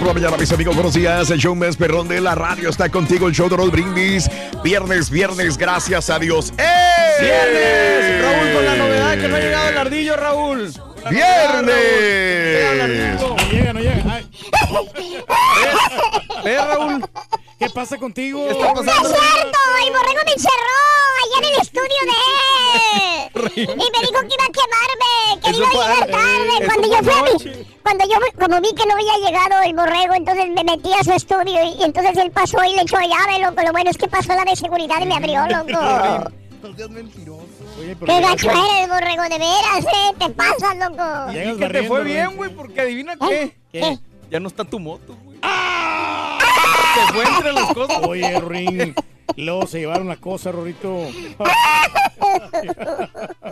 Por la mañana, mis amigos. Buenos días. El show más perrón de la radio está contigo. El show de Raúl Brindis. Viernes, viernes, gracias a Dios. ¡Eh! ¡Viernes! Raúl, con la novedad que no ha llegado el ardillo, Raúl. La novedad, ¡Viernes! Raúl. No llega, no ¿Ves, Raúl? ¿Qué pasa contigo? ¿Qué está ¡No es cierto! ¡El borrego me encerró allá en el estudio de él! Y me dijo que iba a quemarme, que Eso iba a llegar eh, tarde. eso Cuando yo fui a mi- Cuando yo, como vi que no había llegado el borrego, entonces me metí a su estudio y, y entonces él pasó y le echó llave, loco. Lo bueno es que pasó la de seguridad y me abrió, loco. Oye, pero ¡Qué gacho eres, borrego! De veras, ¿eh? Te pasas, loco. Llegas que te fue bien, güey, porque adivina qué. ¿Qué? Ya no está tu moto, güey. Se fue entre las cosas. Oye, Ring. Luego se llevaron la cosa, Rorito.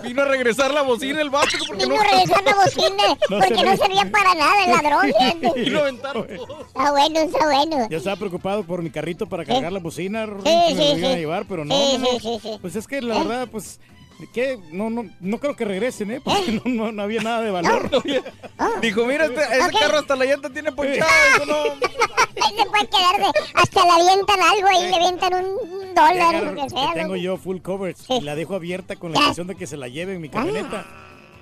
Vino a regresar la bocina el vato porque Vino no a regresar la bocina No porque se no servía para nada el ladrón. Vino a aventar todo. Está bueno, está bueno. Yo estaba preocupado por mi carrito para cargar la bocina, Rorito, Sí, que me sí, lo iban a sí. llevar, pero no, Sí, no, sí, no. sí, sí. Pues es que la verdad, pues, ¿qué? No, no, no creo que regresen, ¿eh? Porque no, no, no había nada de valor. Dijo, mira, este, ese Ok. carro hasta la llanta tiene ponchada. No. Se puede quedar de, hasta le avientan algo ahí, le avientan un dólar, Agarro- lo que sea. que tengo yo full coverage y la dejo abierta con la intención de que se la lleven mi camioneta.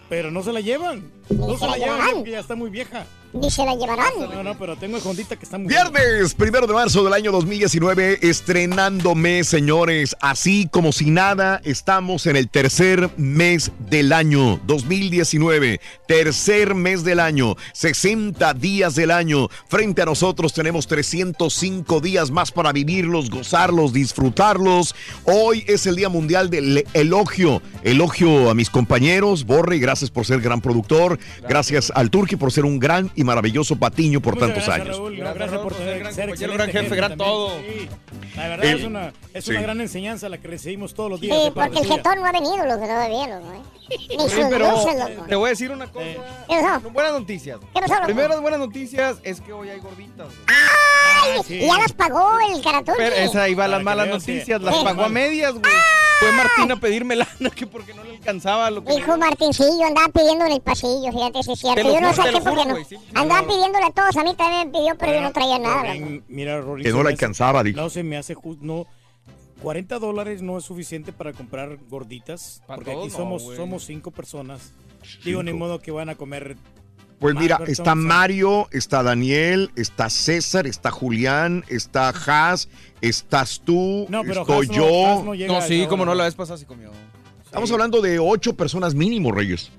Pero no se la llevan. No se se la la llevan porque ya está muy vieja. Ni se la llevarán. No, no, pero tengo el Hondita que está muy Viernes, primero de marzo del año 2019, estrenándome, señores. Así como si nada, estamos en el tercer mes del año 2019. Tercer mes del año, 60 días del año. Frente a nosotros tenemos 305 días más para vivirlos, gozarlos, disfrutarlos. Hoy es el Día Mundial del Elogio. Elogio a mis compañeros. Borre, gracias por ser gran productor. Gracias al Turqui por ser un gran y maravilloso patiño por Muchas tantos gracias, años. Raúl. No, Gracias, gracias por Raúl, por ser tener, gran ser compañero, gran jefe, gran todo. Sí. La verdad El- es una, es sí. una gran enseñanza la que recibimos todos los Sí, días. parte porque el jetón no ha venido, loco, todavía, loco, ¿eh? Ni sus Sí, pero luces, loco. te voy a decir una cosa. ¿Qué pasó? Buenas noticias. ¿Qué pasó, loco? Primeras buenas noticias es que hoy hay gorditas. ¡Ay! Ah, sí. Ya las pagó el caraturki. Pero esa iba las malas noticias, las Sí. pagó a medias, güey. Fue Martín a pedirme lana que porque no le alcanzaba lo que Hijo Martincillo, andaba pidiendo en el pasillo, fíjate si es cierto. Te lo Yo no saqué porque no. sí. Andaba No. pidiéndole a todos, a mí también me pidió, pero yo no traía nada. Mira, Rory, Que no le alcanzaba, dijo. No se me hace justo. No, 40 dólares no es suficiente para comprar gorditas. Porque todos aquí no, somos, güey. somos cinco personas. Digo, ni modo que van a comer. Pues mira, está Mario, está Daniel, está César, está Julián, está Haas, estás tú, No, pero estoy Haas no- yo. Haas no llega No, sí, como no, la vez pasada sí comió. Estamos hablando de ocho personas mínimo, Reyes.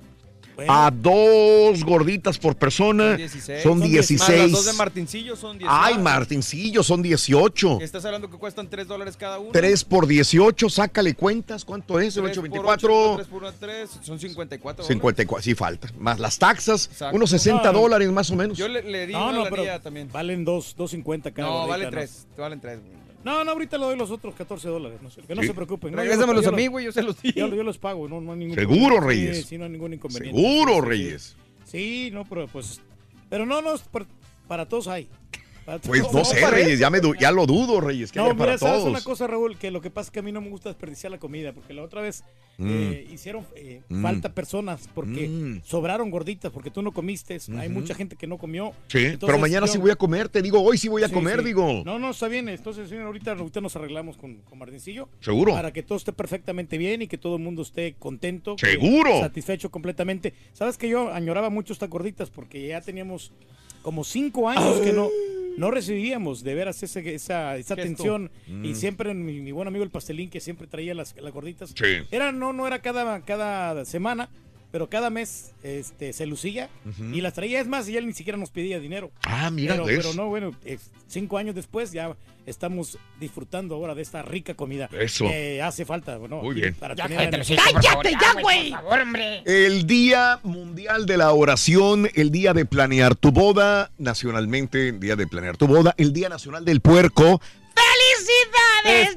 Bueno, A dos gorditas por persona Son 16. son Más las 16. dos de Martincillo son 18. Ay, Martincillo, son 18. Estás hablando que cuestan 3 dólares cada uno. 3 por 18, sácale cuentas. ¿Cuánto es? El 3 8, por 24. 3 por 1, 3, son 54 dólares. 54, sí falta. Más las taxas, Exacto. unos 60 No, dólares más o menos. Yo le, le di no, una no, pero también. valen dos, 2.50 cada No, gordita, vale 3. Te valen 3. No, no, ahorita le doy los otros 14 dólares. No sé, que no Sí. se preocupen. No, Regrésamelos yo a mí, güey, yo se los di. Yo, yo los pago, no, no hay ningún Seguro, problema. Reyes. Sí, sí, no hay ningún inconveniente. Seguro. Reyes. Sí, no, pero pues. Pero no, no, para todos hay. Para Pues no sé, Reyes, ya, me du- ya lo dudo, Reyes, que No, haya para mira, sabes todos. una cosa, Raúl, que lo que pasa es que a mí no me gusta desperdiciar la comida, porque la otra vez Mm. eh, hicieron eh, Mm. falta personas porque Mm. sobraron gorditas, porque tú no comiste, hay Ujú. mucha gente que no comió. Sí, pero mañana yo- sí voy a comer, te digo, hoy sí voy a Sí, comer, sí. digo. No, no, está bien, entonces sí, ahorita, ahorita nos arreglamos con, con Martincillo. Seguro. Para que todo esté perfectamente bien y que todo el mundo esté contento. que- Seguro. Satisfecho completamente. Sabes que yo añoraba mucho estas gorditas porque ya teníamos como cinco años que no, no recibíamos de veras ese- esa, esa atención. Y siempre mi, mi buen amigo el pastelín que siempre traía las, las gorditas. Sí. Era, no, no era cada, cada semana, pero cada mes este, se lucía y las traía. Es más, y él ni siquiera nos pedía dinero. Ah, mira, Pero, no, bueno, eh, cinco años después ya estamos disfrutando ahora de esta rica comida. Eso. Que hace falta, bueno, Muy bien. Para Ya tener cállate, energía. los hijos, por favor, ¡Cállate ya, güey! Por favor, hombre. El Día Mundial de la Oración, el Día de Planear tu Boda, nacionalmente, el Día de Planear tu Boda, el Día Nacional del Puerco. ¡Felicidades!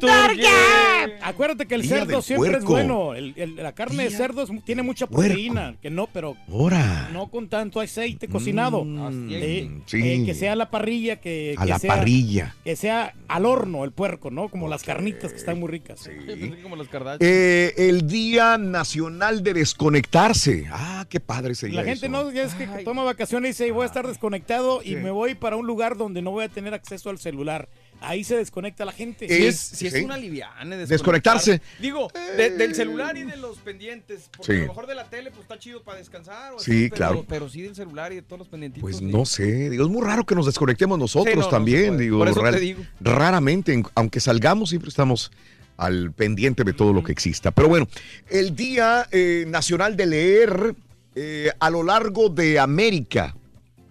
Acuérdate que el Día cerdo siempre es bueno. El- el- la carne de cerdo es- tiene mucha puerco. proteína. Que no, pero Ahora. no con tanto aceite cocinado. Mm, Eh, sí. eh, que sea a la parrilla, que, A que la sea- parrilla. Que sea al horno el puerco, ¿no? Como las carnitas que están muy ricas. Como los Kardashian. Eh, el Día Nacional de Desconectarse. Ah, qué padre día la gente eso. no es que toma vacaciones y dice voy a estar desconectado y me voy para un lugar donde no voy a tener acceso al celular. Ahí se desconecta la gente. Si Eh, es, si es sí. una liviana. Desconectarse. Digo, de- del celular y de los pendientes. Porque Sí. a lo mejor de la tele pues está chido para descansar. O Sí, así, claro. Pero sí del celular y de todos los pendientitos. Pues sí. no sé, digo, es muy raro que nos desconectemos nosotros Sí, no, también, digo, Por eso te real- digo. raramente, en- aunque salgamos, siempre estamos al pendiente de todo lo que exista. Pero bueno, el Día eh, Nacional de Leer eh, a lo largo de América.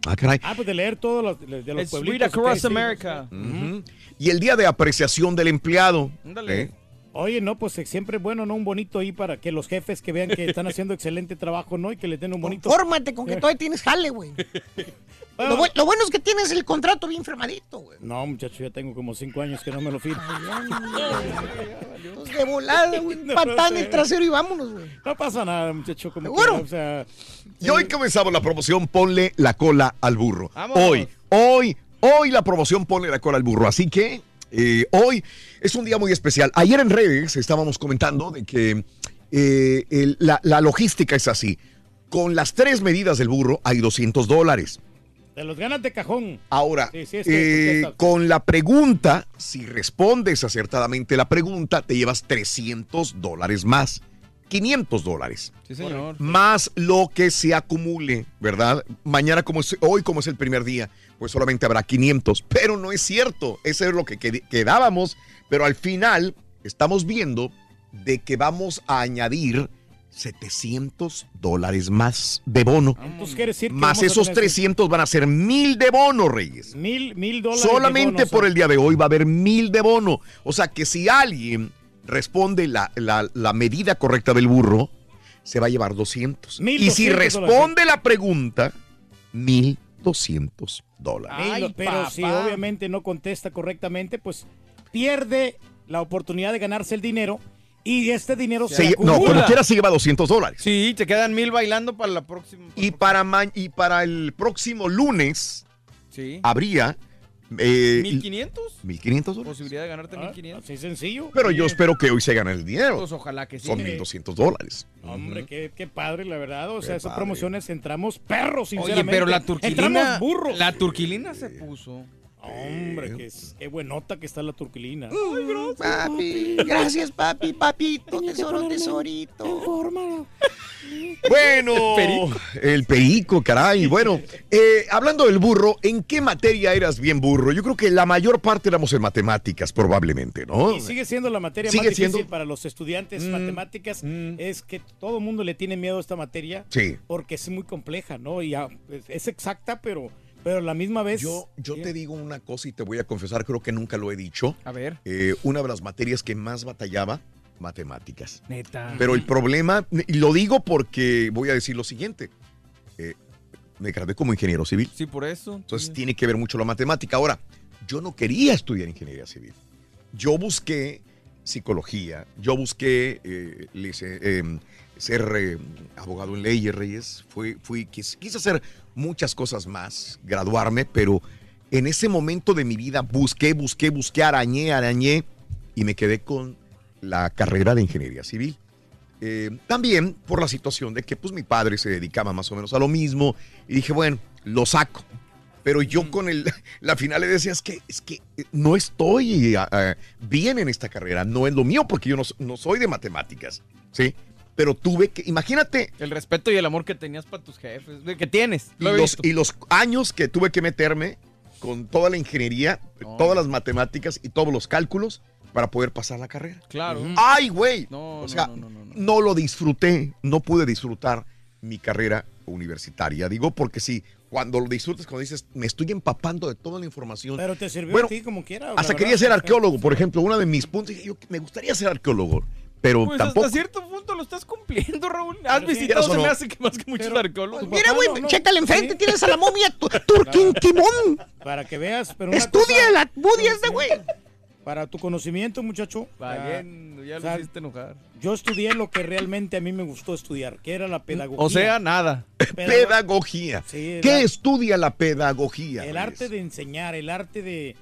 Ah, caray. Ah, pues de leer todos los, de los pueblitos. Read Across sí. America. Y el Día de Apreciación del Empleado. Ándale. ¿eh? Oye, no, pues eh, siempre es bueno, ¿no? Un bonito ahí para que los jefes que vean que están haciendo excelente trabajo, ¿no? Y que les den un bonito. Fórmate con que todavía tienes jale, güey. Bueno, Lo, bu- lo bueno es que tienes el contrato bien firmadito, güey. No, muchacho, ya tengo como cinco años que no me lo firmo. Pues de volada, güey. No, Patada no en el trasero y vámonos, güey. No pasa nada, muchacho. Como ¿Seguro? que, o sea, Y hoy comenzamos la promoción Ponle la cola al burro. Vámonos. Hoy, hoy, hoy la promoción Ponle la cola al burro. Así que eh, hoy es un día muy especial. Ayer en redes estábamos comentando de que eh, el- la, la logística es así. Con las tres medidas del burro hay 200 dólares. te los ganas de cajón. Ahora, Sí, sí, es que- eh, con la pregunta, si respondes acertadamente la pregunta, te llevas 300 dólares más. 500 dólares. Sí, señor. Más lo que se acumule, ¿verdad? Mañana, como es, hoy, como es el primer día, pues solamente habrá 500. Pero no es cierto. Ese es lo que qued- quedábamos. Pero al final, estamos viendo de que vamos a añadir 700 dólares más de bono. Entonces quiere decir Más esos tener 300 van a ser mil de bono, Reyes. Mil, mil dólares. de Solamente bono, o sea, por el día de hoy va a haber mil de bono. O sea que si alguien responde la, la- la medida correcta del burro, se va a llevar 200. Mil Y si 200 responde la pregunta, 1200 dólares. Ay, pero papá. si obviamente no contesta correctamente, pues pierde la oportunidad de ganarse el dinero y este dinero se, Se no, como quiera se lleva 200 dólares. Sí, te quedan mil bailando para la próxima. Y para, ma- y para el próximo lunes Sí. habría eh, ¿Mil quinientos? 1500 dólares. Posibilidad de ganarte Ah, mil quinientos. Así sencillo. Pero yo espero que hoy se gane el dinero. Pues ojalá que sí. Son 1200 dólares. Hombre, qué, qué padre, la verdad. O sea, Qué esas padre. promociones entramos perros, Oye, sinceramente. pero la turquilina. Entramos burros. La turquilina se puso. Hombre, qué, qué buenota que está la turquilina. Papi, gracias, papi, papito, tesoro, tesorito. Bueno, Perico. el perico, caray. Bueno, eh, hablando del burro, ¿en qué materia eras bien burro? Yo creo que la mayor parte éramos en matemáticas, probablemente, ¿no? Y sigue siendo la materia ¿Sigue más difícil siendo? para los estudiantes Mm, matemáticas. mm. Es que todo el mundo le tiene miedo a esta materia Sí. porque es muy compleja, ¿no? Y es, es exacta, pero, pero a la misma vez. Yo, yo Sí. te digo una cosa y te voy a confesar, creo que nunca lo he dicho. A ver. Eh, una de las materias que más batallaba, matemáticas. Neta. Pero el problema, y lo digo porque voy a decir lo siguiente. Eh, me gradué como ingeniero civil. Sí, por eso. Entonces Sí. tiene que ver mucho la matemática. Ahora, yo no quería estudiar ingeniería civil. yo busqué psicología, yo busqué eh, lice- eh, ser eh, abogado en leyes, Reyes, fui, fui, quis- quise hacer muchas cosas más, graduarme, pero en ese momento de mi vida busqué, busqué, busqué, arañé, arañé y me quedé con la carrera de ingeniería civil. Eh, también por la situación de que pues mi padre se dedicaba más o menos a lo mismo y dije, bueno, lo saco. Pero yo con el, la final le decía, es que, es que no estoy ah, bien en esta carrera, no es lo mío porque yo no, no soy de matemáticas, ¿sí? Pero tuve que, imagínate El respeto y el amor que tenías para tus jefes, de que tienes. y Lo los, y los años que tuve que meterme con toda la ingeniería, todas las matemáticas y todos los cálculos para poder pasar la carrera. Claro. ¡Ay, güey! No, o no, sea, no, no, no, no. no lo disfruté, no pude disfrutar mi carrera universitaria. Digo porque sí, cuando lo disfrutas, cuando dices, me estoy empapando de toda la información. Pero te sirvió Bueno, a ti como quiera. Hasta quería ser arqueólogo, por ejemplo, uno de mis puntos, dije, yo me gustaría ser arqueólogo, pero Pues tampoco. hasta cierto punto lo estás cumpliendo, Raúl. Has visitado, se me no. hace que más que muchos arqueólogos. Mira, güey, chécale enfrente, tienes a la momia tu- Turquinquimón. Para que veas, pero Estudia cosa- la es de güey. Para tu conocimiento, muchacho. Valiendo, ya lo o sea, hiciste enojar. Yo estudié lo que realmente a mí me gustó estudiar, que era la pedagogía. O sea, nada. Pedagogía. Sí, ¿Qué estudia la pedagogía? El Reyes? arte de enseñar, el arte de,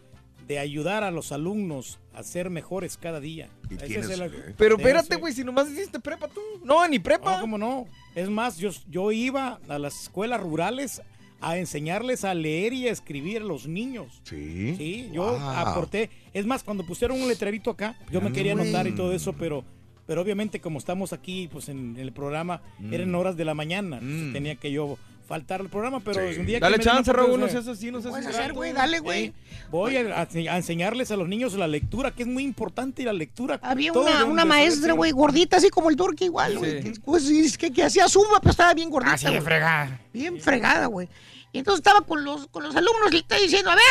de ayudar a los alumnos a ser mejores cada día. Ese tienes, es el- eh. Pero espérate, güey, si nomás hiciste prepa tú. No, ni prepa. No, ¿cómo no? Es más, yo, yo iba a las escuelas rurales a enseñarles a leer y a escribir a los niños. Sí. Sí, yo Wow. aporté. Es más, cuando pusieron un letrerito acá, yo me quería anotar y todo eso, pero, pero obviamente como estamos aquí pues en el programa, Mm. eran horas de la mañana, entonces tenía que yo faltar al programa, pero Sí. un día que Dale la chance, Raúl, no seas así, no seas ingrato. hacer, güey, dale, güey. Sí, Voy a, enseñarles a los niños la lectura, que es muy importante la lectura. Había una, una de maestra, güey, gordita, así como el turque igual, güey. Sí. que, Pues sí, es que, que hacía suma, pero estaba bien gordita. Así de güey. fregada. Bien fregada, güey. Y entonces estaba con los, con los alumnos y le está diciendo, a ver,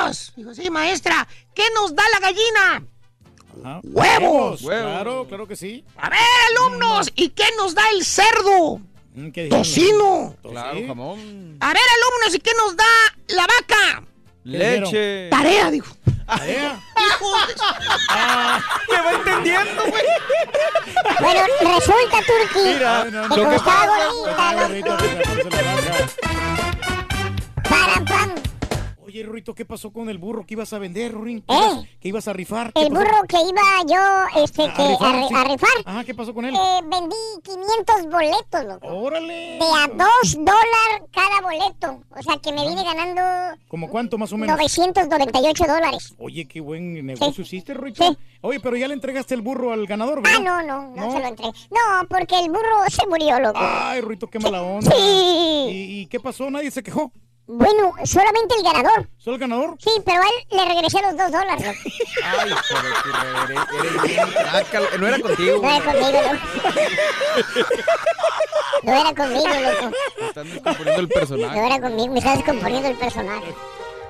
alumnos. Dijo, sí, maestra, ¿qué nos da la gallina? Ajá. ¡Huevos! Claro, claro que sí. A ver, alumnos, ¿y qué nos da el cerdo? Mm. Tocino. Claro, Sí. jamón. A ver, alumnos, ¿y qué nos da la vaca? Leche. Tarea, dijo. Tarea. De- ¿Me va entendiendo, güey? Bueno, resulta, Turqui, Mira, que lo como que. Param, pam. Oye, ¿qué pasó con el burro que ibas a vender, Rurín? ¿Qué, ¿Eh? ibas, qué ibas a rifar? ¿Qué El pasó? burro que iba yo este, A que, a, rifar, sí. a rifar, Ajá, ¿qué pasó con él? eh, vendí 500 boletos, loco. Órale. De a 2 dólares cada boleto. O sea que me vine ganando ¿Cómo cuánto más o menos? 998 dólares. Oye, qué buen negocio hiciste, Ruito. Sí. Oye, pero ya le entregaste el burro al ganador, Ah, ¿verdad? no, no, no, ¿No? se lo entregué. No, porque el burro se murió, loco. Ay, Ruito, qué mala onda. Sí. ¿Y, y qué pasó? ¿Nadie se quejó? Bueno, solamente el ganador. ¿Solo el ganador? Sí, pero a él le regresé los 2 dólares. Ay, craca. No era contigo, No era conmigo, loco. No era conmigo, loco. Están descomponiendo el No personaje. era conmigo, me estás descomponiendo el personaje.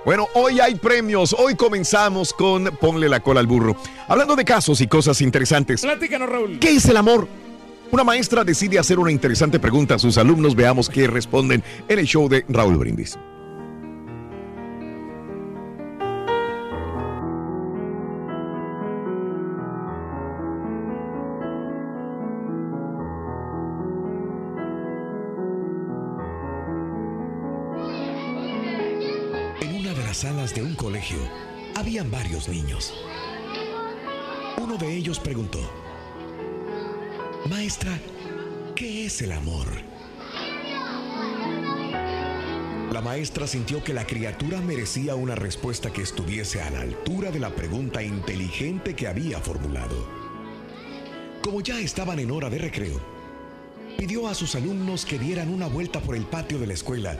Bueno, hoy hay premios. Hoy comenzamos con Ponle la cola al burro. Hablando de casos y cosas interesantes. Platícanos, Raúl. ¿Qué es el amor? Una maestra decide hacer una interesante pregunta a sus alumnos. Veamos qué responden en el show de Raúl Brindis. En una de las salas de un colegio habían varios niños. Uno de ellos preguntó, Maestra, ¿qué es el amor? La maestra sintió que la criatura merecía una respuesta que estuviese a la altura de la pregunta inteligente que había formulado. Como ya estaban en hora de recreo, pidió a sus alumnos que dieran una vuelta por el patio de la escuela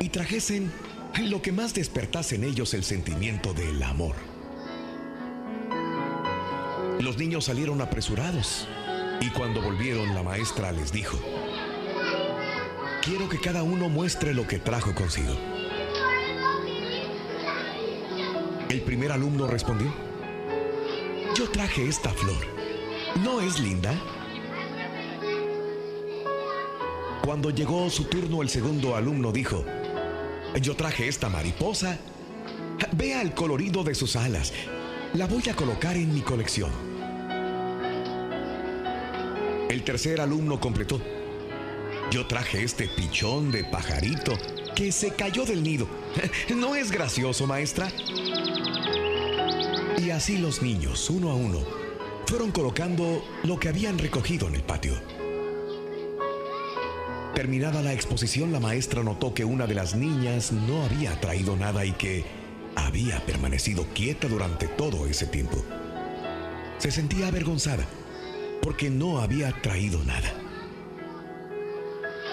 y trajesen lo que más despertase en ellos el sentimiento del amor. Los niños salieron apresurados y cuando volvieron la maestra les dijo, quiero que cada uno muestre lo que trajo consigo. El primer alumno respondió, yo traje esta flor. ¿No es linda? Cuando llegó su turno, el segundo alumno dijo, yo traje esta mariposa. Vea el colorido de sus alas. La voy a colocar en mi colección. El tercer alumno completó. Yo traje este pichón de pajarito que se cayó del nido. ¿No es gracioso, maestra? Y así los niños, uno a uno, fueron colocando lo que habían recogido en el patio. Terminada la exposición, la maestra notó que una de las niñas no había traído nada y que había permanecido quieta durante todo ese tiempo. Se sentía avergonzada porque no había traído nada.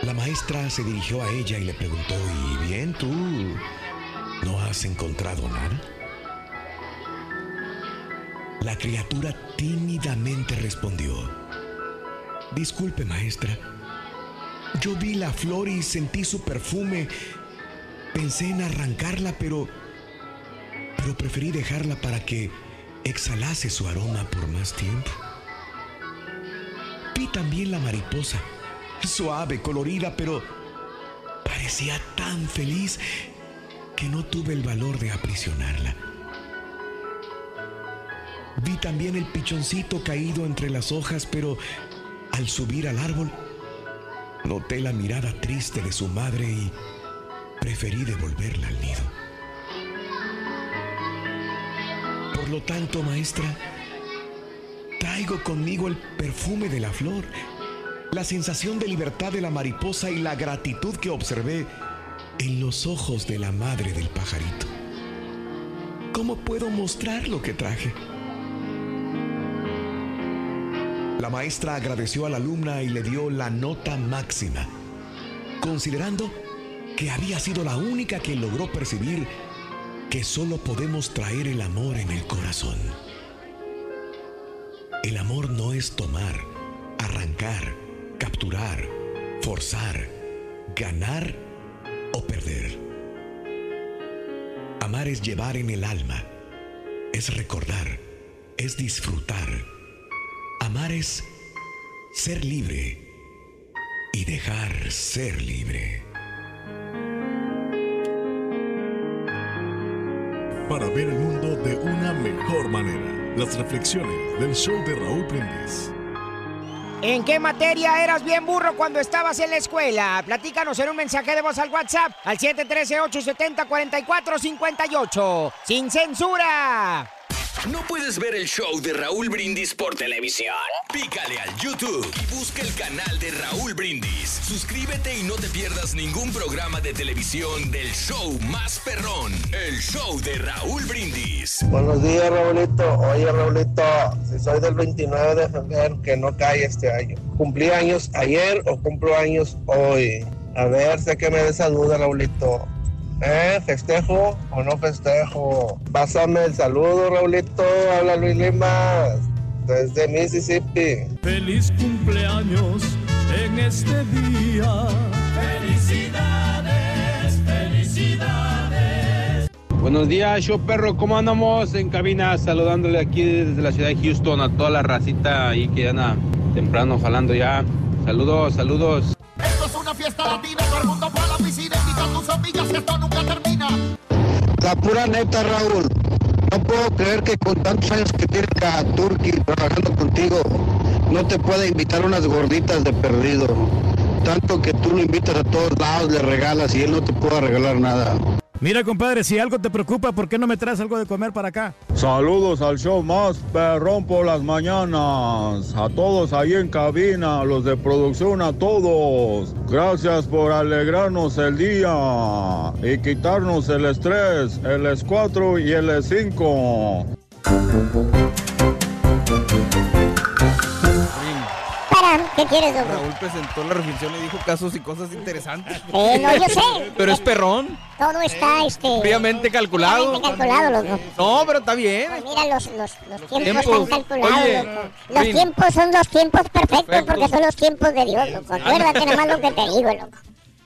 La maestra se dirigió a ella y le preguntó, ¿y bien tú? ¿No has encontrado nada? La criatura tímidamente respondió, Disculpe maestra, yo vi la flor y sentí su perfume. Pensé en arrancarla, pero... pero preferí dejarla para que exhalase su aroma por más tiempo. Vi también la mariposa, suave, colorida, pero parecía tan feliz que no tuve el valor de aprisionarla. Vi también el pichoncito caído entre las hojas, pero al subir al árbol, noté la mirada triste de su madre y preferí devolverla al nido. Por lo tanto, maestra, traigo conmigo el perfume de la flor, la sensación de libertad de la mariposa y la gratitud que observé en los ojos de la madre del pajarito. ¿Cómo puedo mostrar lo que traje? La maestra agradeció a la alumna y le dio la nota máxima, considerando que había sido la única que logró percibir que solo podemos traer el amor en el corazón. El amor no es tomar, arrancar, capturar, forzar, ganar o perder. Amar es llevar en el alma, es recordar, es disfrutar. Amar es ser libre y dejar ser libre. Para ver el mundo de una mejor manera, las reflexiones del show de Raúl Brindis. ¿En qué materia eras bien burro cuando estabas en la escuela? Platícanos en un mensaje de voz al WhatsApp al 713-870-4458. ¡Sin censura! ¿No puedes ver el show de Raúl Brindis por televisión? Pícale al YouTube y busca el canal de Raúl Brindis. Suscríbete y no te pierdas ningún programa de televisión del show más perrón, el show de Raúl Brindis. Buenos días, Raulito. Oye, Raulito, si soy del 29 de febrero, que no cae este año. ¿Cumplí años ayer o cumplo años hoy? A ver, sé que me des esa duda, Raulito. ¿Eh? ¿Festejo o no festejo? Pásame el saludo, Raulito. Habla Luis Limas, desde Mississippi. Feliz cumpleaños en este día. Felicidades, felicidades. Buenos días, show perro, ¿cómo andamos en cabina? Saludándole aquí desde la ciudad de Houston a toda la racita ahí que anda temprano jalando ya. Saludos, saludos. Esto es una fiesta latina, La pura neta, Raúl. No puedo creer que con tantos años que tiene a trabajando contigo, no te pueda invitar unas gorditas de perdido. Tanto que tú lo invitas a todos lados, le regalas y él no te puede regalar nada. Mira, compadre, si algo te preocupa, ¿por qué no me traes algo de comer para acá? Saludos al show más perrón por las mañanas. A todos ahí en cabina, los de producción, a todos. Gracias por alegrarnos el día y quitarnos el estrés, el S4 y el S5. ¿Qué quieres, loco? Raúl presentó la reflexión y dijo casos y cosas interesantes. Eh, no, yo sé. Pero es perrón. Todo está, este... Fríamente calculado. fríamente calculado, loco. No, pero está bien. Pues mira, los, los, los tiempos, Tiempos. están calculados, Oye, loco. Los tiempos son los tiempos perfectos Perfectos. porque son los tiempos de Dios, loco. Acuérdate nomás lo que te digo, loco.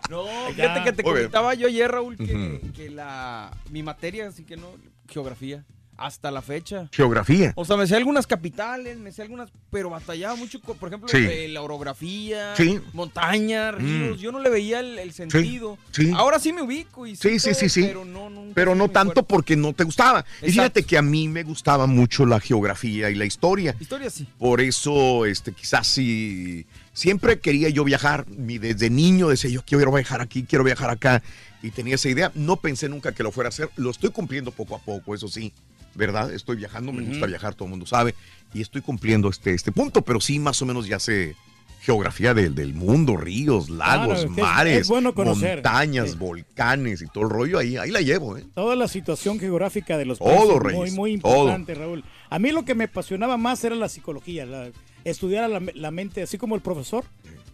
No, fíjate que te comentaba yo ayer, Raúl, que, que la, mi materia, así que no, geografía. Hasta la fecha. Geografía. O sea, me sé algunas capitales, me sé algunas, pero batallaba mucho, con, por ejemplo, Sí. eh, la orografía, Sí. montaña, ríos. Mm. Yo no le veía el, el sentido. sí. Ahora sí me ubico y Sí, sí, sí, sí. Pero no, nunca Pero no tanto fuerte. porque no te gustaba. Y fíjate que a mí me gustaba mucho la geografía y la historia. Historia sí. Por eso, este, quizás sí, siempre quería yo viajar. Desde niño decía yo quiero viajar aquí, quiero viajar acá. Y tenía esa idea. No pensé nunca que lo fuera a hacer. Lo estoy cumpliendo poco a poco, eso sí. ¿Verdad? Estoy viajando, me gusta viajar, todo el mundo sabe. Y estoy cumpliendo este, este punto, pero sí, más o menos ya sé geografía del, del mundo, ríos, lagos, Claro, es- mares, es bueno conocer. montañas, volcanes y todo el rollo. Ahí, ahí la llevo, ¿eh? Toda la situación geográfica de los Todo, países muy, Reyes, muy todo. importante, Raúl. A mí lo que me apasionaba más era la psicología, la- estudiar a la, la mente, así como el profesor,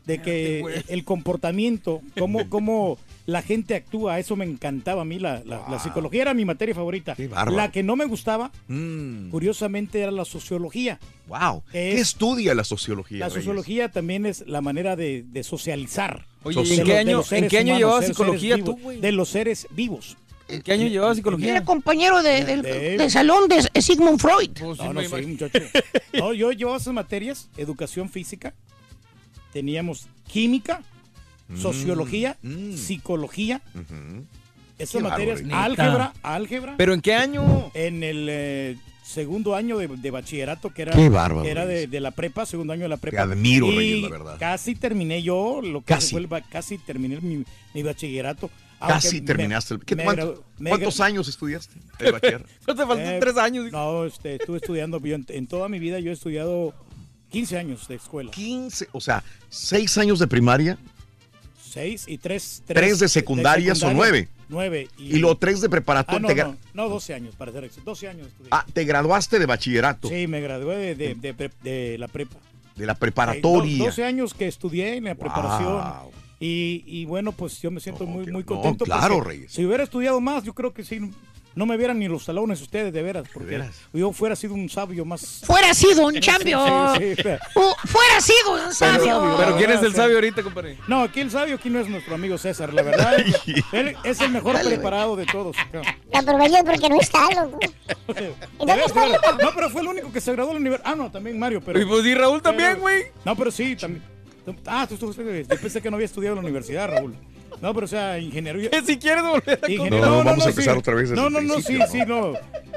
de que el comportamiento, cómo, cómo la gente actúa, eso me encantaba a mí, la, la- la psicología era mi materia favorita. bárbaro. La que no me gustaba, Mm. curiosamente, era la sociología. Wow. ¿Qué Es- estudia la sociología? La Reyes? sociología también es la manera de, de socializar. Oye, De ¿y en qué año- en qué año llevabas psicología seres tú, vivos, De los seres vivos. ¿En qué año llevabas psicología? Era compañero de, salón de Sigmund Freud. No, no sé, muchacho. No, yo llevaba esas materias, educación física, teníamos química, Mm, sociología, psicología, esas materias, álgebra, álgebra. ¿Pero en qué año? En el eh, segundo año de, de bachillerato, que era, Qué bárbaro, era de, la prepa, segundo año de la prepa. Te admiro, Y Reyes, la verdad. Casi terminé yo, lo que Casi. fue casi terminé mi, mi bachillerato. Casi me- terminaste. el- ¿Qué- me cuánto- gradu- me ¿Cuántos años estudiaste? el bachiller? ¿No te faltan Eh, tres años? No, este, estuve estudiando. yo en, en toda mi vida yo he estudiado 15 años de escuela. 15, o sea, seis años de primaria 6 y 3. Tres de secundaria son nueve. 9. y luego tres de preparatoria. Ah, no, no, no, 12 años, para ser exacto. 12 años estudié. ah, te graduaste de bachillerato, Sí, me gradué de, de- de de la prepa. de la preparatoria. do- 12 años que estudié en la preparación. Wow. Y, y bueno, pues yo me siento muy, muy no, contento. claro, porque Reyes. Si hubiera estudiado más, yo creo que sí, no me vieran ni los talones ustedes, de veras. Porque veras? yo fuera sido un sabio más. Fuera sido un champion. sí, sí. Uh, fuera sido un sabio. ¿Pero quién es el sabio ahorita, compadre? No, aquí el sabio, aquí no es nuestro amigo César, la verdad. él es el mejor preparado de todos. cabrón. Te aprovechas porque no está, loco. De veras, de. No, pero fue el único que se graduó de la universidad. Ah, no, también Mario, pero. Y pues, y Raúl también, güey. No, pero sí, también. Ah, tú estuviste. Yo pensé que no había estudiado en la universidad, Raúl. No, pero o sea, ingeniería. Si quieres volver a Ingeniero- No, vamos a sí. empezar otra vez No, no, no, sí, sí, no.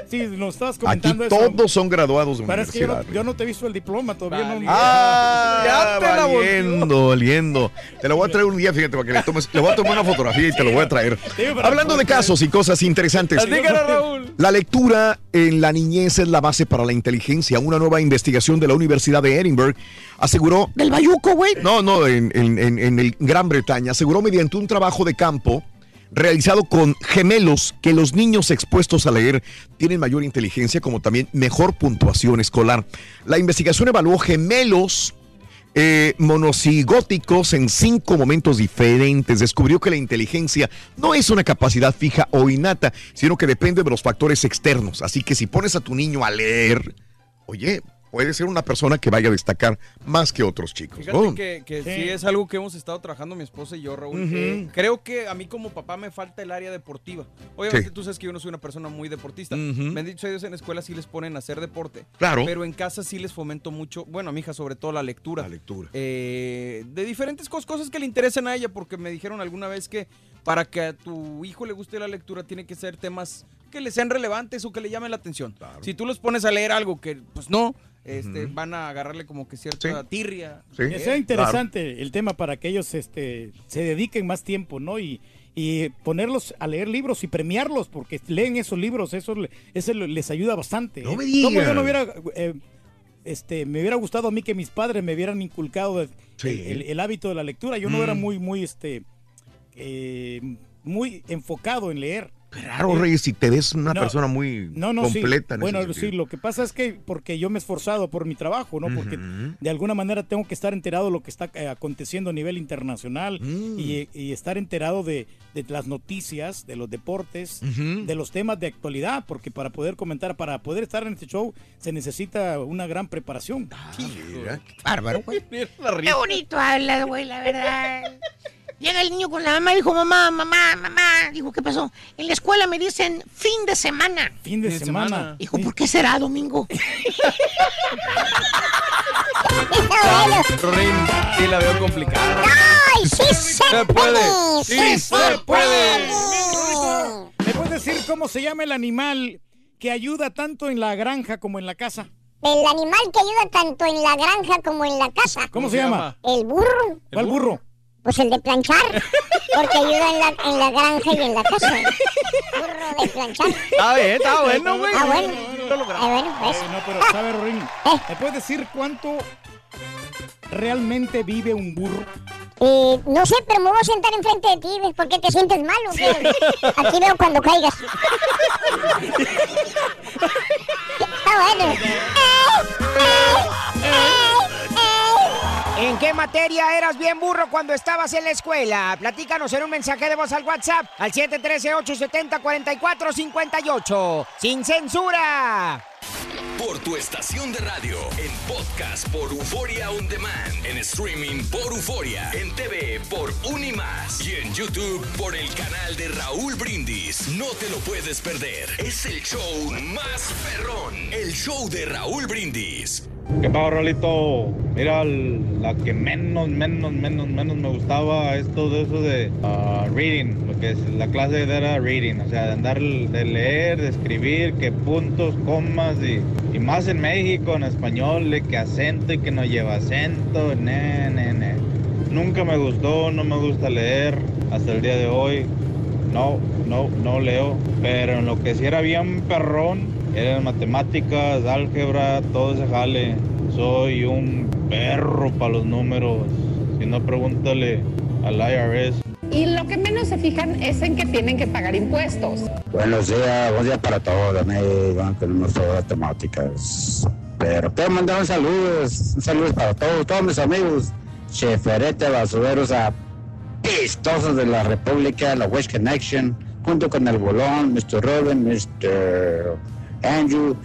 Sí, nos estabas Aquí comentando eso. todos son graduados de Pero es que yo no, yo te he visto el diploma todavía. No, Ah, Ya te la valiendo, valiendo. Te lo voy a traer un día, fíjate, para que le tomes. Le voy a tomar una fotografía y te lo voy a traer. Hablando de casos y cosas interesantes. Dígale, Raúl. La lectura en la niñez es la base para la inteligencia. Una nueva investigación de la Universidad de Edinburgh aseguró. Del Bayuco, güey. No, no, en, en- en- en el Gran Bretaña aseguró mediante un trabajo de campo realizado con gemelos que los niños expuestos a leer tienen mayor inteligencia como también mejor puntuación escolar. La investigación evaluó gemelos eh, monocigóticos en cinco momentos diferentes. Descubrió que la inteligencia no es una capacidad fija o innata, sino que depende de los factores externos. Así que si pones a tu niño a leer, oye, puede ser una persona que vaya a destacar más que otros chicos. Fíjate ¿no? que, que sí. Sí. es algo que hemos estado trabajando mi esposa y yo, Raúl. Eh, creo que a mí como papá me falta el área deportiva. Obviamente Sí. tú sabes que yo no soy una persona muy deportista. Ujú. Bendito sea Dios, en la escuela sí les ponen a hacer deporte. Claro. Pero en casa sí les fomento mucho, bueno, a mi hija sobre todo la lectura. La lectura. Eh, de diferentes cos- cosas que le interesan a ella, porque me dijeron alguna vez que para que a tu hijo le guste la lectura tiene que ser temas que le sean relevantes o que le llamen la atención. Si tú los pones a leer algo que, pues no, este, van a agarrarle como que cierta tirria. Que sea interesante el tema para que ellos este, se dediquen más tiempo, ¿no? Y, y ponerlos a leer libros y premiarlos, porque leen esos libros, eso, le- eso le- les ayuda bastante. No ¿eh? me ¿Cómo yo digas. no hubiera, eh, este, me hubiera gustado a mí que mis padres me hubieran inculcado el, Sí. el- el hábito de la lectura? Yo no era Mm. muy, muy, este, eh, muy enfocado en leer. Claro, Reyes, si te ves una No, persona muy No, no, completa. sí. en Bueno, ese sí, lo que pasa es que porque yo me he esforzado por mi trabajo, ¿no? Porque de alguna manera tengo que estar enterado de lo que está eh, aconteciendo a nivel internacional Mm. y, y estar enterado de, de las noticias, de los deportes, de los temas de actualidad, porque para poder comentar, para poder estar en este show, se necesita una gran preparación. Ah, mira. Bárbaro, güey. Qué bonito hablas, güey, la verdad. Llega el niño con la mamá y dijo, mamá, mamá, mamá. Dijo, ¿qué pasó? En la escuela me dicen fin de semana. Fin de semana. Dijo, ¿por qué será domingo? Sí la veo complicada. ¡Ay, sí se, puede! ¡Sí se puede! ¿Me puedes decir cómo se llama el animal que ayuda tanto en la granja como en la casa? El animal que ayuda tanto en la granja como en la casa. ¿Cómo se llama? El burro. ¿Cuál burro? Pues el de planchar. Porque ayuda en la, en la granja y en la casa. Burro de planchar. Está bien, está bueno, güey. Ah, bueno. Logramos. Ah, bueno, pues. Eh, no, pero ¿sabe, Rorín? Eh. ¿Me puedes decir cuánto realmente vive un burro? Eh, no sé, pero me voy a sentar enfrente de ti, ¿ves? ¿Por qué te sientes mal o qué? Aquí veo cuando caigas. Está bueno. ¿En qué materia eras bien burro cuando estabas en la escuela? Platícanos en un mensaje de voz al WhatsApp al 713-870-4458. ¡Sin censura! Por tu estación de radio, en podcast por Euforia On Demand, en streaming por Euforia, en TV por Unimás y en YouTube por el canal de Raúl Brindis. No te lo puedes perder. Es el show más perrón, el show de Raúl Brindis. ¿Qué pasa, Rolito? Mira, la que menos, menos, menos, menos me gustaba es todo eso de ah, reading, lo que es la clase de era reading, o sea, de andar, de leer, de escribir, que puntos, comas y, más en México, en español, de que acento y que no lleva acento, ne, ne, ne. Nunca me gustó, no me gusta leer hasta el día de hoy. No, no, no leo. Pero en lo que sí era bien perrón, eran matemáticas, álgebra, todo ese jale. Soy un perro para los números. Si no, pregúntale al IRS. Y lo que menos se fijan es en que tienen que pagar impuestos. Buenos días, buen día para todos. Van con nuestras temáticas. Pero quiero mandar un saludo, un saludo para todos, todos mis amigos, cheferete, basureros, apestosos de la República, la West Connection, junto con el Bolón, Mr. Robin, Mr. Andrew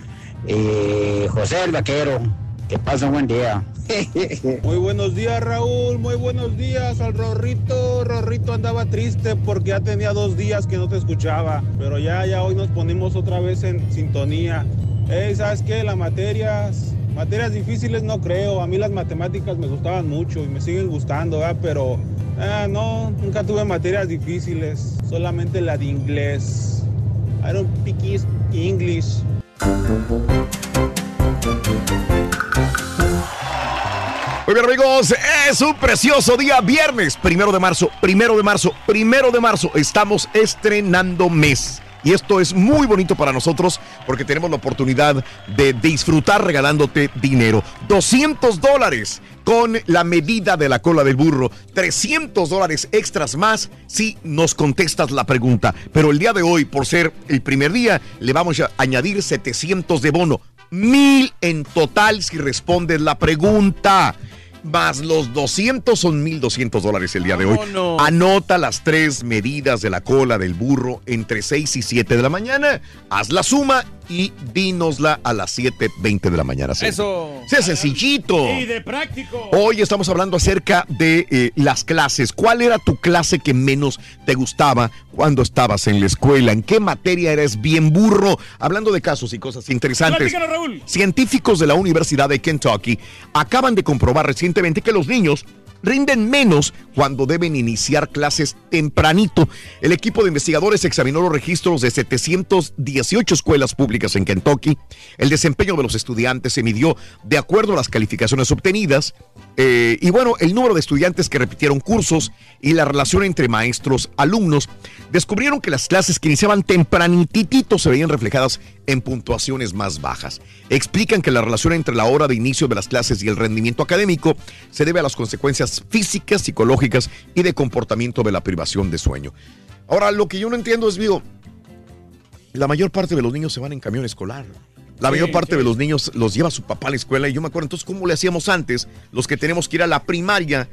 y José el Vaquero. Que pasen buen día. Muy buenos días, Raúl. Muy buenos días al Rorrito. Rorrito andaba triste porque ya tenía dos días que no te escuchaba. Pero ya, ya hoy nos ponemos otra vez en sintonía. Ey, ¿sabes qué? Las materias, materias difíciles no creo. A mí las matemáticas me gustaban mucho y me siguen gustando, ¿verdad? Pero ah, no, nunca tuve materias difíciles. Solamente la de inglés. I don't speak English. Muy bien amigos, es un precioso día, viernes, primero de marzo, primero de marzo, primero de marzo, estamos estrenando mes. Y esto es muy bonito para nosotros porque tenemos la oportunidad de disfrutar regalándote dinero. 200 dólares con la medida de la cola del burro. 300 dólares extras más si nos contestas la pregunta. Pero el día de hoy, por ser el primer día, le vamos a añadir 700 de bono. Mil en total si respondes la pregunta. Más los 200 son 1.200 dólares el día de hoy. Anota las tres medidas de la cola del burro entre 6 y 7 de la mañana. Haz la suma y dínosla a las 7.20 de la mañana. Sí. Eso. Sí, es sencillito. Y de práctico. Hoy estamos hablando acerca de eh, las clases. ¿Cuál era tu clase que menos te gustaba cuando estabas en la escuela? ¿En qué materia eres bien burro? Hablando de casos y cosas interesantes. Raúl. Científicos de la Universidad de Kentucky acaban de comprobar recientemente que los niños rinden menos cuando deben iniciar clases tempranito. El equipo de investigadores examinó los registros de 718 escuelas públicas en Kentucky. El desempeño de los estudiantes se midió de acuerdo a las calificaciones obtenidas. eh, y bueno, el número de estudiantes que repitieron cursos y la relación entre maestros, alumnos, descubrieron que las clases que iniciaban tempranitito se veían reflejadas en puntuaciones más bajas. Explican que la relación entre la hora de inicio de las clases y el rendimiento académico se debe a las consecuencias físicas, psicológicas y de comportamiento de la privación de sueño. Ahora, lo que yo no entiendo es, digo, la mayor parte de los niños se van en camión escolar. La Sí, mayor parte sí. de los niños los lleva su papá a la escuela y yo me acuerdo entonces cómo le hacíamos antes, los que tenemos que ir a la primaria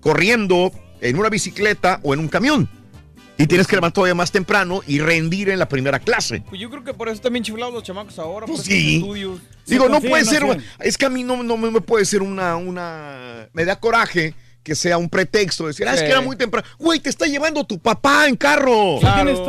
corriendo en una bicicleta o en un camión. Y tienes que levantar todavía más temprano y rendir en la primera clase. Pues yo creo que por eso bien chiflados los chamacos ahora. Pues por sí. estudios. Digo, no puede ser, es que a mí no, no me puede ser una, una, me da coraje que sea un pretexto. Decir, ah, es que era muy temprano. Güey, te está llevando tu papá en carro.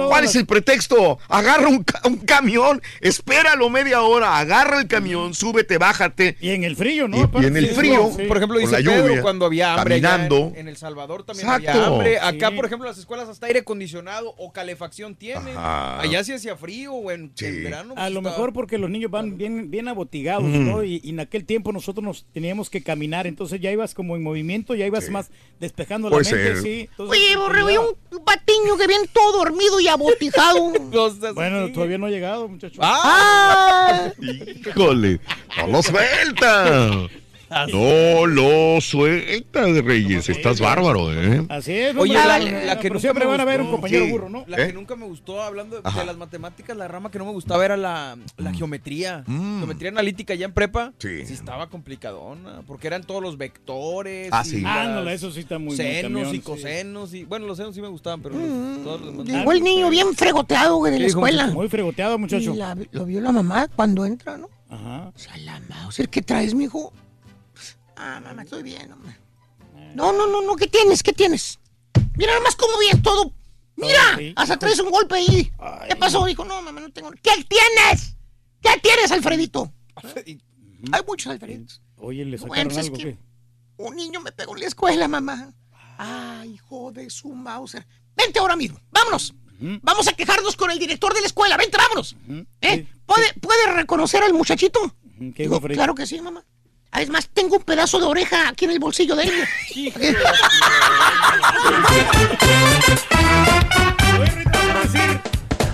¿Cuál es el pretexto? Agarra un, ca- un camión, espéralo media hora, agarra el camión, súbete, bájate. Y en el frío, ¿no? Y, en el frío, sí. Por ejemplo, dice la Pedro lluvia, cuando había hambre caminando. en, en El Salvador también Exacto. había hambre. Acá, Sí. por ejemplo, las escuelas hasta aire acondicionado o calefacción tienen. Ajá. Allá sí hacía frío o en, Sí. en verano. A pues, lo estaba- mejor porque los niños van bien, bien abotigados, Ujú. ¿no? Y, y en aquel tiempo nosotros nos teníamos que caminar, entonces ya ibas como en movimiento, ya ibas Sí. más despejando Puede la mente, ser. sí. Entonces, Oye, te borrego, y un patiño que viene todo dormido y abotijado. Bueno, así. todavía no ha llegado, muchachos. ¡Ah! ¡Ah! Híjole, no lo suelta. No lo suelta, Reyes. Estás bárbaro, ¿eh? Así es. Oye, la, la que nunca siempre me van a ver un gustó- compañero Sí. burro, ¿no? La ¿Eh? que nunca me gustó, hablando de, de las matemáticas, la rama que no me gustaba era la, la geometría. Mm. Geometría analítica ya en prepa. Sí. estaba complicadona, porque eran todos los vectores. Ah, y sí. las Ándale, eso sí está muy muy Senos camión, y sí. cosenos. Y, bueno, los senos sí me gustaban, pero todos los demás. Llegó el niño bien fregoteado, güey, de la ¿Qué dijo, escuela. Muy fregoteado, muchacho. Y la- lo vio la mamá cuando entra, ¿no? Ajá. O sea, la Mauser, ¿qué traes, mijo? Ah, mamá, estoy bien, hombre. No, no, no, no, ¿qué tienes? ¿Qué tienes? Mira nomás cómo vienes todo. Mira, sí. hasta traes un golpe ahí. ¿Qué pasó? Dijo, no, mamá, no tengo. ¿Qué tienes? ¿Qué tienes, Alfredito? Hay muchos Alfreditos. Oye, le Bueno, sacaron pues es algo, que- ¿qué? Un niño me pegó en la escuela, mamá. Ay, hijo de su Mauser. Vente ahora mismo, vámonos. Vamos a quejarnos con el director de la escuela. Vente, vámonos. ¿Eh? ¿Puede, ¿Puede reconocer al muchachito? ¿Qué Digo, claro que sí, mamá. Además, tengo un pedazo de oreja aquí en el bolsillo de él. Oye, Rita, ¿puedo decir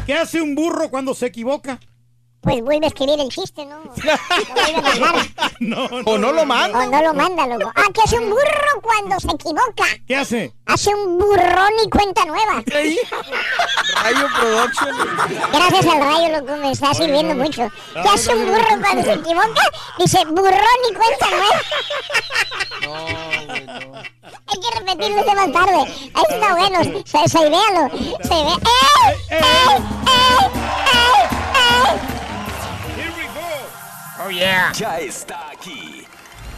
¿Qué hace un burro cuando se equivoca? Pues vuelve a escribir el chiste, ¿no? Lo vuelve a mandar. No, O no lo manda. O no lo manda, loco. Ah, ¿qué hace un burro cuando se equivoca? ¿Qué hace? Hace un burrón y cuenta nueva. Rayo Production. Gracias al rayo, loco, me está sirviendo mucho. ¿Qué hace un burro cuando se equivoca? Dice, burrón y cuenta nueva. No, güey, no. Hay que repetirlo de más tarde. Ahí está bueno. Se, se véalo. Se ve. ¡Ey! ¡Ey! ¡Ey! ¡Ey! ¡Ey! Oh, yeah. Ya está aquí.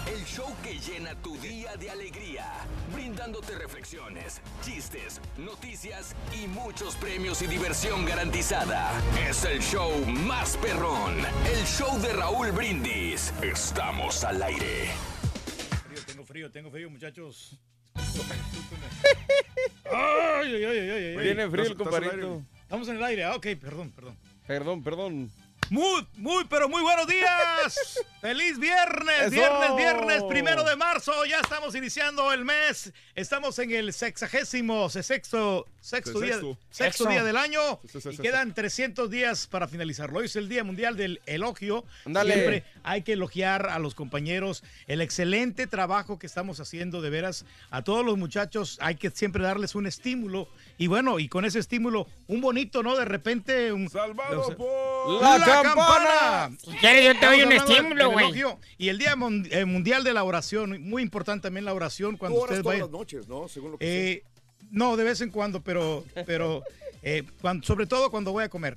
El show que llena tu día de alegría, brindándote reflexiones, chistes, noticias y muchos premios y diversión garantizada. Es el show más perrón, el show de Raúl Brindis. Estamos al aire. Frío, tengo frío, tengo frío, muchachos. Ay, ay, ay, ay, ay, ay. Tiene frío el ¿Estás- estás al comparito. Estamos en el aire. Ah, ok, perdón, perdón. Perdón, perdón. Muy, muy, pero muy buenos días. Feliz viernes, Eso. viernes, viernes, primero de marzo. Ya estamos iniciando el mes. Estamos en el sexagésimo, se- sexto, sexto día, Sexto. día del año. Y quedan 300 días para finalizarlo. Hoy es el Día Mundial del Elogio. Siempre hay que elogiar a los compañeros el excelente trabajo que estamos haciendo. De veras, a todos los muchachos hay que siempre darles un estímulo. Y bueno, y con ese estímulo, un bonito, ¿no? De repente, un. Salvado o sea, por ¡La campana! Si quieres, yo te doy un estímulo, güey. Y el Día eh, Mundial de la Oración, muy importante también la oración cuando Tú oras ustedes todas vayan. las noches, ¿no? Según lo que. Eh, no, de vez en cuando, pero, pero eh, sobre todo cuando voy a comer.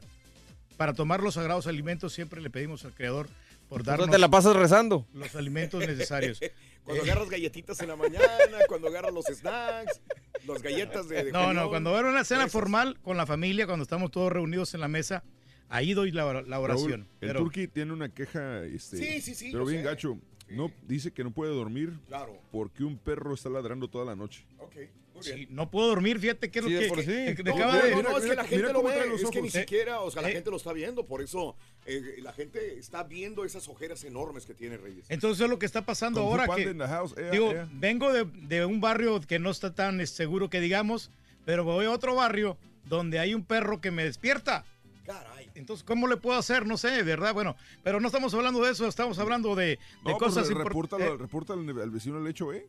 Para tomar los sagrados alimentos siempre le pedimos al Creador por Entonces darnos te la pasas rezando. los alimentos necesarios. Cuando Eh, agarras galletitas en la mañana, cuando agarras los snacks, las galletas de, de no, no, cuando va a haber una cena formal con la familia, cuando estamos todos reunidos en la mesa, ahí doy la, la oración. Raúl, el Pero- Turqui tiene una queja, este, Sí, sí, sí, pero bien sé. gacho. No, dice que no puede dormir Claro. porque un perro está ladrando toda la noche. Ok, muy bien. Sí, no puedo dormir, fíjate que es Sí, lo de que, por sí. que- que No, acaba no, de- no, no, es que mira- la gente mira lo ve, los es que ni siquiera, o sea, la Eh. gente lo está viendo, por eso eh, la gente está viendo esas ojeras enormes que tiene Reyes. Entonces es lo que está pasando Fu ahora que house, ea, digo, ea. vengo de, de un barrio que no está tan eh, seguro que digamos, pero voy a otro barrio donde hay un perro que me despierta. Entonces, ¿cómo le puedo hacer? No sé, ¿verdad? Bueno, pero no estamos hablando de eso, estamos hablando de, de No, cosas importantes. repórtalo al vecino del hecho, ¿eh?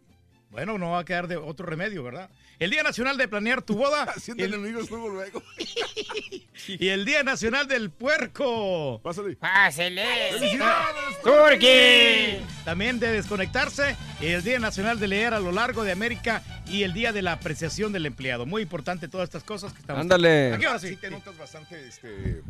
Bueno, no va a quedar de otro remedio, ¿verdad? El Día Nacional de Planear tu Boda Haciendo el- enemigos luego, luego. y el Día Nacional del Puerco. Pásale. Pásele. ¡Felicidades! Turqui. También de desconectarse, el Día Nacional de Leer a lo largo de América y el Día de la Apreciación del Empleado. Muy importante todas estas cosas que estamos... Ándale. Aquí ahora sí. Sí te notas bastante este,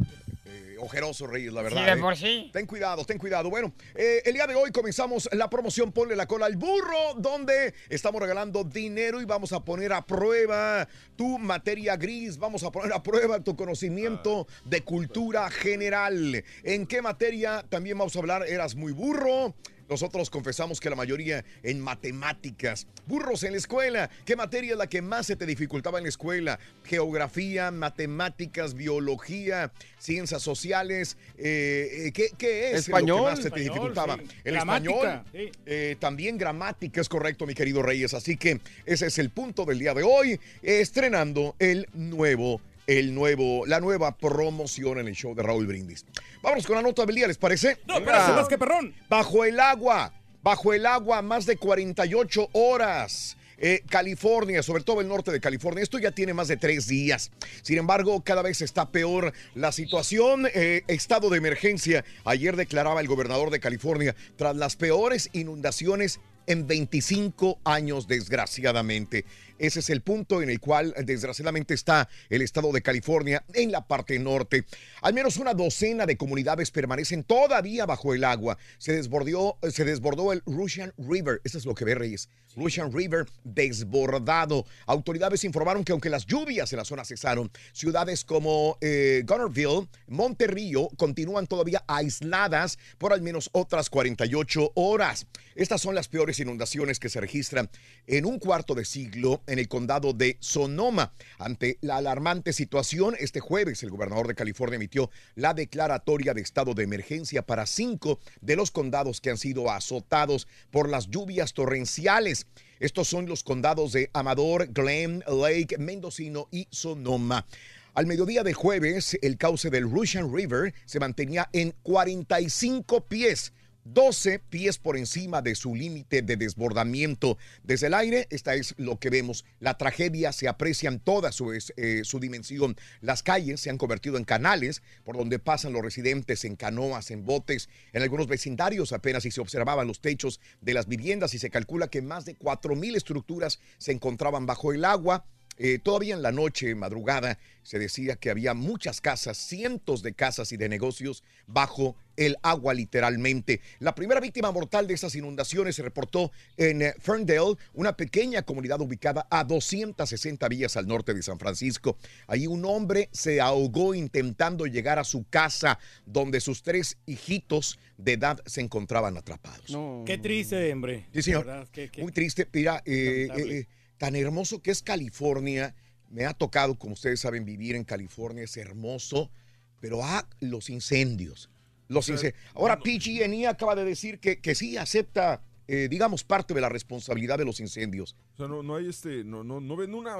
eh, ojeroso, Reyes, la verdad. Sí, de ¿eh? por sí. Ten cuidado, ten cuidado. Bueno, eh, el día de hoy comenzamos la promoción Ponle la cola al burro, donde estamos regalando dinero y vamos a poner a prueba tu materia gris, vamos a poner a prueba tu conocimiento de cultura general. ¿En qué materia también vamos a hablar? Eras muy burro. Nosotros confesamos que la mayoría en matemáticas. Burros en la escuela. ¿Qué materia es la que más se te dificultaba en la escuela? Geografía, matemáticas, biología, ciencias sociales. eh, eh, ¿qué, qué es Español. lo que más se te Español, dificultaba? sí. El Gramática, español. eh, también gramática, es correcto, mi querido Reyes. Así que ese es el punto del día de hoy, estrenando el nuevo el nuevo, la nueva promoción en el show de Raúl Brindis. Vámonos con la nota del día, ¿les parece? No, más que perrón. Bajo el agua, bajo el agua, más de 48 horas. Eh, California, sobre todo el norte de California, esto ya tiene más de tres días. Sin embargo, cada vez está peor la situación. Eh, estado de emergencia. Ayer declaraba el gobernador de California tras las peores inundaciones en 25 años, desgraciadamente. Ese es el punto en el cual, desgraciadamente, está el estado de California en la parte norte. Al menos una docena de comunidades permanecen todavía bajo el agua. Se desbordó, se desbordó el Russian River. Eso es lo que ve, Reyes. Russian River desbordado. Autoridades informaron que aunque las lluvias en la zona cesaron, ciudades como eh, Gunnerville, Monterrillo continúan todavía aisladas por al menos otras 48 horas. Estas son las peores inundaciones que se registran en un cuarto de siglo en el condado de Sonoma. Ante la alarmante situación, este jueves el gobernador de California emitió la declaratoria de estado de emergencia para cinco de los condados que han sido azotados por las lluvias torrenciales. Estos son los condados de Amador, Glen, Lake, Mendocino y Sonoma. Al mediodía de jueves, el cauce del Russian River se mantenía en 45 pies. 12 pies por encima de su límite de desbordamiento. Desde el aire, esta es lo que vemos. La tragedia se aprecia en toda su, eh, su dimensión. Las calles se han convertido en canales por donde pasan los residentes en canoas, en botes. En algunos vecindarios apenas si se observaban los techos de las viviendas y se calcula que más de 4.000 estructuras se encontraban bajo el agua. Eh, todavía en la noche, madrugada, se decía que había muchas casas, cientos de casas y de negocios bajo el agua literalmente. La primera víctima mortal de estas inundaciones se reportó en eh, Ferndale, una pequeña comunidad ubicada a 260 villas al norte de San Francisco. Ahí un hombre se ahogó intentando llegar a su casa donde sus tres hijitos de edad se encontraban atrapados. Qué triste, hombre. Sí, señor. De verdad, qué- qué- Muy triste. Mira, eh, eh, tan hermoso que es California. Me ha tocado, como ustedes saben, vivir en California. Es hermoso. Pero ah, los incendios. Los sea, ince- Ahora, PG&E acaba de decir que, que sí acepta, eh, digamos, parte de la responsabilidad de los incendios. O sea, no, no hay este, no, no, no ven una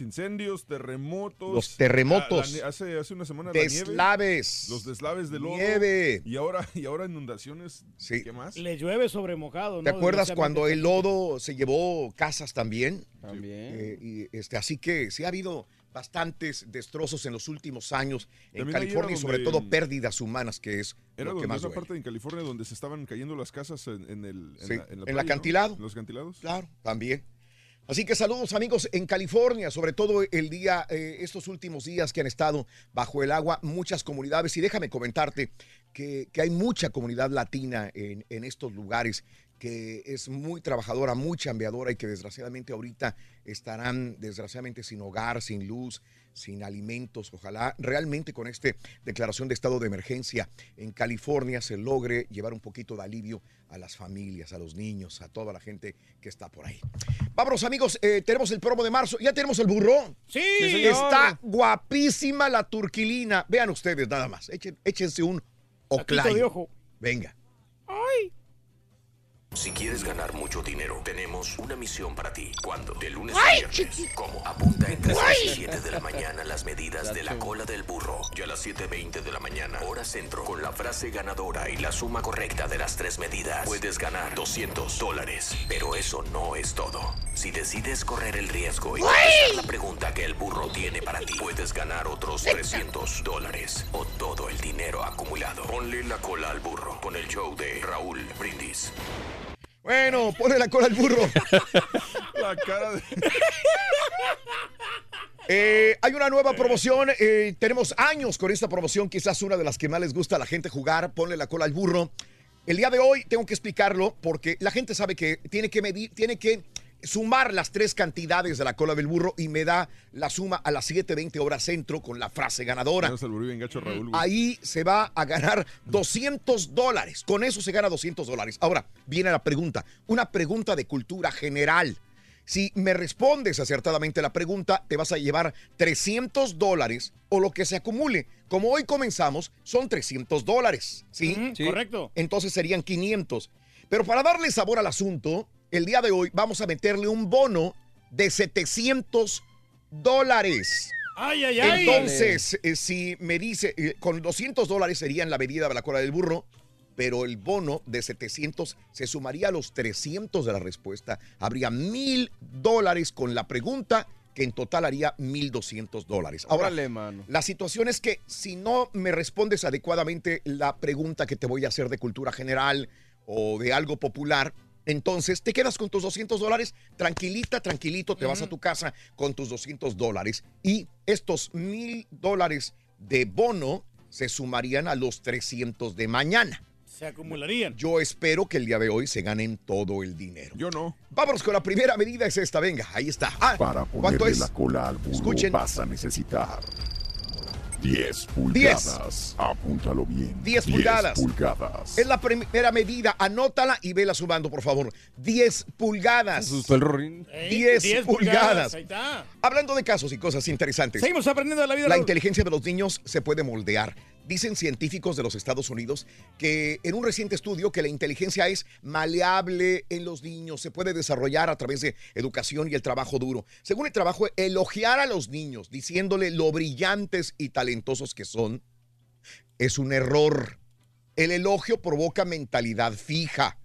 incendios, terremotos. Los terremotos. la- la- hace, hace una semana la nieve. Deslaves. Los deslaves de lodo. Nieve. Y ahora, y ahora inundaciones. Sí. ¿Qué más? Le llueve sobre mojado, ¿no? ¿Te acuerdas cuando el lodo se llevó casas también? También. Eh, y, este, así que sí ha habido bastantes destrozos en los últimos años en También California y sobre todo pérdidas humanas, que es Era lo que donde más esa duele. parte en California donde se estaban cayendo las casas en, en el, en Sí, la, en la ¿en el playa, ¿no? acantilado? En los acantilados. Claro, también. Así que saludos amigos en California, sobre todo el día, eh, estos últimos días que han estado bajo el agua, muchas comunidades. Y déjame comentarte que, que hay mucha comunidad latina en, en estos lugares que es muy trabajadora, muy chambeadora y que desgraciadamente ahorita estarán desgraciadamente sin hogar, sin luz, sin alimentos. Ojalá realmente con esta declaración de estado de emergencia en California se logre llevar un poquito de alivio a las familias, a los niños, a toda la gente que está por ahí. Vámonos amigos, eh, tenemos el promo de marzo, ya tenemos el burro. Sí, señor. Está guapísima la turquilina. Vean ustedes nada más, Echen- échense un oclayo. ojo. Venga. Si quieres ganar mucho dinero, tenemos una misión para ti. ¿Cuándo? De lunes ¡Ay, a viernes. ¿Cómo? Apunta entre 6 y 7 de la mañana las medidas de la cola del burro. Y a las 7.20 de la mañana, hora centro, con la frase ganadora y la suma correcta de las tres medidas, puedes ganar 200 dólares. Pero eso no es todo. Si decides correr el riesgo y contestar la pregunta que el burro tiene para ti, puedes ganar otros 300 dólares o todo el dinero acumulado. Ponle la cola al burro con el show de Raúl Brindis. Bueno, ponle la cola al burro. La cara de. Eh, hay una nueva promoción. eh, tenemos años con esta promoción. Quizás una de las que más les gusta a la gente jugar. Ponle la cola al burro. El día de hoy tengo que explicarlo porque la gente sabe que tiene que medir, tiene que sumar las tres cantidades de la cola del burro y me da la suma a las 7:20 horas centro con la frase ganadora. Ahí se va a ganar 200 dólares. Con eso se gana 200 dólares. Ahora, viene la pregunta. Una pregunta de cultura general. Si me respondes acertadamente la pregunta, te vas a llevar 300 dólares o lo que se acumule. Como hoy comenzamos, son 300 dólares. Sí. correcto. Entonces serían 500. Pero para darle sabor al asunto, el día de hoy vamos a meterle un bono de 700 dólares. Ay, ay, ay. Entonces, eh, si me dice, eh, con 200 dólares serían la medida de la cola del burro, pero el bono de 700 se sumaría a los 300 de la respuesta. Habría mil dólares con la pregunta, que en total haría 1.200 dólares. Ahora, Órale, mano. la situación es que si no me respondes adecuadamente la pregunta que te voy a hacer de cultura general o de algo popular, entonces te quedas con tus 200 dólares, tranquilita, tranquilito, te vas a tu casa con tus 200 dólares y estos mil dólares de bono se sumarían a los 300 de mañana. Se acumularían. Yo espero que el día de hoy se ganen todo el dinero. Yo no. Vámonos con la primera medida, es esta, venga, ahí está. Ah, Para ¿Cuánto ponerle es? la cola al burro Escuchen. vas a necesitar 10 pulgadas. Apúntalo bien. 10 pulgadas. pulgadas. Es la primera medida, anótala y vela sumando, por favor. 10 pulgadas. Asustó el Rorín. Ey, 10 10 pulgadas. Ahí está. Hablando de casos y cosas interesantes. Seguimos aprendiendo de la vida. La inteligencia de los niños se puede moldear. Dicen científicos de los Estados Unidos que en un reciente estudio que la inteligencia es maleable en los niños, se puede desarrollar a través de educación y el trabajo duro. Según el trabajo, elogiar a los niños diciéndole lo brillantes y talentosos que son es un error. El elogio provoca mentalidad fija.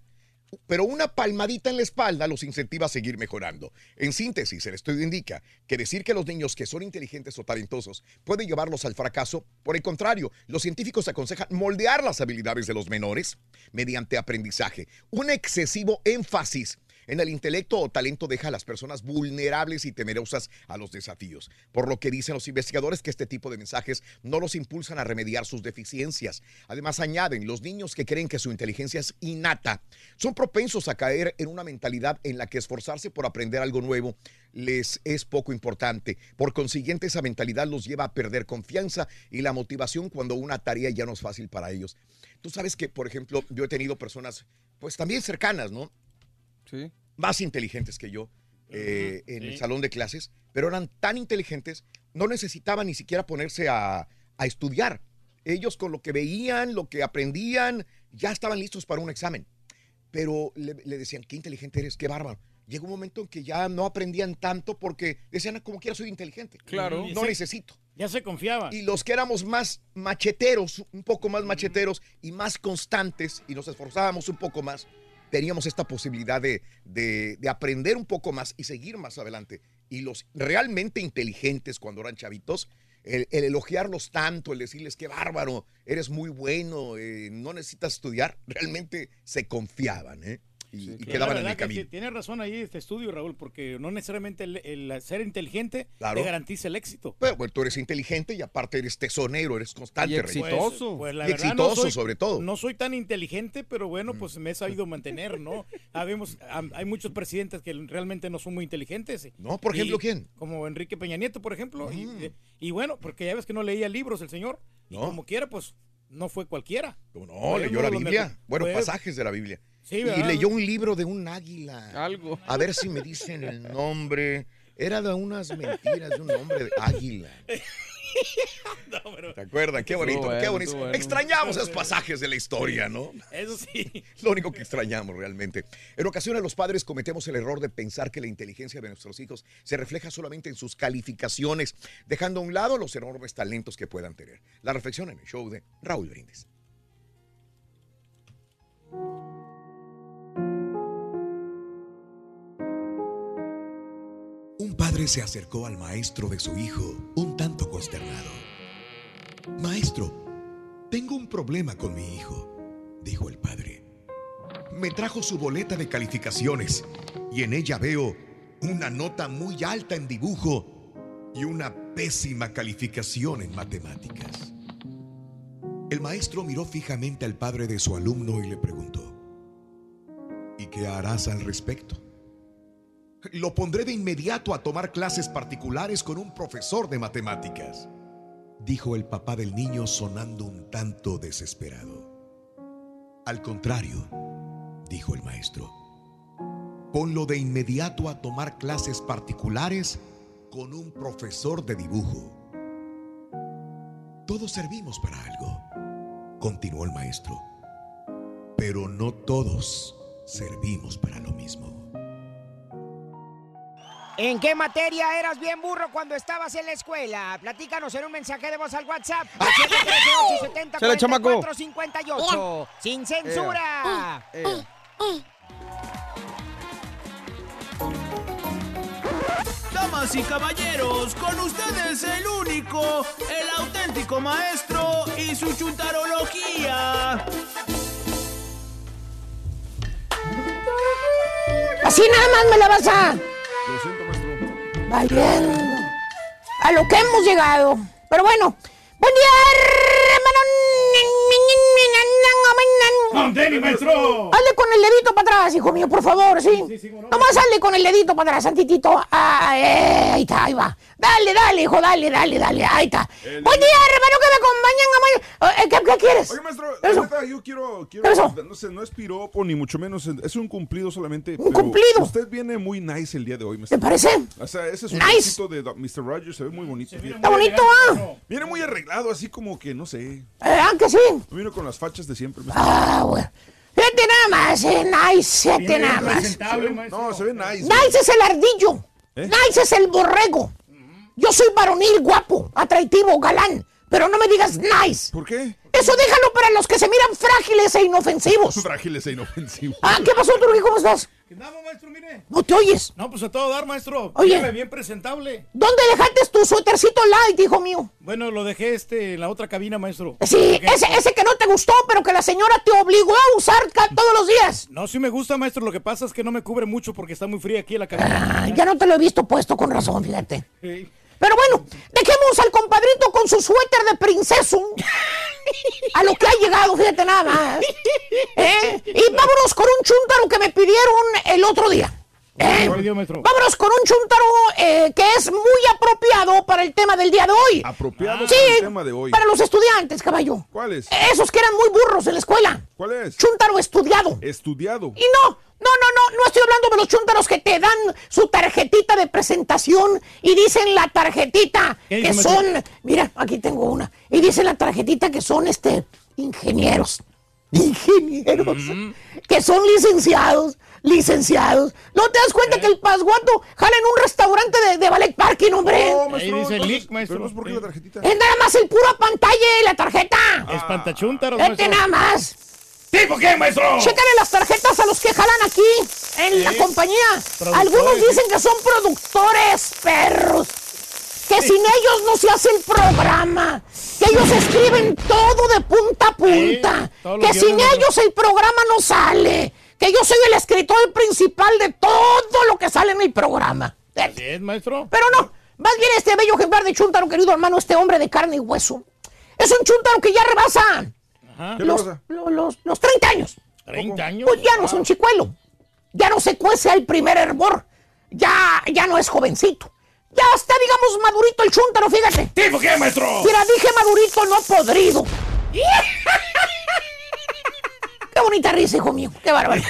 Pero una palmadita en la espalda los incentiva a seguir mejorando. En síntesis, el estudio indica que decir que los niños que son inteligentes o talentosos puede llevarlos al fracaso. Por el contrario, los científicos aconsejan moldear las habilidades de los menores mediante aprendizaje. Un excesivo énfasis en el intelecto o talento deja a las personas vulnerables y temerosas a los desafíos, por lo que dicen los investigadores que este tipo de mensajes no los impulsan a remediar sus deficiencias. Además, añaden, los niños que creen que su inteligencia es innata son propensos a caer en una mentalidad en la que esforzarse por aprender algo nuevo les es poco importante. Por consiguiente, esa mentalidad los lleva a perder confianza y la motivación cuando una tarea ya no es fácil para ellos. Tú sabes que, por ejemplo, yo he tenido personas, pues también cercanas, ¿no? Sí. más inteligentes que yo eh, en sí. el salón de clases, pero eran tan inteligentes, no necesitaban ni siquiera ponerse a, a estudiar. Ellos con lo que veían, lo que aprendían, ya estaban listos para un examen. Pero le, le decían, qué inteligente eres, qué bárbaro. Llegó un momento en que ya no aprendían tanto porque decían, "Ah, como quiera soy inteligente. Claro. No necesito. Ya se confiaba. Y los que éramos más macheteros, un poco más macheteros y más constantes y nos esforzábamos un poco más, teníamos esta posibilidad de, de- de aprender un poco más y seguir más adelante. Y los realmente inteligentes cuando eran chavitos, el, el elogiarlos tanto, el decirles qué bárbaro, eres muy bueno, eh, no necesitas estudiar, realmente se confiaban ¿eh? Y, y quedaban en el camino. sí, Tiene razón ahí este estudio, Raúl, porque no necesariamente el, el ser inteligente Claro. te garantiza el éxito. Pero bueno, tú eres inteligente y aparte eres tesonero, eres constante. Y exitoso. Pues, la y verdad, exitoso no soy- sobre todo. No soy tan inteligente, pero bueno, pues me he sabido mantener, ¿no? Habemos, am- hay muchos presidentes que realmente no son muy inteligentes. No, por ejemplo, Y- ¿quién? Como Enrique Peña Nieto, por ejemplo. Y, y bueno, porque ya ves que no leía libros el señor. Y No. como quiera, pues no fue cualquiera. No, leyó la Biblia. mejor- Bueno, fue- pasajes de la Biblia. Sí, y leyó un libro de un águila. Algo. A ver si me dicen el nombre. Era de unas mentiras de un nombre de águila. ¿Te acuerdan? Qué bonito, qué bonito. bueno. Extrañamos esos pasajes de la historia, ¿no? Eso sí. Lo único que extrañamos realmente. En ocasiones los padres cometemos el error de pensar que la inteligencia de nuestros hijos se refleja solamente en sus calificaciones, dejando a un lado los enormes talentos que puedan tener. La reflexión en el show de Raúl Brindis. Un padre se acercó al maestro de su hijo, un tanto consternado. Maestro, tengo un problema con mi hijo, dijo el padre. Me trajo su boleta de calificaciones y en ella veo una nota muy alta en dibujo y una pésima calificación en matemáticas. El maestro miró fijamente al padre de su alumno y le preguntó, ¿y qué harás al respecto? Lo pondré de inmediato a tomar clases particulares con un profesor de matemáticas, dijo el papá del niño sonando un tanto desesperado. Al contrario, dijo el maestro, ponlo de inmediato a tomar clases particulares con un profesor de dibujo. Todos servimos para algo, continuó el maestro, pero no todos servimos para lo mismo. ¿En qué materia eras bien burro cuando estabas en la escuela? Platícanos en un mensaje de voz al WhatsApp. al 713 Chale, chamaco. 870 Sin censura. Damas y caballeros, con ustedes el único, el auténtico maestro y su chuntarología. Así nada más me la vas a... Valiendo. A lo que hemos llegado. Pero bueno. Buen día, hermano. ¡Conteni, maestro! Hazle con el dedito para atrás, hijo mío, por favor, sí. Nomás hazle con el dedito para atrás, tantitito. Ah, eh, ahí está, ahí va. Dale, dale, hijo, dale, dale, dale. Ahí está. Buen día, hermano, que me acompañan. Eh, ¿Qué, qué quieres? Oye, maestro, ¿Qué la neta, yo quiero, quiero ¿Qué pasó? no sé, no es piropo ni mucho menos, es un cumplido solamente. ¿Un pero cumplido? Usted viene muy nice el día de hoy, maestro. ¿Te parece? O sea, ese es un Nice. de Mr. Rogers, se ve muy bonito. Está bonito, ¿ah? Viene muy arreglado, así como que, no sé. Eh, ¿ah, que sí? Vino con las fachas de siempre. maestro. Ah, bueno. Fíjate nada más, eh, nice, fíjate nada más. Se ve- no, se ve nice. Nice es el ardillo. ¿Eh? Nice es el borrego. Yo soy varonil, guapo, atractivo, galán. Pero no me digas nice. ¿Por qué? Eso déjalo para los que se miran frágiles e inofensivos. Frágiles e inofensivos. Ah, ¿qué pasó, Turquí? ¿Cómo estás? Andamos, maestro, mire. No te oyes. No, pues a todo dar, maestro. Oye. Mírame, bien presentable. ¿Dónde dejaste tu suétercito light, hijo mío? Bueno, lo dejé este en la otra cabina, maestro. Sí, ese, ese que no te gustó, pero que la señora te obligó a usar todos los días. No, sí me gusta, maestro. Lo que pasa es que no me cubre mucho porque está muy fría aquí en la cabina. Ah, ya no te lo he visto puesto con razón, fíjate. Sí. Pero bueno, dejemos al compadrito con su suéter de princeso. A lo que ha llegado, fíjate nada más. ¿Eh? Y vámonos con un chúntaro que me pidieron el otro día. ¿Eh? Vámonos con un chúntaro eh, que es muy apropiado para el tema del día de hoy. Apropiado Sí, para el tema de hoy. para los estudiantes, caballo. ¿Cuál es? Esos que eran muy burros en la escuela. ¿Cuál es? Chúntaro estudiado. Estudiado. Y no, no, no, no, no estoy hablando de los chúntaros que te dan su tarjetita de presentación y dicen la tarjetita ¿Qué que son, mira, aquí tengo una, y dicen la tarjetita que son este ingenieros. Ingenieros. Que son licenciados. Licenciados. ¿No te das cuenta que el pasguato jala en un restaurante de, de ballet parking, hombre? No, Ahí maestro. dice entonces- Lick, maestro. Pero no es la tarjetita. Es nada más el puro pantalla y la tarjeta. Espantachúntaros, Vete maestro. nada más. ¿Tipo qué, maestro? Chécale las tarjetas a los que jalan aquí, en la compañía. Algunos dicen que son productores, perros. Que sin ellos no se hace el programa. Que ellos escriben todo de punta a punta. que sin ellos el programa no sale. Que yo soy el escritor principal de todo lo que sale en el programa. Así es, maestro. Pero no, más bien este bello ejemplar de Chuntaro, querido hermano, este hombre de carne y hueso. Es un Chuntaro que ya rebasa Ajá. ¿Qué le los, los, los 30 años. 30 años. Pues ya no es un chicuelo. Ya no se cuece al primer hervor. Ya, ya no es jovencito. Ya está, digamos, madurito el chúntaro, fíjate. ¿Tipo qué, maestro? Mira, dije madurito, no podrido. Qué bonita risa, hijo mío. Qué bárbaro.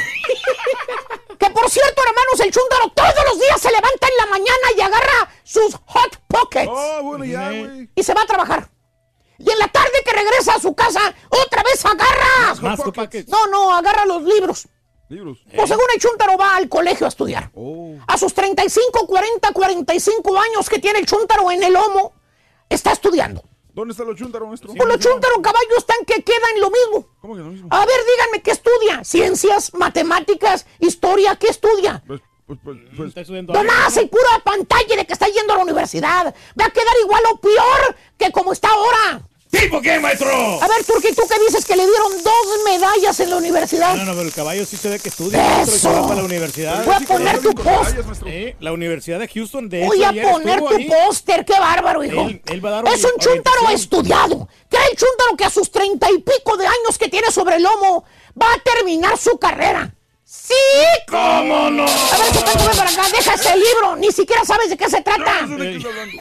que por cierto, hermanos, el chúntaro todos los días se levanta en la mañana y agarra sus hot pockets Oh, bueno, ya, güey. y se va a trabajar. Y en la tarde que regresa a su casa, otra vez agarra. Más que paquetes. No, no, agarra los libros. Libros. Pues según el Chuntaro va al colegio a estudiar. Oh. A sus 35, 40, 45 años que tiene el Chuntaro en el lomo, está estudiando. ¿Dónde está los chúntaros, maestro? Pues los Chuntaro caballos están que quedan lo mismo. ¿Cómo que lo mismo? A ver, díganme, ¿qué estudia? ¿Ciencias, matemáticas, historia? ¿Qué estudia? Pues, pues, pues, pues, Está estudiando Nomás el pura pantalla de que está yendo a la universidad. Va a quedar igual o peor que como está ahora. ¿Tipo qué, maestro? A ver, Turki, ¿tú qué dices? Que le dieron dos medallas en la universidad. No, no, pero el caballo sí se ve que estudia. maestro, ¡Eso! para la universidad. Voy a poner tu post. Sí, la Universidad de Houston, de Voy hecho, a poner tu póster, qué bárbaro, hijo. Él- él va a dar es un chúntaro estudiado. ¿Cree el chúntaro que a sus treinta y pico de años que tiene sobre el lomo va a terminar su carrera? ¡Sí! ¿Cómo no? A ver, Chuntaro, ven para acá, deja ese libro, ni siquiera sabes de qué se trata.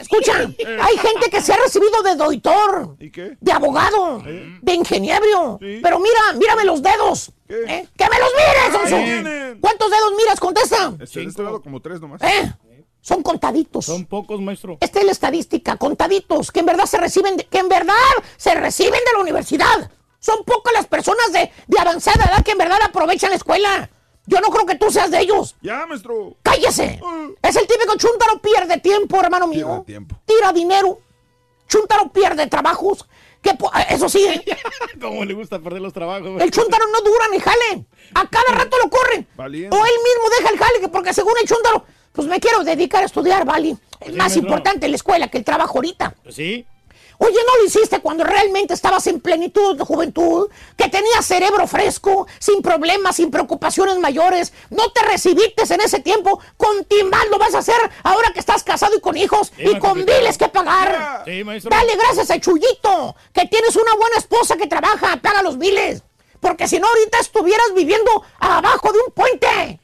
Escucha, hay gente que se ha recibido de doctor, de abogado, de ingeniero. Pero mira, mírame los dedos. ¿eh? ¡Que me los mires, Sonso! ¿Cuántos dedos miras? Contesta. Este, de este lado como tres nomás. ¿Eh? Son contaditos. Son pocos, maestro. Esta es la estadística, contaditos, que en verdad se reciben, de, que en verdad se reciben de la universidad. Son pocas las personas de, de avanzada edad que en verdad aprovechan la escuela. Yo no creo que tú seas de ellos. Ya, maestro. ¡Cállese! Es el típico chúntaro pierde tiempo, hermano mío. Pierde tiempo. Tira dinero. Chúntaro pierde trabajos. Que po- eso sí, ¿eh? ¿Cómo le gusta perder los trabajos? el chúntaro no dura ni jale. A cada rato lo corren. Valiente. O él mismo deja el jale, que porque según el chúntaro, pues me quiero dedicar a estudiar, ¿vale? Es Sí, más maestro. importante la escuela que el trabajo ahorita. Sí. Oye, ¿no lo hiciste cuando realmente estabas en plenitud de juventud? Que tenías cerebro fresco, sin problemas, sin preocupaciones mayores. ¿No te recibiste en ese tiempo? Con timbal lo vas a hacer ahora que estás casado y con hijos Sí, y maestro, con biles que pagar. Sí, maestro. Dale gracias a Chuyito, que tienes una buena esposa que trabaja, paga los biles. Porque si no, ahorita estuvieras viviendo abajo de un puente.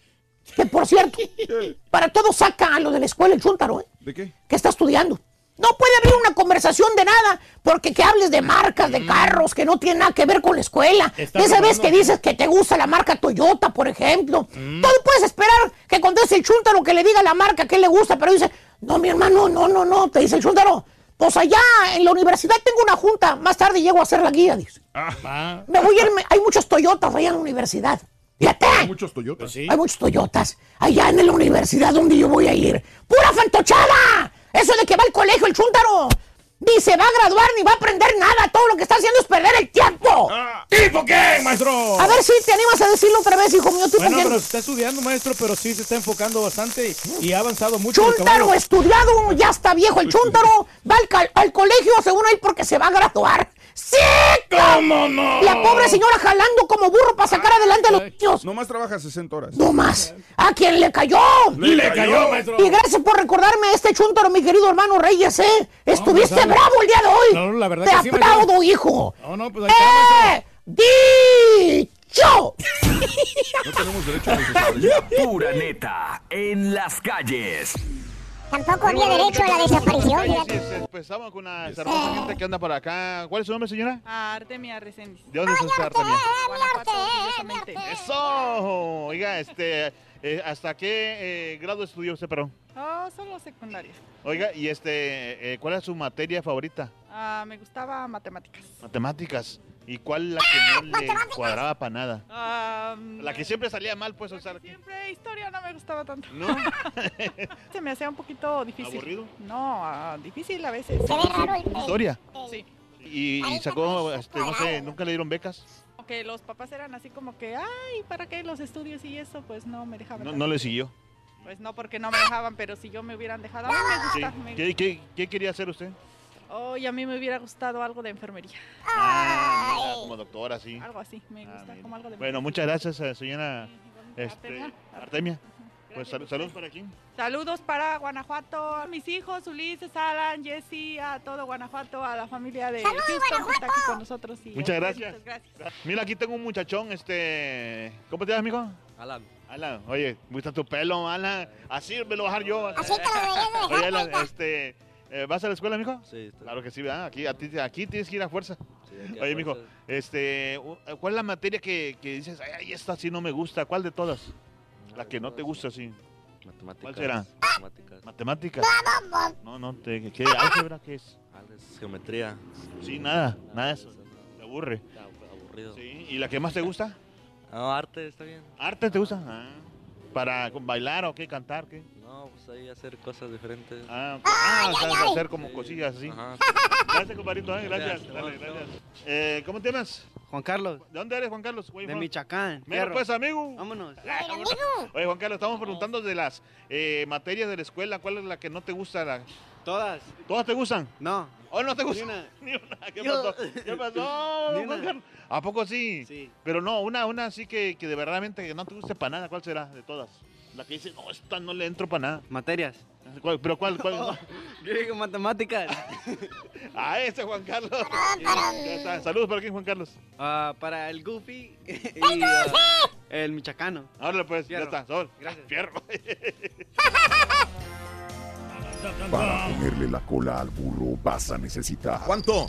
Que por cierto, para todo saca a lo de la escuela el chúntaro, ¿eh? ¿De qué? que está estudiando. No puede haber una conversación de nada, porque que hables de marcas, de carros, que no tiene nada que ver con la escuela. Está Esa vez que dices que te gusta la marca Toyota, por ejemplo. Todo puedes esperar que conteste el chúntaro que le diga la marca que le gusta, pero dice, no, mi hermano, no, no, no, te dice el chúntaro. Pues allá en la universidad tengo una junta, más tarde llego a hacer la guía, dice. Ah, Me voy a irme, hay muchos Toyotas allá en la universidad. Fíjate. Hay muchos Toyotas. sí. Hay muchos Toyotas allá en la universidad donde yo voy a ir. ¡Pura fantochada! Eso de que va al colegio el chúntaro. Ni se va a graduar ni va a aprender nada. Todo lo que está haciendo es perder el tiempo. ¿Tipo qué, maestro? A ver si te animas a decirlo otra vez, hijo mío. ¿Tipo Bueno, quién? pero se está estudiando, maestro, pero sí se está enfocando bastante y, y ha avanzado mucho. caballo. estudiado, ya está viejo el chúntaro. Va al, al colegio según él porque se va a graduar. ¡Sí! ¿Cómo no? La pobre señora jalando como burro para sacar adelante a los niños. Nomás trabaja 60 horas. No más. ¿A quién le cayó? Y le cayó, maestro. Y gracias por recordarme este chúntaro, mi querido hermano Reyes, ¿eh? Estuviste pues, bravo el día de hoy. No, la verdad Te que sí, maestro. aplaudo, hijo. No, no, pues ahí está. ¡Eh! ¡Dicho! No tenemos derecho a pura neta en las calles. Tampoco había derecho a la desaparición. Empezamos con una hermosa gente que anda por acá. ¿Cuál es su nombre, señora? Artemia Reséndiz. ¿De dónde es usted, Artemia? ¡Eso! Oiga, este, eh, ¿hasta qué eh, grado estudió usted, perdón? Oh, solo secundaria. Oiga, y este, eh, ¿cuál es su materia favorita? Ah, me gustaba matemáticas. Matemáticas. ¿Y cuál la que no le cuadraba para nada? Ah, La que siempre salía mal, pues, o sea, que- siempre historia no me gustaba tanto. ¿no? Se me hacía un poquito difícil. ¿Aburrido? No, ah, difícil a veces. ¿Historia? Sí. Y, y sacó, este, no sé, ¿nunca le dieron becas? Que los papás eran así como que, ay, ¿para qué los estudios y eso? Pues no me dejaban. No, no le siguió. Pues no, porque no me dejaban, pero si yo me hubieran dejado, a mí me Sí. gusta. me- ¿Qué, qué, qué quería hacer usted? Oh, y a mí me hubiera gustado algo de enfermería. Ah, mira, como doctora, sí. Algo así, me gusta como algo de Bueno, muchas gracias, eh, señora este, Artemia. Artemia. Pues sal- saludos para aquí. Saludos para Guanajuato, a mis hijos, Ulises, Alan, Jesse, a todo Guanajuato, a la familia de Houston que está aquí con nosotros. y Muchas gracias. muchas gracias. Mira, aquí tengo un muchachón, este... ¿Cómo te llamas, amigo? Alan. Alan, oye, me gusta tu pelo, Alan. Así me lo voy a yo. Así te lo dejar, Oye, Alan, este... eh, ¿Vas a la escuela, amigo? Sí. Claro que sí, ¿verdad? Aquí, a ti- aquí tienes que ir a fuerza. aquí a Oye, mijo, este, ¿cuál es la materia que, que dices, ay, esta sí no me gusta? ¿Cuál de todas? La que no te gusta, sí. Matemáticas. ¿Cuál será? Matemáticas. Matemáticas. No, no, te, ¿qué álgebra qué es? Geometría. Sí, nada, nada de eso. Te aburre. Aburrido. Sí, ¿y la que más te gusta? No, arte está bien. ¿Arte te gusta? Ah, ¿Para bailar o qué? ¿Cantar qué? No, pues ahí hacer cosas diferentes. Ah, ah sabes hacer como cosillas así. Ajá. Gracias, compadrito, eh, gracias. Gracias. Dale, gracias. Eh, ¿Cómo te llamas? Juan Carlos. ¿De dónde eres, Juan Carlos? De from? Michoacán. Mira, pues, amigo. Vámonos. Oye, Juan Carlos, estamos preguntando de las eh, materias de la escuela. ¿Cuál es la que no te gusta? La- Todas. ¿Todas te gustan? No. ¿O no te gusta? Ni una. ¿Qué pasó? ¿Qué pasó? Ni Juan una. Carlos? ¿A poco sí? Sí. Pero no, una, una así que, que de verdaderamente que no te guste para nada. ¿Cuál será de todas? La que dice, no, esta no le entro para nada. Materias. ¿Cuál- ¿Pero cuál? cuál? Griego, matemáticas. A ese Juan Carlos. Ya está. Saludos para quién, Juan Carlos. Ah, para el Goofy y ah, el Michacano. Ahora pues, Fierro. ya está. Sol. Gracias. Fierro. Para ponerle la cola al burro vas a necesitar. ¿Cuánto?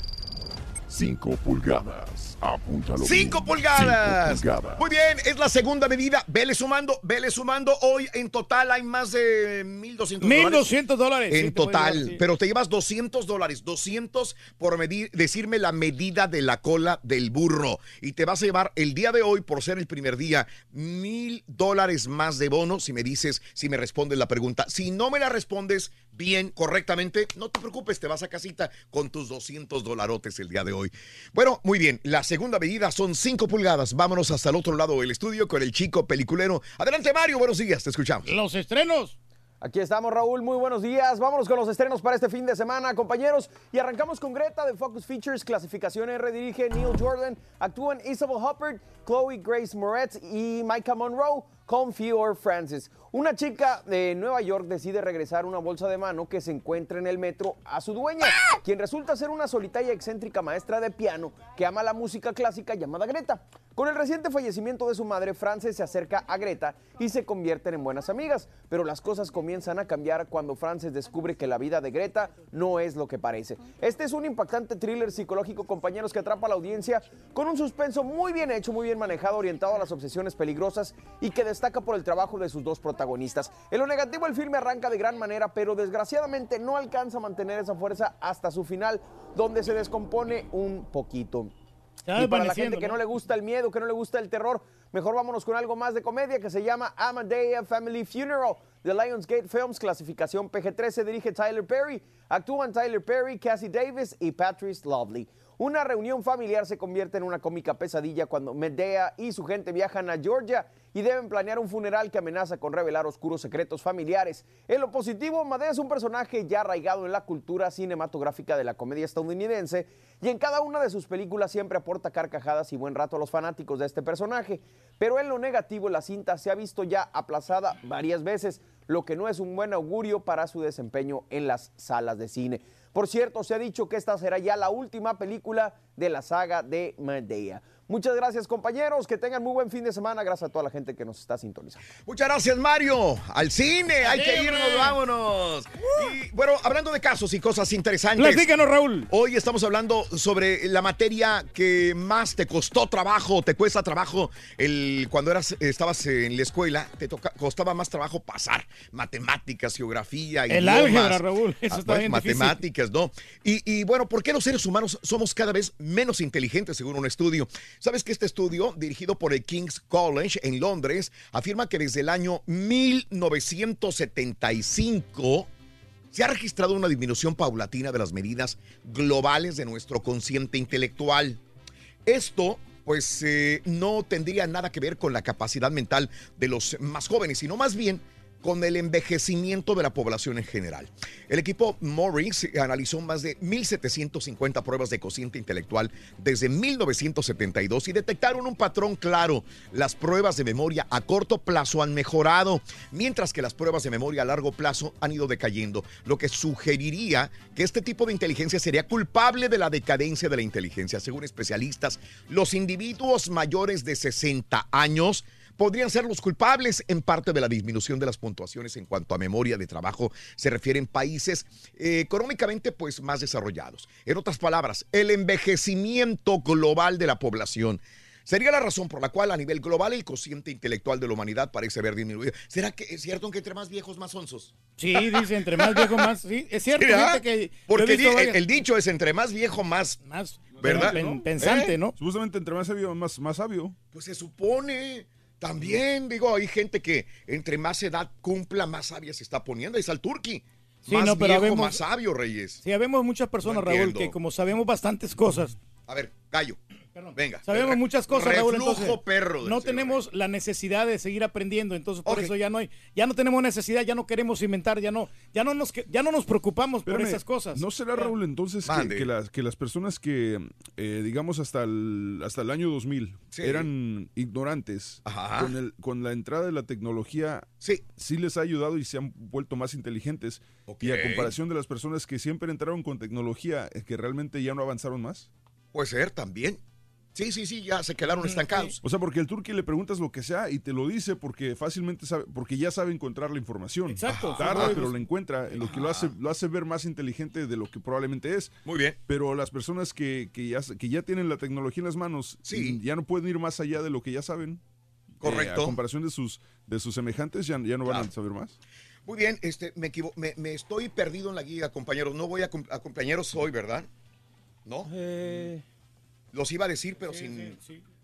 5 pulgadas. Apúntalo. bien. ¡Cinco pulgadas! Cinco pulgadas. Muy bien, es la segunda medida. Vele sumando, vele sumando. Hoy en total hay más de 1.200 dólares. 1.200 dólares. Sí, En te total, llevar, sí. pero te llevas 200 dólares, 200 por medir, decirme la medida de la cola del burro. Y te vas a llevar el día de hoy, por ser el primer día, mil dólares más de bono si me dices, si me respondes la pregunta. Si no me la respondes bien, correctamente, no te preocupes, te vas a casita con tus 200 dolarotes el día de hoy. Bueno, muy bien, la segunda medida son 5 pulgadas. Vámonos hasta el otro lado del estudio con el chico peliculero. Adelante, Mario, buenos días, te escuchamos. Los estrenos. Aquí estamos, Raúl. Muy buenos días. Vámonos con los estrenos para este fin de semana, compañeros. Y arrancamos con Greta de Focus Features. Clasificación R dirige Neil Jordan. Actúan Isabel Huppert, Chloe Grace Moretz y Micah Monroe con Fior Francis. Una chica de Nueva York decide regresar una bolsa de mano que se encuentra en el metro a su dueña, quien resulta ser una solitaria y excéntrica maestra de piano que ama la música clásica llamada Greta. Con el reciente fallecimiento de su madre, Frances se acerca a Greta y se convierten en buenas amigas, pero las cosas comienzan a cambiar cuando Frances descubre que la vida de Greta no es lo que parece. Este es un impactante thriller psicológico, compañeros, que atrapa a la audiencia con un suspenso muy bien hecho, muy bien manejado, orientado a las obsesiones peligrosas y que destaca por el trabajo de sus dos protagonistas. En lo negativo, el filme arranca de gran manera, pero desgraciadamente no alcanza a mantener esa fuerza hasta su final, donde se descompone un poquito. Ya Y para la gente que ¿no? no le gusta el miedo, que no le gusta el terror, mejor vámonos con algo más de comedia que se llama Amadea Family Funeral de Lionsgate Films, clasificación PG-13, dirige Tyler Perry. Actúan Tyler Perry, Cassie Davis y Patrice Lovely. Una reunión familiar se convierte en una cómica pesadilla cuando Medea y su gente viajan a Georgia y deben planear un funeral que amenaza con revelar oscuros secretos familiares. En lo positivo, Medea es un personaje ya arraigado en la cultura cinematográfica de la comedia estadounidense y en cada una de sus películas siempre aporta carcajadas y buen rato a los fanáticos de este personaje. Pero en lo negativo, la cinta se ha visto ya aplazada varias veces, lo que no es un buen augurio para su desempeño en las salas de cine. Por cierto, se ha dicho que esta será ya la última película de la saga de Medea. Muchas gracias compañeros, que tengan muy buen fin de semana, gracias a toda la gente que nos está sintonizando. Muchas gracias, Mario. Al cine, hay que irnos, vámonos. Y bueno, hablando de casos y cosas interesantes. Platícanos, Raúl. Hoy estamos hablando sobre la materia que más te costó trabajo, te cuesta trabajo el cuando eras estabas en la escuela, te toca- costaba más trabajo pasar matemáticas, geografía, El idiomas. álgebra, Raúl, eso Ah, está bien difícil. matemáticas, ¿no? Y, y bueno, ¿por qué los seres humanos somos cada vez menos inteligentes según un estudio? ¿Sabes que este estudio, dirigido por el King's College en Londres, afirma que desde el año 1975 se ha registrado una disminución paulatina de las medidas globales de nuestro consciente intelectual? Esto pues eh, no tendría nada que ver con la capacidad mental de los más jóvenes, sino más bien con el envejecimiento de la población en general. El equipo Morris analizó más de 1.750 pruebas de cociente intelectual desde 1972 y detectaron un patrón claro. Las pruebas de memoria a corto plazo han mejorado, mientras que las pruebas de memoria a largo plazo han ido decayendo, lo que sugeriría que este tipo de inteligencia sería culpable de la decadencia de la inteligencia. Según especialistas, los individuos mayores de 60 años podrían ser los culpables en parte de la disminución de las puntuaciones en cuanto a memoria de trabajo se refiere en países eh, económicamente pues más desarrollados. En otras palabras, el envejecimiento global de la población sería la razón por la cual a nivel global el cociente intelectual de la humanidad parece haber disminuido. ¿Será que es cierto que entre más viejos más onzos? Sí, dice, entre más viejo más. Sí, es cierto, fíjate que. Porque el, varias- el dicho es entre más viejo más... Más, ¿verdad? pen- pensante, ¿no? Supuestamente entre más sabio, más, más sabio. Pues se supone. También, digo, hay gente que entre más edad cumpla, más sabia se está poniendo. Ahí está el turqui. Sí, más no, pero viejo, habemos- más sabio, Reyes. Sí, habemos muchas personas, No Raúl, que como sabemos bastantes cosas. A ver, gallo. Venga. Sabemos muchas cosas, Raúl. Entonces, perro no tenemos la necesidad de seguir aprendiendo. Entonces, por eso ya no hay, ya no tenemos necesidad, ya no queremos inventar, ya no, ya no nos, ya no nos preocupamos por esas cosas. ¿No será, Raúl, entonces que, que las, que las personas que, eh, digamos, hasta el, hasta el año 2000 Sí. eran ignorantes, Ajá. con, el, con la entrada de la tecnología, sí. les ha ayudado y se han vuelto más inteligentes? Y a comparación de las personas que siempre entraron con tecnología, eh, que realmente ya no avanzaron más. Puede ser también. Sí, sí, sí, ya se quedaron estancados. O sea, porque el turqui le preguntas lo que sea y te lo dice porque fácilmente sabe, porque ya sabe encontrar la información. Exacto. Tarda, Ajá. pero la encuentra, lo que lo hace, lo hace ver más inteligente de lo que probablemente es. Muy bien. Pero las personas que, que ya, que ya tienen la tecnología en las manos, Sí. ya no pueden ir más allá de lo que ya saben. Correcto. Eh, a comparación de sus, de sus semejantes, ya, ya no van Claro. a saber más. Muy bien, este, me, equivo- me, me estoy perdido en la guía, compañeros. No voy a, a cumpleaños hoy, ¿verdad? ¿No? Los iba a decir, pero sin...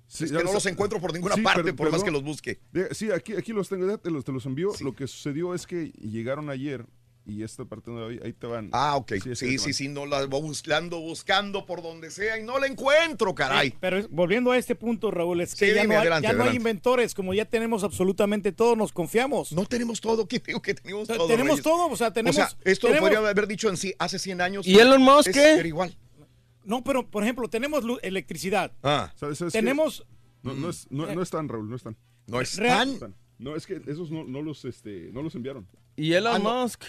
Sí, es ya que no los encuentro por ninguna Sí, parte, por más que los busque. Sí, aquí, aquí los tengo, ya te los, te los envío. Lo que sucedió es que llegaron ayer y esta parte de ahí, ahí te van. Ah, ok. Sí, Sí, sí, sí, no la voy buscando, buscando por donde sea y no la encuentro, caray. Sí, pero es- volviendo a este punto, Raúl, es que Sí, ya, dime, no hay, adelante, ya no hay adelante. inventores, como ya tenemos absolutamente todo, nos confiamos. No tenemos todo, ¿qué digo que tenemos todo? tenemos Reyes? todo, o sea, tenemos... o sea, esto tenemos- lo podría haber dicho en sí hace 100 años. ¿Y Elon Musk Es- qué? Era igual. No, pero por ejemplo, tenemos electricidad. Ah. ¿Sabes- sabes qué? Tenemos... No, no, es, no, no están, Raúl, no están. No están. No, es que esos no, no los, este, no los enviaron. ¿Y Elon Ah, no. Musk?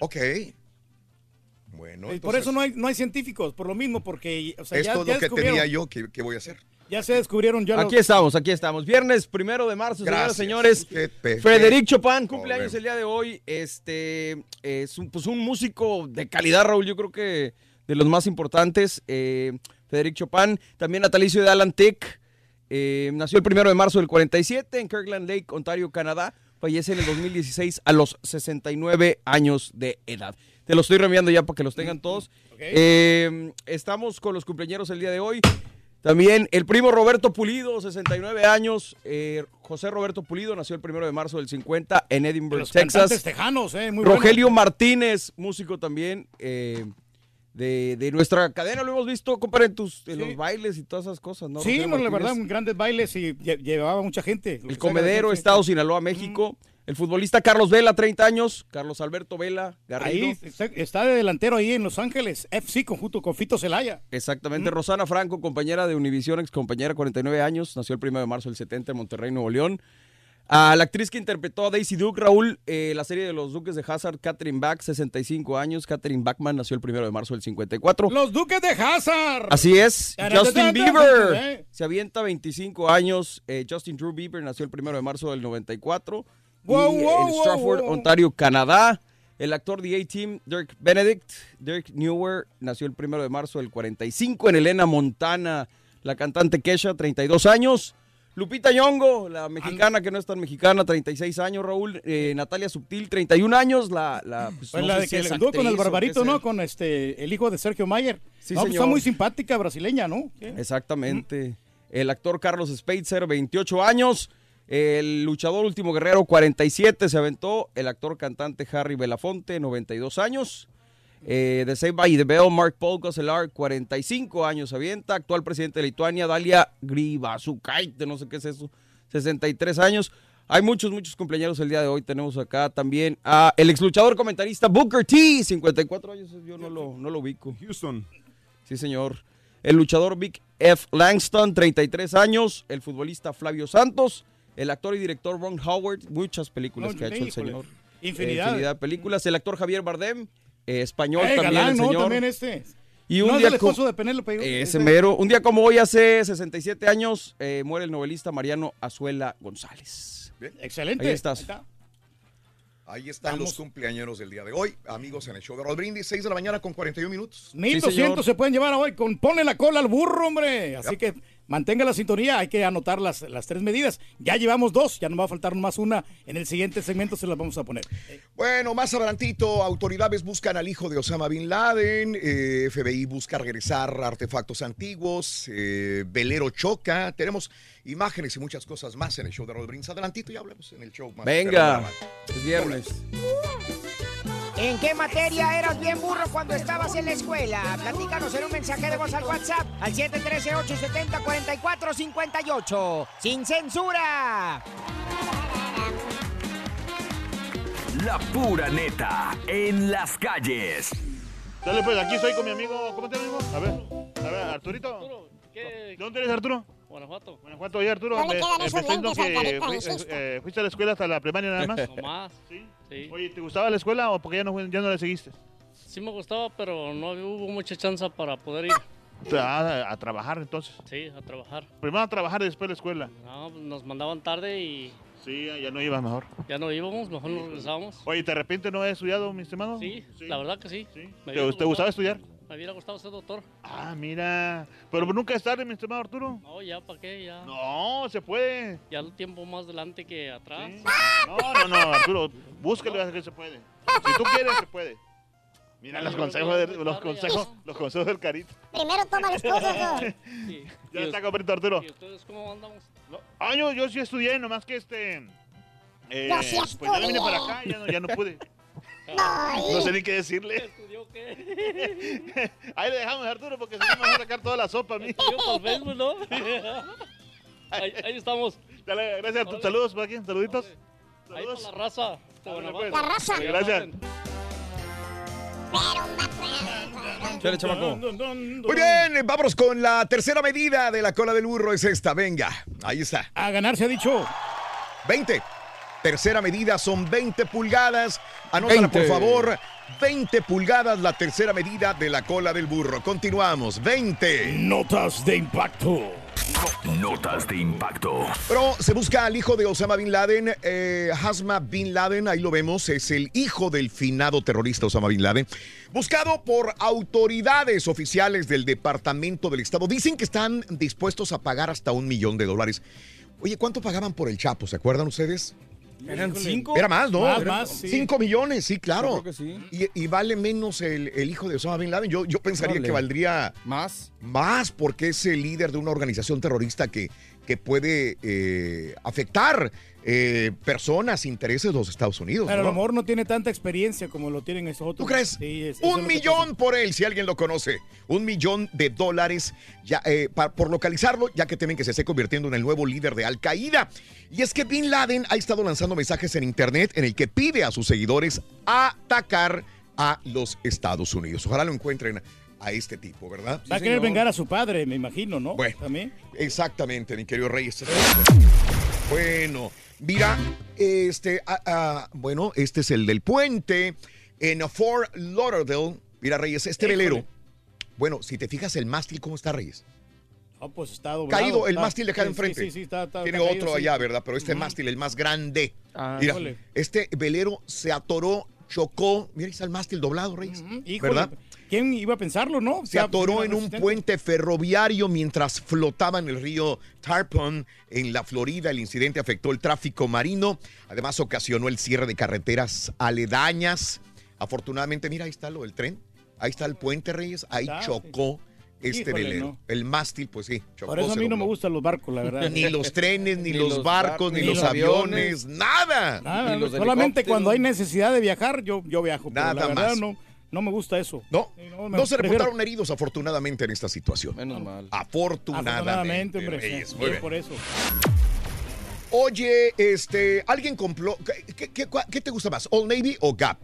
Ok. Bueno, Eh, por eso no hay, no hay científicos, por lo mismo, porque o sea, ya, es ya lo que tenía yo, ¿qué, qué voy a hacer? Ya se descubrieron ya Aquí estamos, aquí estamos. Viernes primero de marzo, Gracias. señoras y señores. Frederic qué Chopin, cumpleaños el día de hoy. Este es un, pues un músico de calidad, Raúl. Yo creo que de los más importantes. Eh, Frederic Chopin, también natalicio de Alan Tick. Eh, nació el primero de marzo del 47 en Kirkland Lake, Ontario, Canadá. Fallece en el 2016 a los 69 años de edad. Te los estoy reenviando ya para que los tengan todos. Eh, estamos con los cumpleaños el día de hoy. También el primo Roberto Pulido, 69 años. Eh, José Roberto Pulido nació el primero de marzo del 50 en Edinburgh, los Texas. tejanos, eh, muy Rogelio. Martínez, músico también eh, de, de nuestra cadena. Lo hemos visto, compadre, en, tus, en los bailes y todas esas cosas, ¿no? Sí, Rogelio no, la verdad, grandes bailes y lle- llevaba mucha gente. El comedero, Estado Sinaloa, México. El futbolista Carlos Vela, 30 años. Carlos Alberto Vela, Garrido. Ahí está, está de delantero ahí en Los Ángeles, FC, conjunto con Fito Celaya. Exactamente. Rosana Franco, compañera de Univisión, ex compañera, 49 años. Nació el 1 de marzo del 70 en Monterrey, Nuevo León. A la actriz que interpretó a Daisy Duke, Raúl, eh, la serie de los Duques de Hazard, Catherine Bach, 65 años. Catherine Bachman nació el 1 de marzo del 54. Los Duques de Hazard. Así es. Justin Bieber eh. se avienta 25 años. Eh, Justin Drew Bieber nació el 1 de marzo del 94. Wow, y wow, en Stratford, wow. Ontario, Canadá. El actor de A-Team, Dirk Benedict, Dirk Newer, nació el 1 de marzo del 45 en Elena, Montana. La cantante Kesha, 32 años. Lupita Nyong'o, la mexicana que no es tan mexicana, 36 años, Raúl. Eh, Natalia Subtil, 31 años. La, la, pues, Pues no la de que es le anduvo con el barbarito. ¿no? Con este, el hijo de Sergio Mayer. Sí, no, pues está muy simpática, brasileña, ¿no? Sí. Exactamente. El actor Carlos Spaitzer, 28 años. El luchador Último Guerrero, 47, se aventó. El actor cantante Harry Belafonte, 92 años. Eh, de Save by the Bell, Mark Paul Goselar, 45 años se avienta. Actual presidente de Lituania, Dalia Grybauskaite, no sé qué es eso, 63 años. Hay muchos, muchos cumpleaños el día de hoy. Tenemos acá también a el ex luchador comentarista Booker T, 54 años. Yo no lo, no lo ubico. Houston. Sí, señor. El luchador Vic F. Langston, 33 años. El futbolista Flavio Santos. El actor y director Ron Howard. Muchas películas No, que ha hecho el señor. Infinidad. Eh, infinidad de películas. El actor Javier Bardem. Eh, español Eh, también galán, el ¿no? También este. Y ¿No un es día el co- esposo de Penélope? Ese Este- mero. Un día como hoy, hace 67 años, eh, muere el novelista Mariano Azuela González. Excelente. Ahí estás. Ahí están los cumpleaños del día de hoy. Amigos, en el show de Raúl Brindis, 6 de la mañana con 41 minutos. 1200 se pueden llevar hoy con ponle la cola al burro, hombre. Así que mantenga la sintonía, hay que anotar las, las tres medidas. Ya llevamos dos, ya nos va a faltar más una. En el siguiente segmento se las vamos a poner. Bueno, más adelantito, autoridades buscan al hijo de Osama Bin Laden, eh, FBI busca regresar artefactos antiguos, eh, velero choca, tenemos imágenes y muchas cosas más en el show de Brindis. Adelantito y hablemos en el show más. Venga, es viernes. ¿En qué materia eras bien burro cuando estabas en la escuela? Platícanos en un mensaje de voz al WhatsApp al 713-870-4458. ¡Sin censura! La pura neta en las calles. Dale, pues, aquí estoy con mi amigo. ¿Cómo te amigo? A ver, a ver, Arturito. ¿De dónde eres, Arturo? Guanajuato. Guanajuato, oye, Arturo. No me- me que fui- insisto. eh, fuiste a la escuela hasta la primaria nada más. No más. ¿Sí? Sí. Oye, ¿te gustaba la escuela o porque ya no, ya no la seguiste? Sí me gustaba, pero no hubo mucha chance para poder ir. A, a trabajar entonces. Sí, a trabajar. Primero a trabajar y después a la escuela. No, pues, nos mandaban tarde y Sí, ya no ibas mejor. ya no íbamos, mejor nos regresábamos. Oye, ¿te arrepientes no haber estudiado, mi estimado? Sí, la verdad que sí. Me ¿Te, hubiera te gustaba estudiar? Me hubiera gustado ser doctor. Ah, mira. Pero nunca es tarde, mi estimado Arturo. No, ya, ¿para qué? Ya. No, se puede. Ya el tiempo más adelante que atrás. No, no, no, Arturo. Búscalo, haz que se puede. Si tú quieres, se puede. Mira los consejos, de- los consejos, los consejos del carito. Primero toma las cosas, ¿no? Ya está completo, Arturo. ¿Y ustedes cómo andamos? Ah, yo, yo sí estudié, nomás que este. eh, Yo sí pues ya no vine para acá, ya no, ya no pude. No sé ni qué decirle. Ahí le dejamos, Arturo, porque si no me va a sacar toda la sopa a ahí, ahí estamos. Dale, gracias. tus Saludos, por aquí, saluditos. Ahí la raza. Guanajuato. La raza. Gracias. Chale, chamaco. Muy bien, vámonos con la tercera medida de la cola del burro. Es esta, venga. Ahí está. A ganar se ha dicho. 20. Tercera medida son 20 pulgadas. Anótala, por 20. favor. 20 pulgadas, la tercera medida de la cola del burro. Continuamos. 20. Notas de impacto. Notas de impacto. Pero se busca al hijo de Osama Bin Laden, eh, Hasma Bin Laden, ahí lo vemos, es el hijo del finado terrorista Osama Bin Laden, buscado por autoridades oficiales del Departamento del Estado. Dicen que están dispuestos a pagar hasta un millón de dólares. Oye, ¿cuánto pagaban por el Chapo? ¿Se acuerdan ustedes? ¿Eran cinco? Era más, ¿no? Más, Era- más, sí. Cinco millones, sí, Yo claro. creo que sí. Y, y vale menos el, el hijo de Osama Bin Laden. Yo, yo pensaría Vale. que valdría más. Más porque es el líder de una organización terrorista que, que puede eh, afectar eh, personas, intereses de los Estados Unidos. Pero a lo mejor no tiene tanta experiencia como lo tienen esos otros. ¿Tú crees? Sí, es- Un millón por él, si alguien lo conoce. Un millón de dólares ya, eh, pa- por localizarlo, ya que temen que se esté convirtiendo en el nuevo líder de Al Qaeda. Y es que Bin Laden ha estado lanzando mensajes en internet en el que pide a sus seguidores atacar a los Estados Unidos. Ojalá lo encuentren a este tipo, ¿verdad? Va a querer vengar a su padre, me imagino, ¿no? Bueno, También. Exactamente, mi querido Reyes. Bueno, mira, este, ah, ah, bueno, este es el del puente en Fort Lauderdale. Mira, Reyes, este Híjole. velero. Bueno, si te fijas el mástil, ¿cómo está, Reyes? Ah, pues está doblado. Caído, el está- mástil de acá sí, enfrente. Sí, sí, sí, está, está- Tiene está otro caído, sí. allá, ¿verdad? Pero este mástil, el más grande. Ah, Mira, este velero se atoró, chocó. Mira, ahí está el mástil doblado, Reyes. Híjole, ¿Verdad? ¿Quién iba a pensarlo, no? Se atoró en un puente ferroviario mientras flotaba en el río Tarpon en la Florida. El incidente afectó el tráfico marino. Además, ocasionó el cierre de carreteras aledañas. Afortunadamente, mira, ahí está lo del tren. Ahí está el puente, Reyes. Ahí Está, chocó este Híjole, velero. no. El mástil, pues sí, chocó. Por eso a mí no me gustan los barcos, la verdad. Ni los trenes, ni, Ni los, los barcos, bar- ni, ni los aviones, aviones. nada. Nada, solamente cuando hay necesidad de viajar, yo, yo viajo. Pero Nada la verdad, más. no, no me gusta eso. No, me No se prefiero- reportaron heridos, afortunadamente, en esta situación. Menos mal. Afortunadamente. Afortunadamente, hombre. Reyes. sí, Muy bien. por eso. Oye, este, alguien compró. ¿qué, qué- qué- qué te gusta más, Old Navy o Gap?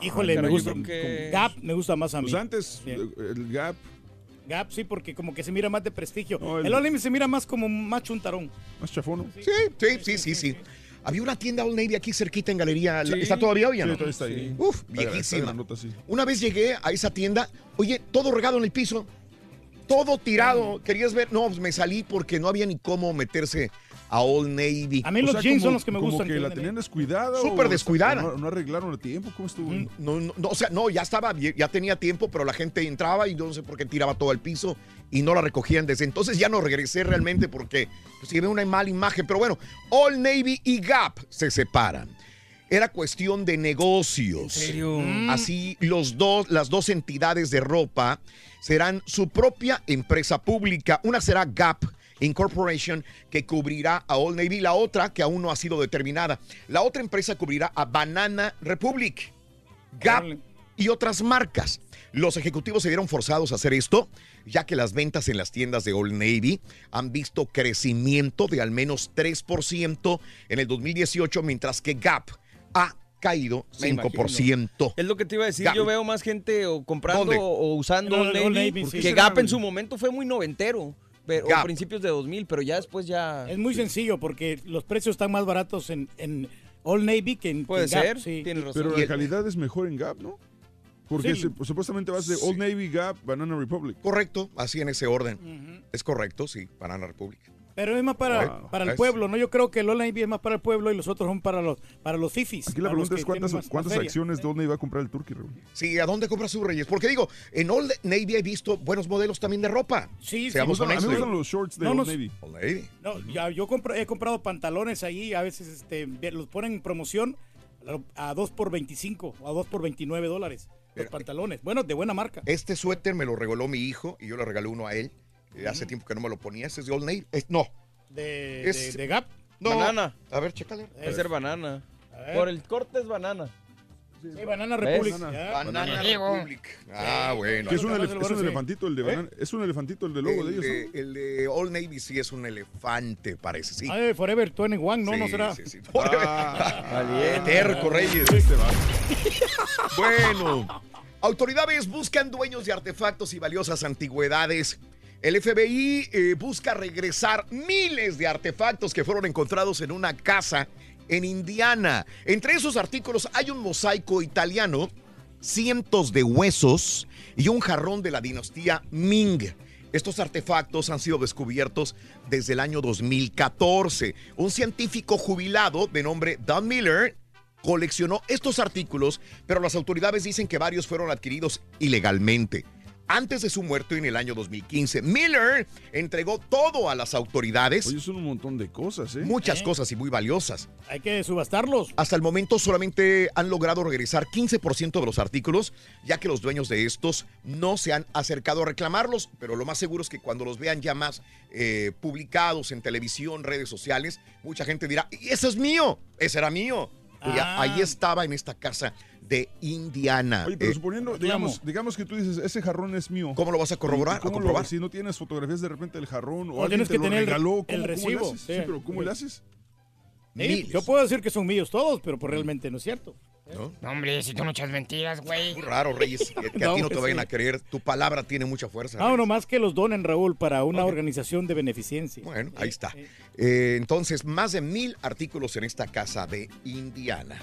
Híjole, me gusta. que- Gap me gusta más a mí. Pues antes, Sí. el Gap. Gap, sí, porque como que se mira más de prestigio. el- el Old Navy se mira más como más chuntarón. Más chafono. Sí, sí, sí, sí, sí. Había una tienda Old Navy aquí cerquita en Galería. Sí. ¿Está todavía hoy? Sí, todavía está ahí. Uf, viejísima. nota, sí. Una vez llegué a esa tienda, oye, todo regado en el piso, todo tirado. ¿Querías ver? No, pues me salí porque no había ni cómo meterse a Old Navy. A mí los jeans son los que me gustan. Que la tenían descuidada. Súper descuidada. No, no arreglaron a tiempo. ¿Cómo estuvo? No, no, no, o sea, no, ya estaba, bien, ya tenía tiempo, pero la gente entraba y yo no sé por qué tiraba todo al piso y no la recogían desde entonces. Ya no regresé realmente porque pues, llevé una mala imagen. Pero bueno, All Navy y Gap se separan. Era cuestión de negocios. ¿En serio? Mm. Así los dos, las dos entidades de ropa serán su propia empresa pública. Una será Gap Incorporation, que cubrirá a Old Navy, la otra que aún no ha sido determinada. La otra empresa cubrirá a Banana Republic. Gap y otras marcas. Los ejecutivos se vieron forzados a hacer esto, ya que las ventas en las tiendas de Old Navy han visto crecimiento de al menos 3% en el 2018, mientras que Gap ha caído Me 5%. Es lo que te iba a decir. Gap. Yo veo más gente o comprando ¿Dónde? o, usando Old Old Navy, Navy, sí. que Gap en su momento fue muy noventero. Pero, o principios de 2000, pero ya después ya... Es muy sencillo porque los precios están más baratos en, en Old Navy que en Puede en Gap, ser, sí. Pero la calidad es mejor en Gap, ¿no? Porque Sí. se- supuestamente vas de Old Navy, Gap, Banana Republic. Correcto, así en ese orden. Es correcto, sí, Banana Republic. Pero es más para, para el Es- pueblo, ¿no? Yo creo que el Old Navy es más para el pueblo y los otros son para los para los fifis. Aquí la pregunta es cuántas, cuántas acciones de Old Navy va a comprar el Turkey, Raúl. Sí, ¿a dónde compra sus reyes? Porque digo, en Old Navy he visto buenos modelos también de ropa. Sí, Seamos sí, me gustan- honestos. a mí me gustan los shorts de No, Old no, Navy. Old Navy. No, ya, yo compro- he comprado pantalones ahí, a veces este, los ponen en promoción a 2 por 25 o a 2 por 29 dólares. Los pantalones, bueno, de buena marca. Este suéter me lo regaló mi hijo y yo le regalé uno a él. Eh, Hace tiempo que no me lo ponía. Ese es de Old Navy. Es- no. De, Es- de- de Gap. No. Banana. A ver, chécale. Debe ser banana. ver. Por el corte es banana. Sí, Banana ¿Ves? Republic. Banana. ya. Banana Republic. Ah, bueno. Que es un, elef- es elefantito el de ¿Eh? banana. Es un elefantito el de logo de El ellos. de, el de Old Navy sí es un elefante, parece, sí. Ah, de Forever 21, ¿no? ¿No Sí, será? sí, sí. Qué terco, Reyes. Bueno, autoridades buscan dueños de artefactos y valiosas antigüedades. El FBI eh, busca regresar miles de artefactos que fueron encontrados en una casa en Indiana. Entre esos artículos hay un mosaico italiano, cientos de huesos y un jarrón de la dinastía Ming. Estos artefactos han sido descubiertos desde el año 2014. Un científico jubilado de nombre Don Miller coleccionó estos artículos, pero las autoridades dicen que varios fueron adquiridos ilegalmente. Antes de su muerte en el año 2015, Miller entregó todo a las autoridades. Oye, son un montón de cosas, ¿eh? Muchas cosas y muy valiosas. Hay que subastarlos. Hasta el momento solamente han logrado regresar 15% de los artículos, ya que los dueños de estos no se han acercado a reclamarlos, pero lo más seguro es que cuando los vean ya más eh, publicados en televisión, redes sociales, mucha gente dirá, "Y ese es mío, ese era mío. Y ya- Ah. ahí estaba en esta casa de Indiana. Oye, pero Eh, suponiendo, digamos, digamos que tú dices, ese jarrón es mío. ¿Cómo lo vas a corroborar, ¿Y a lo- comprobar? si no tienes fotografías de repente del jarrón o O alguien tienes te que lo tener el- regaló, el ¿cómo- cómo le recibo, haces? sí. Sí, pero ¿cómo le haces? Sí, yo puedo decir que son míos todos, pero pues realmente no es cierto. ¿No? No, hombre, si tú no echas mentiras, güey. Muy raro, Reyes, que, que a No, ti no te pues vayan sí. a creer. Tu palabra tiene mucha fuerza. No, nomás que los donen, Raúl, para una organización de beneficencia. Bueno, ahí está. Eh, entonces, más de mil artículos en esta casa de Indiana.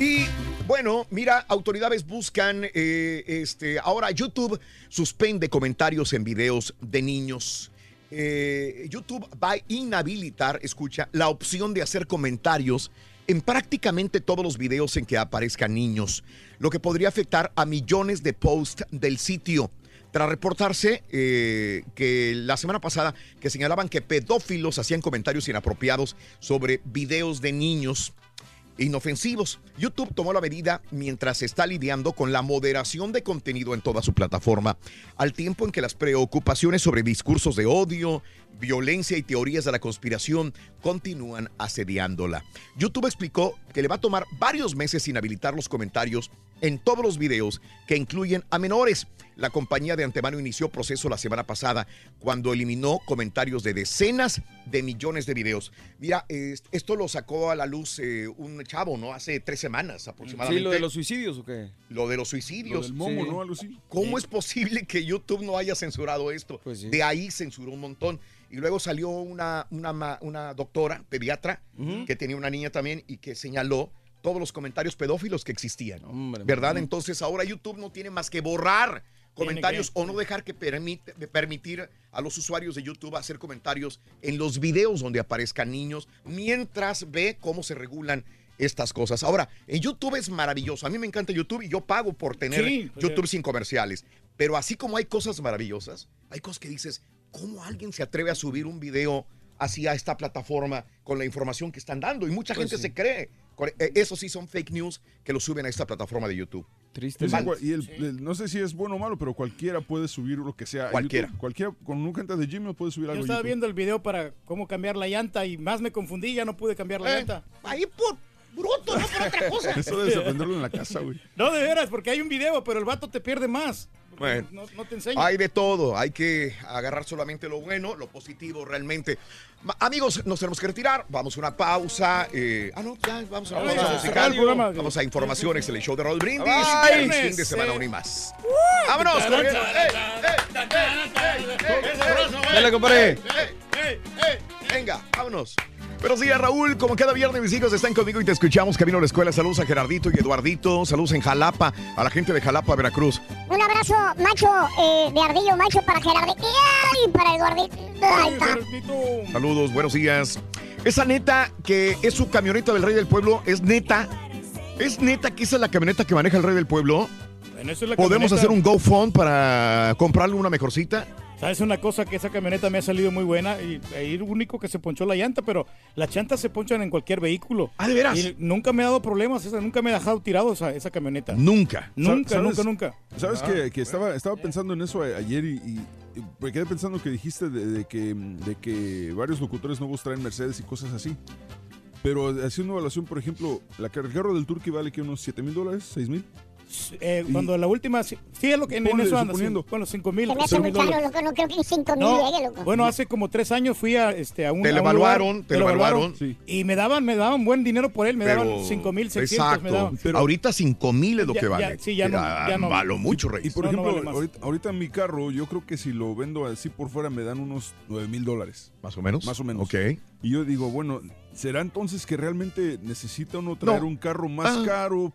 Y bueno, mira, autoridades buscan, eh, este, ahora YouTube suspende comentarios en videos de niños. Eh, YouTube va a inhabilitar, escucha, la opción de hacer comentarios en prácticamente todos los videos en que aparezcan niños, lo que podría afectar a millones de posts del sitio. Tras reportarse eh, que la semana pasada que señalaban que pedófilos hacían comentarios inapropiados sobre videos de niños inofensivos. YouTube tomó la medida mientras está lidiando con la moderación de contenido en toda su plataforma, al tiempo en que las preocupaciones sobre discursos de odio, violencia y teorías de la conspiración continúan asediándola. YouTube explicó que le va a tomar varios meses inhabilitar los comentarios en todos los videos que incluyen a menores. La compañía de antemano inició proceso la semana pasada cuando eliminó comentarios de decenas de millones de videos. Mira, esto lo sacó a la luz eh, un chavo, ¿no? Hace tres semanas aproximadamente. Sí, lo de los suicidios o qué? Lo de los suicidios. Lo del momo, ¿no? Algo así. ¿Cómo es posible que YouTube no haya censurado esto? Pues De ahí censuró un montón. Y luego salió una, una doctora, pediatra, que tenía una niña también y que señaló todos los comentarios pedófilos que existían. ¿Verdad? Entonces ahora YouTube no tiene más que borrar comentarios o no dejar que permite, permitir a los usuarios de YouTube hacer comentarios en los videos donde aparezcan niños mientras ve cómo se regulan estas cosas. Ahora, en YouTube es maravilloso. A mí me encanta YouTube y yo pago por tener Sí, pues, YouTube eh. sin comerciales. Pero así como hay cosas maravillosas, hay cosas que dices, ¿cómo alguien se atreve a subir un video así a esta plataforma con la información que están dando? Y mucha Pues gente sí. se cree. Eh, Eso sí son fake news que lo suben a esta plataforma de YouTube. Triste. Es igual, y el- el- no sé si es bueno o malo, pero cualquiera puede subir lo que sea. Cualquiera. YouTube. Cualquiera, con un cuenta de Gmail puede subir Yo algo. a estaba YouTube. viendo el video para cómo cambiar la llanta y más me confundí, ya no pude cambiar la Eh, llanta. Ahí por bruto, no por otra cosa. Eso de desaprenderlo en la casa, güey. No, de veras, porque hay un video, pero el vato te pierde más. Bueno, No, no te enseña. hay de todo. Hay que agarrar solamente lo bueno, lo positivo realmente. Ma- amigos, nos tenemos que retirar. Vamos a una pausa. eh, ah, no, ya vamos a una Ay, pausa musical. el. Vamos a informaciones en el show de Raúl Brindis. Bye. Viernes, fin de semana, un y más. ¡Vámonos! corriendo. Dale, compadre. Venga, vámonos. Buenos días, Raúl. Como cada viernes, mis hijos están conmigo y te escuchamos. Camino a la escuela. Saludos a Gerardito y Eduardito. Saludos en Jalapa, a la gente de Jalapa, Veracruz. Un abrazo macho eh, de ardillo macho para Gerardo y para Eduardito. Está. Saludos, buenos días. Esa neta que es su camioneta del Rey del Pueblo, es neta. ¿Es neta que esa es la camioneta que maneja el Rey del Pueblo? Bueno, eso es la ¿Podemos camioneta- hacer un GoFund para comprarle una mejorcita? ¿Sabes una cosa? Que esa camioneta me ha salido muy buena y lo único que se ponchó la llanta, pero las llantas se ponchan en cualquier vehículo. Ah, ¿de veras? Y nunca me ha dado problemas, esa, nunca me ha dejado tirado esa, esa camioneta. Nunca. Nunca, ¿Sabes- nunca, nunca. ¿Sabes Ah. que, que estaba, estaba pensando en eso ayer y, y- y me quedé pensando que dijiste de, de que, de que varios locutores nuevos traen Mercedes y cosas así? Pero haciendo una evaluación, por ejemplo, la, el carro del Turkey vale que unos 7 mil dólares, 6 mil. Eh, cuando la última, sí, sí, es lo que en, en Ponle, eso anda, sí. suponiendo. bueno, 5 mil. Se me hace muy caro, loco. No creo que 5 mil No, llegue, loco. bueno, hace como tres años fui a, este, a un. Te lo evaluaron, lugar, te lo evaluaron. Sí. Y me daban, me daban buen dinero por él, me daban Pero- 5 mil 600. Me Exacto. daban. Ahorita 5 mil es lo Ya- que ya- vale. sí, ya no- Era ya no. malo mucho, Rey. Y por No, no ejemplo, vale ahorita, ahorita mi carro, yo creo que si lo vendo así por fuera me dan unos 9 mil dólares. Más o menos. Más o menos. Ok. Y yo digo, bueno, ¿será entonces que realmente necesita uno traer No. un carro más Ah. caro?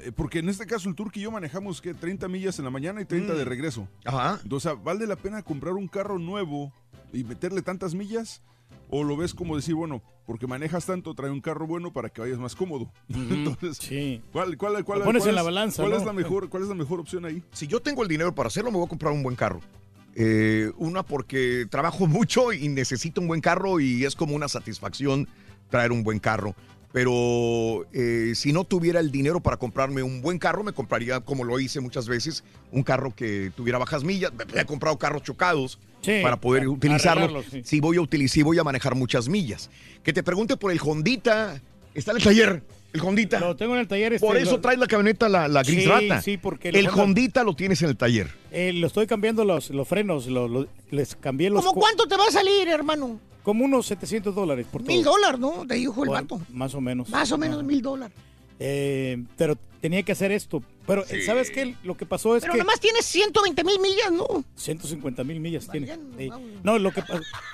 Eh, Porque en este caso el Turkey y yo manejamos que 30 millas en la mañana y 30 Mm. de regreso. Ajá. Entonces, ¿vale la pena comprar un carro nuevo y meterle tantas millas? ¿O lo ves como decir, bueno, porque manejas tanto, trae un carro bueno para que vayas más cómodo? Entonces, Sí. ¿cuál, cuál, cuál, Lo pones cuál en la es- balanza, ¿cuál ¿no? es la mejor, ¿Cuál es la mejor opción ahí? Si yo tengo el dinero para hacerlo, me voy a comprar un buen carro. Eh, una porque trabajo mucho y necesito un buen carro y es como una satisfacción traer un buen carro. Pero eh, si no tuviera el dinero para comprarme un buen carro, me compraría, como lo hice muchas veces, un carro que tuviera bajas millas. Me he comprado carros chocados Sí, para poder utilizarlos. sí. Si voy a utilizar, si voy a manejar muchas millas. Que te pregunte por el Hondita. Está en el taller, el Hondita. Lo tengo en el taller. este, Por eso lo- traes la camioneta, la, la gris Sí, rata. sí, porque el Honda- Hondita lo tienes en el taller. Eh, lo estoy cambiando los, los frenos, lo- lo- les cambié los... ¿Cómo cu- cuánto te va a salir, hermano? Como unos 700 dólares por todo. Mil dólares, ¿no? Te dijo el vato. Más o menos. Más o menos mil dólares. Eh, pero tenía que hacer esto. Pero, eh, ¿sabes qué? Lo que pasó es Pero que... nomás tienes 120 mil millas, ¿no? 150 mil millas tiene. No, lo que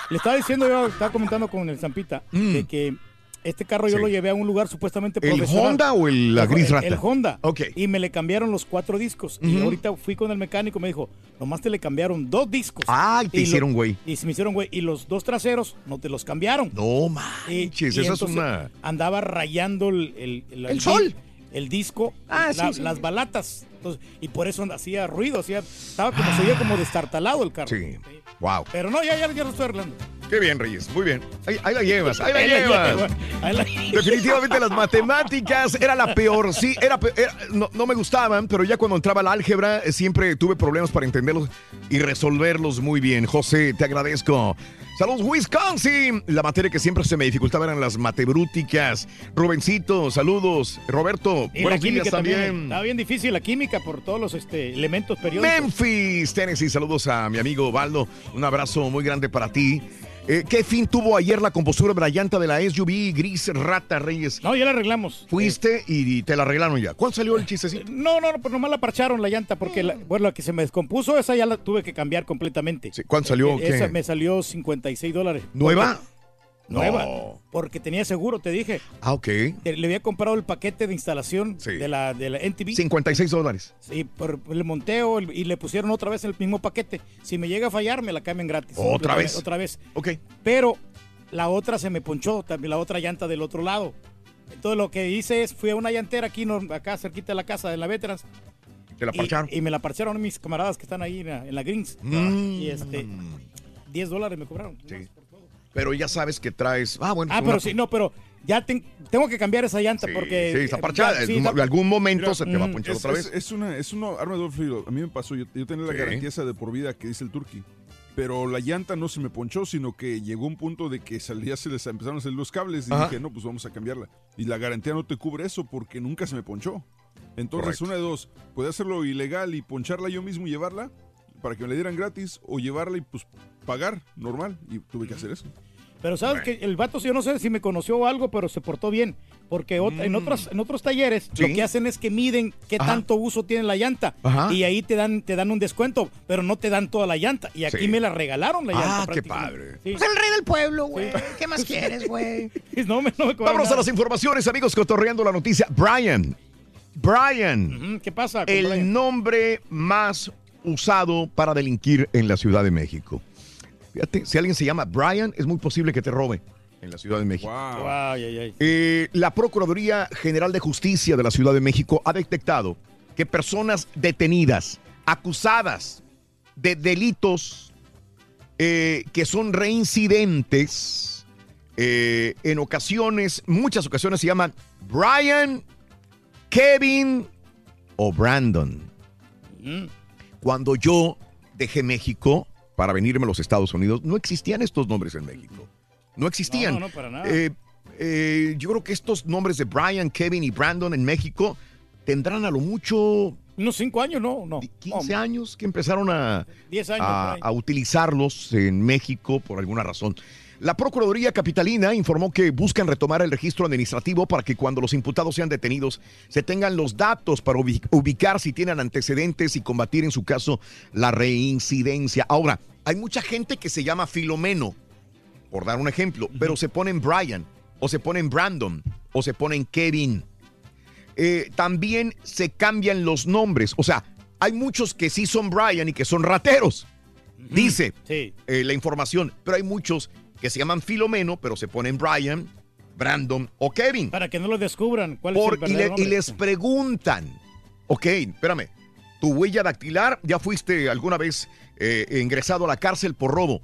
le estaba diciendo yo, estaba comentando con el Zampita, de que este carro yo. Sí. lo llevé a un lugar supuestamente ¿El profesional. Honda o el- la El- gris el- rata? El Honda. Ok. Y me le cambiaron los cuatro discos. Y ahorita fui con el mecánico, me dijo, nomás te le cambiaron dos discos. Ay, te Y hicieron güey. Y se me hicieron güey. Y los dos traseros no te los cambiaron. No Y- manches, y esa es una... Andaba rayando el... El, el- El sol. El disco, Ah, la- sí, sí. las balatas. Entonces, y por eso hacía ruido, hacía, estaba como, se oía como destartalado el carro. Sí. Wow. Pero no, ya, ya, ya lo estoy arreglando. Qué bien, Reyes. Muy bien. Ahí, ahí la llevas, ahí la Ahí la llevas. llevo, ahí la- Definitivamente las matemáticas era la peor. Sí, era, era- no, no me gustaban, pero ya cuando entraba la álgebra eh, siempre tuve problemas para entenderlos y resolverlos muy bien. José, te agradezco. Saludos, Wisconsin. La materia que siempre se me dificultaba eran las matemáticas. Rubencito, saludos. Roberto, Y buenos química días también. también. Estaba bien difícil la química por todos los este, elementos periódicos. Memphis, Tennessee. Saludos a mi amigo Baldo. Un abrazo muy grande para ti. Eh, ¿Qué fin tuvo ayer la compostura de la llanta de la SUV gris rata Reyes? No, ya la arreglamos. Fuiste y te la arreglaron ya. ¿Cuándo salió el chistecito? No, no, no, pues nomás la parcharon la llanta porque, la, bueno, la que se me descompuso, esa ya la tuve que cambiar completamente. ¿Cuánto salió? Eh, Esa me salió 56 dólares. ¿Nueva? Nueva. No. Porque tenía seguro, te dije. Ah, ok. Te- Le había comprado el paquete de instalación Sí. de, la, de la NTV. 56 dólares. Sí, por el monteo el- y le pusieron otra vez el mismo paquete. Si me llega a fallar, me la cambian gratis. ¿Otra vez? Otra vez. Ok. Pero la otra se me ponchó, también la otra llanta del otro lado. Entonces lo que hice es, fui a una llantera aquí, no- acá cerquita de la casa de la Veterans. Te la y- parcharon. Y, me la parcharon mis camaradas que están ahí en la, en la Greens. Mm. Y este, 10 dólares me cobraron. Sí. Pero ya sabes que traes. Ah, bueno. Ah, es pero una- sí, no, pero ya ten- tengo que cambiar esa llanta porque... Sí, está parchada. ya- sí, en algún momento Mira, se te va a mm, ponchar Es, otra vez. es, es una, es una arma de doble filo. A mí me pasó, yo, yo tenía la garantía esa de por vida que dice el Turkey. pero la llanta no se me ponchó, sino que llegó un punto de que salía, se les empezaron a salir los cables y Ajá. dije, no, pues vamos a cambiarla. Y la garantía no te cubre eso porque nunca se me ponchó. Entonces, Correcto. una de dos, puede hacerlo ilegal y poncharla yo mismo y llevarla para que me la dieran gratis o llevarla y pues pagar normal. Y tuve que hacer eso. Pero sabes que el vato, yo no sé si me conoció o algo, pero se portó bien. Porque en, otros, en otros talleres Sí. lo que hacen es que miden qué Ajá. tanto uso tiene la llanta. Ajá. Y ahí te dan, te dan un descuento, pero no te dan toda la llanta. Y aquí Sí. me la regalaron la llanta. Ah, qué padre. Sí. Es el rey del pueblo, güey. ¿Qué más quieres, güey? No me, no me cobran Vámonos a las informaciones, amigos, cotorreando la noticia. Brian. Brian. ¿Qué pasa? con El Brian? nombre más usado para delinquir en la Ciudad de México. Fíjate, si alguien se llama Brian, es muy posible que te robe en la Ciudad de México. Ay, ay, ay. Eh, la Procuraduría General de Justicia de la Ciudad de México ha detectado que personas detenidas, acusadas de delitos eh, que son reincidentes, eh, en ocasiones, muchas ocasiones se llaman Brian, Kevin o Brandon. Mm. Cuando yo dejé México para venirme a los Estados Unidos, no existían estos nombres en México. No existían. No, no, para nada. Eh, eh, yo creo que estos nombres de Brian, Kevin y Brandon en México tendrán a lo mucho Unos cinco años, no, no. 15 años que empezaron a, 10 años. a, por ahí. a utilizarlos en México por alguna razón. La Procuraduría Capitalina informó que buscan retomar el registro administrativo para que cuando los imputados sean detenidos se tengan los datos para ubi- ubicar si tienen antecedentes y combatir en su caso la reincidencia. Ahora, hay mucha gente que se llama Filomeno, por dar un ejemplo, pero se ponen Brian, o se ponen Brandon, o se ponen Kevin. Eh, también se cambian los nombres. O sea, hay muchos que sí son Brian y que son rateros. Dice Sí. eh, la información, pero hay muchos que se llaman Filomeno, pero se ponen Brian, Brandon o Kevin. Para que no lo descubran. ¿Cuál Por- es el y, le- y les preguntan, ok, espérame, tu huella dactilar, ya fuiste alguna vez eh, ingresado a la cárcel por robo.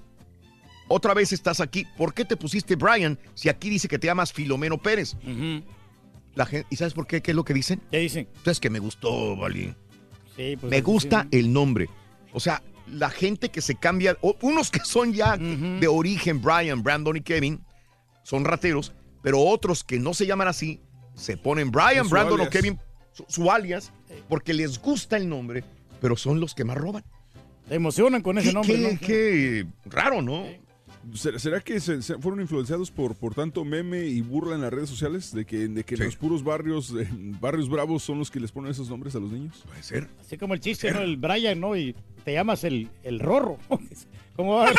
Otra vez estás aquí. ¿Por qué te pusiste Brian si aquí dice que te llamas Filomeno Pérez? La gente, ¿Y sabes por qué? ¿Qué es lo que dicen? ¿Qué dicen? Es que me gustó, Vali. Sí, pues, me gusta sí. el nombre. O sea, la gente que se cambia, o- unos que son ya de origen, Brian, Brandon y Kevin, son rateros, pero otros que no se llaman así, se ponen Brian, su Brandon o. Kevin, su, su alias, porque les gusta el nombre, pero son los que más roban. Te emocionan con ese Qué- nombre, qué- ¿no? qué raro, ¿no? ¿Será, será que se, se fueron influenciados por, por tanto meme y burla en las redes sociales? De que, de que Sí. los puros barrios, eh, barrios bravos son los que les ponen esos nombres a los niños. Puede ser. Así como el chiste, ¿no? El Brian, ¿no? Y te llamas el, el Rorro. ¿Cómo va?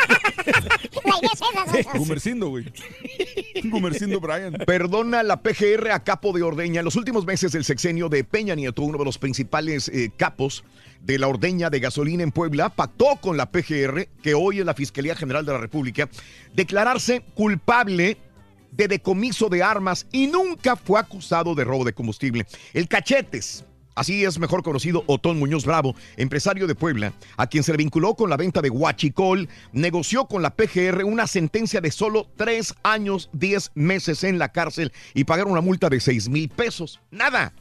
Gumercindo, güey. Gumercindo Brian. Perdona la PGR a Capo de Ordeña. En los últimos meses del sexenio de Peña Nieto, uno de los principales eh, capos de la ordeña de gasolina en Puebla, pactó con la PGR, que hoy es la Fiscalía General de la República, declararse culpable de decomiso de armas y nunca fue acusado de robo de combustible. El Cachetes. Así es mejor conocido Otón Muñoz Bravo, empresario de Puebla, a quien se le vinculó con la venta de Huachicol, negoció con la PGR una sentencia de solo tres años, diez meses en la cárcel y pagar una multa de seis mil pesos. Nada,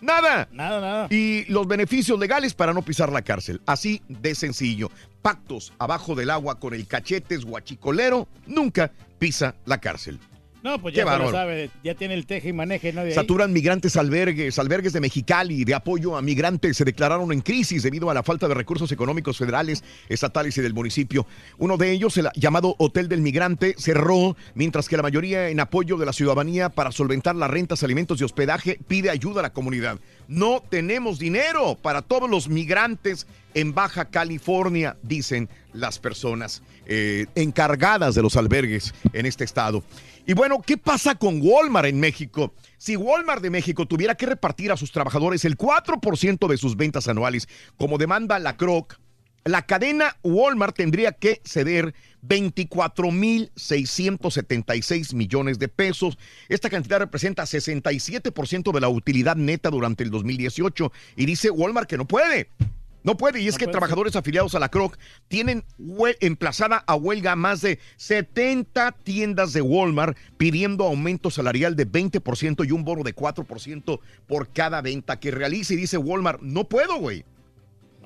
nada. Nada, nada. Y los beneficios legales para no pisar la cárcel. Así de sencillo. Pactos abajo del agua con el cachetes guachicolero, nunca pisa la cárcel. No, pues ya lo bárbaro. sabe. Ya tiene el teje y maneje, ¿no? De ahí. Saturan migrantes albergues, albergues de Mexicali de apoyo a migrantes se declararon en crisis debido a la falta de recursos económicos federales, estatales y del municipio. Uno de ellos, el llamado Hotel del Migrante, cerró, mientras que la mayoría en apoyo de la ciudadanía para solventar las rentas, alimentos y hospedaje pide ayuda a la comunidad. No tenemos dinero para todos los migrantes en Baja California, dicen las personas eh, encargadas de los albergues en este estado. Y bueno, ¿qué pasa con Walmart en México? Si Walmart de México tuviera que repartir a sus trabajadores el 4% de sus ventas anuales, como demanda la Croc, la cadena Walmart tendría que ceder 24.676 millones de pesos. Esta cantidad representa 67% de la utilidad neta durante el 2018 y dice Walmart que no puede. No puede, y es que trabajadores afiliados a la Croc tienen emplazada a huelga más de 70 tiendas de Walmart pidiendo aumento salarial de 20% y un bono de 4% por cada venta que realice. Y dice Walmart, no puedo, güey.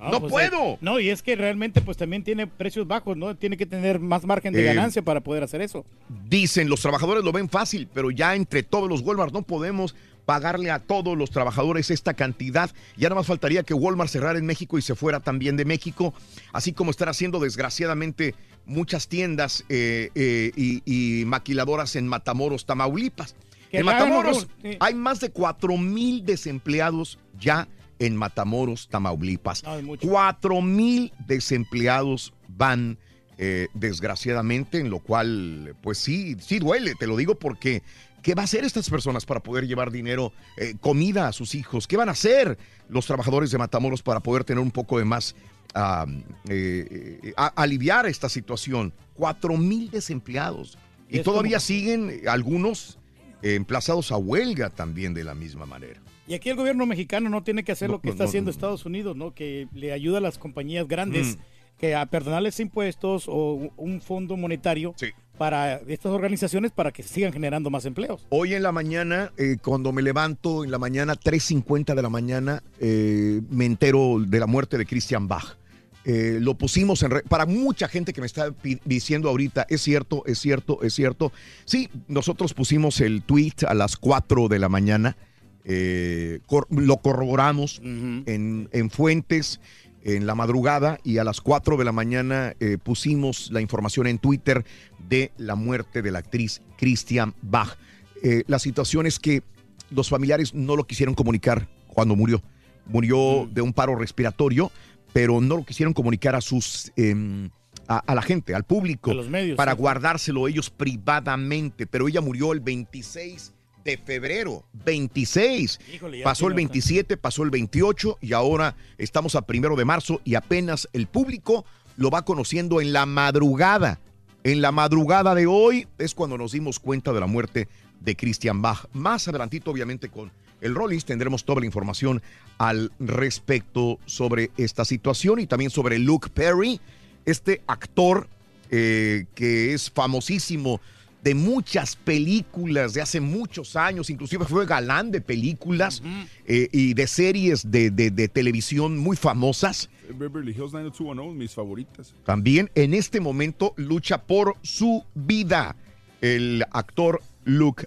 No pues, puedo. eh, no, y es que realmente pues también tiene precios bajos, ¿no? Tiene que tener más margen de Eh, ganancia para poder hacer eso. Dicen, los trabajadores lo ven fácil, pero ya entre todos los Walmart no podemos pagarle a todos los trabajadores esta cantidad. Ya nada más faltaría que Walmart cerrara en México y se fuera también de México, así como están haciendo desgraciadamente muchas tiendas eh, eh, y, y maquiladoras en Matamoros, Tamaulipas. Que En Matamoros sí. hay más de 4 mil desempleados ya en Matamoros, Tamaulipas. Cuatro mil desempleados van eh, desgraciadamente, en lo cual, pues sí, sí duele, te lo digo porque ¿qué va a hacer estas personas para poder llevar dinero, eh, comida a sus hijos? ¿Qué van a hacer los trabajadores de Matamoros para poder tener un poco de más, ah, eh, a- aliviar esta situación? Cuatro mil desempleados. Y todavía como- siguen algunos eh, emplazados a huelga también de la misma manera. Y aquí el gobierno mexicano no tiene que hacer No, lo que no, está no, haciendo. Estados Unidos, ¿no? Que le ayuda a las compañías grandes Mm. que a perdonarles impuestos o un fondo monetario para estas organizaciones para que sigan generando más empleos. Hoy en la mañana, eh, cuando me levanto en la mañana, 3.50 de la mañana, eh, me entero de la muerte de Christian Bach. Eh, lo pusimos en... Para mucha gente que me está diciendo ahorita, es cierto, es cierto, es cierto. Sí, nosotros pusimos el tweet a las 4 de la mañana. cor- lo corroboramos en, en fuentes en la madrugada y a las 4 de la mañana eh, pusimos la información en Twitter de la muerte de la actriz Christian Bach. Eh, la situación es que los familiares no lo quisieron comunicar cuando murió. Murió de un paro respiratorio, pero no lo quisieron comunicar a sus... em, a, a la gente, al público, A los medios, para sí. guardárselo ellos privadamente, pero ella murió el 26 de febrero, 26. Híjole, ya pasó el tiene 27, pasó el 28 y ahora estamos a primero de marzo y apenas el público lo va conociendo en la madrugada. En la madrugada de hoy es cuando nos dimos cuenta de la muerte de Christian Bach. Más adelantito, obviamente, con el Rollins tendremos toda la información al respecto sobre esta situación y también sobre Luke Perry, este actor eh, que es famosísimo de muchas películas de hace muchos años, inclusive fue galán de películas eh, y de series de, de- de televisión muy famosas. Beverly Hills 90210, mis favoritas. También en este momento lucha por su vida el actor Luke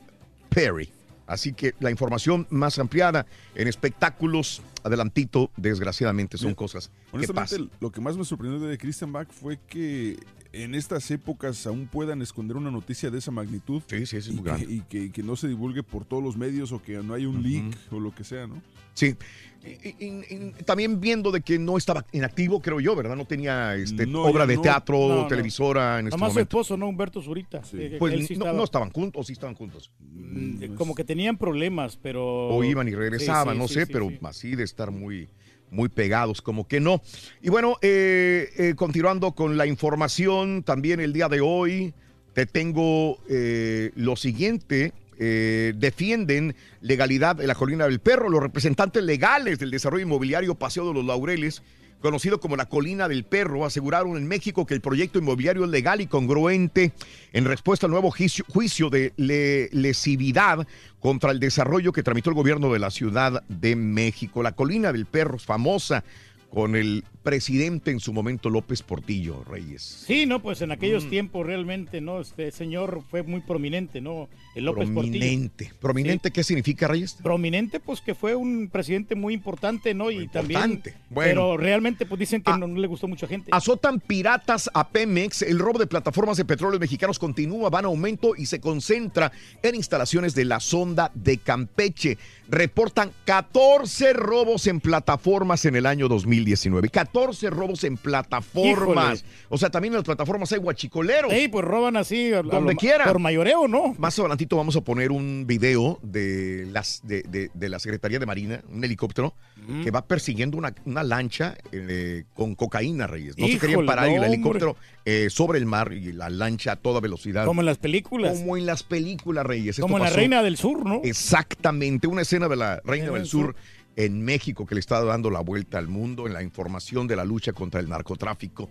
Perry. Así que la información más ampliada en espectáculos, adelantito, desgraciadamente son cosas que Honestamente, pasan. lo que más me sorprendió de Christian Bach fue que en estas épocas aún puedan esconder una noticia de esa magnitud. Sí, sí, sí, y, que, y que- que no se divulgue por todos los medios o que no haya un leak o lo que sea, ¿no? Sí. Y- y- y- y también viendo de que no estaba en activo, creo yo, ¿verdad? No tenía este, No, obra de no. teatro, No, no. televisora en este su momento. esposo, ¿no? Humberto Zurita. Eh, Pues sí no, estaba- no estaban juntos, sí estaban juntos. Mm, Como que tenían problemas, pero... O iban y regresaban, Sí, sí, no sí, sé, sí, pero sí. así de estar muy, muy pegados, como que no. Y bueno, eh, eh, continuando con la información, también el día de hoy te tengo eh, lo siguiente. eh, defienden legalidad de la colina del perro. Los representantes legales del desarrollo inmobiliario Paseo de los Laureles, conocido como la colina del perro, aseguraron en México que el proyecto inmobiliario es legal y congruente en respuesta al nuevo juicio, de le- lesividad contra el desarrollo que tramitó el gobierno de la Ciudad de México. La colina del perro es famosa con el presidente en su momento López Portillo Reyes. Sí, no, pues en aquellos Mm. tiempos realmente, ¿no? Este señor fue muy prominente, ¿no? El López Portillo. Prominente. ¿Prominente qué significa, Reyes? Prominente, pues que fue un presidente muy importante, ¿no? Y también. importante. Bueno. Pero realmente, pues dicen que no, no le gustó mucha gente. Azotan piratas a Pemex. El robo de plataformas de petróleo mexicanos continúa, va en aumento y se concentra en instalaciones de la sonda de Campeche. Reportan 14 robos en plataformas en el año 2019. 14 robos en plataformas. Híjole. O sea, también en las plataformas hay guachicoleros. Sí, pues roban así. a- Donde quiera. Por mayoreo, ¿no? Más adelantito vamos a poner un video de, las, de, de- de la Secretaría de Marina, un helicóptero, que va persiguiendo una, una lancha eh, con cocaína, Reyes. No se querían parar y el helicóptero eh, sobre el mar y la lancha a toda velocidad. Como en las películas. Como en las películas, Reyes. Esto Como en la Reina del Sur, ¿no? Exactamente, una escena de la Reina Reina del del Sur en México que le está dando la vuelta al mundo en la información de la lucha contra el narcotráfico.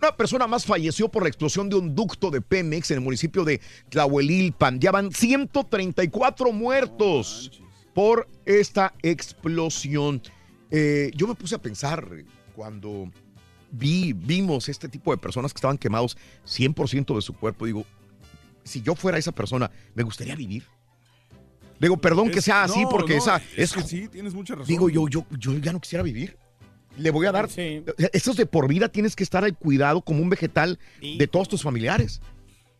Una persona más falleció por la explosión de un ducto de Pemex en el municipio de Tlahuelilpan. Ya van 134 muertos por esta explosión. Eh, yo me puse a pensar, cuando vi, vimos este tipo de personas que estaban quemados 100% de su cuerpo, digo, si yo fuera esa persona, me gustaría vivir. Digo, perdón que sea así no, porque no, esa es es que sí, tienes mucha razón. Digo, yo, yo, yo ya no quisiera vivir. Le voy a dar. Estos de por vida tienes que estar al cuidado como un vegetal de todos tus familiares.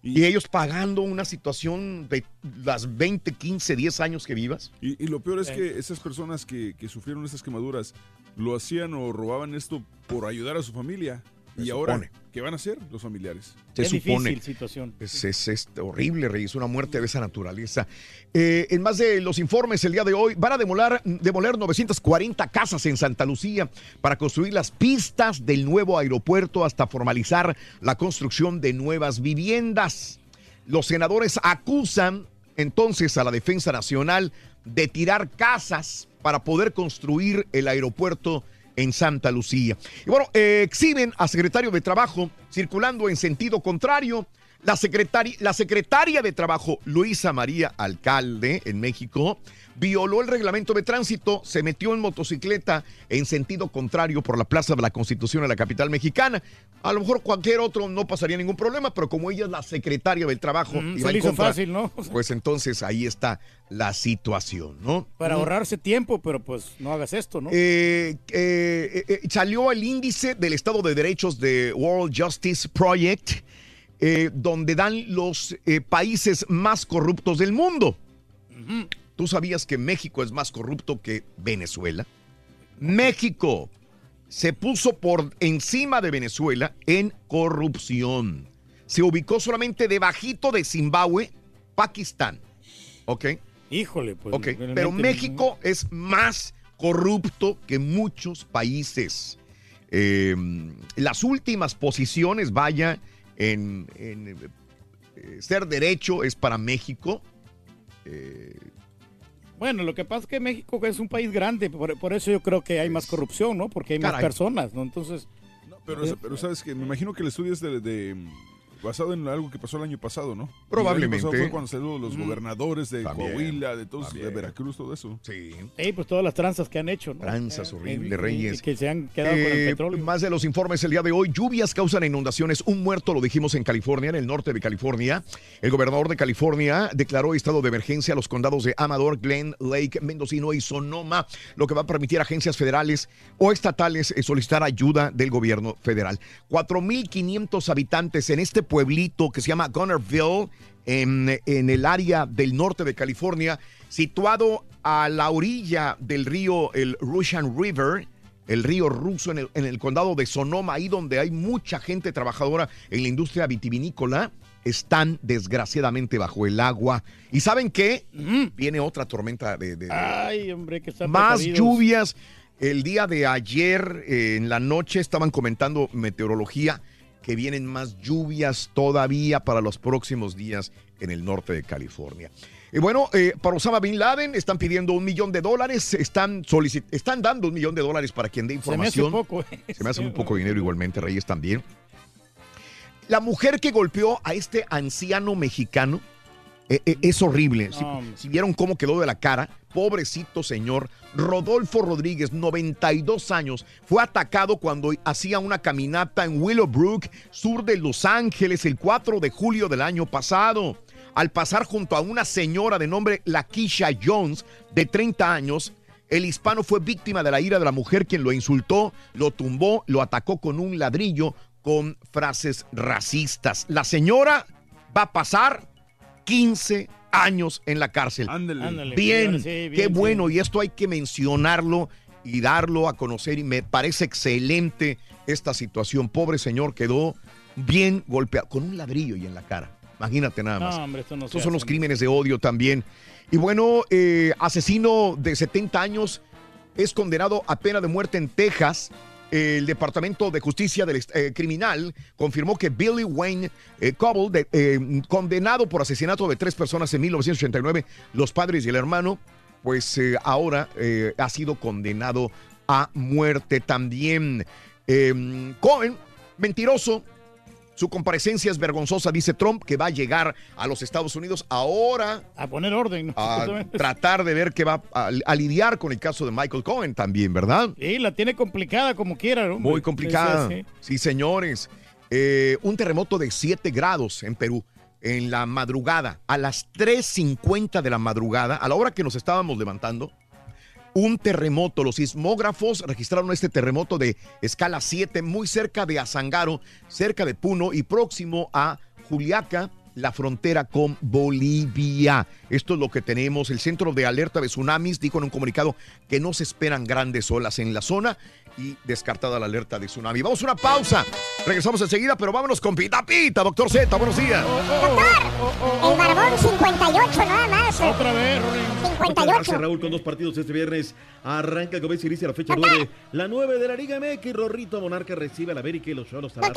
Y, ellos pagando una situación de las 20, 15, 10 años que vivas. Y, y lo peor es que esas personas que, que sufrieron estas quemaduras lo hacían o robaban esto por ayudar a su familia. Se y ahora. ¿Qué van a hacer los familiares? Se supone. situación. Es, es- es horrible, Reyes, una muerte de esa naturaleza. Eh, en más de los informes el día de hoy, van a demoler, demoler 940 casas en Santa Lucía para construir las pistas del nuevo aeropuerto hasta formalizar la construcción de nuevas viviendas. Los senadores acusan entonces a la Defensa Nacional de tirar casas para poder construir el aeropuerto en Santa Lucía. Y bueno, eh, exhiben a secretario de Trabajo circulando en sentido contrario. La secretaria, la secretaria de Trabajo, Luisa María Alcalde, en México, violó el reglamento de tránsito, se metió en motocicleta en sentido contrario por la Plaza de la Constitución en la capital mexicana. A lo mejor cualquier otro no pasaría ningún problema, pero como ella es la secretaria del Trabajo, Mm, y se le hizo contra, fácil, ¿no? Pues entonces ahí está la situación, ¿no? Para Mm. ahorrarse tiempo, pero pues no hagas esto, ¿no? Eh, eh, eh, salió el índice del Estado de Derechos de World Justice Project, eh, donde dan los eh, países más corruptos del mundo. ¿Tú sabías que México es más corrupto que Venezuela? México se puso por encima de Venezuela en corrupción. Se ubicó solamente debajito de Zimbabue, Pakistán. ¿Ok? Híjole, pues. Ok, pero no- México es más corrupto que muchos países. Eh, las últimas posiciones, vaya, en, en, eh, ser derecho es para México. Eh, Bueno, lo que pasa es que México es un país grande, por, por eso yo creo que hay más corrupción, ¿no? Porque hay más personas, ¿no? Entonces. Pero, eh, pero sabes que me imagino que el estudio es de, de- basado en algo que pasó el año pasado, ¿no? Probablemente. El año pasado fue cuando salieron los Mm. gobernadores de También, Coahuila, de todos, de. Veracruz, todo eso. Sí. Sí, pues todas las tranzas que han hecho, ¿no? Tranzas Eh, horribles, eh, Reyes. Que se han quedado con el Eh, petróleo. Más de los informes el día de hoy. Lluvias causan inundaciones. Un muerto, lo dijimos en California, en el norte de California. El gobernador de California declaró estado de emergencia a los condados de Amador, Glen, Lake, Mendocino y Sonoma, lo que va a permitir a agencias federales o estatales eh, solicitar ayuda del gobierno federal. 4.500 habitantes en este pueblito que se llama Gunnerville, en, en el área del norte de California, situado a la orilla del río, el Russian River, el río ruso en el, en el condado de Sonoma, ahí donde hay mucha gente trabajadora en la industria vitivinícola, están desgraciadamente bajo el agua. ¿Y saben qué? Viene otra tormenta de, de- de- Ay, hombre, que más precavidos. lluvias. El día de ayer eh, en la noche estaban comentando meteorología que vienen más lluvias todavía para los próximos días en el norte de California. Y bueno, eh, para Osama Bin Laden están pidiendo un millón de dólares, están, solicit- están dando un millón de dólares para quien dé Se me hace información. poco. eh. Se me hace un poco de dinero igualmente, Reyes también. La mujer que golpeó a este anciano mexicano eh, eh, es horrible. Si, si vieron cómo quedó de la cara, pobrecito señor, Rodolfo Rodríguez, 92 años, fue atacado cuando hacía una caminata en Willowbrook, sur de Los Ángeles, el 4 de julio del año pasado. Al pasar junto a una señora de nombre Lakeisha Jones, de 30 años, el hispano fue víctima de la ira de la mujer quien lo insultó, lo tumbó, lo atacó con un ladrillo con frases racistas. La señora va a pasar 15 años en la cárcel. Ándale, bien, sí, bien, qué sí. bueno. Y esto hay que mencionarlo y darlo a conocer. Y me parece excelente esta situación. Pobre señor quedó bien golpeado, con un ladrillo y en la cara. Imagínate nada más. No, hombre, esto no Estos son los crímenes de odio también. Y bueno, eh, asesino de 70 años es condenado a pena de muerte en Texas. El Departamento de Justicia del eh, Criminal confirmó que Billy Wayne eh, Cobble, eh, condenado por asesinato de tres personas en 1989, los padres y el hermano, pues eh, ahora ha sido condenado a muerte también. Eh, Cohen, mentiroso, Su comparecencia es vergonzosa, dice Trump, que va a llegar a los Estados Unidos ahora. A poner orden. ¿no? A tratar de ver que va a, a lidiar con el caso de Michael Cohen también, ¿verdad? Sí, la tiene complicada como quiera, ¿no? Muy complicada. Sí, sí, Sí, señores. Eh, un terremoto de 7 grados en Perú en la madrugada, a las 3.50 de la madrugada, a la hora que nos estábamos levantando, un terremoto. Los sismógrafos registraron este terremoto de escala 7 muy cerca de Azangaro, cerca de Puno y próximo a Juliaca, la frontera con Bolivia. Esto es lo que tenemos. El Centro de Alerta de Tsunamis dijo en un comunicado que no se esperan grandes olas en la zona y descartada la alerta de tsunami. Vamos a una pausa. Regresamos enseguida, pero vámonos con Pita Pita, doctor Z. Buenos días. El Barbón 58 nada más. Otra vez, 58. Gracias, Raúl, con dos partidos este viernes. Arranca el comienzo y inicia la fecha 9. La 9 de la Liga MX. Rorrito Monarca recibe al América y los Cholos al.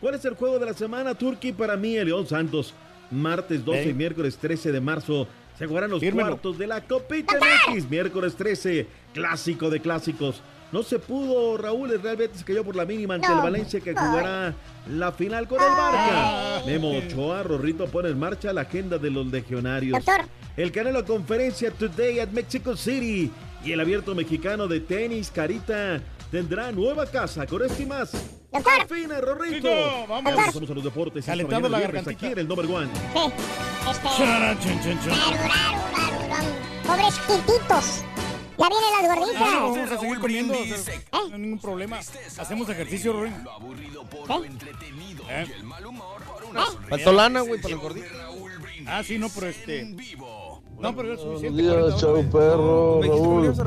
¿Cuál es el juego de la semana, Turki? Para mí, el León Santos. Martes 12 y miércoles 13 de marzo. Se jugarán los Fírmelo. cuartos de la Copita MX. Miércoles 13. Clásico de clásicos. No se pudo, Raúl. El Real Betis cayó por la mínima ante No. el Valencia que jugará la final con el Barca. Memo Ochoa, Rorrito pone en marcha la agenda de los legionarios. Doctor. El Canelo Conferencia Today at Mexico City y el abierto mexicano de tenis Carita tendrá nueva casa con esto y más. Doctor. Fina, Rorrito. Chico, vamos. Regresamos a los deportes. Calentando la viernes gargantita. Aquí en el number one. Sí. Este. Pobres quititos. Ya vienen las gorditas. vamos a seguir comiendo. o sea, No hay ningún problema. Hacemos ejercicio. ¿Eh? Faltó lana, güey, para el gordito. Ah, sí, no, pero este. No, pero es Buenos suficiente. días, 40 chau perro.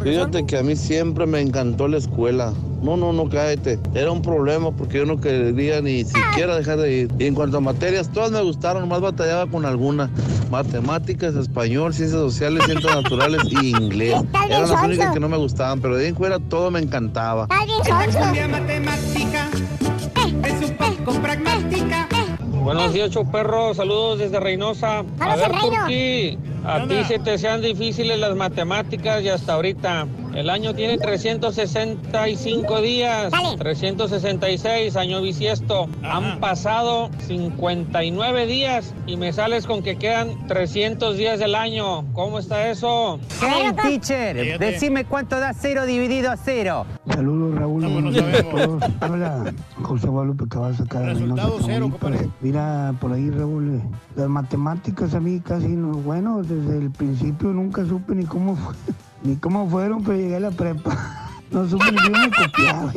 Fíjate que a mí siempre me encantó la escuela. No, no, no, cállate. Era un problema porque yo no quería ni siquiera dejar de ir. Y en cuanto a materias, todas me gustaron, más batallaba con alguna. Matemáticas, español, ciencias sociales, ciencias naturales y inglés. Eran las únicas que no me gustaban, pero de ahí en fuera todo me encantaba. Matemática es un poco pragmática. Buenos días, perro. Saludos desde Reynosa. A ver. A ti se te sean difíciles las matemáticas y hasta ahorita. El año tiene 365 días. Dale. 366, año bisiesto. Han pasado 59 días y me sales con que quedan 300 días del año. ¿Cómo está eso? Hey, teacher, Fíjate. decime cuánto da cero dividido a cero. Saludos, Raúl. No, buenos no días a sabemos. todos. Habla José Guadalupe Cabaza Resultado cero, compadre. Mira, por ahí, Raúl, eh, las matemáticas a mí casi no, bueno, desde el principio nunca supe ni cómo fue, ni cómo fueron, pero llegué a la prepa. No supe ni cómo me copiaba.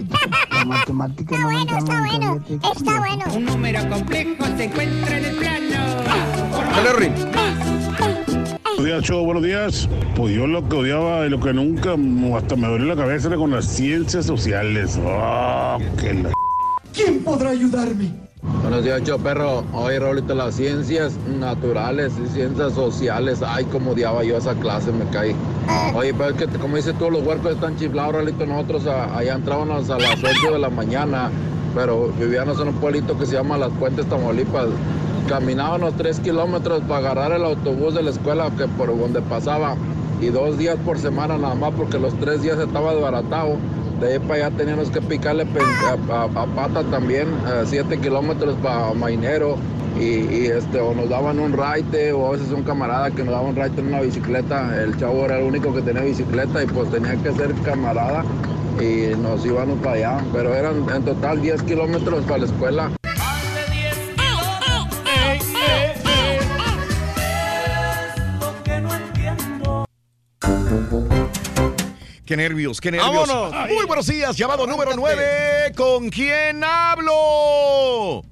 La matemática Está no bueno, está bueno. Está bueno. Un número complejo se encuentra en el plano. Buenos días, Cho, buenos días. Pues yo lo que odiaba y lo que nunca mm, hasta me dolió la cabeza era con las ciencias sociales. Ah, qué la... ¿Quién podrá ayudarme? Buenos días, yo perro. Oye, Raulito, las ciencias naturales y ciencias sociales. Ay, como odiaba yo esa clase, me caí. Oye, pero es que, como dices tú, los huercos están chiflados, Raulito. Nosotros a- allá entrábamos a las 8 de la mañana, pero vivíamos en un pueblito que se llama Las Puentes, Tamaulipas. Caminábamos 3 kilómetros para agarrar el autobús de la escuela que por donde pasaba. Y dos días por semana nada más, porque los tres días estaba desbaratado. De ahí para allá teníamos que picarle pe- a, pata también, 7 kilómetros para Mainero. Y, y, este, o nos daban un raite, o a veces un camarada que nos daba un raite en una bicicleta. El chavo era el único que tenía bicicleta y pues tenía que ser camarada y nos íbamos para allá. Pero eran en total 10 kilómetros para la escuela. Qué nervios, qué nervios. ¡Vámonos! Muy buenos días, llamado número 9. ¿Con quién hablo?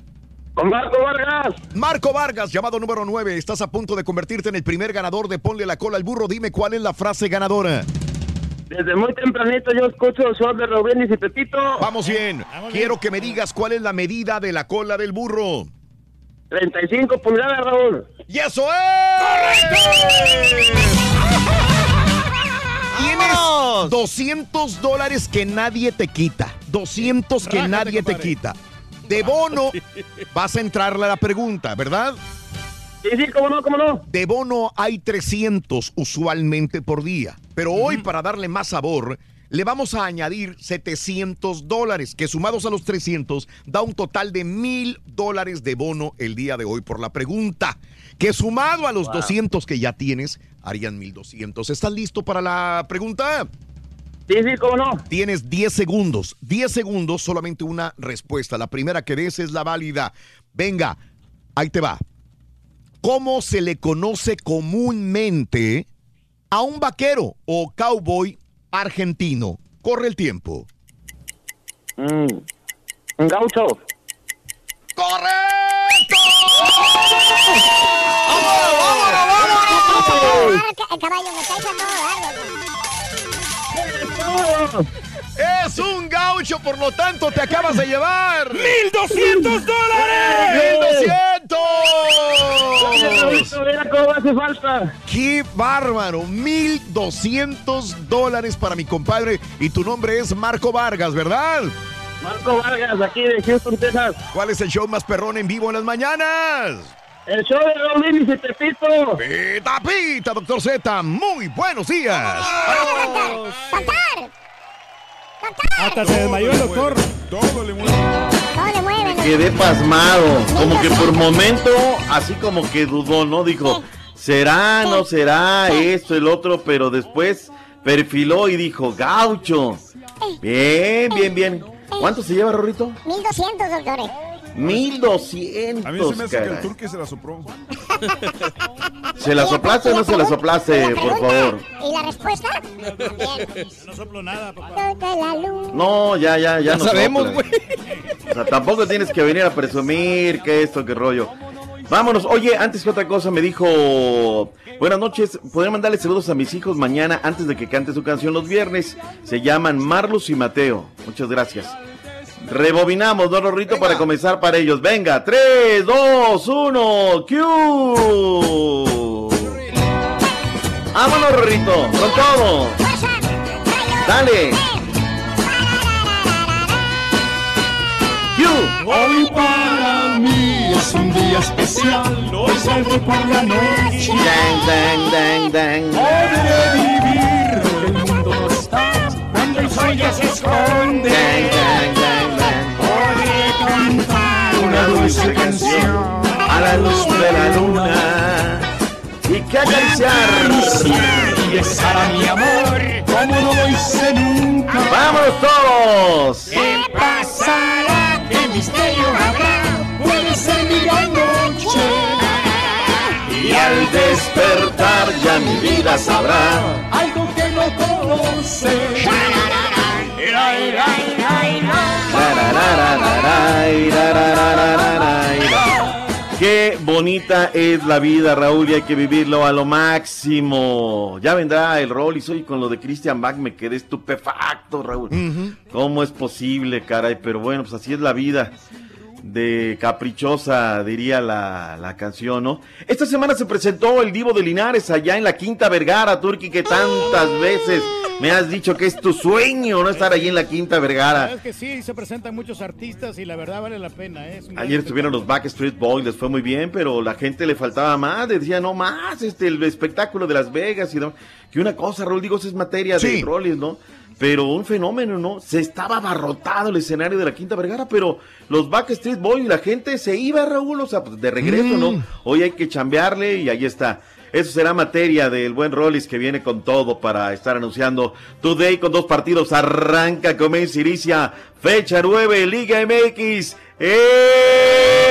Con Marco Vargas. Marco Vargas, llamado número 9. Estás a punto de convertirte en el primer ganador de Ponle la cola al burro. Dime cuál es la frase ganadora. Desde muy tempranito yo escucho el show de Rubén y Pepito. Vamos bien. Quiero que me digas cuál es la medida de la cola del burro. 35 pulgadas, Raúl. ¡Y eso es! Tienes 200 dólares que nadie te quita. 200 que Rájate, nadie te quita. De bono vas a entrarle a la pregunta, ¿verdad? Sí, sí, cómo no, cómo no. De bono hay 300 usualmente por día. Pero hoy, para darle más sabor, le vamos a añadir 700 dólares, que sumados a los 300 da un total de mil dólares de bono el día de hoy por la pregunta. Que sumado a los Wow. 200 que ya tienes, harían 1200. ¿Estás listo para la pregunta? Sí, sí, cómo no. Tienes 10 segundos. 10 segundos, solamente una respuesta. La primera que des es la válida. Venga, ahí te va. ¿Cómo se le conoce comúnmente a un vaquero o cowboy argentino? Corre el tiempo. Mm. Un gaucho. ¡Correcto! El caballo me está echando Es un gaucho, por lo tanto te acabas de llevar. ¡1200 dólares! ¡1200! Mira cómo hace falta. ¡Qué bárbaro! 1200 dólares para mi compadre. Y tu nombre es Marco Vargas, ¿verdad? Marco Vargas, aquí de Houston, Texas. ¿Cuál es el show más perrón en vivo en las mañanas? El show de Raulín y Pepito. Pita, pita, doctor Z. Muy buenos días. Hasta se desmayó el doctor. Todo le mueve. Todo le mueve. Quedé pasmado, como que por momento, así como que dudó, ¿no? Dijo, será, no será, esto, el otro, pero después perfiló y dijo, gaucho. Bien, bien, bien. ¿Cuánto se lleva, Rorrito? 1200, doctores. 1200. A mí se me hace que el turque se la sopró. ¿Se la soplaste o no se la soplaste, por favor? ¿Y la respuesta? No soplo nada, papá. Toca la luz. No, ya, ya, ya. No sabemos, soplas. O sea, tampoco tienes que venir a presumir que esto, que rollo. Vámonos. Oye, antes que otra cosa me dijo, buenas noches, podría mandarle saludos a mis hijos mañana antes de que cante su canción los viernes. Se llaman Marlus y Mateo. Muchas gracias. Rebobinamos, ¿no, Rorrito? Para comenzar para ellos. Venga, 3, 2, 1, ¡Q! Vámonos, Rorrito, con todo. Dale. ¡Q! Hoy para mí es un día especial. Hoy salgo por la noche. Dang, dang, dang, dang. Podré vivir el mundo no está. Cuando el sol ya se esconde. Canción. A la luz de la luna. Y que acariciar. Y besar a mi amor como no lo hice nunca. ¡Vámonos todos! ¿Qué pasará? ¿Qué misterio habrá? Puede ser mi gran noche. Y al despertar ya mi vida sabrá. Algo que no conoce. Qué bonita es la vida, Raúl, y hay que vivirlo a lo máximo. Ya vendrá el rol y soy con lo de Christian Bach, me quedé estupefacto, Raúl. ¿Cómo es posible, caray? Pero bueno, pues así es la vida. De caprichosa, diría la, la canción, ¿no? Esta semana se presentó el Divo de Linares allá en la Quinta Vergara, Turki, que tantas veces me has dicho que es tu sueño, ¿no? Estar allí en la Quinta La Vergara. verdad es que sí, se presentan muchos artistas y la verdad vale la pena. ¿eh? Ayer estuvieron los Backstreet Boys, les fue muy bien, pero la gente le faltaba más, le decía, no más, este, el espectáculo de Las Vegas y demás. Que una cosa, Raúl, digo, eso es materia de roles, ¿no? Pero un fenómeno, ¿no? Se estaba abarrotado el escenario de la Quinta Vergara, pero los Backstreet Boys, la gente se iba, Raúl, o sea, pues, de regreso, Mm. ¿no? Hoy hay que chambearle y ahí está. Eso será materia del buen Rollis que viene con todo para estar anunciando Today con dos partidos. Arranca, comienza, inicia. Fecha 9, Liga MX en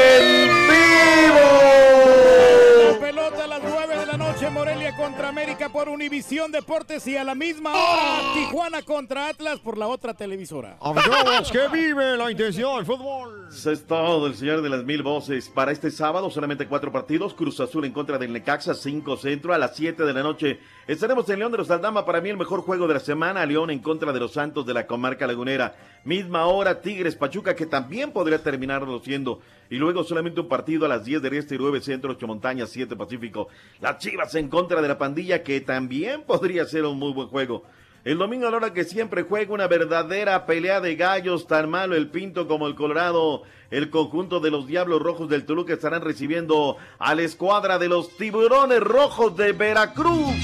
Univisión Deportes y a la misma hora Tijuana contra Atlas por la otra televisora. Amigos, que vive la intención del fútbol. Eso es todo, el señor de las mil voces. Para este sábado, solamente cuatro partidos. Cruz Azul en contra del Necaxa, 5 centro. A las 7 de la noche estaremos en León de los Aldama. Para mí, el mejor juego de la semana. León en contra de los Santos de la comarca lagunera. Misma hora, Tigres Pachuca, que también podría terminarlo siendo. Y luego solamente un partido a las 10 del Este y 9 Centro, 8 Montañas, 7 Pacífico. Las Chivas en contra de la pandilla, que también podría ser un muy buen juego. El domingo a la hora que siempre juega una verdadera pelea de gallos, tan malo el Pinto como el Colorado. El conjunto de los Diablos Rojos del Toluca estarán recibiendo a la escuadra de los Tiburones Rojos de Veracruz.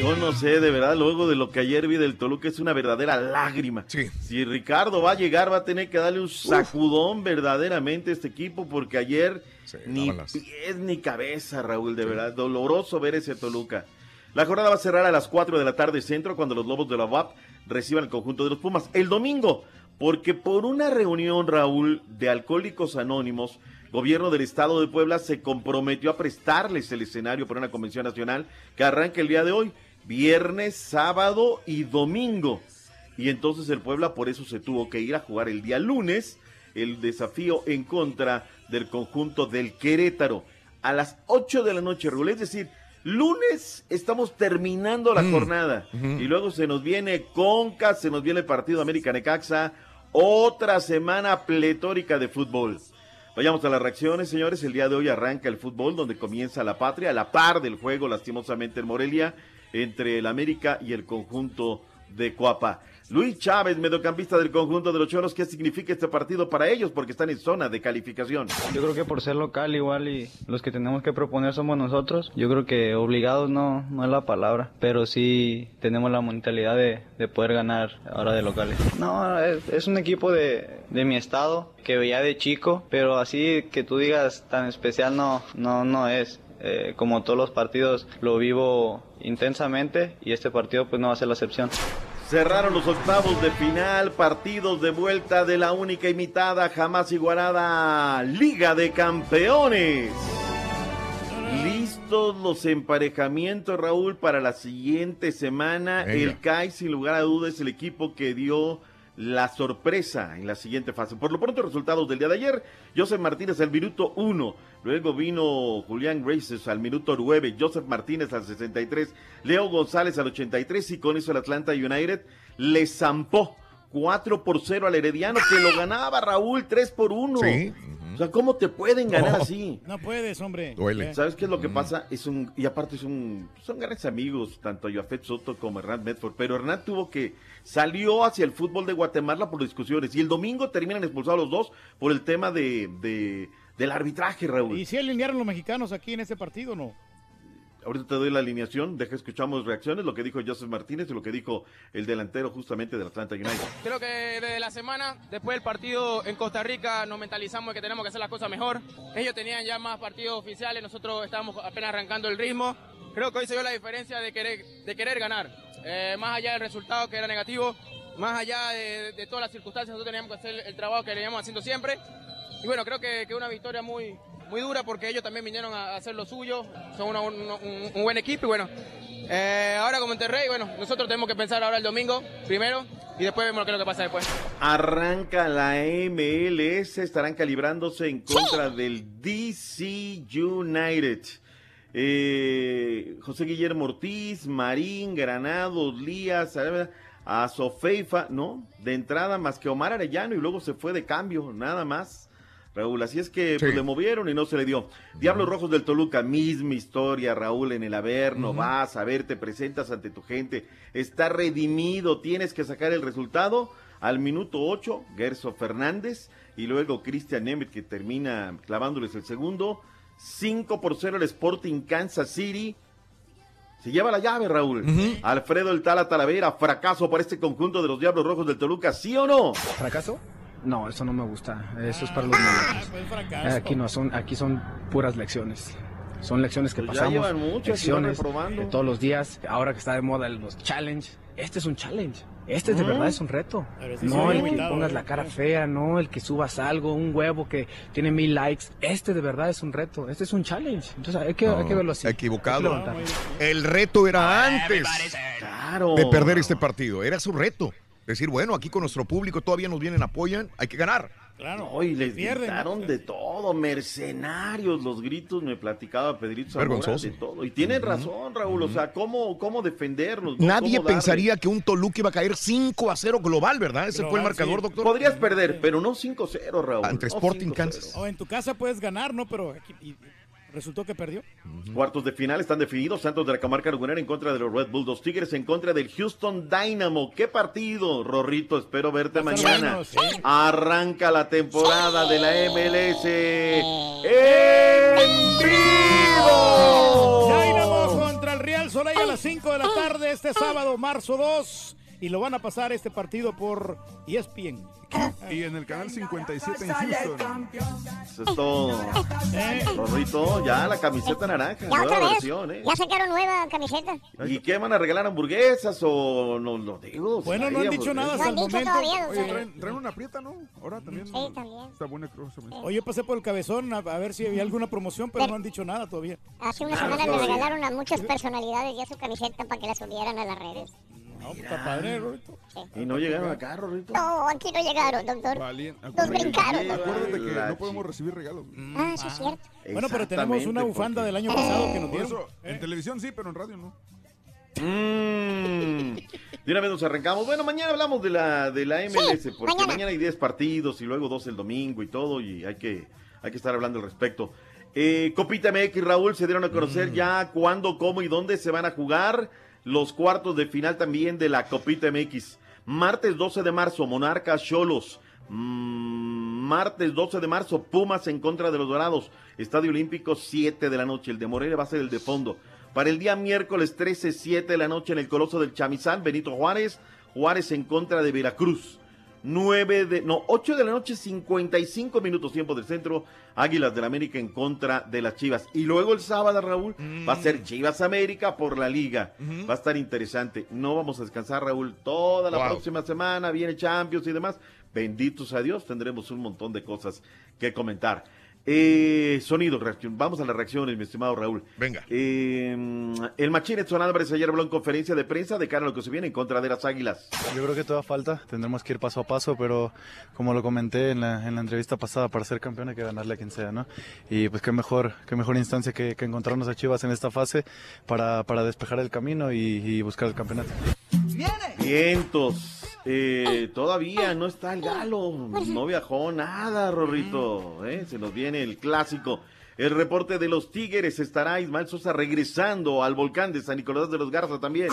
Yo no sé, de verdad, luego de lo que ayer vi del Toluca es una verdadera lágrima. Si Ricardo va a llegar, va a tener que darle un sacudón verdaderamente a este equipo, porque ayer ni pies ni cabeza, Raúl, de verdad. Doloroso ver ese Toluca. La jornada va a cerrar a las 4 de la tarde centro cuando los Lobos de la UAP reciban el conjunto de los Pumas. El domingo, porque por una reunión, Raúl, de Alcohólicos Anónimos, gobierno del estado de Puebla se comprometió a prestarles el escenario para una convención nacional que arranca el día de hoy, viernes, sábado y domingo. Y entonces el Puebla por eso se tuvo que ir a jugar el día lunes el desafío en contra del conjunto del Querétaro a las 8 de la noche. Es decir, lunes estamos terminando la Mm. jornada y luego se nos viene Conca, se nos viene el partido América Necaxa, otra semana pletórica de fútbol. Vayamos a las reacciones, señores. El día de hoy arranca el fútbol donde comienza la patria, a la par del juego, lastimosamente en Morelia, entre el América y el conjunto de Coapa. Luis Chávez, mediocampista del conjunto de los Choros, ¿qué significa este partido para ellos? Porque están en zona de calificación. Yo creo que por ser local igual y los que tenemos que proponer somos nosotros. Yo creo que obligados no, no es la palabra, pero sí tenemos la mentalidad de, de poder ganar ahora de locales. No, es, es un equipo de, de mi estado que veía de chico, pero así que tú digas tan especial no, no, no es. Eh, como todos los partidos lo vivo intensamente y este partido pues no va a ser la excepción. Cerraron los octavos de final, partidos de vuelta de la única imitada, jamás igualada Liga de Campeones. Listos los emparejamientos, Raúl, para la siguiente semana. Venga. El CAI, sin lugar a dudas, es el equipo que dio la sorpresa en la siguiente fase. Por lo pronto, resultados del día de ayer. Joseph Martínez al minuto 1. Luego vino Julián Graces al minuto 9. Joseph Martínez al 63. Leo González al 83. Y con eso el Atlanta United le zampó 4 por 0 al Herediano, que lo ganaba Raúl 3 por 1. Sí. O sea, ¿cómo te pueden ganar No. así? No puedes, hombre. Duele. Eh, ¿Sabes qué es lo que pasa? Es un y aparte es un son grandes amigos tanto Joafet Soto como Hernán Medford, pero Hernán tuvo que salió hacia el fútbol de Guatemala por discusiones y el domingo terminan expulsados los dos por el tema de, de- del arbitraje, Raúl. ¿Y si alinearon los mexicanos aquí en ese partido o no? Ahorita te doy la alineación, deja escuchamos reacciones, lo que dijo Joseph Martínez y lo que dijo el delantero justamente del Atlanta United. Creo que desde la semana, después del partido en Costa Rica, nos mentalizamos de que tenemos que hacer las cosas mejor. Ellos tenían ya más partidos oficiales, nosotros estábamos apenas arrancando el ritmo. Creo que hoy se vio la diferencia de querer, de querer ganar. Eh, más allá del resultado que era negativo, más allá de, de todas las circunstancias, nosotros teníamos que hacer el trabajo que veníamos haciendo siempre. Y bueno, creo que, que una victoria muy, muy dura porque ellos también vinieron a hacer lo suyo, son una- un, un- un buen equipo y bueno, eh, ahora como Monterrey, bueno, nosotros tenemos que pensar ahora el domingo primero y después vemos qué es lo que pasa después. Arranca la MLS, estarán calibrándose en contra del DC United. Eh, José Guillermo Ortiz, Marín, Granados, Lías, a Sofeifa, no, de entrada más que Omar Arellano y luego se fue de cambio, nada más. Raúl, así es que pues, le movieron y no se le dio. Diablos Rojos del Toluca, misma historia, Raúl, en el Averno, vas a ver, te presentas ante tu gente, está redimido, tienes que sacar el resultado. Al minuto 8, Gerso Fernández y luego Cristian Nemeth que termina clavándoles el segundo. 5 por 0 el Sporting Kansas City. Se lleva la llave, Raúl. Alfredo el Tala Talavera, fracaso para este conjunto de los Diablos Rojos del Toluca, ¿sí o no? ¿Fracaso? No, eso no me gusta. Eso es para los Ah, niños. pues fracaso. Aquí no son, aquí son puras lecciones. Son lecciones que Pues pasamos. muchas lecciones de todos los días. Ahora que está de moda los challenge. Este es un challenge. Este de Mm. verdad es un reto. No el que pongas la cara fea, no el que subas algo, un huevo que tiene mil likes. Este de verdad es un reto. Este es un challenge. Entonces hay que, hay que verlo así. Que Equivocado. El reto era antes Claro. de perder este partido. Era su reto. Decir, bueno, aquí con nuestro público todavía nos vienen, apoyan, hay que ganar. Claro. No, y les pierden. gritaron de todo, mercenarios, los gritos, me platicaba Pedrito Zamora, Vergonzoso. de todo. Y tienen razón, Raúl, o sea, ¿cómo, cómo defendernos? no? Nadie pensaría que un Toluca iba a caer 5 a 0 global, ¿verdad? Ese fue el marcador, sí. doctor. Podrías perder, pero no 5-0, Raúl. Ante no Sporting 5-0. Kansas. O en tu casa puedes ganar, ¿no? Pero aquí- y- resultó que perdió. Cuartos de final están definidos. Santos de la Camarca Lagunera en contra de los Red Bull. Dos Tigres en contra del Houston Dynamo. ¡Qué partido! Rorrito, espero verte mañana. sí. Arranca la temporada de la MLS en vivo. Dynamo contra el Real Soleil a las 5 de la tarde este sábado, marzo 2. Y lo van a pasar este partido por ESPN. Y en el canal 57 en Houston. Eso es todo. Eh. Rorrito, ya la camiseta naranja, Ya nueva otra vez. versión, ¿eh? Ya sacaron nueva camiseta. ¿Y qué van a regalar hamburguesas o no lo digo? Bueno, no han dicho nada hasta el momento. Oye, traen, traen una prieta, ¿no? Ahora también. Sí, también. Está buena, misma. Oye, pasé por el cabezón a, a ver si había alguna promoción, pero no han dicho nada todavía. Hace una Ah, semana le todavía. regalaron a muchas personalidades ya su camiseta para que la subieran a las redes. No, está padre, Rorito. Y no llegaron acá, Rorrito. No, aquí no llegaron, doctor. Nos brincaron. Acuérdate que La no podemos recibir regalos. Ah, sí es cierto. Bueno, pero tenemos una bufanda del año pasado que nos dieron. eso, en televisión sí, pero en radio no. Mm. De una vez nos arrancamos. Bueno, mañana hablamos de la, de la MLS, porque mañana. mañana. hay 10 partidos y luego dos el domingo y todo, y hay que, hay que estar hablando al respecto. Eh, Copita MX, Raúl, se dieron a conocer ya cuándo, cómo y dónde se van a jugar los cuartos de final también de la Copita MX. Martes 12 de marzo, Monarcas Cholos. Mm, martes 12 de marzo, Pumas en contra de los Dorados. Estadio Olímpico, 7 de la noche. El de Morelia va a ser el de fondo. Para el día miércoles 13, 7 de la noche en el Coloso del Chamizal, Benito Juárez. Juárez en contra de Veracruz. 9 de, no, 8 de la noche, 55 minutos tiempo del centro. Águilas del América en contra de las Chivas. Y luego el sábado, Raúl, va a ser Chivas América por la liga. Va a estar interesante. No vamos a descansar, Raúl, toda la Wow. próxima semana. Viene Champions y demás. Benditos a Dios, tendremos un montón de cosas que comentar. Eh, sonido, reacción. Vamos a las reacciones, mi estimado Raúl. Venga. Eh, el Machín Edson Álvarez ayer habló en conferencia de prensa de cara a lo que se viene en contra de las Águilas. Yo creo que toda falta, tendremos que ir paso a paso, pero como lo comenté en la, en la entrevista pasada, para ser campeón hay que ganarle a quien sea, ¿no? Y pues qué mejor, qué mejor instancia que, que encontrarnos a Chivas en esta fase para, para despejar el camino y, y buscar el campeonato. Vientos. Eh, todavía no está el galo. No viajó nada, Rorrito. ¿eh? Se nos viene el clásico. El reporte de los Tigres estará Ismael Sosa regresando al volcán de San Nicolás de los Garza también.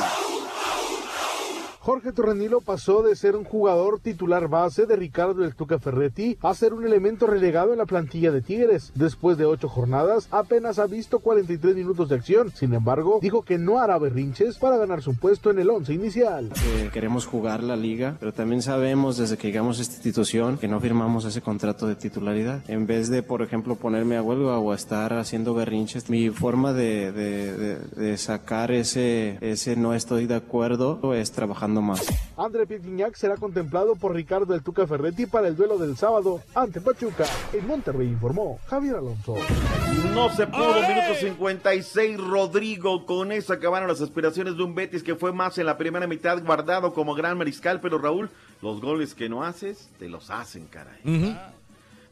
Jorge Torrenilo pasó de ser un jugador titular base de Ricardo El Tuca Ferretti a ser un elemento relegado en la plantilla de Tigres. Después de ocho jornadas, apenas ha visto 43 minutos de acción. Sin embargo, dijo que no hará berrinches para ganar su puesto en el once inicial. que queremos jugar la liga, pero también sabemos desde que llegamos a esta institución que no firmamos ese contrato de titularidad. En vez de, por ejemplo, ponerme a huelga o a estar haciendo berrinches, mi forma de sacar ese, ese no estoy de acuerdo es trabajando más. André Pierre será contemplado por Ricardo El Tuca Ferretti para el duelo del sábado ante Pachuca. En Monterrey informó Javier Alonso. No se pudo, minuto 56, Rodrigo. Con eso acabaron las aspiraciones de un Betis que fue más en la primera mitad guardado como gran mariscal, pero Raúl, los goles que no haces, te los hacen, caray.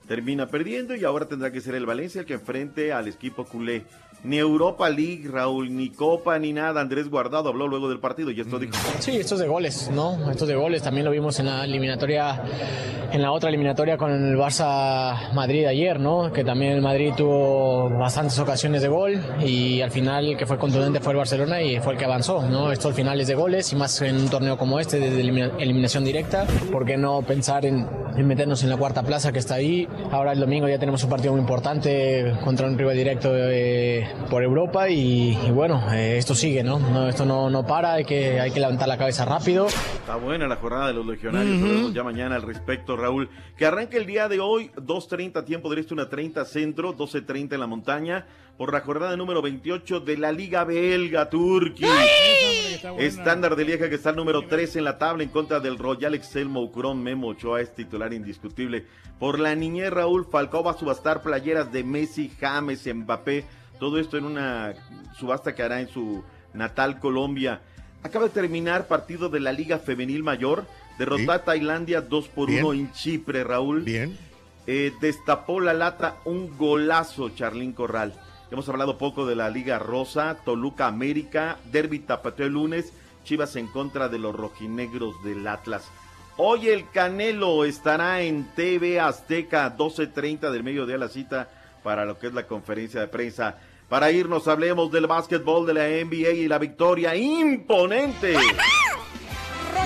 Termina perdiendo y ahora tendrá que ser el Valencia el que enfrente al equipo culé. Ni Europa League, Raúl, ni Copa, ni nada. Andrés Guardado habló luego del partido y esto dijo. Sí, esto es de goles, ¿no? Esto es de goles. También lo vimos en la eliminatoria, en la otra eliminatoria con el Barça Madrid ayer, ¿no? Que también el Madrid tuvo bastantes ocasiones de gol y al final el que fue contundente fue el Barcelona y fue el que avanzó, ¿no? Esto al final es de goles y más en un torneo como este, de elimina- eliminación directa. ¿Por qué no pensar en, en meternos en la cuarta plaza que está ahí? Ahora el domingo ya tenemos un partido muy importante contra un rival directo eh, por Europa y, y bueno, eh, esto sigue, ¿no? No, Esto no, no para, hay que, hay que levantar la cabeza rápido. Está buena la jornada de los legionarios, ya mañana al respecto, Raúl. Que arranca el día de hoy, 2.30 tiempo del este, 1.30 centro, 12.30 en la montaña, por la jornada número 28 de la Liga Belga Turquía. Estándar de Lieja que está el número 3 en la tabla en contra del Royal Excel Moucron. Memo Ochoa es titular indiscutible. Por la niñez Raúl Falcao va a subastar playeras de Messi, James, Mbappé. Todo esto en una subasta que hará en su natal Colombia. Acaba de terminar partido de la Liga Femenil Mayor. Derrotó a Tailandia 2 por Bien. 1 en Chipre, Raúl. Bien. Eh, destapó la lata un golazo, Charlín Corral. Hemos hablado poco de la Liga Rosa, Toluca América, Derby Tapateo el lunes, Chivas en contra de los rojinegros del Atlas. Hoy el Canelo estará en TV Azteca, 12.30 del mediodía la cita para lo que es la conferencia de prensa. Para irnos, hablemos del básquetbol de la NBA y la victoria imponente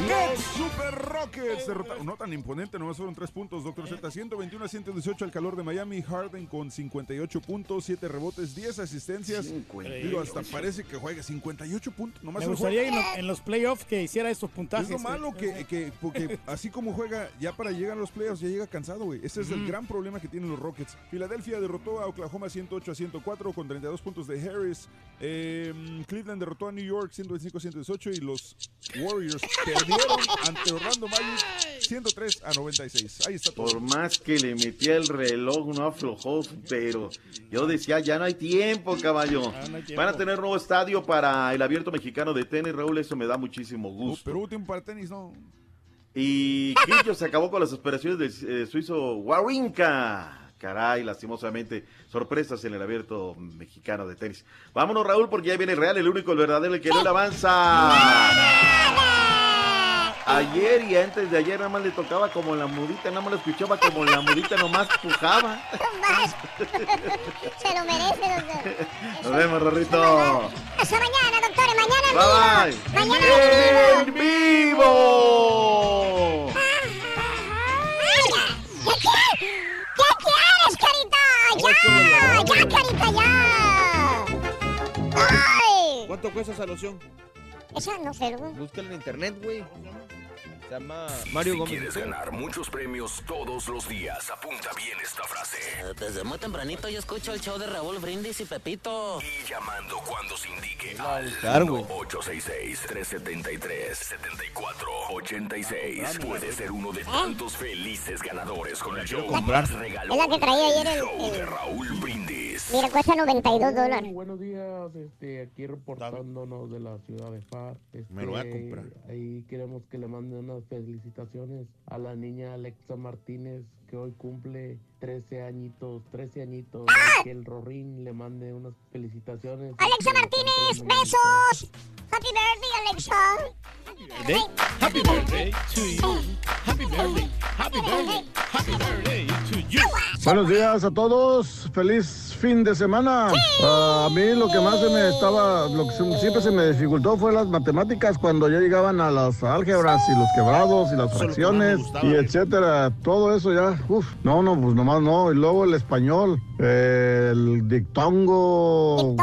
Los Super Rockets derrotaron, no tan imponente, nomás fueron tres puntos, Doctor Z. 121 a 118 al calor de Miami. Harden con 58 puntos, 7 rebotes, 10 asistencias. Digo, hasta parece que juega 58 puntos. Nomás Me gustaría en, juego. lo- en los playoffs que hiciera estos puntajes. Es lo malo que, que- porque así como juega, ya para llegar a los playoffs ya llega cansado, güey. Ese es el gran problema que tienen los Rockets. Filadelfia derrotó a Oklahoma 108 a 104 con 32 puntos de Harris. Eh, Cleveland derrotó a New York 125 a 118 y los Warriors perdieron ante Orlando Magic 103 a 96. Ahí está todo. Por más que le metía el reloj, no aflojó, pero yo decía, ya no hay tiempo, caballo. no hay tiempo. Van a tener nuevo estadio para el abierto mexicano de tenis, Raúl, eso me da muchísimo gusto. Pero tiempo para tenis, no. Y Quillo se acabó con las operaciones del eh, suizo Wawrinka. Caray, lastimosamente, sorpresas en el abierto mexicano de tenis. Vámonos, Raúl, porque ya viene el real, el único, el verdadero, el que no le avanza. Ayer y antes de ayer nada más le tocaba como la mudita, nada más lo escuchaba como la mudita nomás pujaba. Se lo merece, doctor. Nos vemos, Rorrito. Hasta mañana, doctores. Mañana en bye. vivo. Mañana ¡En vivo! ¿Qué quieres? ¿Qué quieres, carita? ¡Ya! ¡Ya, carita, ya! ¿Cuánto cuesta esa loción? Esa no sé, güey. Búscala en internet, güey. Se llama Mario si Gómez. quieres ganar muchos premios todos los días, apunta bien esta frase. Desde muy tempranito yo escucho el show de Raúl Brindis y Pepito. Y llamando cuando se indique al buscar, güey. 866-373-7486. Puede ser uno de tantos felices ganadores con el show comprar. más Es la que traía ayer el... Show de Raúl Brindis. Mira, cuesta 92 dólares. Buenos días, este, aquí reportándonos de la ciudad de FAR. Me lo voy a Este, comprar. Ahí queremos que le manden unas felicitaciones a la niña Alexa Martínez, que hoy cumple 13 añitos, 13 añitos. Que el Rorín le mande unas felicitaciones. Alexa Martínez, besos. Happy birthday, Alexa. Happy birthday to you. Happy birthday. Happy birthday. Happy birthday to you. Buenos días a todos, feliz fin de semana. Ah, a mí lo que más se me estaba, lo que se- siempre se me dificultó fue las matemáticas cuando ya llegaban a las álgebras y los quebrados y las fracciones y etcétera. Todo eso ya, uff, no, no, pues nomás no. Y luego el español, eh, el dictongo,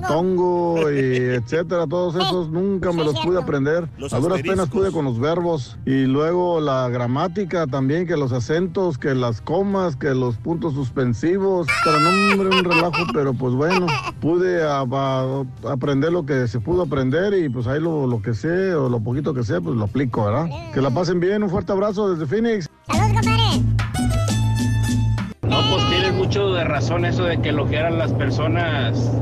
dictongo y etcétera. Todos esos nunca me los pude aprender. Los a duras penas pude con los verbos y luego la gramática también, que los acentos, que las comas, que los puntos suspensivos, pero no hombre, un relajo, pero pues bueno, pude a- a- aprender lo que se pudo aprender y pues ahí lo, lo que sé o lo poquito que sé, pues lo aplico, ¿verdad? Que la pasen bien, un fuerte abrazo desde Phoenix. No, pues tienes mucho de razón eso de que elogiar a las personas.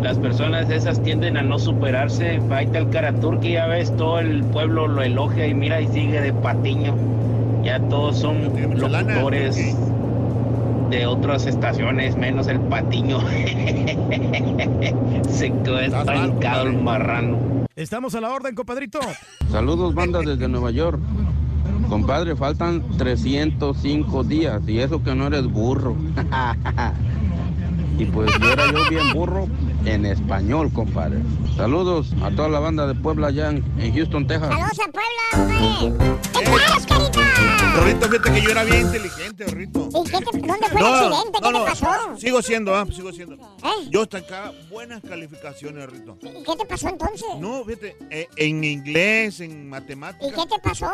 Las personas esas tienden a no superarse. Ahí está el Karaturki, ya ves, todo el pueblo lo elogia y mira y sigue de patiño. Ya todos son locutores de otras estaciones, menos el patiño. Se quedó estancado el marrano. Estamos a la orden, compadrito. Saludos, banda desde Nueva York. Compadre, faltan 305 días y eso que no eres burro. y pues yo era yo bien burro en español, compadre. Saludos a toda la banda de Puebla allá en, Houston, Texas. Saludos a Puebla. ¿Qué carita? Rorrito, fíjate que yo era bien inteligente, Rorrito. ¿Y qué te- ¿Dónde fue el accidente? ¿Qué te pasó? Sigo siendo, ah, sigo siendo. ¿Eh? Yo sacaba buenas calificaciones, Rorrito. ¿Y qué te pasó entonces? No, fíjate, eh, en inglés, en ¿Y matemáticas. qué te pasó?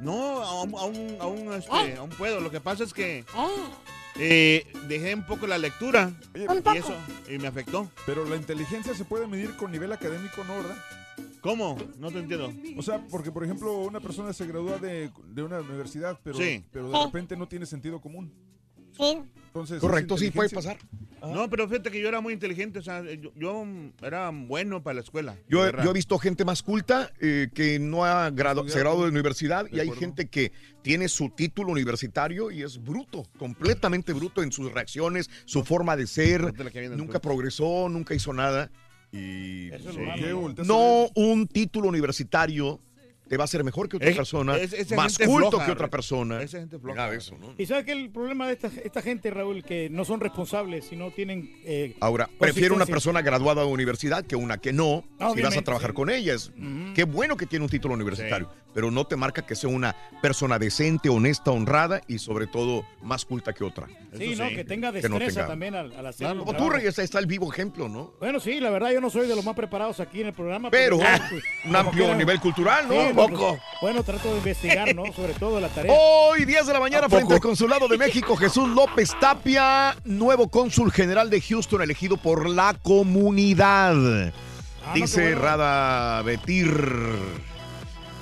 No, aún, aún, aún, este, aún puedo. Lo que pasa es que ¿Eh? eh, dejé un poco la lectura y eso y me afectó. Pero la inteligencia se puede medir con nivel académico, ¿no, verdad? ¿Cómo? No te entiendo. O sea, porque por ejemplo una persona se gradúa de, de una universidad, pero, Sí. pero de repente no tiene sentido común. Sí. Entonces, Correcto, sí, puede inteligencia. No, pero fíjate que yo era muy inteligente, o sea, yo, yo era bueno para la escuela. Yo, de he- verdad. yo he visto gente más culta eh, que no ha gradu- se graduado de universidad y hay gente que tiene su título universitario y es bruto, completamente bruto en sus reacciones, su forma de ser, nunca después. progresó, nunca hizo nada. Y Eso es Sí. lo malo. ¿Qué volteas a no un título universitario te va a hacer mejor que otra Es- persona, es- más culto floja, que otra persona. Esa gente floja. Nada de eso, ¿no? Y sabes que el problema de esta, esta gente, Raúl, que no son responsables y no tienen. eh, Ahora, prefiero una persona graduada de universidad que una que no. si vas a Obviamente, trabajar sí. con ellas. Qué bueno que tiene un título universitario, pero no te marca que sea una persona decente, honesta, honrada y sobre todo más culta que otra. Sí, no, que tenga Que no destreza tenga- también al, al hacer Claro, como tú. Reyes, está el vivo ejemplo, ¿no? Bueno, sí, la verdad yo no soy de los más preparados aquí en el programa. Pero bueno, pues, un amplio nivel cultural, ¿no? Poco. bueno, trato de investigar, ¿no? Sobre todo la tarea. Hoy, 10 de la mañana, frente al Consulado de México, Jesús López Tapia, nuevo cónsul general de Houston, elegido por la comunidad. Ah, Dice Rada Betir.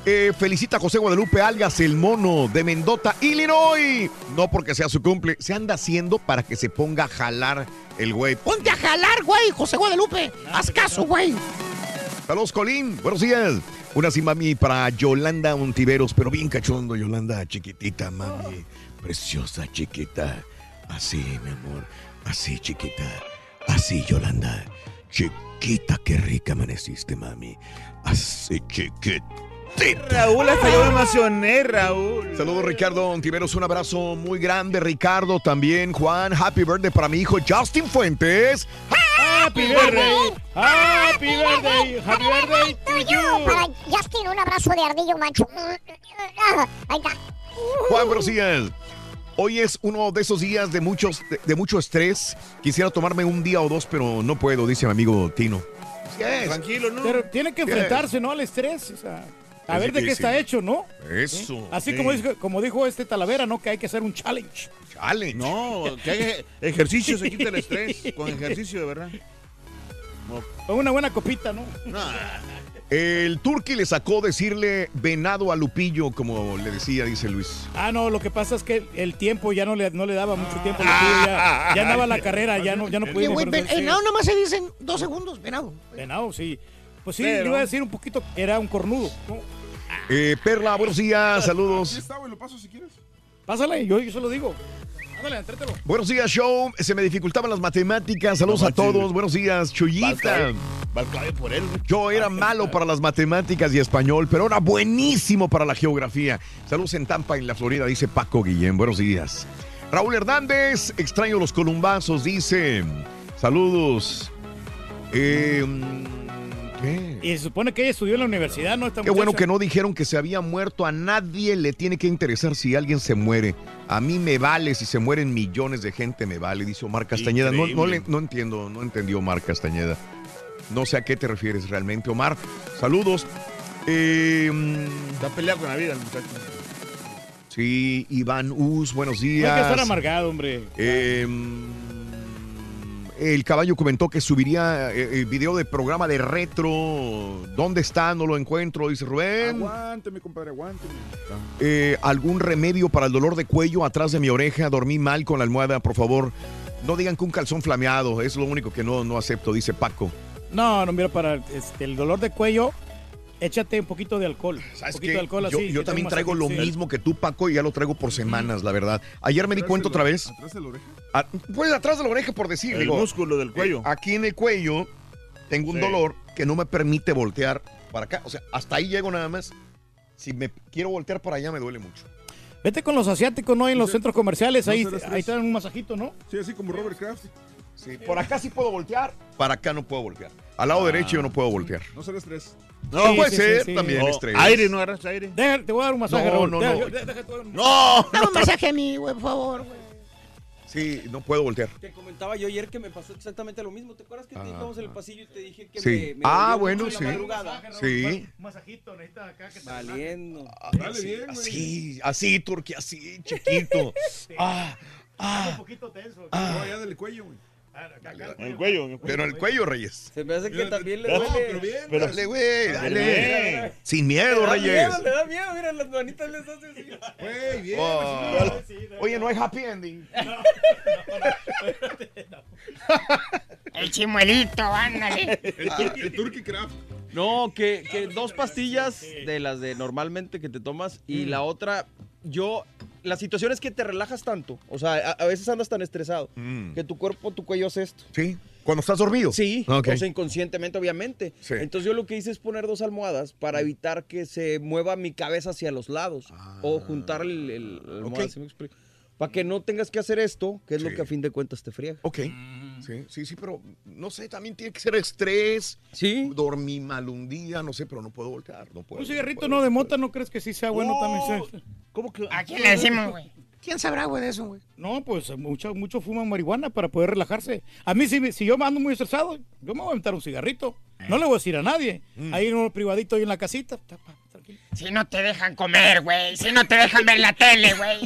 Eh, felicita a José Guadalupe Algas, el mono de Mendota, Illinois. No porque sea su cumple, se anda haciendo para que se ponga a jalar el güey. Ponte a jalar, güey, José Guadalupe. Haz caso, güey. Saludos, Colín. Buenos días. Una sí, mami, para Yolanda Ontiveros, pero bien cachondo, Yolanda, chiquitita, mami. Preciosa, chiquita. Así, mi amor. Así, chiquita. Así, Yolanda. Chiquita, qué rica amaneciste, mami. Así, Raúl, hasta yo me emocioné, Raúl. Saludos, Ricardo Ontiveros. Un abrazo muy grande, Ricardo. También, Juan. Happy birthday para mi hijo Justin Fuentes. Happy birthday. Happy birthday. Happy birthday to you. Para Justin, un abrazo de ardillo macho. Ahí está. Juan, buenos días. Hoy es uno de esos días de, muchos, de, de mucho estrés. Quisiera tomarme un día o dos, pero no puedo, dice mi amigo Tino. Tranquilo, ¿no? Pero tiene que enfrentarse, ¿no? Al estrés. O sea, a ver de qué está hecho, ¿no? Eso. Así Sí. como, dijo, como dijo este Talavera, ¿no? Que hay que hacer un challenge. Challenge. No, que haga ejercicio se quita el estrés. Con ejercicio, de verdad. Con una buena copita, ¿no? El Turqui le sacó decirle venado a Lupillo, como le decía, dice Luis. Ah, no, lo que pasa es que el tiempo ya no le, no le daba mucho tiempo. le pido, ya, ya andaba la carrera, ya no, ya no podía. güey, ven- el nado nomás se dicen dos segundos, venado. Venado, sí. Pues sí, Pero- le iba a decir un poquito, era un cornudo. ¿no? Eh, Perla, buenos días, saludos. Aquí está, güey, lo paso si quieres. Pásale, yo, yo se lo digo. Ándale, entrételo. Buenos días, show. Se me dificultaban las matemáticas. Saludos No a todos. Buenos días, Chuyita. Valcabe- por él. Yo era malo para las matemáticas y español, pero era buenísimo para la geografía. Saludos en Tampa, en la Florida, dice Paco Guillén. Buenos días. Raúl Hernández, extraño los columbazos, dice. Saludos. Eh, ¿Qué? Y se supone que ella estudió en la universidad, ¿no? Esta Qué bueno que no dijeron que se había muerto. A nadie le tiene que interesar si alguien se muere. A mí me vale si se mueren millones de gente, me vale, dice Omar Castañeda. No, no, Increíble. le- no entiendo, no entendió Omar Castañeda. No sé a qué te refieres realmente, Omar. Saludos. Eh, mm, Está peleado con la vida el muchacho. sí, Iván Us, buenos No hay que días. estar amargado, hombre. Eh, el caballo comentó que subiría eh, el video de programa de retro. ¿Dónde está? No lo encuentro, dice Rubén. Aguánteme, compadre, aguánteme. Eh, ¿Algún remedio para el dolor de cuello atrás de mi oreja? Dormí mal con la almohada, por favor. No digan que un calzón flameado, es lo único que no, no acepto, dice Paco. No, no, mira, para este, el dolor de cuello, échate un poquito de alcohol. Un ¿Sabes poquito qué? de alcohol yo así. yo también traigo lo sí. mismo que tú, Paco, y ya lo traigo por semanas, la verdad. Ayer me di cuenta otra vez. ¿Atrás de la oreja? Ah, pues atrás de la oreja, por decir. El digo, músculo del cuello. eh, aquí en el cuello tengo un Sí. dolor que no me permite voltear para acá. O sea, hasta ahí llego nada más. Si me quiero voltear para allá me duele mucho. Vete con los asiáticos, ¿no? En los centros comerciales, no ahí, ahí te dan un masajito, ¿no? Sí, así como Robert Kraft. Sí, por acá sí puedo voltear. Para acá no puedo voltear. Al lado derecho yo no puedo voltear. No será estrés. No, Sí, puede sí, ser sí, sí. también Oh, estrés. aire, no agarras aire. Deja- te voy a dar un masaje, No, Raúl. no, Deja- no. deja- a un- No, Dame un masaje a mí, güey, por favor, güey. Sí, no puedo voltear. Te comentaba yo ayer que me pasó exactamente lo mismo. ¿Te acuerdas que Ah, estábamos en el pasillo y te dije que Sí. me, me Ah, bueno, sí. madrugada? Sí. Un masajito, necesita acá que te Valiendo. Dale Sí, bien, güey. así, así, Turquía, así, chiquito. Ah, relaje. Un ah, poquito tenso. Ah. allá del cuello, güey. En el cuello. en el cuello. Pero el cuello, Reyes. Se me hace que también le no, duele. pero bien. Pero- Dale, güey, dale. Bien. Sin Le miedo, da Reyes. miedo, le da miedo. Mira, las manitas les hace así. Güey, bien. Oh. así. Oye, no hay happy ending. El chimuelito, ándale. El, tur- el Turkey Craft. No, que, que dos pastillas de las de normalmente que te tomas y la otra, yo, la situación es que te relajas tanto, o sea, a, a veces andas tan estresado Mm. que tu cuerpo, tu cuello hace esto. Sí, cuando estás dormido. Sí, Ok. o sea, inconscientemente, obviamente. Sí. Entonces yo lo que hice es poner dos almohadas para evitar que se mueva mi cabeza hacia los lados o juntar el, el- la almohada, Ok. ¿sí me explico? Para que no tengas que hacer esto, que es lo Sí. que a fin de cuentas te friega. Ok. Sí, sí, sí, pero no sé, también tiene que ser estrés. Sí. Dormí mal un día, no sé, pero no puedo voltear. No puedo, Un cigarrito no de mota, ¿no crees que sí sea bueno también? sí? ¿Cómo que? ¿A quién le decimos, güey? ¿Quién sabrá, güey, de eso, güey? No, pues muchos mucho fuman marihuana para poder relajarse. A mí, si, me- si yo me ando muy estresado, yo me voy a aventar un cigarrito. No le voy a decir a nadie. Ahí en un privadito, ahí en la casita. Si no te dejan comer, güey. Si no te dejan ver la tele, güey.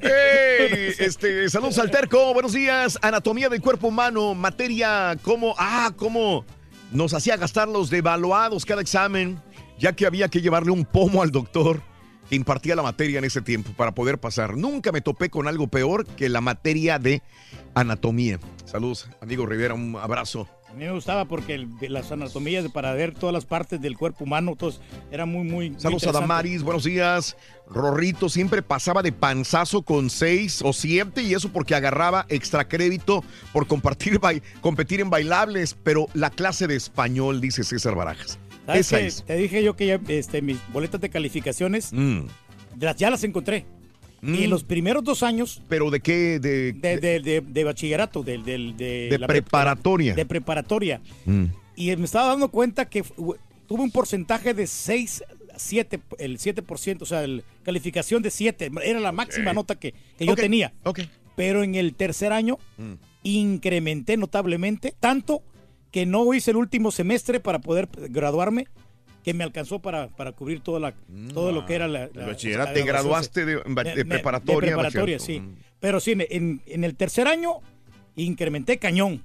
Hey, este, saludos al terco, buenos días. Anatomía del cuerpo humano, materia, cómo, ah, cómo nos hacía gastar los devaluados cada examen, ya que había que llevarle un pomo al doctor que impartía la materia en ese tiempo para poder pasar. Nunca me topé con algo peor que la materia de anatomía. Saludos, amigo Rivera, un abrazo. A mí me gustaba porque el- las anatomías para ver todas las partes del cuerpo humano, todos, era muy, muy. muy Saludos a. Damaris, buenos días. Rorrito siempre pasaba de panzazo con seis o siete y eso porque agarraba extra crédito por compartir competir en bailables, pero la clase de español, dice César Barajas. ¿Sabes Esa es. Te dije yo que ya, este, mis boletas de calificaciones Mm. las- ya las encontré. Y en los primeros dos años ¿Pero de qué? De, de, de- de- de bachillerato, de, de la pre- preparatoria. de preparatoria. Mm. Y me estaba dando cuenta que tuve un porcentaje de 6, 7, el 7%, o sea, el- calificación de 7, era la máxima nota que, que yo tenía. ok. Pero en el tercer año Mm. incrementé notablemente, tanto que no hice el último semestre para poder graduarme, que me alcanzó para, para cubrir toda la, todo lo que era la, la- bachillerato. Te graduaste de- de Me- me- preparatoria, De preparatoria, sí. Pero sí, en, en- en el tercer año incrementé cañón.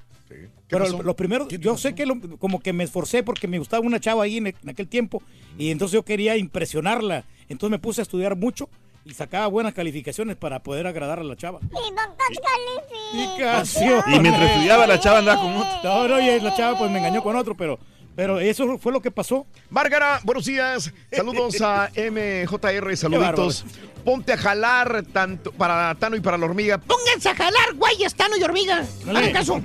Pero pasó? los primeros, yo sé que lo- como que me esforcé porque me gustaba una chava ahí en, en aquel tiempo y entonces yo quería impresionarla. Entonces me puse a estudiar mucho y sacaba buenas calificaciones para poder agradar a la chava. Calificaciones. Y mientras estudiaba, la chava andaba con otro. No, no, y la chava pues me engañó con otro, pero, pero eso fue lo que pasó. Márgara, buenos días. Saludos a MJR, saluditos. Ponte a jalar tanto para Tano y para la hormiga. Pónganse a jalar, güey, estano y hormiga. Hagan caso.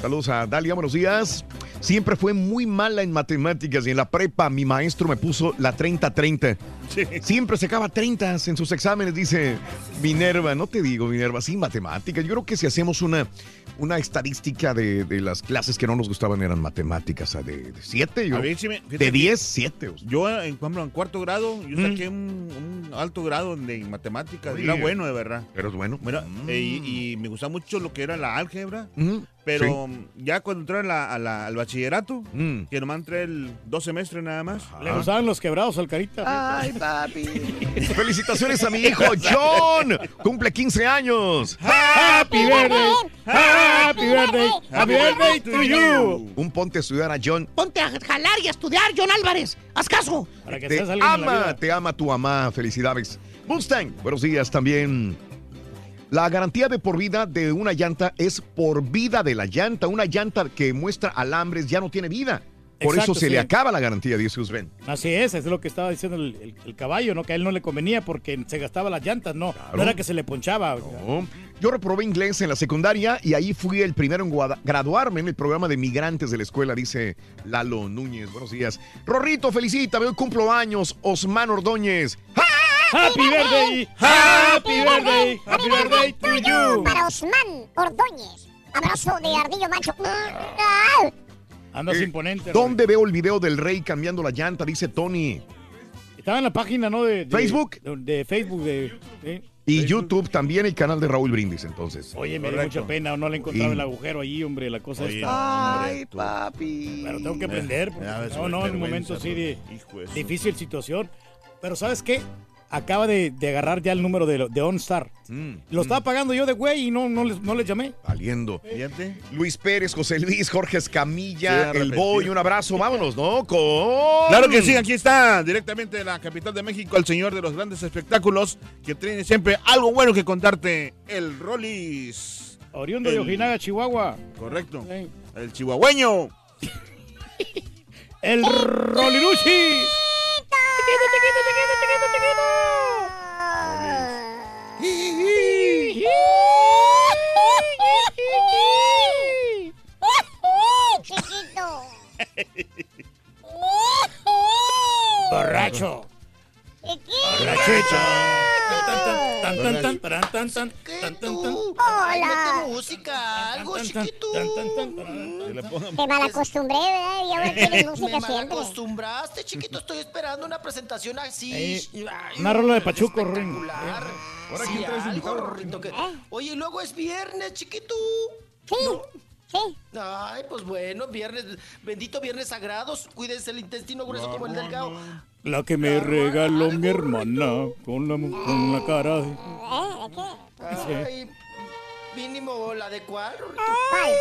Saludos a Dalia, buenos días. Siempre fue muy mala en matemáticas y en la prepa mi maestro me puso la 30-30. Siempre sacaba 30 en sus exámenes, dice Minerva. No te digo, Minerva, sí, matemáticas. Yo creo que si hacemos una, una estadística de, de las clases que no nos gustaban eran matemáticas, o sea, de 7, A ver, sí me- fíjate de que 10, 7. Yo, en, por ejemplo, en cuarto grado, yo Mm. saqué un, un alto grado de matemáticas. Oye. Era bueno, de verdad. Pero es bueno. Mira, eh, y, y me gustaba mucho lo que era la álgebra. Ujú, Pero ya cuando entré a la- a la- al bachillerato, Mm. que nomás entré el dos semestres nada más. Le gustaban los quebrados al carita. Ay, papi. Felicitaciones a mi hijo John. Cumple 15 años. Happy birthday, happy birthday, happy birthday to you. Un ponte a estudiar a John. Ponte a jalar y a estudiar, John Álvarez. Haz caso. Para que Te ama, te ama tu mamá. Felicidades. Mustang, buenos días también. La garantía de por vida de una llanta es por vida de la llanta. Una llanta que muestra alambres ya no tiene vida. Por Exacto, eso se sí. le acaba la garantía, dice Usben. Así es, es lo que estaba diciendo el, el- el caballo, ¿no? Que a él no le convenía porque se gastaba las llantas, no. No era que se le ponchaba. No. Yo reprobé inglés en la secundaria y ahí fui el primero en graduarme en el programa de migrantes de la escuela, dice Lalo Núñez. Buenos días. Rorrito, felicítame, hoy cumplo años. Osman Ordóñez. Happy birthday, happy birthday, happy birthday to you. Para Osman Ordóñez. Abrazo de ardillo macho. Andas Eh, imponente. ¿Dónde veo el video del rey cambiando la llanta? Dice Tony. Estaba en la página, ¿no? De, de- ¿Facebook? De, de Facebook, de... ¿eh? Y YouTube también el canal de Raúl Brindis, entonces. Oye, me dio mucha pena, no le encontraba Y- el agujero allí, hombre, la cosa Oye, está. Ay, papi. Pero tengo que aprender, porque Ya ves, no, no, en un momento así de difícil situación. Pero ¿sabes qué? Acaba de, de agarrar ya el número de, de OnStar. Mm, Lo estaba pagando yo de güey y no, no, les, no les llamé. Valiendo. Fíjate. Luis Pérez, José Luis, Jorge Sí, Escamilla, el. Boy, un abrazo. Vámonos, ¿no? Con... Claro que sí, aquí está, directamente de la capital de México, el señor de los grandes espectáculos, que tiene siempre algo bueno que contarte, el Rollis. Oriundo de Ojinaga, Chihuahua. Correcto. Sí. El chihuahueño. El Roliruchi. Chiquito. Borracho. Chiquito. Borrachito. Tan, tan, tan, Tan, tan, tan, taran, tan, tan, tan, tan, tan. Ay, Hola. música, algo chiquito. tan, tan, tan, tan. Te mal acostumbré, ¿verdad? Y ahora quieres música Me siempre. malacostumbraste, chiquito. Estoy esperando una presentación así. Eh, Una rola de Pachuco, Ruin. Ahora, Sí, ¿quién traes algo, invitado? Rorrito, que- Oye, luego es viernes, chiquito. Sí, sí. Ay, pues bueno, viernes, bendito viernes sagrados. Cuídense el intestino grueso como el delgado. La que me regaló mi hermana con la, con la cara de... Ay, mínimo la de cuál. ¿Cuál?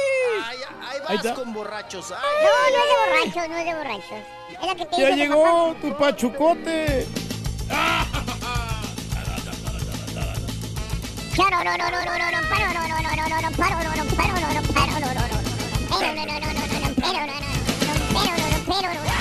Ay, ahí vas está. con borrachos. Ay, No, no es de borrachos, no es de borrachos. Es la que te ¡Ya llegó tu pachucote! Claro, no, no, no, no, no, no, paro, no, no, no, no, no, no, paro, no, no, paro, no, no, paro, no, no, no, no, pero, no, no, no, no, no, no, pero, no, no, no, no, pero, no, no, pero, no. ¡Au!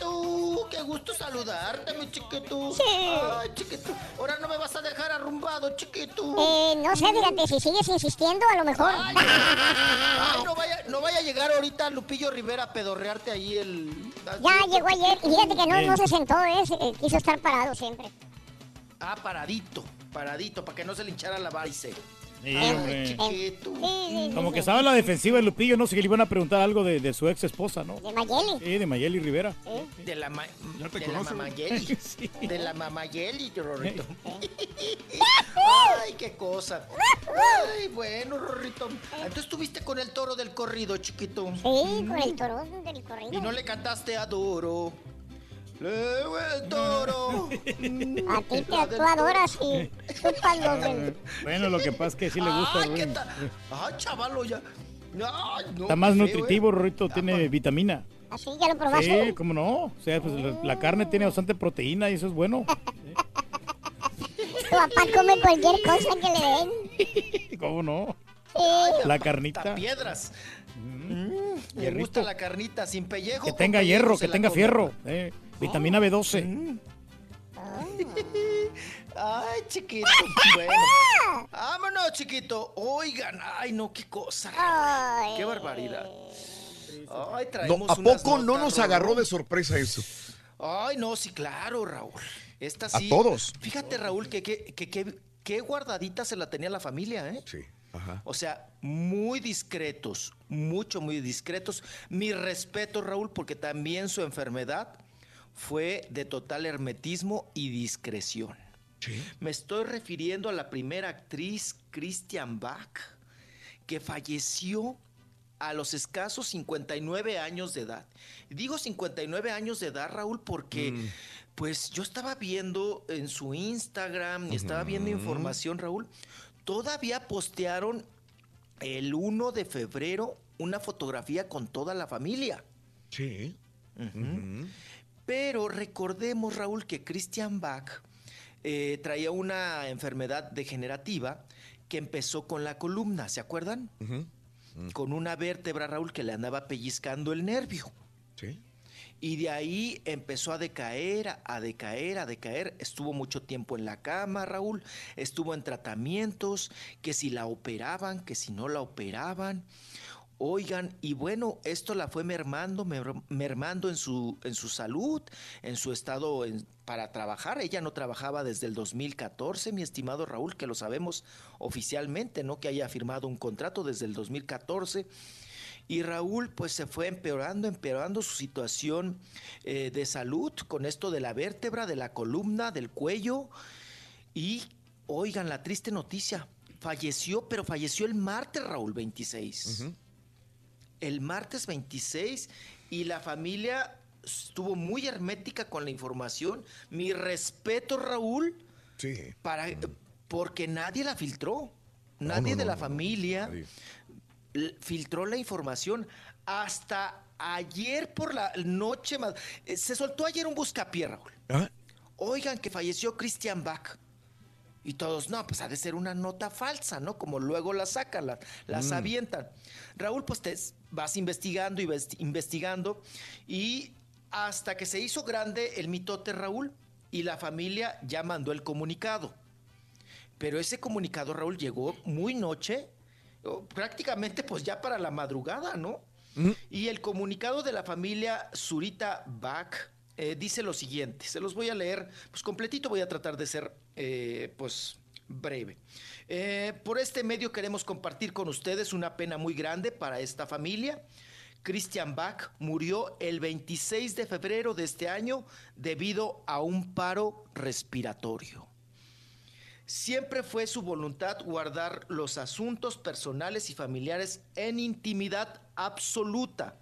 Chiquito, qué gusto saludarte, mi chiquito. Sí. Ay, chiquito, ahora no me vas a dejar arrumbado, chiquito. Eh, no sé, fíjate, si sigues insistiendo, a lo mejor. Ay, no vaya, no vaya a llegar ahorita Lupillo Rivera a pedorrearte ahí el... Ya llegó ayer y fíjate que no, no se sentó, ¿eh? Eh, Quiso estar parado siempre. Ah, paradito, paradito, para que no se le hinchara la varice. Sí, Ay, hombre. chiquito. Como que estaba en la defensiva de Lupillo, no sé que le iban a preguntar algo de, de su ex esposa, ¿no? De Mayeli. Sí, de Mayeli Rivera. De la, ma Ya te de la mamayeli. Sí. De la mamayeli, Rorrito. Ay, qué cosa. Ay, bueno, Rorrito. Entonces estuviste con el toro del corrido, chiquito. Sí, con el toro del corrido. Y no le cantaste a Doro. Luego el toro. A ti te tú adoras y chupas los del... Bueno, lo que pasa es que sí le gusta. Ay, ¿qué tal? Ay, chavalo, ya. Ay, no, Está más nutritivo, ¿eh? Rorrito, tiene vitamina. Así ya lo probaste. Sí, cómo no. O sea, pues la, la carne tiene bastante proteína y eso es bueno. Tu papá come cualquier cosa que le den. ¿Cómo no? Sí. La carnita. piedras. Mm, me hierrito. gusta la carnita sin pellejo. Que tenga pellejo hierro, que tenga fierro. eh, vitamina B12. Ay, chiquito. Bueno. Vámonos, chiquito. Oigan, ay, no, qué cosa. Ay. Qué barbaridad. Ay, No, traemos ¿A poco no nos agarró de sorpresa eso? Ay, no, sí, claro, Raúl. Esta A sí. todos. Fíjate, Raúl, que que- que- que- qué guardadita se la tenía la familia, ¿eh? Sí. Ajá. O sea, muy discretos, mucho, muy discretos. Mi respeto, Raúl, porque también su enfermedad fue de total hermetismo y discreción. Me estoy refiriendo a la primera actriz, Christian Bach, que falleció a los escasos 59 años de edad. Digo 59 años de edad, Raúl, porque Mm. pues yo estaba viendo en su Instagram y estaba viendo información, Raúl. Todavía postearon el 1 de febrero una fotografía con toda la familia. Sí. Pero recordemos, Raúl, que Christian Bach eh, traía una enfermedad degenerativa que empezó con la columna, ¿se acuerdan? Con una vértebra, Raúl, que le andaba pellizcando el nervio. Sí. Y de ahí empezó a decaer, a- a decaer, a decaer. Estuvo mucho tiempo en la cama, Raúl. Estuvo en tratamientos, que si la operaban, que si no la operaban. Oigan, y bueno, esto la fue mermando, mer- mermando en su, en su salud, en su estado para trabajar. Ella no trabajaba desde el 2014, mi estimado Raúl, que lo sabemos oficialmente, ¿no? Que haya firmado un contrato desde el 2014. Y Raúl pues se fue empeorando, empeorando su situación eh, de salud con esto de la vértebra, de la columna, del cuello. Y oigan la triste noticia, falleció, pero falleció el martes, Raúl 26. El martes 26 y la familia estuvo muy hermética con la información. Mi respeto, Raúl, para, porque nadie la filtró. Nadie no, de la no, familia filtró la información hasta ayer por la noche. eh, Se soltó ayer un buscapié, Raúl. Oigan que falleció Christian Bach. Y todos, no, pues ha de ser una nota falsa, ¿no? Como luego la sacan, la- las Mm. avientan. Raúl, pues te vas investigando y ves- investigando. Y hasta que se hizo grande el mitote, Raúl, y la familia ya mandó el comunicado. Pero ese comunicado, Raúl, llegó muy noche, prácticamente pues ya para la madrugada, ¿no? Y el comunicado de la familia Zurita Bach eh, dice lo siguiente, se los voy a leer, pues completito voy a tratar de ser eh, pues breve. Eh, por este medio queremos compartir con ustedes una pena muy grande para esta familia. Christian Bach murió el 26 de febrero de este año debido a un paro respiratorio. Siempre fue su voluntad guardar los asuntos personales y familiares en intimidad absoluta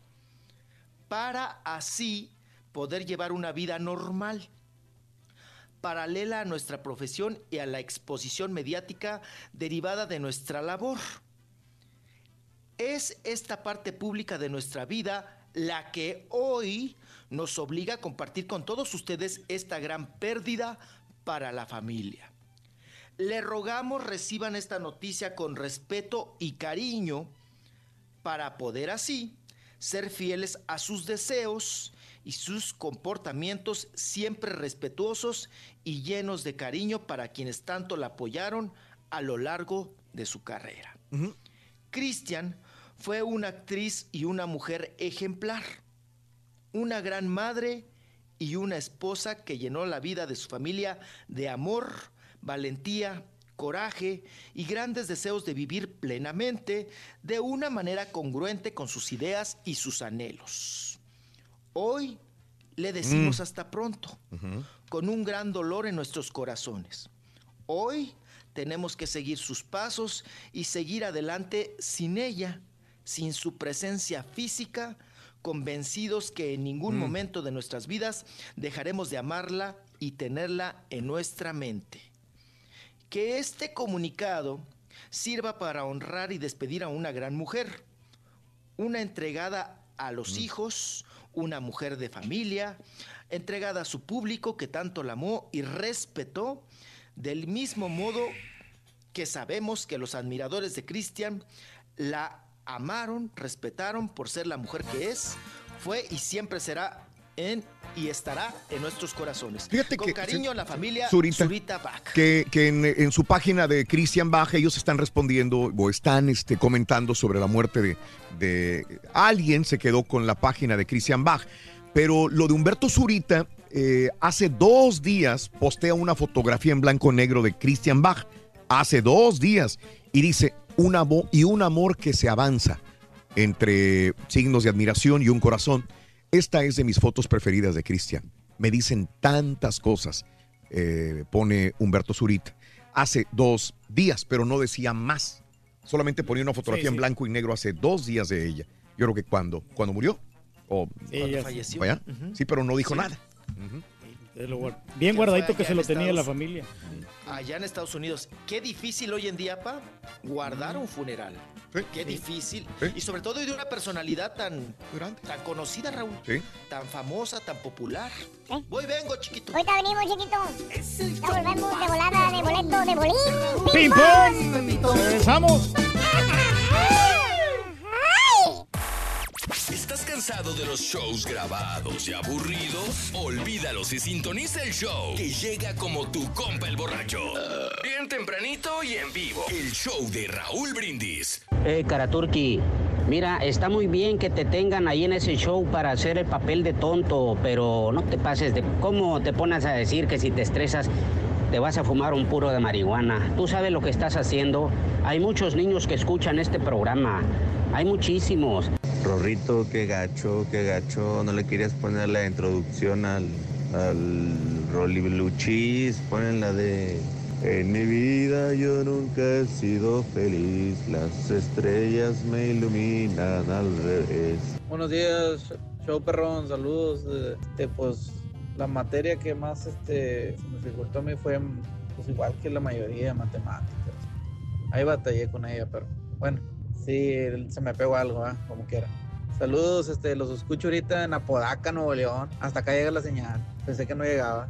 para así poder llevar una vida normal, paralela a nuestra profesión y a la exposición mediática derivada de nuestra labor. Es esta parte pública de nuestra vida la que hoy nos obliga a compartir con todos ustedes esta gran pérdida para la familia. Le rogamos reciban esta noticia con respeto y cariño para poder así ser fieles a sus deseos y sus comportamientos siempre respetuosos y llenos de cariño para quienes tanto la apoyaron a lo largo de su carrera. Christian fue una actriz y una mujer ejemplar, una gran madre y una esposa que llenó la vida de su familia de amor, valentía, coraje y grandes deseos de vivir plenamente de una manera congruente con sus ideas y sus anhelos. Hoy le decimos Mm. hasta pronto, con un gran dolor en nuestros corazones. Hoy tenemos que seguir sus pasos y seguir adelante sin ella, sin su presencia física, convencidos que en ningún Mm. momento de nuestras vidas dejaremos de amarla y tenerla en nuestra mente. Que este comunicado sirva para honrar y despedir a una gran mujer, una entregada a los hijos, una mujer de familia, entregada a su público que tanto la amó y respetó, del mismo modo que sabemos que los admiradores de Cristian la amaron, respetaron por ser la mujer que es, fue y siempre será en y estará en nuestros corazones. Fíjate Con que- cariño, la familia Zurita. Zurita, Bach. que, que en, en su página de Christian Bach ellos están respondiendo o están este, comentando sobre la muerte de, de alguien se quedó con la página de Christian Bach pero lo de Humberto Zurita eh, hace dos días postea una fotografía en blanco y negro de Christian Bach hace dos días y dice un y un amor que se avanza entre signos de admiración y un corazón esta es de mis fotos preferidas de Christian me dicen tantas cosas eh, pone Humberto Zurita, hace dos días, pero no decía más. Solamente ponía una fotografía Sí, en sí. blanco y negro hace dos días de ella. Yo creo que cuando, cuando murió. O, Sí, Cuando falleció. Sí, pero no dijo Sí. nada. Bien guardadito que se lo tenía la familia. Allá en Estados Unidos. Qué difícil hoy en día, pa, guardar un funeral. Qué difícil. Y sobre todo de una personalidad tan, tan conocida, Raúl. Sí. Tan famosa, tan popular. Voy, vengo, chiquito. Ahorita venimos, chiquito. Ya volvemos de volada, de boleto, de bolín. ¡Ping pong! ¡Regresamos! ¿Estás cansado de los shows grabados y aburridos? Olvídalos y sintoniza el show que llega como tu compa el borracho. Bien tempranito y en vivo. El show de Raúl Brindis. Eh, Karaturki, mira, está muy bien que te tengan ahí en ese show para hacer el papel de tonto, pero no te pases de... ¿Cómo te pones a decir que si te estresas te vas a fumar un puro de marihuana? Tú sabes lo que estás haciendo. Hay muchos niños que escuchan este programa. Hay muchísimos. Rorrito, qué gacho, qué gacho. No le querías poner la introducción al, al Cheese. Ponen la de. En mi vida yo nunca he sido feliz. Las estrellas me iluminan al revés. Buenos días, show perrón, saludos. Este, pues la materia que más este, se me dificultó a mí fue pues, igual que la mayoría matemáticas. Ahí batallé con ella, pero bueno, Sí, se me pegó algo, ¿ah? como quiera. Saludos, este, los escucho ahorita en Apodaca, Nuevo León. Hasta acá llega la señal. Pensé que no llegaba.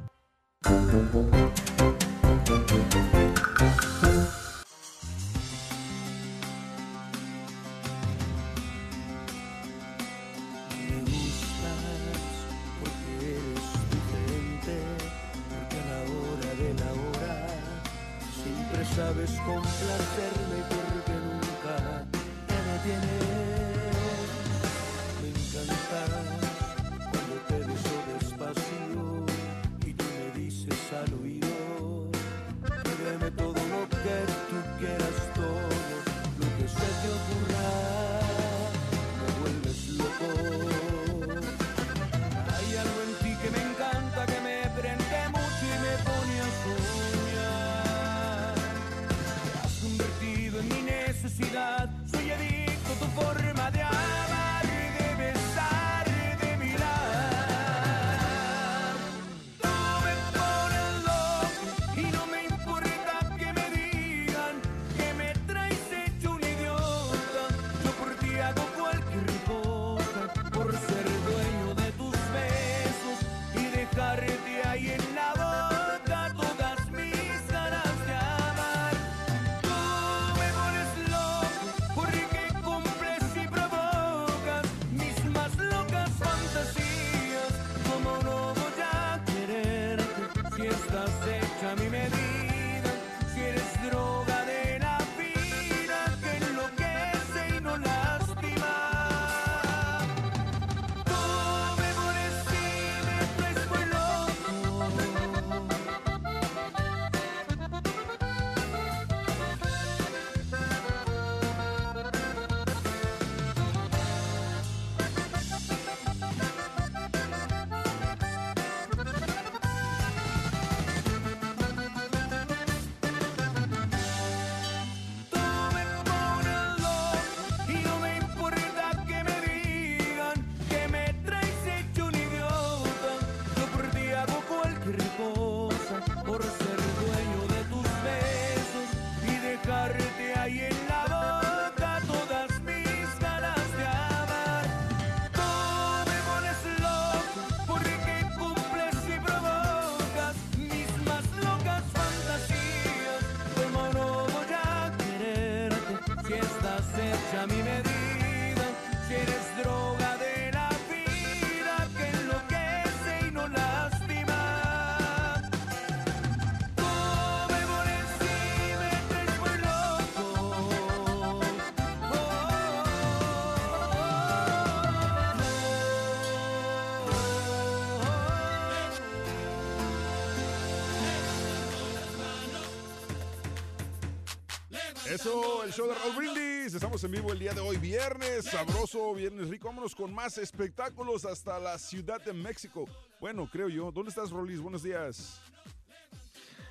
Show de Raúl Brindis. Estamos en vivo el día de hoy, viernes, sabroso, viernes rico. Vámonos con más espectáculos hasta la Ciudad de México. Bueno, creo yo. ¿Dónde estás, Rolis? Buenos días.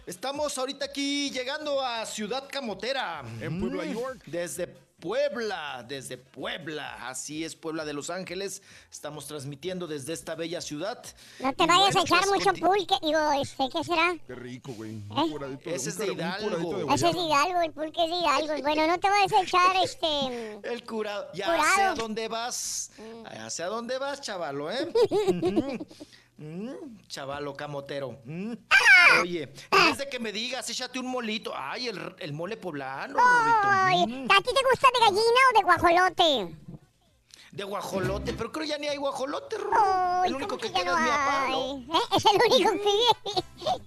Estamos ahorita aquí llegando a Ciudad Camotera. En Puebla, Mm, York. Desde Puebla, desde Puebla. Así es, Puebla de Los Ángeles. Estamos transmitiendo desde esta bella ciudad. No te vayas bueno, a echar pues, mucho pulque. Digo, este, ¿qué será? Qué rico, güey. ¿Eh? Ese es de Hidalgo. de Ese es de. Hidalgo, el pulque es de Hidalgo. Bueno, no te vayas a echar este. El curado. Ya Curado. sé a dónde vas. Ya sé a dónde vas, chavalo, ¿eh? Mm, chavalo camotero. Mm. Oye, en vez de que me digas, échate un molito. Ay, el, el mole poblano, Ay. Mm. ¿A ti te gusta de gallina o de guajolote? De guajolote, pero creo ya ni hay guajolote, Rorro. El único ¿cómo que ya queda no es mi papá. ¿Eh? Es el único que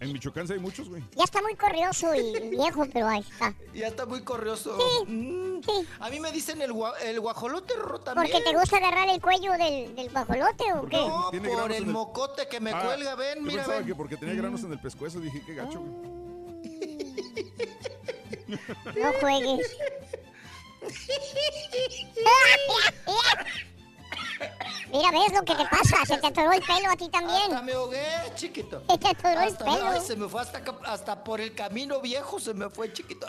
En Michoacán sí hay muchos, güey. Ya está muy corrioso y viejo, pero ahí está. Ya está muy corrioso. Sí, Mm. sí. A mí me dicen el, gua- el guajolote, Rorro, también. ¿Porque te gusta agarrar el cuello del, del guajolote o qué? No, Tiene por el mocote que me Ah, cuelga, ven, yo mira, pensaba ven. que porque tenía granos en el pescuezo dije, qué gacho, güey. No juegues. Mira, ¿ves lo que te pasa? Se te atoró el pelo a ti también. Hasta me ahogué, chiquito. Se te atoró el Hasta pelo. ay, se me fue hasta, hasta por el camino viejo, se me fue, chiquito.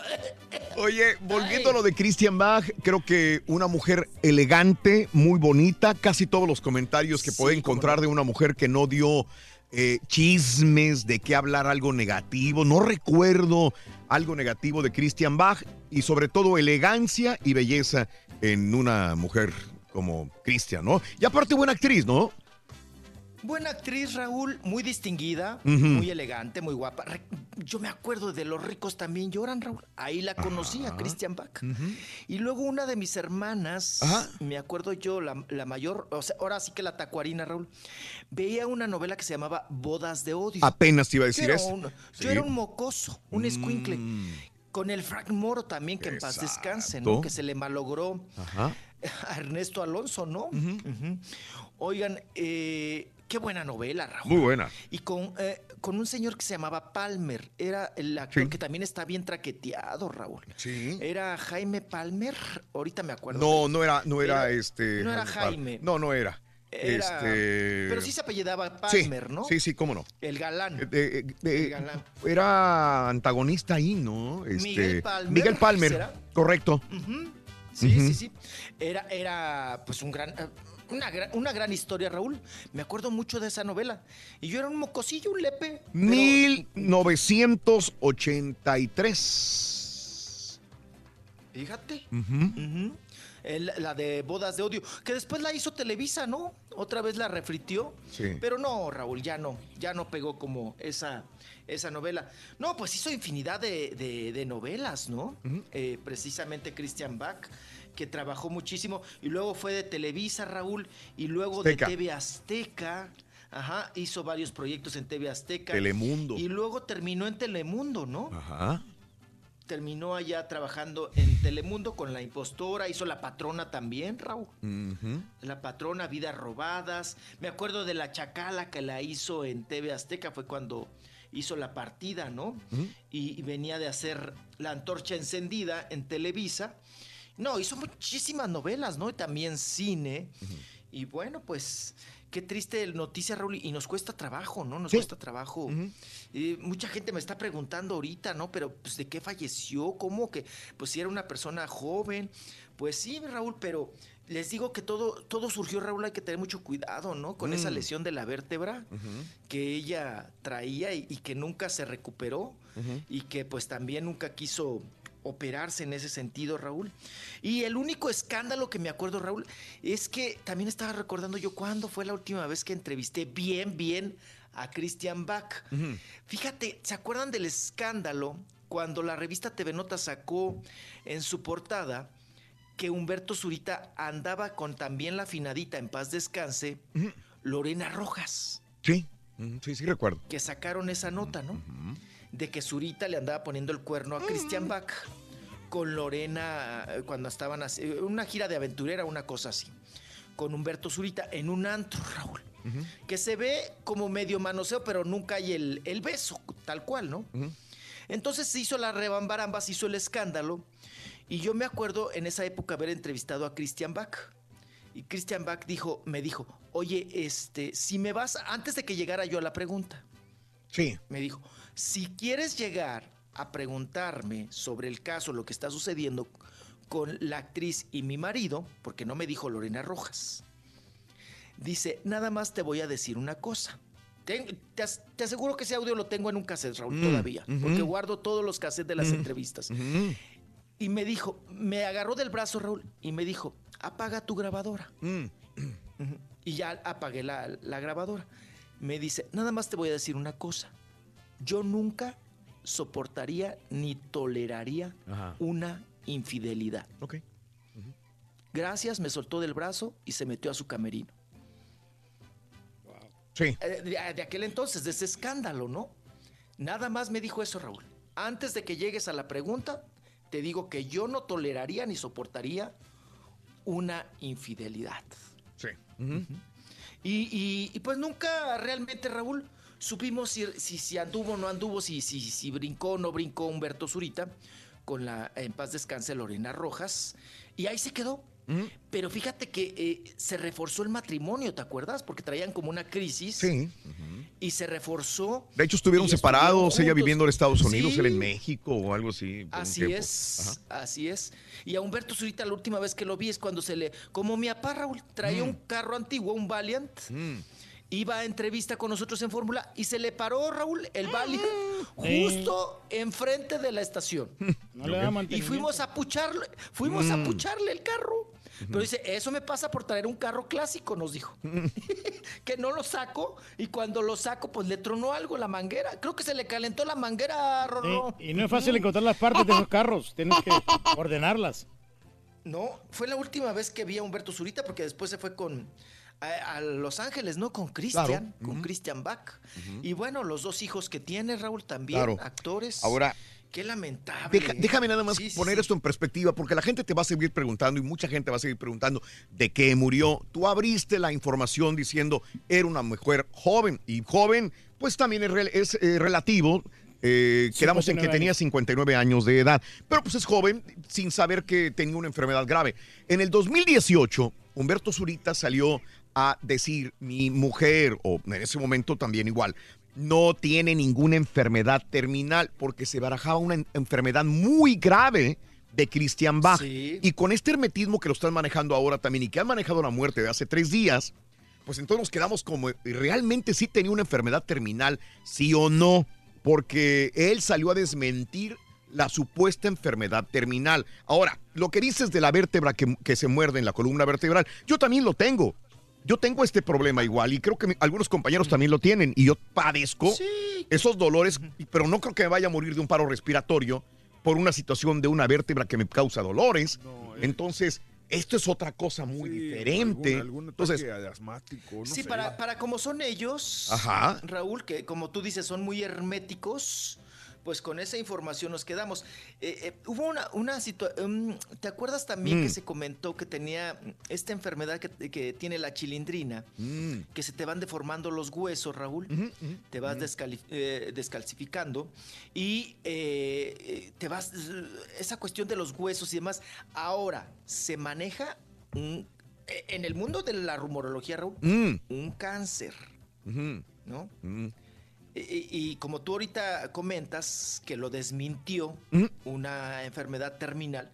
Oye, volviendo a lo de Christian Bach, creo que una mujer elegante, muy bonita, casi todos los comentarios que puede encontrar de una mujer que no dio eh, chismes, de qué hablar algo negativo. No recuerdo algo negativo de Christian Bach y sobre todo elegancia y belleza en una mujer como Christian, ¿no? Y aparte buena actriz, ¿no? Buena actriz, Raúl, muy distinguida, muy elegante, muy guapa. Yo me acuerdo de Los ricos también lloran, Raúl. Ahí la conocí, a Christian Bach. Y luego una de mis hermanas, Ajá. me acuerdo yo, la, la mayor, o sea, ahora sí que la tacuarina, Raúl, veía una novela que se llamaba Bodas de Odio. Apenas te iba a decir eso. un- Sí. Yo era un mocoso, un escuincle. Mm. Con el Frank Moro también, que en paz descanse. ¿no? Que se le malogró Ajá. a Ernesto Alonso, ¿no? Oigan, eh, qué buena novela, Raúl. Muy buena. Y con, eh, con un señor que se llamaba Palmer. Era el actor que también está bien traqueteado, Raúl. Sí. Era Jaime Palmer. Ahorita me acuerdo. No, no era, no era, Era- este. no era Jaime. No, no era. Era- este. Pero sí se apellidaba Sí, Palmer, ¿no? Sí, sí, cómo no. El galán. Eh, eh, eh, El galán. era antagonista ahí, ¿no? Este, Miguel Palmer, Miguel Palmer, ¿será? correcto. Sí, sí, sí. Era, era pues un gran, una, gran, una gran historia, Raúl. Me acuerdo mucho de esa novela. Y yo era un mocosillo, un lepe. 1983. Fíjate. Ujú. Ujú. El- la de Bodas de Odio, que después la hizo Televisa, ¿no? Otra vez la refritió. Sí. Pero no, Raúl, ya no, ya no pegó como esa, esa novela. No, pues hizo infinidad de, de- de novelas, ¿no? Eh, precisamente Christian Bach, que trabajó muchísimo, y luego fue de Televisa, Raúl, y luego Azteca. de TV Azteca. Ajá, hizo varios proyectos en TV Azteca. Telemundo. Y luego terminó en Telemundo, ¿no? Ajá. terminó allá trabajando en Telemundo con La Impostora, hizo La Patrona también, Raúl. La Patrona, Vidas Robadas. Me acuerdo de La Chacala que la hizo en TV Azteca, fue cuando hizo La Partida, ¿no? y, y venía de hacer La Antorcha Encendida en Televisa. No, hizo muchísimas novelas, ¿no? Y también cine. Y bueno, pues qué triste noticia, Raúl, y nos cuesta trabajo, ¿no? Nos cuesta trabajo. Eh, mucha gente me está preguntando ahorita, ¿no? Pero, pues, ¿de qué falleció? ¿Cómo que? Pues, si era una persona joven. Pues sí, Raúl, pero les digo que todo, todo surgió, Raúl, hay que tener mucho cuidado, ¿no? Con esa Mm. lesión de la vértebra que ella traía y, y que nunca se recuperó y que pues también nunca quiso operarse en ese sentido, Raúl. Y el único escándalo que me acuerdo, Raúl, es que también estaba recordando yo cuándo fue la última vez que entrevisté bien, bien a Christian Bach. Fíjate, ¿se acuerdan del escándalo cuando la revista TV Nota sacó en su portada que Humberto Zurita andaba con también la afinadita en paz descanse, Lorena Rojas? Sí, sí, sí recuerdo. que sacaron esa nota, ¿no? De que Zurita le andaba poniendo el cuerno a Christian Bach con Lorena eh, cuando estaban así, eh, una gira de aventurera, una cosa así, con Humberto Zurita en un antro, Raúl, que se ve como medio manoseo, pero nunca hay el, el beso, tal cual, ¿no? Entonces se hizo la rebambaramba, se hizo el escándalo, y yo me acuerdo en esa época haber entrevistado a Christian Bach. Y Christian Bach dijo, me dijo, oye, este, si me vas, antes de que llegara yo a la pregunta, Sí. me dijo, si quieres llegar a preguntarme sobre el caso, lo que está sucediendo con la actriz y mi marido, porque no me dijo Lorena Rojas, dice, nada más te voy a decir una cosa. Te, as- te aseguro que ese audio lo tengo en un cassette, Raúl, Mm, todavía, porque guardo todos los cassettes de las Mm, entrevistas. Y me dijo, me agarró del brazo, Raúl, y me dijo, apaga tu grabadora. Mm. Y ya apagué la, la grabadora. Me dice, nada más te voy a decir una cosa. Yo nunca soportaría ni toleraría Ajá. una infidelidad. Ok. Gracias, me soltó del brazo y se metió a su camerino. Sí. Eh, De, de aquel entonces, de ese escándalo, ¿no? Nada más me dijo eso, Raúl. Antes de que llegues a la pregunta, te digo que yo no toleraría ni soportaría una infidelidad. Sí. Y, y- y pues nunca realmente, Raúl, supimos si, si, si anduvo o no anduvo, si, si, si brincó o no brincó Humberto Zurita con la en paz descanse Lorena Rojas. Y ahí se quedó. Pero fíjate que eh, se reforzó el matrimonio, ¿te acuerdas? Porque traían como una crisis. Sí. Y se reforzó. De hecho, estuvieron separados, ella viviendo en Estados Unidos, Sí. él en México o algo así. Así es, así es. Y a Humberto Zurita la última vez que lo vi es cuando se le... Como mi papá Raúl traía Mm. un carro antiguo, un Valiant, iba a entrevista con nosotros en Fórmula y se le paró, Raúl, el Bali Sí. justo enfrente de la estación. No le da Y fuimos a pucharle, fuimos a Mm. pucharle el carro. Pero dice, eso me pasa por traer un carro clásico, nos dijo. que no lo saco y cuando lo saco, pues le tronó algo la manguera. Creo que se le calentó la manguera, Rorro. Sí, y no es fácil encontrar las partes de esos carros. Tienes que ordenarlas. No, fue la última vez que vi a Humberto Zurita porque después se fue con a, a Los Ángeles, ¿no? Con Christian, Claro. con Christian Bach. Y bueno, los dos hijos que tiene Raúl también, Claro. actores. Ahora, Qué lamentable. Deja- déjame nada más Sí, sí, poner sí. esto en perspectiva, porque la gente te va a seguir preguntando y mucha gente va a seguir preguntando de qué murió. Tú abriste la información diciendo era una mujer joven y joven, pues también es, eh, relativo. Eh, quedamos en que 59 tenía años. 59 años de edad, pero pues es joven sin saber que tenía una enfermedad grave. En el 2018, Humberto Zurita salió a decir, mi mujer, o en ese momento también igual, no tiene ninguna enfermedad terminal porque se barajaba una en- enfermedad muy grave de Christian Bach. Y con este hermetismo que lo están manejando ahora también y que han manejado la muerte de hace tres días, pues entonces nos quedamos como, ¿realmente sí tenía una enfermedad terminal? ¿Sí o no? Porque él salió a desmentir la supuesta enfermedad terminal. Ahora, lo que dices de la vértebra que, que se muerde en la columna vertebral, yo también lo tengo. Yo tengo este problema igual y creo que mi- algunos compañeros también lo tienen y yo padezco esos dolores, pero no creo que me vaya a morir de un paro respiratorio por una situación de una vértebra que me causa dolores. Entonces, esto es otra cosa muy diferente. Algún, algún Entonces, asmático, no sí, sé. para, para como son ellos, Ajá. Raúl, que como tú dices son muy herméticos, pues con esa información nos quedamos. Eh, eh, hubo una, una situación, ¿te acuerdas también Mm. que se comentó que tenía esta enfermedad que, que tiene la chilindrina, mm, que se te van deformando los huesos, Raúl, te vas eh, descalcificando y te vas, esa cuestión de los huesos y demás, ahora se maneja un- eh, en el mundo de la rumorología, Raúl, Mm. un cáncer, ¿no? Y, como tú ahorita comentas que lo desmintió una enfermedad terminal,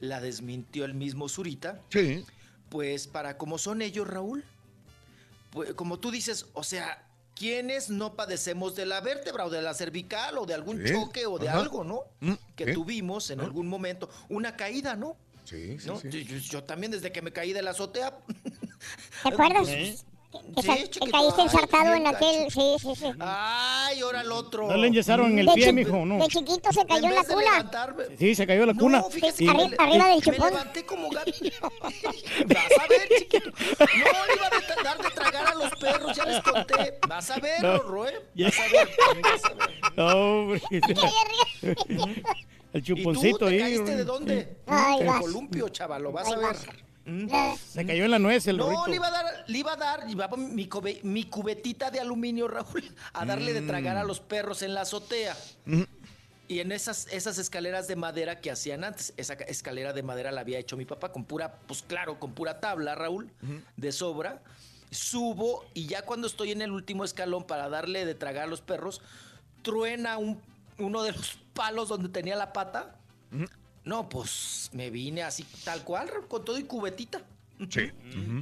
la desmintió el mismo Zurita. Sí. Pues para como son ellos, Raúl, pues, como tú dices, o sea, ¿quiénes no padecemos de la vértebra o de la cervical o de algún Sí, choque o de ajá. algo, ¿no? Mm, Que tuvimos en Ah. algún momento, una caída, ¿no? Sí, sí, ¿No? sí. Yo, yo- yo también desde que me caí de la azotea. ¿Te acuerdas? ¿Eh? Que, Sí, que caíste ay, ensartado en aquel. Sí, sí, sí. Ay, ahora el otro. No le enyesaron el De pie, mijo, no. De chiquito se cayó en la cuna. levantarme- Sí, se cayó de la cuna. No, fíjese Y- que Arri- me- arriba del me chupón. levanté como gato. Vas a ver, chiquito. No le iba a dar de tragar a los perros, ya les conté. Vas a ver, No. Rorro, ¿eh? Vas a ver. Vas a ver. No, hombre. El ¿Y tú chuponcito te ahí. caíste de dónde? Ay, Del vas. columpio, chaval, lo vas a ver. Mm. Se cayó en la nuez el No, rorrito. le iba a dar, le iba a dar, llevaba mi, cube- mi cubetita de aluminio, Raúl, a darle de tragar Mm. a los perros en la azotea. Y en esas, esas escaleras de madera que hacían antes, esa ca- escalera de madera la había hecho mi papá con pura, pues claro, con pura tabla, Raúl, de sobra. Subo y ya cuando estoy en el último escalón para darle de tragar a los perros, truena un, uno de los palos donde tenía la pata. No, pues me vine así tal cual, con todo y cubetita. Sí.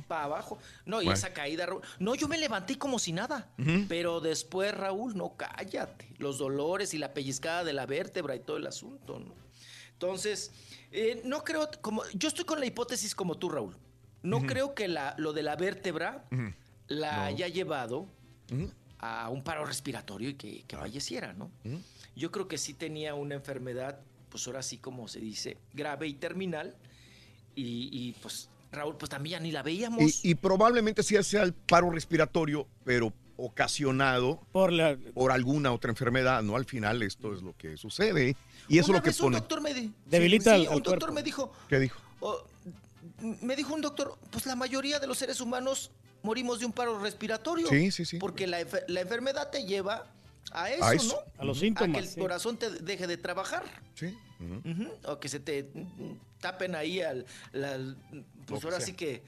Para abajo. No, y Bueno. esa caída, Raúl. No, yo me levanté como si nada. Pero después, Raúl, no cállate. Los dolores y la pellizcada de la vértebra y todo el asunto, ¿no? Entonces, eh, no creo, como, yo estoy con la hipótesis como tú, Raúl. No creo que la, lo de la vértebra la No. haya llevado a un paro respiratorio y que, que falleciera, ¿no? Yo creo que sí tenía una enfermedad, pues ahora sí como se dice, grave y terminal. Y, y, pues, Raúl, pues también ya ni la veíamos. Y, y probablemente sí sea el paro respiratorio, pero ocasionado por, alguna otra enfermedad, ¿no? Al final esto es lo que sucede. Y eso es Una lo que vez un pone. doctor me di- Debilita sí, al- sí, al un doctor cuerpo. me dijo, ¿Qué dijo? oh, me dijo un doctor, pues la mayoría de los seres humanos morimos de un paro respiratorio. Sí, sí, sí. Porque la, la enfermedad te lleva a eso, A eso. ¿no? A los A síntomas, que el sí. corazón te deje de trabajar. Sí. O que se te tapen ahí al, la- pues ahora sea. sí que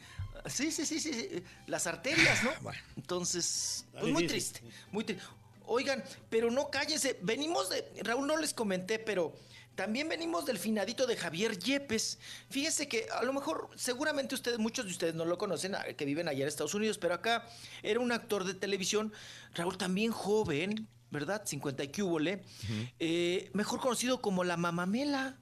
sí, sí, sí, sí, sí, las arterias, ¿no? Entonces, pues muy triste, muy triste. Oigan, pero no cállense. Venimos de. Raúl, no les comenté, pero. También venimos del finadito de Javier Yepes. Fíjese que a lo mejor, seguramente ustedes, muchos de ustedes no lo conocen, ah, que viven allá en Estados Unidos, pero acá era un actor de televisión, Raúl también joven, ¿verdad? 50 y cúbole, eh, mejor conocido como la Mamamela.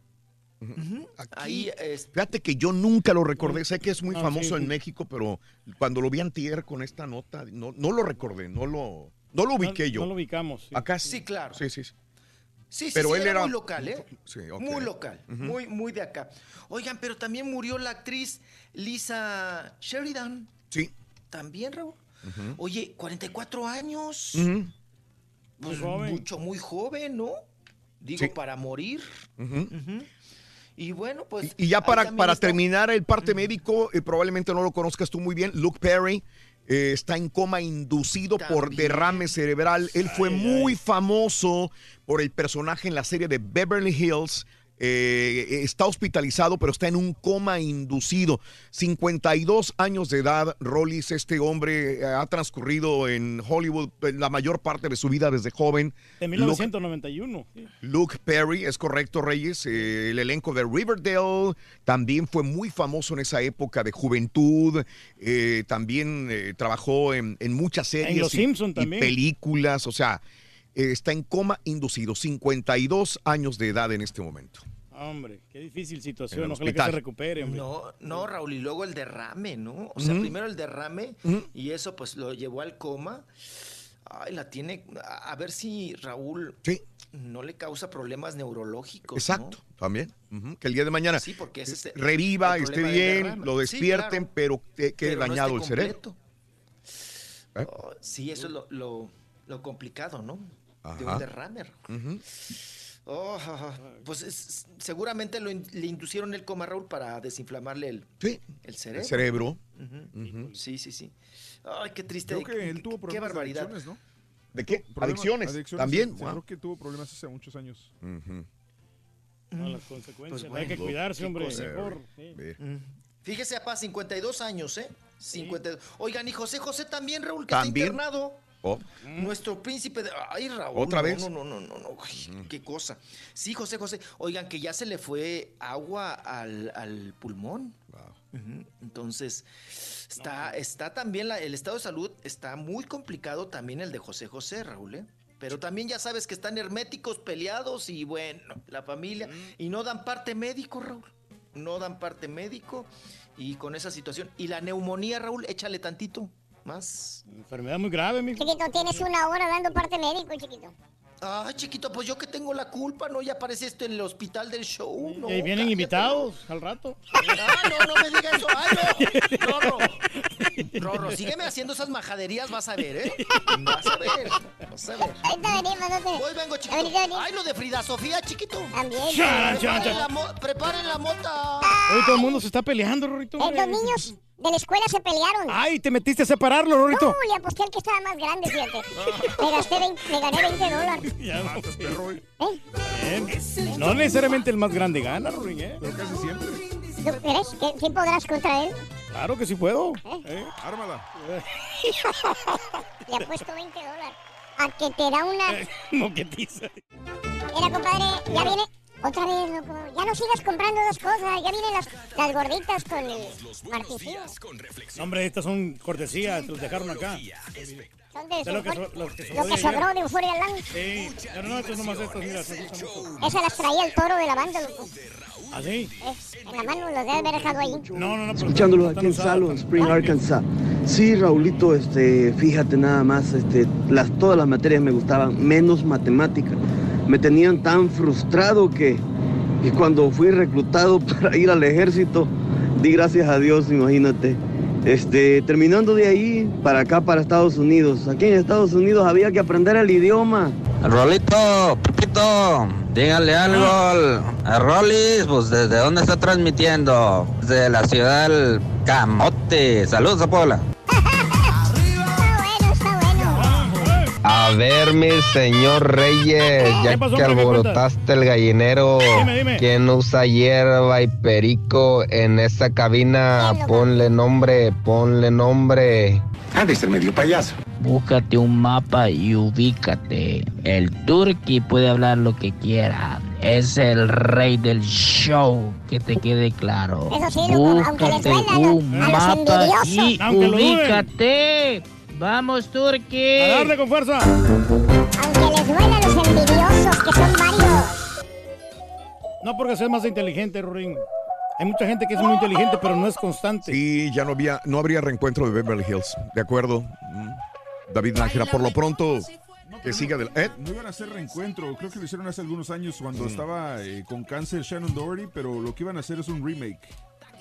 Ujú. Ahí, es- Fíjate que yo nunca lo recordé. Sé que es muy Ah, famoso sí, en. México, pero cuando lo vi antier con esta nota, no, no lo recordé, no lo, no lo ubiqué yo. No lo ubicamos. sí. Acá Sí, claro. Sí, sí. sí. Sí, sí, Pero sí, él era, muy local, ¿eh? Sí, ok. Muy local, muy, muy de acá. Oigan, pero también murió la actriz Lisa Sheridan. Sí. También, Raúl. Oye, 44 años. Pues Muy joven. mucho, muy joven, ¿no? Digo, Sí. para morir. Y bueno, pues. Y ya para, para está- terminar el parte médico, eh, probablemente no lo conozcas tú muy bien, Luke Perry eh, está en coma inducido por derrame cerebral. Él fue muy famoso por el personaje en la serie de Beverly Hills. Eh, está hospitalizado, pero está en un coma inducido. 52 años de edad, Rollis, este hombre eh, ha transcurrido en Hollywood eh, la mayor parte de su vida desde joven. De Luke- 1991. sí. Luke Perry, es correcto, Reyes. eh, el elenco de Riverdale también fue muy famoso en esa época de juventud. eh, también trabajó en, en muchas series Los y- también. películas. O sea, está en coma inducido, 52 años de edad en este momento. Hombre, qué difícil situación. Ojalá que se recupere, hombre. No, no, Raúl, y luego el derrame, ¿no? O sea, primero el derrame y eso pues lo llevó al coma. Ay, la tiene. A ver si Raúl no le causa problemas neurológicos. Exacto, también. Que el día de mañana Sí, porque ese es el- reviva, el esté bien, lo Sí, despierten, claro. pero que- quede Pero dañado el cerebro. ¿Eh? Oh, sí, eso es lo, lo- lo complicado, ¿no? De un derrame. Ujú. Oh, pues es- seguramente lo in- le inducieron el coma, Raúl, para desinflamarle el, el cerebro. El cerebro. Ujú. Ujú. Sí, sí, sí. Ay, qué triste. Creo que él tuvo qué problemas de barbaridad. adicciones, ¿no? ¿De qué? Problema- Adicciones, también. sí, Wow. Creo que tuvo problemas hace muchos años. No, las consecuencias. Pues Hay que bueno, cuidarse, qué hombre. cosa. Mejor. sí. Mm. Fíjese, papá, 52 años, ¿eh? 52. Oigan, y José José también, Raúl, que ¿También? está internado. Oh. Nuestro príncipe de. Ay, Raúl. ¿Otra no, vez? No, no, no, no, no. Ay, Qué cosa. Sí, José José. Oigan, que ya se le fue agua al, al pulmón. Ujú. Entonces, está, está también la- el estado de salud, está muy complicado también el de José José, Raúl, ¿eh? Pero también ya sabes que están herméticos, peleados y bueno, la familia. Y no dan parte médico, Raúl. No dan parte médico y con esa situación. Y la neumonía, Raúl, échale tantito más. Enfermedad muy grave, mijo. Chiquito, tienes una hora dando parte médico, chiquito. Ay, chiquito, pues yo que tengo la culpa, ¿no? Ya apareciste en el hospital del show, ¿no? y ahí vienen cállate, invitados al rato. Ah, no, no me digas eso. Ay, no. Rorro. Rorro, sígueme haciendo esas majaderías, vas a ver, ¿eh? Vas a ver. Vas a ver. Ahorita venimos, no. Hoy vengo, chiquito. Ay, lo de Frida Sofía, chiquito. También. Chan, chan, Preparen la, mo- preparen la mota. Hoy todo el mundo se está peleando, Rorito. Eh, los niños de la escuela se pelearon. Ay, te metiste a separarlo, Rorito. No, le aposté al que estaba más grande, fíjate. Me gasté 20, me gané 20 dólares. Ya, no, ¿Eh? Bien. No necesariamente el más grande gana, Rorín, ¿eh? Pero casi siempre. ¿Tú crees que sí podrás contra él? Claro que sí puedo. ¿eh? Ármala. Le apuesto 20 dólares. A que te da una... No, ¿qué dice? Mira, compadre, ya viene... Otra vez, loco. Ya no sigas comprando dos cosas. Ya vienen las, las gorditas con el martillo. Hombre, estas son cortesías, te los dejaron acá. Son de lo que, so- los que lo sobró que de sobró de Euphoria Land. Sí, pero no, estos nomás estos, mira. Esas las traía el toro de la banda, loco. ¿Ah, sí? Eh, en la mano los debe haber dejado ahí. No, no, no. Escuchándolos aquí en Salon Spring, Arkansas. Sí, Raulito, este, fíjate nada más, este, las, todas las materias me gustaban, menos matemática. Me tenían tan frustrado que, que cuando fui reclutado para ir al ejército, di gracias a Dios, imagínate. Este, terminando de ahí, para acá, para Estados Unidos. Aquí en Estados Unidos había que aprender el idioma. Rolito, Pepito, dígale algo al- a Rolis, pues desde dónde está transmitiendo. Desde la ciudad del Camote. Saludos a Puebla. A A ver, mi señor Reyes, ya pasó, que alborotaste el gallinero, Dime, dime. ¿quién usa hierba y perico en esa cabina? Ponle nombre, ponle nombre. Ha de ser medio payaso. Búscate un mapa y ubícate. El turqui puede hablar lo que quiera. Es el rey del show, que te quede claro. Eso sí, loco, aunque les Búscate duela a los- un a los mapa envidiosos. y ubícate. Vamos, turqui. A darle con fuerza. Aunque les duela a los envidiosos, que son varios. No porque seas más inteligente, Rorín. Hay mucha gente que es muy inteligente, pero no es constante. Sí, ya no había, no habría reencuentro de Beverly Hills. De acuerdo. Mm. David Nájera, por lo pronto, que siga del. ¿eh? No iban a hacer reencuentro, creo que lo hicieron hace algunos años cuando Mm. estaba eh, con cáncer Shannon Doherty, pero lo que iban a hacer es un remake.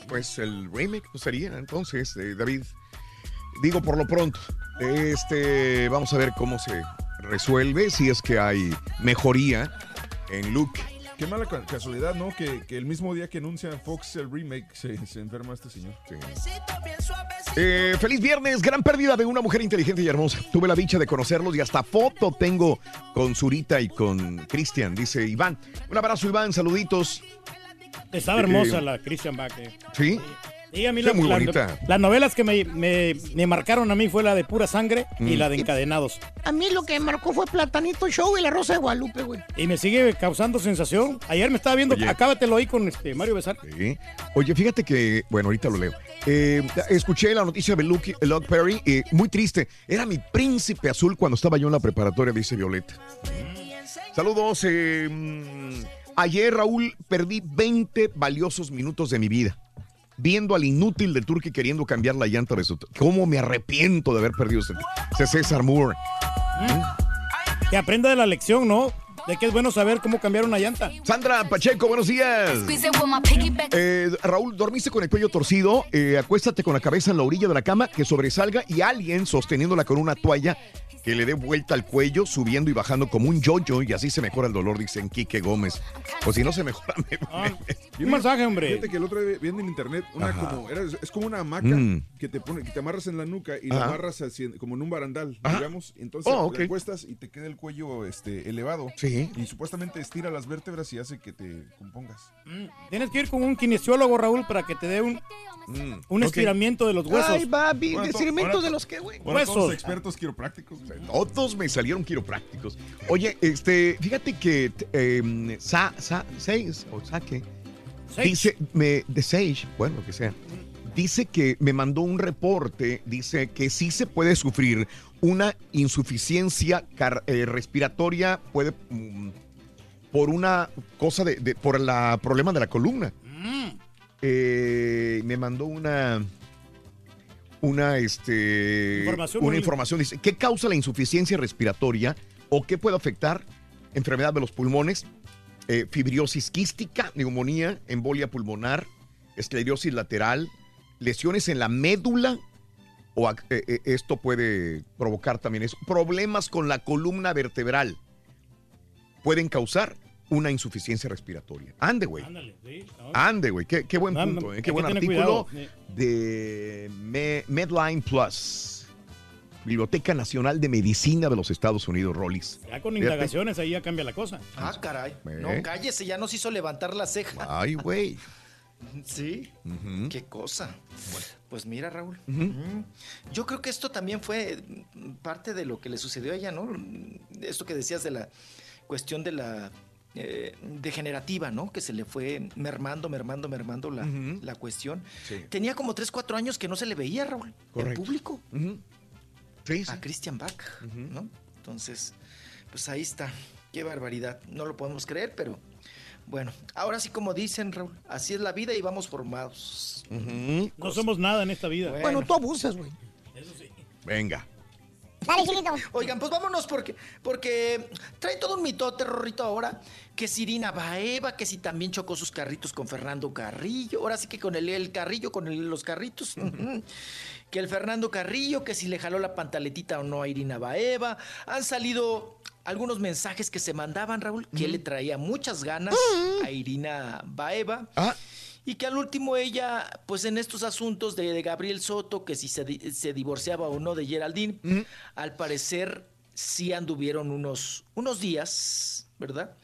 Pues el remake pues, sería entonces, eh, David. Digo por lo pronto. Este, vamos a ver cómo se resuelve, si es que hay mejoría en Luke. Qué mala ca- casualidad, ¿no? Que, que el mismo día que anuncia Fox el remake se, se enferma este señor. Eh, feliz viernes, gran pérdida de una mujer inteligente y hermosa. Tuve la dicha de conocerlos y hasta foto tengo con Zurita y con Cristian, dice Iván. Un abrazo, Iván, saluditos. Estaba Eh, hermosa la Christian Bach. eh. ¿Sí? Sí, a mí la- muy la- bonita. las novelas que me, me- me marcaron a mí fue la de Pura Sangre y Mm. la de Encadenados. A mí lo que me marcó fue Platanito Show y la Rosa de Guadalupe, güey. Y me sigue causando sensación. Ayer me estaba viendo, Oye. acábatelo ahí con este Mario Besar. Sí. Oye, fíjate que, bueno, ahorita lo leo. Eh, escuché la noticia de Luke, Luke Perry, eh, muy triste. Era mi príncipe azul cuando estaba yo en la preparatoria, dice Violeta. Saludos. eh, mm, ayer, Raúl, perdí 20 valiosos minutos de mi vida. Viendo al inútil del Turque queriendo cambiar la llanta de su... ¿Cómo me arrepiento de haber perdido ese, ese César Moore? Que aprenda de la lección, ¿no? De que es bueno saber cómo cambiar una llanta. Sandra Pacheco, buenos días. Eh, Raúl, dormiste con el cuello torcido, eh, acuéstate con la cabeza en la orilla de la cama, que sobresalga y alguien sosteniéndola con una toalla que le dé vuelta al cuello, subiendo y bajando como un yoyo y así se mejora el dolor, dicen Quique Gómez. Pues si no se mejora, me... Un masaje, hombre. Fíjate que el otro día viendo en internet, una como, era- es como una hamaca Mm. que te pone, que te amarras en la nuca y Ajá. la amarras así como en un barandal, Ajá. digamos. Entonces Oh, te acuestas y te queda el cuello este, elevado. Sí. Y supuestamente estira las vértebras y hace que te compongas. Mm, Tienes que ir con un kinesiólogo, Raúl, para que te dé un, un ok. estiramiento de los huesos. Ay, papi, Bueno, ¿estiramientos ahora- de los qué, güey? Todos Huesos. expertos quiroprácticos. Todos me salieron quiroprácticos. Oye, este, fíjate que eh, Sa, Sa, Sage, o Sake, dice, me, de Sage, bueno, lo que sea, dice que me mandó un reporte, dice que sí se puede sufrir una insuficiencia eh, respiratoria, puede, mm, por una cosa de, de- por el problema de la columna. Eh, me mandó una una este Información una muy- información dice qué causa la insuficiencia respiratoria o qué puede afectar enfermedad de los pulmones eh, fibriosis quística neumonía embolia pulmonar esclerosis lateral lesiones en la médula o eh, eh, esto puede provocar también eso. Problemas con la columna vertebral pueden causar una insuficiencia respiratoria ande güey sí. Ande, güey. Qué, qué buen No, punto, eh, Qué buen artículo cuidado. de Me- Medline Plus. Biblioteca Nacional de Medicina de los Estados Unidos, Rollis. Ya con Fíjate. indagaciones ahí ya cambia la cosa. Ah, caray. ¿Eh? No, cállese, ya nos hizo levantar la ceja. Ay, güey. Sí. Qué cosa. Pues mira, Raúl. Mm, Yo creo que esto también fue parte de lo que le sucedió a ella, ¿no? Esto que decías de la cuestión de la eh, degenerativa, ¿no? Que se le fue mermando, mermando, mermando la, la cuestión. Sí. Tenía como 3, 4 años que no se le veía, Raúl, Correcto. en público. Sí, sí. A Christian Bach, ¿no? Entonces, pues ahí está. Qué barbaridad. No lo podemos creer, pero bueno. Ahora sí, como dicen, Raúl, así es la vida y vamos formados. No somos nada en esta vida. Bueno, tú abusas, güey. Venga. Dale, chiquito. Oigan, pues vámonos porque, porque trae todo un mitote, Rorrito, ahora. Que si Irina Baeva, que si también chocó sus carritos con Fernando Carrillo. Ahora sí que con el, el Carrillo, con el- los carritos. que el Fernando Carrillo, que si le jaló la pantaletita o no a Irina Baeva. Han salido algunos mensajes que se mandaban, Raúl, que le traía muchas ganas a Irina Baeva. Ah, Y que al último ella, pues en estos asuntos de, de Gabriel Soto, que si se, se divorciaba o no de Geraldine, al parecer sí anduvieron unos, unos días, ¿verdad?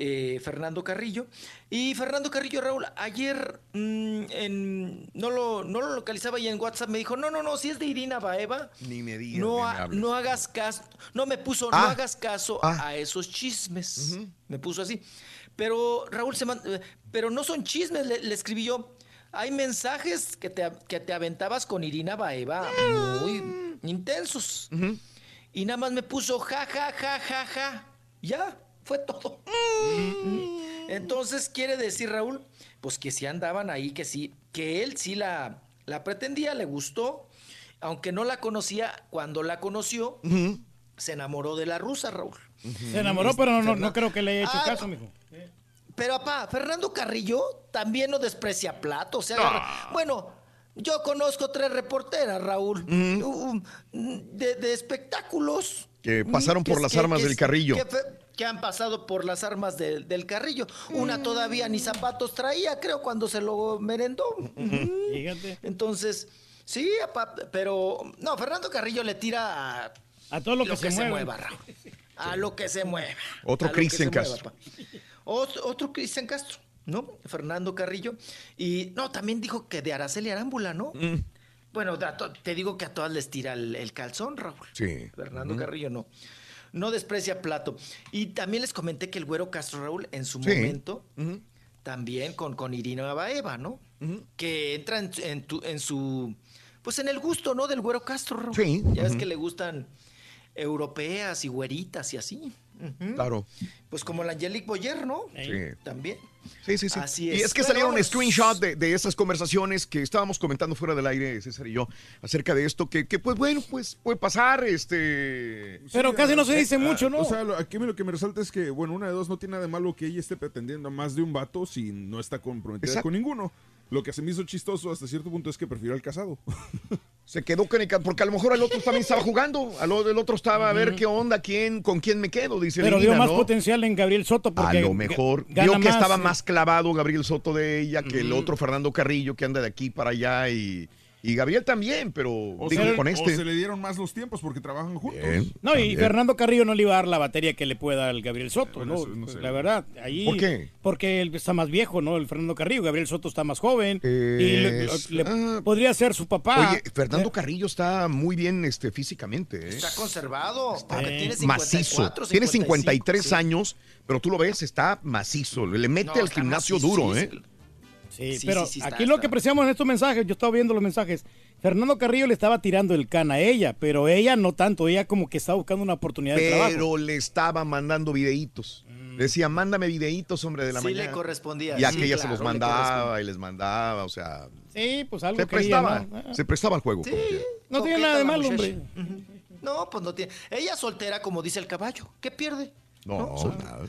Eh, Fernando Carrillo. Y Fernando Carrillo, Raúl, ayer mm, en- no, lo, no lo localizaba y en WhatsApp me dijo, no, no, no, si es de Irina Baeva, Ni me digas. no, me no hagas caso, no me puso, Ah. no hagas caso Ah. a esos chismes. Me puso así. Pero Raúl, se man- eh, pero no son chismes, le, le escribí yo. Hay mensajes que te, que te aventabas con Irina Baeva muy intensos. Y nada más me puso ja, ja, ja, ja, ja. Ya, fue todo. Entonces quiere decir, Raúl, pues que sí andaban ahí, que sí, que él sí la, la pretendía, le gustó, aunque no la conocía, cuando la conoció, se enamoró de la rusa, Raúl. Se enamoró, pero no, no, no creo que le haya hecho Ah, caso, mijo. Pero, papá, Fernando Carrillo también no desprecia plato. O sea, agarra- bueno, yo conozco tres reporteras, Raúl, de, de espectáculos. Que pasaron por es- las que- armas que del carrillo. Que, han pasado por las armas del- del carrillo. Una todavía ni zapatos traía, creo, cuando se lo merendó. Fíjate. Entonces, sí, pero no, Fernando Carrillo le tira a, A todo lo que se mueva. mueva, Raúl. A lo que se mueva. Otro Cristian mueva, Castro. Otro, otro Cristian Castro, ¿no? Fernando Carrillo. Y no, también dijo que de Araceli Arámbula, ¿no? Mm. Bueno, te digo que a todas les tira el, el calzón, Raúl. Sí. Fernando. Carrillo no. No desprecia plato. Y también les comenté que el güero Castro, Raúl, en su Sí. momento, también con, con Irina Baeva, ¿no? Que entra en, en tu- en su. Pues en el gusto, ¿no? Del güero Castro, Raúl. Sí. Ya ves que le gustan europeas y güeritas y así. Claro. Pues como la Angelique Boyer, ¿no? Sí. También. Sí, sí, sí. Así Y es. es que salieron vámonos. screenshots de, de esas conversaciones que estábamos comentando fuera del aire, César y yo, acerca de esto, que, que pues bueno, pues puede pasar, este... Pero casi no se dice Ah, mucho, ¿no? O sea, lo- aquí lo que me resalta es que, bueno, una de dos no tiene nada de malo que ella esté pretendiendo a más de un vato si no está comprometida Exacto. con ninguno. Lo que se me hizo chistoso hasta cierto punto es que prefirió al casado. Se quedó con el ca- porque a lo mejor el otro también estaba jugando, al el otro estaba a ver qué onda, quién, con quién me quedo, dice Pero vio más ¿no? potencial en Gabriel Soto A porque lo mejor. Vio que estaba sí. más clavado Gabriel Soto de ella que el otro Fernando Carrillo que anda de aquí para allá y, y Gabriel también, pero O, digo, se, con o este. se le dieron más los tiempos porque trabajan juntos. Bien. No, y. Fernando Carrillo no le iba a dar la batería que le pueda dar el Gabriel Soto, Bueno, ¿no? eso no sé. La verdad, ahí... ¿Por qué? Porque él está más viejo, ¿no? El Fernando Carrillo, Gabriel Soto está más joven. y le- ah. podría ser su papá. Oye, Fernando Carrillo está muy bien este, físicamente. ¿eh? Está conservado. porque tiene 54, macizo. Tiene 53 sí. años, pero tú lo ves, está macizo. Le mete No, al está gimnasio macizo, duro, sí, ¿eh? Sí. Sí, Sí, pero sí, sí, está- aquí lo que apreciamos en estos mensajes, yo estaba viendo los mensajes, Fernando Carrillo le estaba tirando el can a ella, pero ella no tanto, ella como que estaba buscando una oportunidad de trabajo. Pero le estaba mandando videitos. Decía, mándame videitos, hombre, de la Sí mañana. le correspondía. Y sí, aquella se claro, los le mandaba y les mandaba, o sea, Sí, pues algo se quería, prestaba, ¿no? Ah, se prestaba al juego. Sí. No tiene nada de malo, hombre. No, pues no tiene. Ella soltera, como dice el caballo. ¿Qué pierde? No, sol- nada.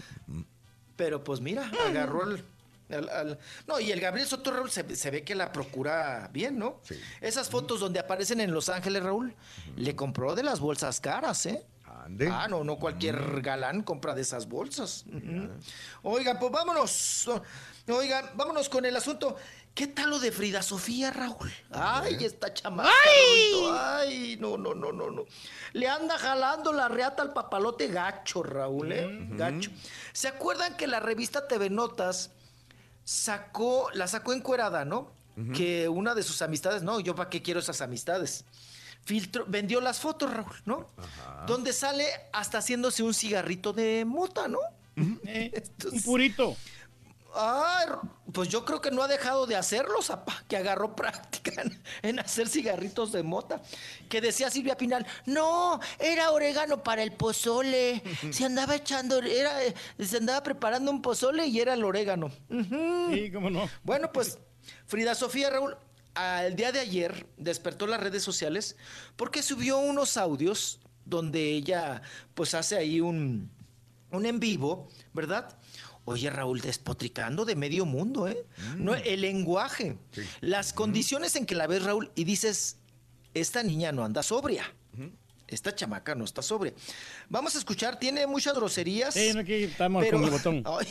Pero pues mira, agarró al. Al- al- No, y el Gabriel Soto Raúl se, se ve que la procura bien, ¿no? Esas fotos donde aparecen en Los Ángeles, Raúl, le compró de las bolsas caras, ¿eh? Ande. Ah, no, no cualquier galán compra de esas bolsas. Ujú. Oigan, pues vámonos. Oigan, vámonos con el asunto. ¿Qué tal lo de Frida Sofía, Raúl? Ay, esta chamaca. Raulito. Ay, no, no, no, no, no. Le anda jalando la reata al papalote gacho, Raúl, ¿eh? Gacho. ¿Se acuerdan que la revista TV Notas sacó, la sacó encuerada, ¿no? Que una de sus amistades, no, yo para qué quiero esas amistades. Filtro, vendió las fotos, Raúl, ¿no? Donde sale hasta haciéndose un cigarrito de mota, ¿no? Eh, un purito. Ay, pues yo creo que no ha dejado de hacerlo, zapá, que agarró práctica en, en hacer cigarritos de mota. Que decía Silvia Pinal, no, era orégano para el pozole. Se andaba echando, era, se andaba preparando un pozole y era el orégano. Sí, cómo no. Bueno, pues Frida Sofía Raúl, al día de ayer despertó las redes sociales porque subió unos audios donde ella pues hace ahí un, un en vivo, ¿verdad? Oye, Raúl, despotricando de medio mundo, ¿eh? No, el lenguaje, las condiciones en que la ves, Raúl, y dices, esta niña no anda sobria. Esta chamaca no está sobria. Vamos a escuchar, tiene muchas groserías. Sí, no, aquí estamos pero- con el botón. Ay,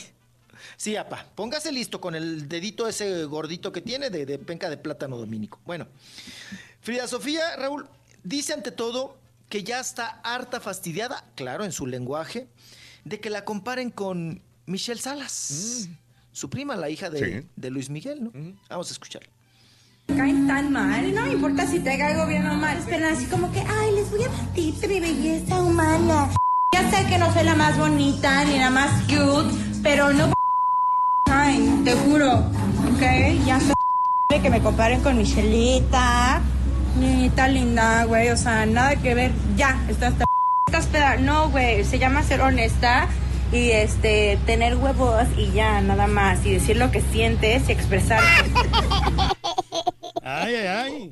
Sí, apa, póngase listo con el dedito ese gordito que tiene de, de penca de plátano dominico. Bueno, Frida Sofía, Raúl, dice ante todo que ya está harta fastidiada, claro, en su lenguaje, de que la comparen con Michelle Salas, su prima, la hija de, Sí. de Luis Miguel, ¿no? Vamos a escuchar. caen tan mal, no me importa si te caigo bien o mal, pero así como que, ay, les voy a partir de mi belleza humana. Ya sé que no soy la más bonita ni la más cute, pero no caen, te juro, ¿ok? Ya sé de que me comparen con Michelita, niñita linda, güey, o sea, nada que ver, ya, estás no, güey, se llama ser honesta y este tener huevos y ya, nada más, y decir lo que sientes y expresarte. Ay, ay, ay.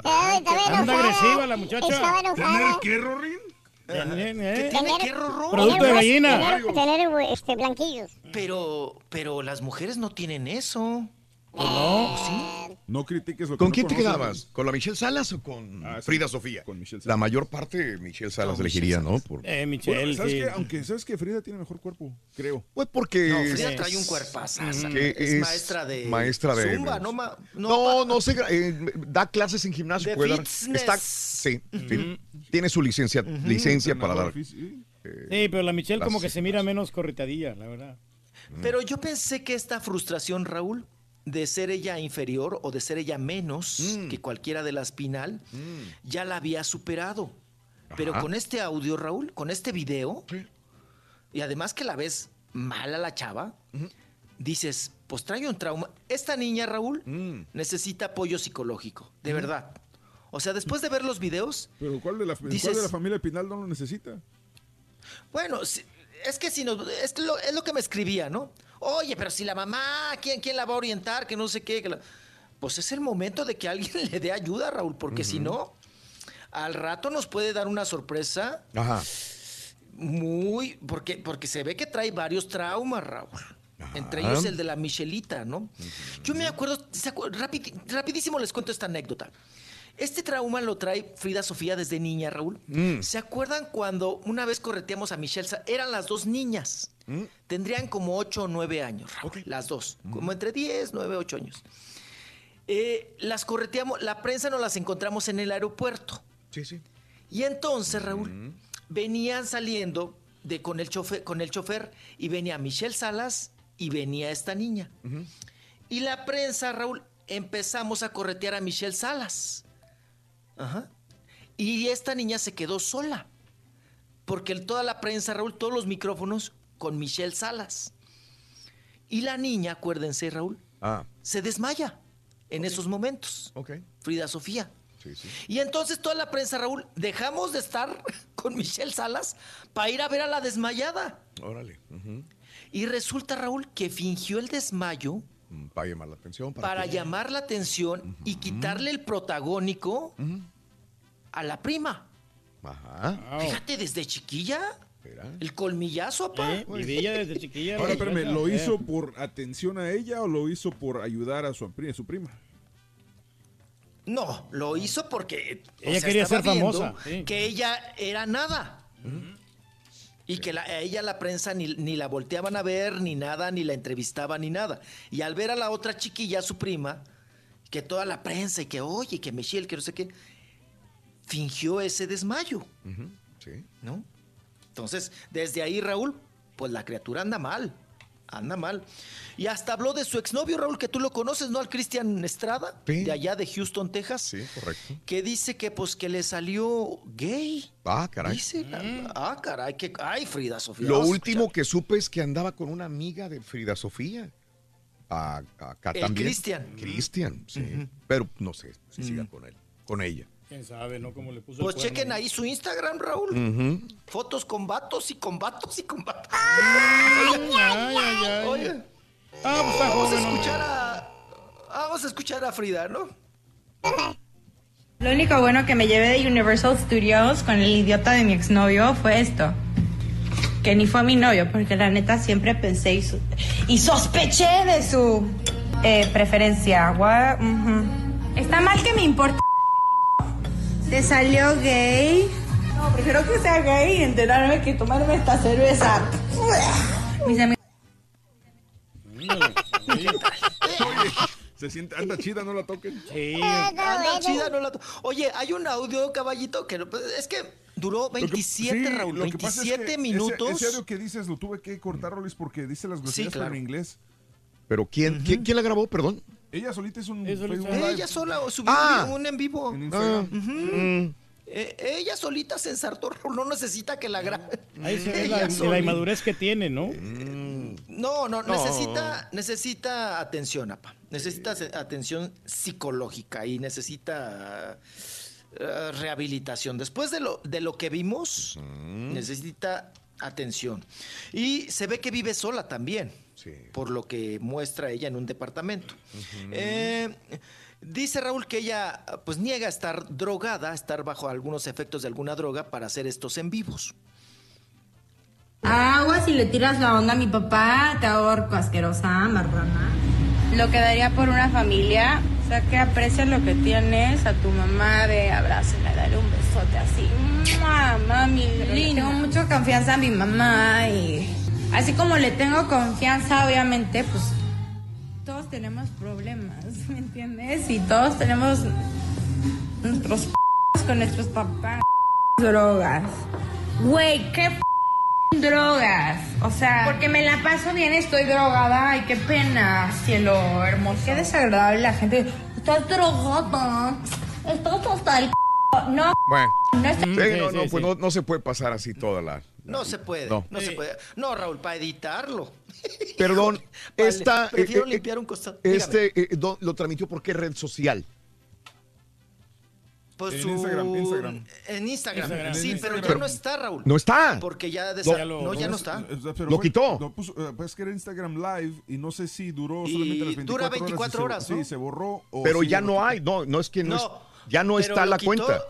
Anda agresiva la muchacha. Estaba enojada. qué, Rorín? ¿Qué tiene que, Rorró? Producto de gallina. Tener, tener, este, blanquillos. Pero, pero las mujeres no tienen eso. No. No critiques lo que ¿Con no quién te quedabas? ¿Con la Michelle Salas o con Ah, sí, Frida Sofía? Con Michelle La mayor parte Michelle Salas elegiría, Michelle ¿no? Por... Eh, Bueno, ¿sabes qué? Aunque sabes que Frida tiene mejor cuerpo, creo. Pues porque No, Frida es- trae un cuerpazo. que Es, es maestra de maestra de- Zumba, no, ma- no, No, no, sé, eh, da clases en gimnasio. De puede dar- fitness. está, sí, sí, tiene su licencia, licencia para dar. Sí, pero la Michelle como que se mira menos corretadilla, la verdad. Pero yo pensé que esta frustración, Raúl, de ser ella inferior o de ser ella menos Mm. que cualquiera de las Pinal, ya la había superado. Pero con este audio, Raúl, con este video, y además que la ves mal a la chava, dices, pues trae un trauma. Esta niña, Raúl, Mm. necesita apoyo psicológico, de verdad. O sea, después de ver los videos, Pero ¿cuál de la, cuál de la familia Pinal no lo necesita? Bueno, es que si nos, es, lo, es lo que me escribía, ¿no? Oye, pero si la mamá, ¿quién, quién la va a orientar? Que no sé qué. que la- Pues es el momento de que alguien le dé ayuda, Raúl, porque si no, al rato nos puede dar una sorpresa Ajá. muy. Porque, porque se ve que trae varios traumas, Raúl. Entre ellos el de la Michelita, ¿no? Yo me acuerdo, ¿se acu- rapidi- rapidísimo les cuento esta anécdota. Este trauma lo trae Frida Sofía desde niña, Raúl. Mm. ¿Se acuerdan cuando una vez correteamos a Michelle? Eran las dos niñas. Mm. Tendrían como 8 o 9 años, Raúl. Las dos. Como entre 10, 9, 8 años. Eh, las correteamos, la prensa nos las encontramos en el aeropuerto. Sí, sí. Y entonces, Raúl, venían saliendo de, con, el chofer, con el chofer y venía Michelle Salas y venía esta niña. Y la prensa, Raúl, empezamos a corretear a Michelle Salas. Ajá. Y esta niña se quedó sola. Porque toda la prensa, Raúl, todos los micrófonos con Michelle Salas. Y la niña, acuérdense, Raúl, Ah, se desmaya en esos momentos. ok. Frida Sofía. Sí, sí. Y entonces toda la prensa, Raúl, dejamos de estar con Michelle Salas para ir a ver a la desmayada. Órale. Y resulta, Raúl, que fingió el desmayo Para llamar la atención. para que- llamar la atención y quitarle el protagónico a la prima. Ajá. Fíjate, desde chiquilla, el colmillazo, papá. Eh, y de ella desde chiquilla. Ahora, espérame. ¿lo Eh. hizo por atención a ella o lo hizo por ayudar a su, su prima? No, lo hizo porque o Ella sea, quería estaba ser viendo famosa, sí. Que ella era nada. Y que la- a ella la prensa ni, ni la volteaban a ver, ni nada, ni la entrevistaban, ni nada. Y al ver a la otra chiquilla, su prima, que toda la prensa, y que oye, que Michelle, que no sé qué, fingió ese desmayo, Sí. ¿no? Entonces, desde ahí, Raúl, pues la criatura anda mal, anda mal. Y hasta habló de su exnovio, Raúl, que tú lo conoces, ¿no? Al Cristian Estrada, Sí. de allá de Houston, Texas. Sí, correcto. Que dice que pues que le salió gay. Ah, caray. Dice, la- ah, caray, que ay, Frida Sofía. Lo último que supe es que andaba con una amiga de Frida Sofía. A- Acá también. Cristian. Cristian, sí. Pero no sé si siga con él, con ella. Quién sabe, ¿no? Cómo le puso Pues el cuerno chequen ahí su Instagram, Raúl. Fotos con vatos y con vatos y con vatos. Ay, ay, ay. Oye, Ah, pues está vamos a joven, escuchar a. Vamos a escuchar a Frida, ¿no? Lo único bueno que me llevé de Universal Studios con el idiota de mi exnovio fue esto. Que ni fue mi novio, porque la neta siempre pensé y, su- y sospeché de su eh, preferencia. What? Está mal que me importe. ¿Te salió gay? No, prefiero que sea gay y enterarme que tomarme esta cerveza. Mis amigos. Oye, se siente, anda chida, no la toquen. Sí. Anda chida, no la to- Oye, hay un audio, caballito, que no- pues, es que Duró 27, Sí, Raúl, lo que pasa es que 27 ese- minutos. Ese, audio que dices lo tuve que cortar, Rolis, porque dice las groserías claro. pero en inglés. Pero ¿quién, ¿quién, quién la grabó, perdón? Ella solita es un Ella solita. Facebook Live Ella sola subió Ah. un en vivo. en Instagram. Ujú. Mm. Eh, ella solita se ensartó, no necesita que la grabe. Ahí se ve la, la inmadurez que tiene, ¿no? No, no, No. necesita, necesita atención, apa. Necesita atención psicológica y necesita eh, rehabilitación. Después de lo, de lo que vimos, necesita atención. Y se ve que vive sola también, por lo que muestra ella en un departamento. Eh, dice Raúl que ella pues niega estar drogada, estar bajo algunos efectos de alguna droga para hacer estos en vivos. Agua, si le tiras la onda a mi papá, te ahorco, asquerosa, marrana. Lo que daría por una familia, o sea, que aprecias lo que tienes, a tu mamá, ve, abrázala, dale un besote así. ¡Mua! Mami, linda. Tengo mucha confianza a mi mamá y así como le tengo confianza, obviamente, pues Todos tenemos problemas, ¿me entiendes? Y todos tenemos nuestros p- con nuestros papás. Drogas. Güey, ¿qué p- drogas? O sea... Porque me la paso bien, estoy drogada. Ay, qué pena, cielo hermoso. Qué desagradable la gente. Estás drogada. Estás hasta el c... No, Bueno. no está... Sí, Sí, no, sí, no, sí. pues no, no se puede pasar así toda la... No se puede, No. no, se puede. No, Raúl, para editarlo. Perdón, Vale, esta... Prefiero eh, eh, limpiar un costado. Este eh, do- lo transmitió por qué red social. Pues En su- Instagram, Instagram. En Instagram, Instagram. sí, En pero Instagram. ya no está, Raúl. No está. Porque ya, No. desa- Ya no, ya no está. Eh, pero Lo quitó. Lo puso, eh, pues que era Instagram Live y no sé si duró Y solamente las 24 dura 24 horas. horas, ¿no? Sí, se borró. o Pero sí ya no quitó. hay, no, no es que no, No, es- ya no está la quitó- cuenta.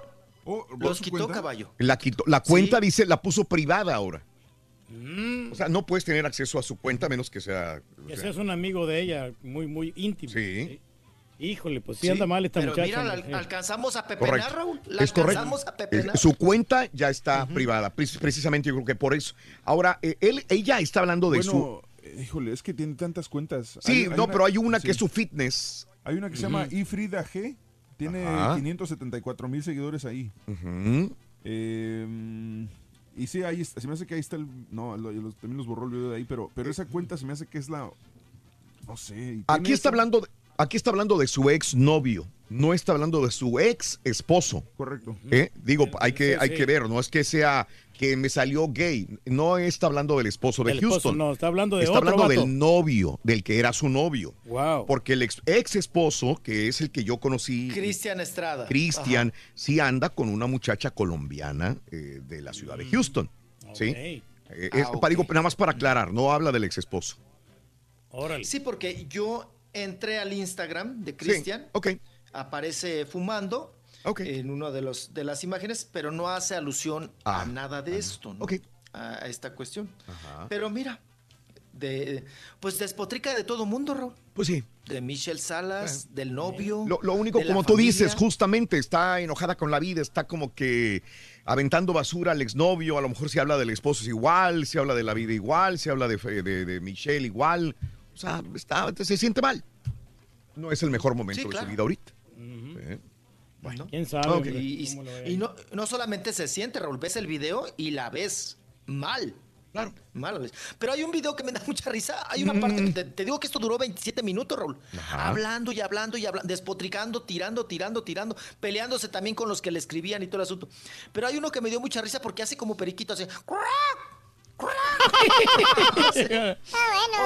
Oh, ¿borró Los su quitó, cuenta? caballo. La, quitó- la cuenta Sí. dice, la puso privada ahora. O sea, no puedes tener acceso a su cuenta a menos que sea. o Que sea, seas un amigo de ella, muy, muy íntimo. Sí. Híjole, pues sí, Sí, anda mal esta Pero muchacha. mira, la- alcanzamos a pepenar, Correcto. Raúl. La Es correcto. alcanzamos a Eh, pepenar. Su cuenta ya está privada, pre- precisamente yo creo que por eso. Ahora, eh, él, ella está hablando de su... Bueno, eh, híjole, es que tiene tantas cuentas. Sí, no, pero hay una que es su fitness. Hay una que se llama Ifrida G. Tiene Ajá. 574 mil seguidores ahí. Eh, y sí, ahí está- se me hace que ahí está el. No, lo- los- también los borró el video de ahí, pero, pero esa cuenta se me hace que es la. No sé. Aquí está hablando de, aquí está hablando de su ex novio, no está hablando de su ex esposo. Correcto. ¿eh? Digo, hay que, hay que ver, no es que sea que me salió gay, no está hablando del esposo de El esposo, Houston. no, está hablando de está otro hablando vato. del novio, del que era su novio. Wow. Porque el ex, ex esposo, que es el que yo conocí, Cristian Estrada. Cristian, sí anda con una muchacha colombiana eh, de la ciudad de Houston. ¿Sí? Eh, Ah, para- digo, nada más para aclarar, no habla del ex esposo. Órale. Sí, porque yo entré al Instagram de Cristian. ok. Aparece fumando En una de, los, de las imágenes, pero no hace alusión Ah, a nada de esto, ¿no? ok. A, a esta cuestión. Ajá. Pero mira, de, pues despotrica de todo mundo, Raúl. Pues sí. De Michelle Salas, del novio. Lo, lo único, de la como tú familia. dices, justamente está enojada con la vida, está como que aventando basura al exnovio, a lo mejor se habla del esposo es igual, se habla de la vida igual, se habla de, de- de Michelle igual, o sea, está, se siente mal. No es el mejor momento Sí, de su vida ahorita. ¿eh? Bueno. ¿Quién sabe? Hombre, Y, y- no, no solamente se siente, Raúl, ves el video y la ves mal. Claro. Mal la ves. Pero hay un video que me da mucha risa. Hay una parte, te, te digo que esto duró 27 minutos, Raúl. Mm. Ajá. Hablando y hablando y hablando, despotricando, tirando, tirando, tirando, peleándose también con los que le escribían y todo el asunto. Pero hay uno que me dio mucha risa porque hace como periquito, hace... o sea,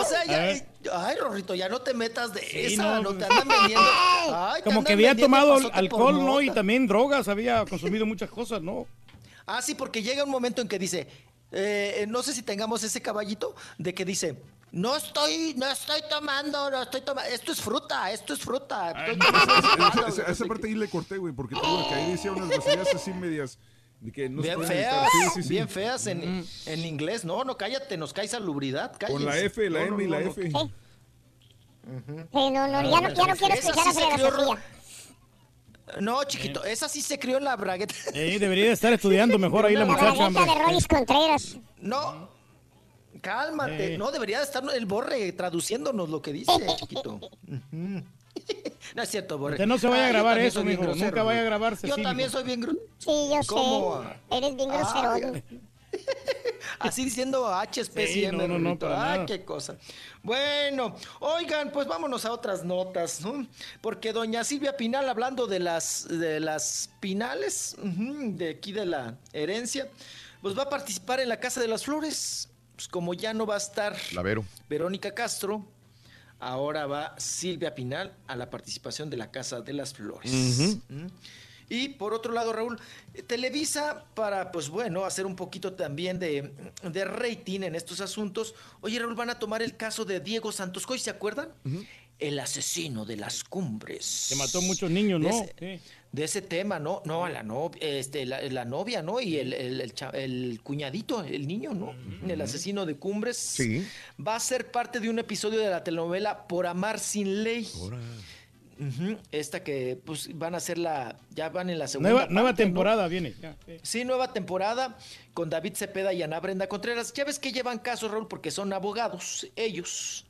o sea, ya, ay, Rorrito, ya no te metas de Sí, esa, no, no, te andan vendiendo. Ay, Como que había tomado alcohol, ¿no? Y también drogas, había consumido muchas cosas, ¿no? Ah, sí, porque llega un momento en que dice, eh, no sé si tengamos ese caballito de que dice, no estoy, no estoy tomando, no estoy tomando, esto es fruta, esto es fruta. estoy Esa, parte qué". ahí le corté, güey, porque que ahí decía unas groserías así medias. Que no Bien feas, editar. Sí, sí, sí. bien feas en, en inglés. No, no, cállate, nos cae salubridad. Con la. F, la No, M y no, la no, F. Sí, no, no, ya no, ya no quiero escuchar a Sofía. No, chiquito, esa sí se crió en la bragueta. Eh, debería de estar estudiando mejor ahí la La muchacha, hombre. de Rolis Contreras. No, cálmate. Eh. No, debería de estar el borre traduciéndonos lo que dice, chiquito. No es cierto, Borre. Usted no se vaya a Ah, grabar eso, mijo. grosero, Nunca vaya a grabarse Yo también soy bien grosero. Sí, yo ¿Cómo? sé. Eres bien grosero. Ay, Así diciendo HSP Sí, siempre, no, no, no, para nada. qué cosa. Bueno, oigan, pues vámonos a otras notas, ¿no? Porque doña Silvia Pinal, hablando de las, de las Pinales, de aquí de la herencia, pues va a participar en la Casa de las Flores. Pues como ya no va a estar La Vero. Verónica Castro, ahora va Silvia Pinal a la participación de la Casa de las Flores. ¿Mm? Y por otro lado, Raúl, eh, Televisa, para, pues bueno, hacer un poquito también de, de rating en estos asuntos. Oye, Raúl, van a tomar el caso de Diego Santos Coy, ¿se acuerdan? El asesino de las cumbres. Se mató muchos niños, ¿no? ese- De ese tema, ¿no? No, a la novia, este, la, la novia, ¿no? Y el, el- el cuñadito, el niño, ¿no? El asesino de cumbres. Sí. Va a ser parte de un episodio de la telenovela Por Amar Sin Ley. Esta que pues van a hacer la, ya van en la segunda. Nueva, nueva temporada viene. ya, sí. Sí, nueva temporada con David Cepeda y Ana Brenda Contreras. Ya ves que llevan casos, Raúl, porque son abogados, ellos.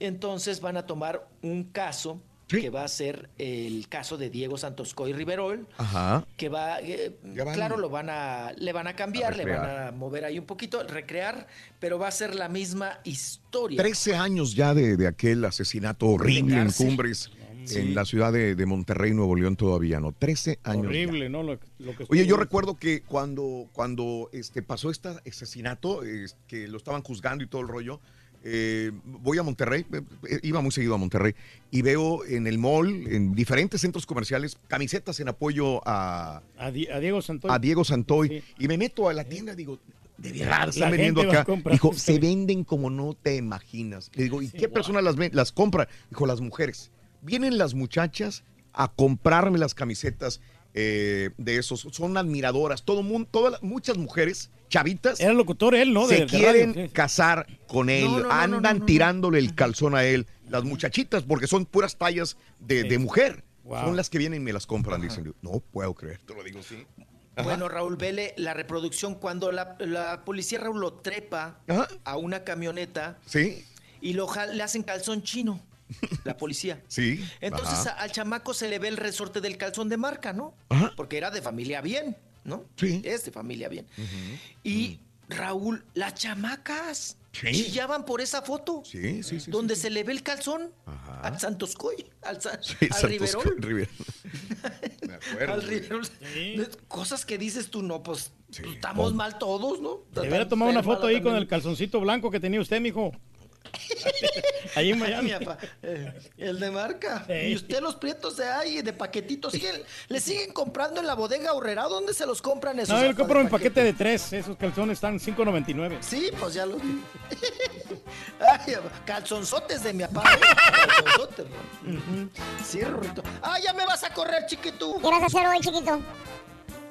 Entonces van a tomar un caso que va a ser el caso de Diego Santos Coy Riverol, Ajá. que va, eh, claro, lo van a, le van a cambiar, A le van a mover ahí un poquito, recrear, pero va a ser la misma historia. 13 años ya de, de aquel asesinato horrible en. Cumbres, Sí. en la ciudad de, de Monterrey, Nuevo León todavía, ¿no? 13 años. ya. Horrible, ¿no? Lo, lo que Oye, yo recuerdo que cuando, cuando este, pasó este asesinato, es- que lo estaban juzgando y todo el rollo, eh, voy a Monterrey, eh, eh, iba muy seguido a Monterrey, y veo en el mall, en diferentes centros comerciales, camisetas en apoyo a, A, Di- a Diego Santoy. a Diego Santoy. Y me meto a la tienda, digo, de verdad, están vendiendo acá. Dijo, se venden como no te imaginas. Le digo, ¿y qué personas las, ven- las compran? Dijo, las mujeres. Vienen las muchachas a comprarme las camisetas eh, de esos. Son admiradoras. Todo mundo, todas, las- muchas mujeres, chavitas. Era locutor él, ¿no? Se De- de quieren radio, sí. casar con él. No, no, no, no, Andan no, no. tirándole el calzón a él. Las muchachitas, porque son puras tallas de, de mujer. Wow. Son las que vienen y me las compran. Dicen, no puedo creer, te lo digo así. Ajá. Bueno, Raúl, vele la reproducción cuando la, la policía, Raúl, lo trepa a una camioneta Sí, y lo le hacen calzón chino, la policía. sí. Entonces a- al chamaco se le ve el resorte del calzón de marca, ¿no? Porque era de familia bien, ¿no? Sí. Es de familia bien. Y Raúl, las chamacas Sí. chillaban por esa foto. Sí, sí, sí. Donde se le ve el calzón al Santos Coy, al, Sa- Sí, al Santos Riverol. Me acuerdo. Al Riverol. Cosas que dices tú, no, pues estamos mal todos, ¿no? Se hubiera tomado una foto ahí con el calzoncito blanco que tenía usted, mijo. Ahí en Miami. Eh, el de marca. Sí. Y usted los prietos de ahí, de paquetitos, siguen- le siguen comprando en la bodega Horrera. ¿Dónde se los compran esos? No, yo compro en paquete de tres. Esos calzones están 5.99. Sí, pues ya los vi. Ay, calzonzotes de mi papá. ¿eh? Calzonzotes. Sí, Rorrito. Ah, ya me vas a correr, chiquito. ¿Qué vas a hacer hoy, chiquito?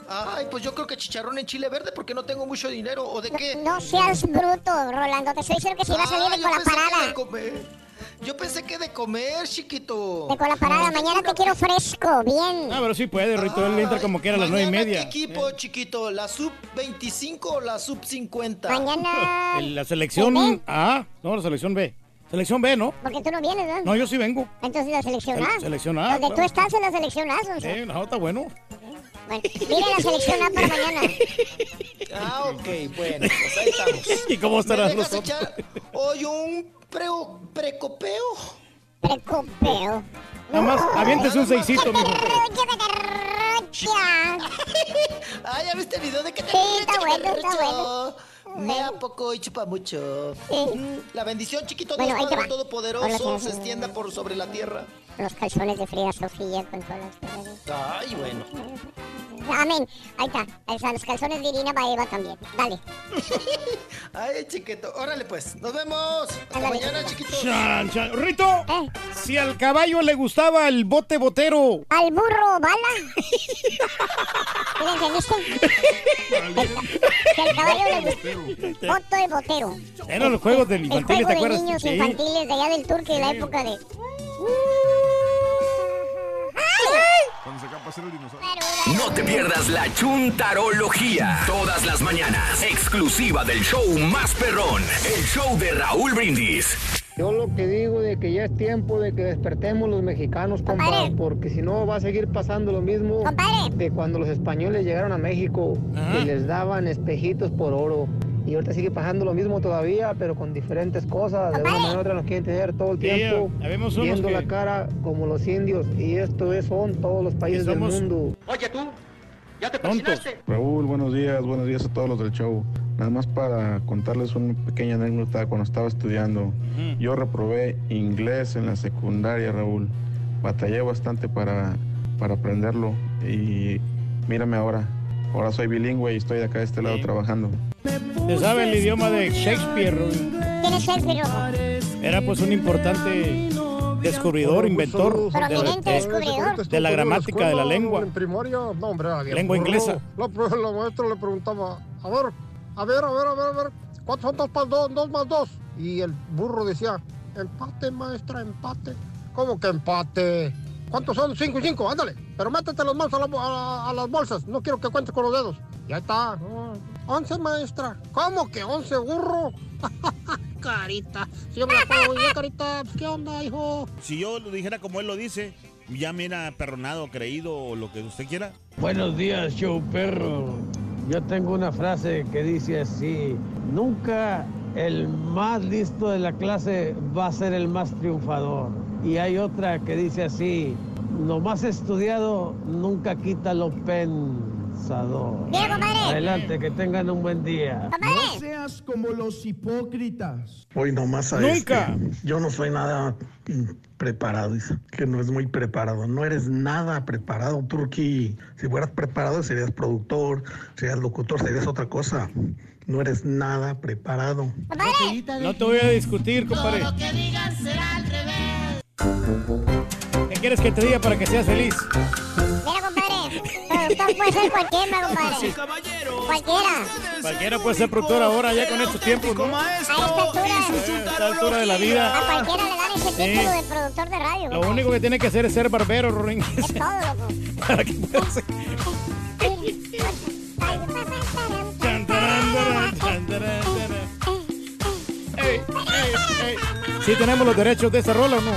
Ay, pues yo creo que chicharrón en chile verde porque no tengo mucho dinero. ¿O de qué? No seas bruto, Rolando. Te estoy diciendo que si vas a salir Ah, de con la parada. de comer. Yo pensé que de comer, chiquito. De con la parada. Mañana te quiero fresco, bien. Ah, pero sí puede, Rito. Él entra como quiera a las nueve y media. ¿Qué equipo, chiquito? ¿La sub 25 o la sub 50? Mañana. La selección A. No, la selección B. Selección B, ¿no? Porque tú no vienes, ¿no? No, yo sí vengo. Entonces la selección El- A. selección A, Donde tú claro. estás en la selección A, Sonso. Sí, no, está bueno. Bueno, mira la selección A para mañana. Ah, ok, bueno, pues ahí estamos. ¿Y cómo estarán ¿Me dejas los hoy un preo- precopeo? Precopeo. Nada más, aviéntese un seisito, mijo. Ah, ¿ya viste el video de que te Sí, está bueno, está bueno. Me a poco y chupa mucho. La bendición, chiquito, Dios Padre. Todopoderoso, se extienda por sobre la tierra. Los calzones de Frida Sofía con todas las... Ay, bueno. Amén. Ahí está. O sea, los calzones de Irina Baeva también. Dale. Ay, chiquito. Órale, pues. Nos vemos. Hasta Ándale. mañana, chiquitos. Chan, chan. Rito, Eh. si al caballo le gustaba el bote botero, Al burro, bala. ¿Sí le entendiste? que al caballo le gusta. Boto de botero. eran los juegos del El infantil, juego ¿te de acuerdas? niños Sí. infantiles de allá del turque de la época de... Cuando se acaba de hacer el dinosaurio. No te pierdas la chuntarología. Todas las mañanas. Exclusiva del show más perrón. El show de Raúl Brindis. Yo lo que digo de que ya es tiempo de que despertemos los mexicanos, compa, porque si no va a seguir pasando lo mismo de cuando los españoles llegaron a México, que les daban espejitos por oro. Y ahorita sigue pasando lo mismo todavía, pero con diferentes cosas. De una manera u otra nos quieren tener todo el tiempo viendo que- la cara como los indios. Y esto es, son todos los países del mundo. Oye tú, ¿ya te persinaste? Raúl, buenos días, buenos días a todos los del show. Nada más para contarles una pequeña anécdota cuando estaba estudiando. Yo reprobé inglés en la secundaria, Raúl. Batallé bastante para, para aprenderlo y mírame ahora. Ahora soy bilingüe y estoy de acá de este lado trabajando. Se sabe el idioma de Shakespeare. ¿Quién es Shakespeare? Era pues un importante descubridor, inventor de la, de- la gramática de la lengua. En primaria, no, hombre, Lengua inglesa. La, la maestra le preguntaba, a ver, a ver, a ver, a ver, a ver, ¿cuántos son dos más dos, dos más dos? Y el burro decía, empate, maestra, empate. ¿Cómo que empate? ¿Cuántos son? Cinco y cinco, ándale. Pero métete las manos a, la a- a las bolsas, no quiero que cuentes con los dedos. Ya está. Once, maestra. ¿Cómo que once, burro? carita. Si yo me la pago muy bien, carita. Pues, ¿Qué onda, hijo? Si yo lo dijera como él lo dice, ya me era perronado, creído o lo que usted quiera. Buenos días, show perro. Yo tengo una frase que dice así, nunca el más listo de la clase va a ser el más triunfador. Y hay otra que dice así, lo más estudiado nunca quita lo pensador. Adelante, que tengan un buen día. No seas como los hipócritas. Hoy nomás a Nunca. este, Yo no soy nada preparado, dice, que no es muy preparado. No eres nada preparado, Turki. Si fueras preparado serías productor, serías locutor, serías otra cosa. No eres nada preparado. No te voy a discutir, compadre. que digan será al revés. ¿Qué quieres que te diga para que seas feliz? Mira, compadre. Productor puede ser cualquiera, compadre. Cualquiera. Cualquiera puede ser productor ahora, ya con estos tiempos, ¿no? A esta altura. A esta altura de la vida. A cualquiera le dan ese Sí. título de productor de radio. Lo único que tiene que hacer es ser barbero, Rorín. Es todo, loco. Para que pueda ser. ¿Sí tenemos los derechos de esa rola o no?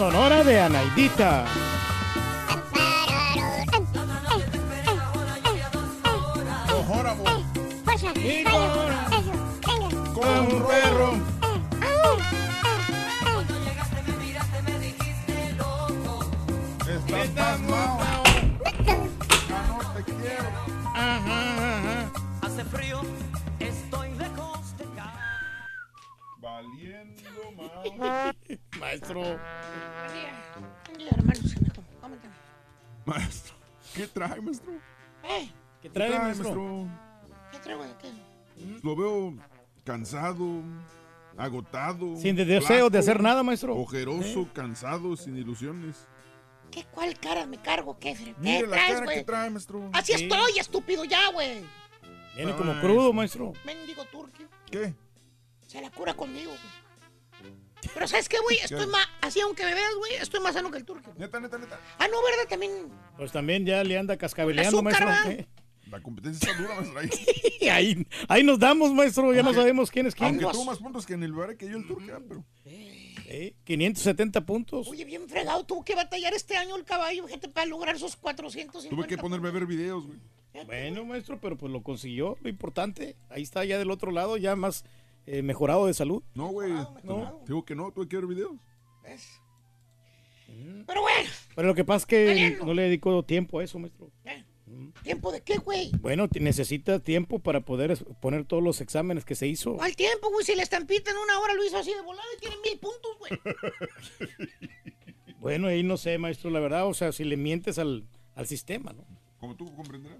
Sonora de Anaidita. Como un perro. Estás pasmado. Ya no te quiero. Ajá, ajá. Hace frío, estoy lejos de casa. Valiendo más. Maestro. Maestro, ¿qué trae, maestro? Eh, ¿Qué trae, maestro? ¿Qué traigo de qué? Lo veo cansado, agotado. Sin de- deseos de hacer nada, maestro. Ojeroso, cansado, sin ilusiones. ¿Qué cuál cara me cargo? ¿Qué, ¿Qué Mire la traes, cara que trae, maestro. Así Sí. estoy, estúpido ya, güey. Viene como crudo, maestro. Mendigo turquio. ¿Qué? Se la cura conmigo, güey. Pero ¿sabes qué, güey? Estoy ¿Qué? más, así aunque me veas, güey, estoy más sano que el turquio. Neta, neta, neta. Ah, no, ¿verdad? También. Pues también ya le anda cascabeleando, maestro. La competencia está dura, maestro. Ahí. ahí, ahí nos damos, maestro. Ya no sabemos quién es quién. Aunque tuvo más puntos que en el bar que yo el turque, ah, pero. Eh, 570 puntos. Oye, bien fregado, tuvo que batallar este año el caballo, gente, para lograr esos 450. Tuve que ponerme a ver videos, güey. Bueno, maestro, pero pues lo consiguió, lo importante. Ahí está ya del otro lado, ya más eh, mejorado de salud. No, güey. No. Digo que no, tuve que ver videos. Pero bueno, Pero lo que pasa es que no le dedicó tiempo a eso, maestro. ¿tiempo de qué, güey? Bueno, necesita tiempo para poder poner todos los exámenes que se hizo. ¿Cuál tiempo, güey? Si la estampita en una hora lo hizo así de volada y tiene mil puntos, güey. Bueno, ahí no sé, maestro, la verdad, o sea, si le mientes al, al sistema, ¿no? Como tú comprenderás.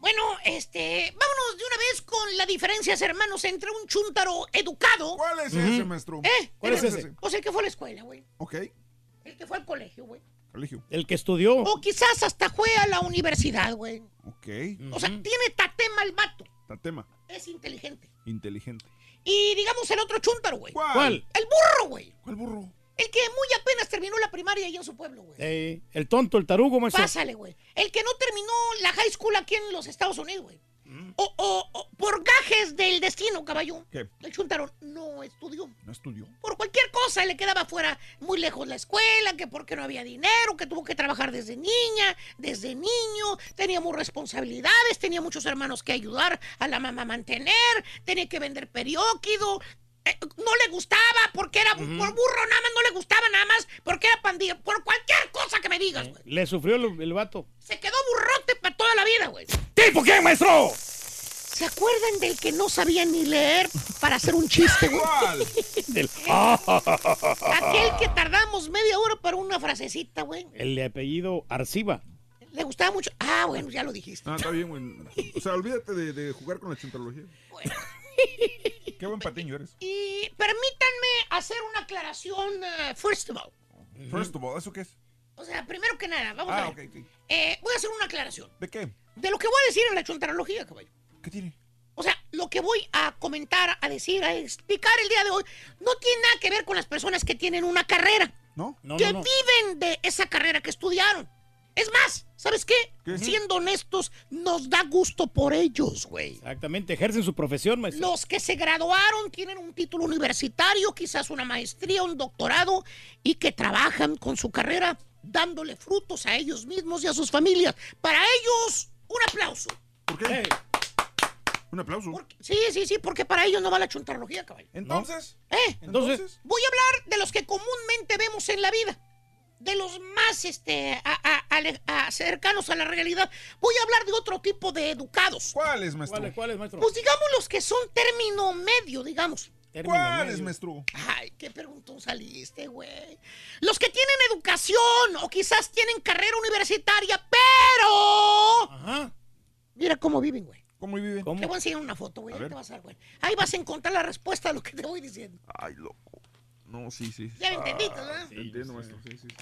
Bueno, este, vámonos de una vez con las diferencias, hermanos, entre un chúntaro educado. ¿Cuál es ese, maestro? ¿Eh? ¿Cuál es ese? O sea, el que fue a la escuela, güey. Ok, El que fue al colegio, güey. colegio. El que estudió. O quizás hasta fue a la universidad, güey. Ok. O sea, tiene tatema el vato. Tatema. Es inteligente. Inteligente. Y digamos el otro chúntaro, güey. ¿Cuál? El burro, güey. ¿Cuál burro? El que muy apenas terminó la primaria allá en su pueblo, güey. Eh, el tonto, el tarugo, maestro. Pásale, güey. El que no terminó la high school aquí en los Estados Unidos, güey. Mm. O, o- o por gajes del destino, caballo. ¿Qué? El chuntaro no estudió. ¿No estudió? Por cualquier cosa le quedaba fuera muy lejos la escuela, que porque no había dinero, que tuvo que trabajar desde niña, desde niño, teníamos responsabilidades, tenía muchos hermanos que ayudar a la mamá a mantener, tenía que vender perióquido. Eh, no le gustaba porque era por burro, nada más no le gustaba nada más porque era pandilla, por cualquier cosa que me digas, güey. Le sufrió el, el vato. Se quedó burrote para toda la vida, güey. ¿Tipo quién, maestro? ¿Se acuerdan del que no sabía ni leer para hacer un chiste, güey? Del- Aquel que tardamos media hora para una frasecita, güey. El de apellido Arciba. Le gustaba mucho. Ah, bueno, ya lo dijiste. Ah, está bien, güey. O sea, olvídate de, de jugar con la chuntarología. Qué buen patiño eres. Y permítanme hacer una aclaración, eh, first of all. First of all, ¿eso qué es? O sea, primero que nada, vamos Ah, a ver. Eh, voy a hacer una aclaración. ¿De qué? De lo que voy a decir en la chuntarología, caballo. ¿Qué tiene? O sea, lo que voy a comentar, a decir, a explicar el día de hoy, no tiene nada que ver con las personas que tienen una carrera. ¿No? No, que no, no. viven de esa carrera que estudiaron. Es más, ¿sabes qué? ¿Qué? Siendo honestos, nos da gusto por ellos, güey. Exactamente, ejercen su profesión, maestro. Los que se graduaron tienen un título universitario, quizás una maestría, un doctorado, y que trabajan con su carrera dándole frutos a ellos mismos y a sus familias. Para ellos, un aplauso. ¿Por qué? Un aplauso. Sí, sí, sí, porque para ellos no va la chuntarología, caballo. Entonces, ¿Eh? Entonces, Voy a hablar de los que comúnmente vemos en la vida. De los más este, a- a- cercanos a la realidad. Voy a hablar de otro tipo de educados. ¿cuáles, maestro? ¿cuál, es- cuál es, maestro? Pues digamos los que son término medio, digamos. Término ¿Cuáles, maestro? Ay, qué preguntón saliste, güey. Los que tienen educación o quizás tienen carrera universitaria, pero... Ajá. Mira cómo viven, güey. ¿Cómo vive? ¿Cómo? Te voy a enseñar una foto, güey. Ahí ver. te vas a dar, güey. Ahí vas a encontrar la respuesta a lo que te voy diciendo. Ay, loco. No, sí, sí. Ya me entendiste, ¿verdad? Te entiendo, maestro. Sí, sí, sí.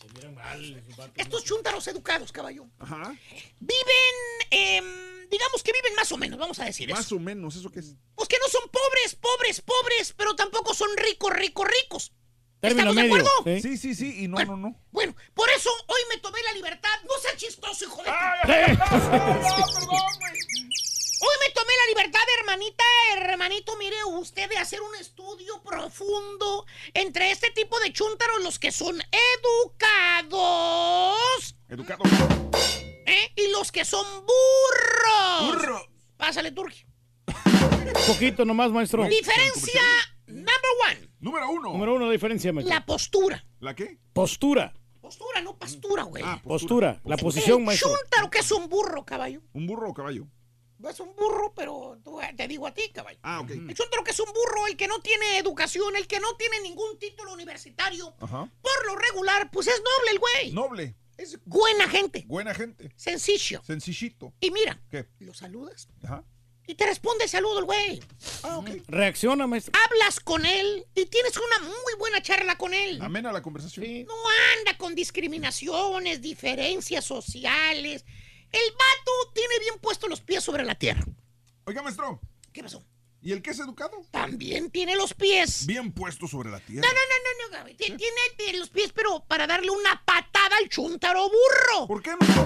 Se miran mal. Estos chúntaros educados, caballo. Ajá. Viven, em, digamos que viven más o menos, vamos a decir Más eso. o menos, ¿eso qué es? Pues que no son pobres, pobres, pobres, pero tampoco son ricos, ricos, ricos. Término ¿Estamos de acuerdo? ¿sí? Sí, sí, sí. Y no, no, no. Bueno, por eso hoy me tomé la libertad. No sea chistoso, hijo de... Hoy me tomé la libertad, hermanita, hermanito, mire usted, de hacer un estudio profundo entre este tipo de chúntaros, los que son educados, Educado. ¿eh? y los que son burros. Burro. Pásale, Turki. Poquito nomás, maestro. Diferencia number one, Número uno. Número uno, la diferencia, maestro. la postura. ¿La qué? Postura. Postura, no pastura, güey. Ah, Postura. La posición, maestro. chúntaro que es un burro, caballo. ¿Un burro o caballo? Es un burro, pero tú- te digo a ti, caballo. Ah, ok. El que es un burro, el que no tiene educación, el que no tiene ningún título universitario. Ajá. Por lo regular, pues es noble el güey. Noble. Es buena gente. Buena gente. Sencillo. Sencillito. Y mira, ¿Qué? lo saludas Ajá. y te responde saludo el güey. Ah, ok. Reacciona, maestro. Hablas con él y tienes una muy buena charla con él. Amena la conversación. No anda con discriminaciones, diferencias sociales. El vato tiene bien puestos los pies sobre la tierra. Oiga, maestro. ¿Qué pasó? ¿Y el que es educado? También tiene los pies. Bien puesto sobre la No, tierra. no, no, no, no, Gaby. Ti- Tiene, tiene los pies, pero para darle una patada al chuntaro burro. ¿Por qué, maestro?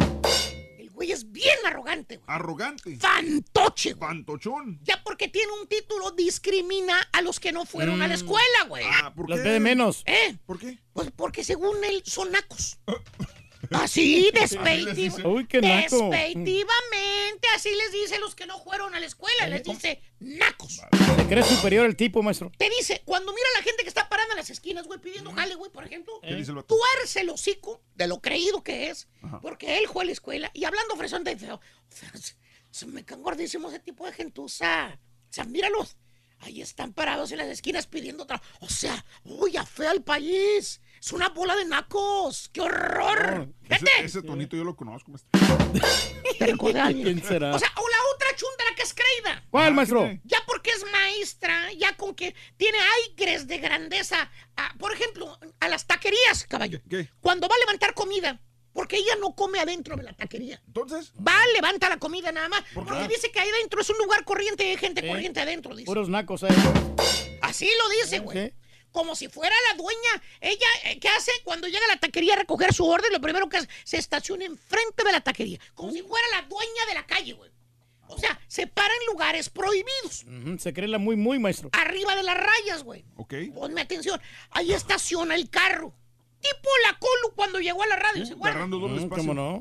El güey es bien arrogante, güey. Arrogante. Fantoche, güey. Fantochón. Ya porque tiene un título discrimina a los que no fueron a la escuela, güey. Ah, ¿por qué? ve de menos. ¿Eh? ¿Por qué? Pues porque según él son nacos. Así, despectivamente. Uy, qué naco. Despectivamente, así les dice a los que no fueron a la escuela. Les dice nacos. Se cree superior el tipo, maestro. Te dice, cuando mira a la gente que está parada en las esquinas, güey, pidiendo jale, güey, por ejemplo, tuerce el hocico de lo creído que es, Ajá. porque él fue a la escuela y hablando fresón de feo. Se, me cae gordísimo ese tipo de gentuza. O sea, míralos. Ahí están parados en las esquinas pidiendo otra. O sea, uy, a fea el país. Es una bola de nacos. ¡Qué horror! Ese, ¡Vete! ese tonito yo lo conozco, maestro. ¿Quién será? O sea, o la otra chunda, la que es creída. ¿Cuál, Ah, maestro? Ya porque es maestra, ya con que tiene aires de grandeza. a- por ejemplo, a las taquerías, caballo. ¿Qué? Cuando va a levantar comida, porque ella no come adentro de la taquería. Entonces, Va, levanta la comida nada más. ¿Por? Porque dice que ahí adentro es un lugar corriente y hay gente corriente adentro, dice. Puros nacos, ¿eh? Así lo dice, güey. Sí. Como si fuera la dueña. Ella, eh, ¿qué hace? Cuando llega a la taquería a recoger su orden, lo primero que hace, se estaciona enfrente de la taquería, como si fuera la dueña de la calle, güey. O sea, se para en lugares prohibidos. Se cree la muy, muy, maestro. Arriba de las rayas, güey. Ok. Ponme atención. Ahí estaciona el carro. Tipo la Colu cuando llegó a la radio, ¿se acuerdan? Agarrando doble Mm, espacio. ¿Cómo no?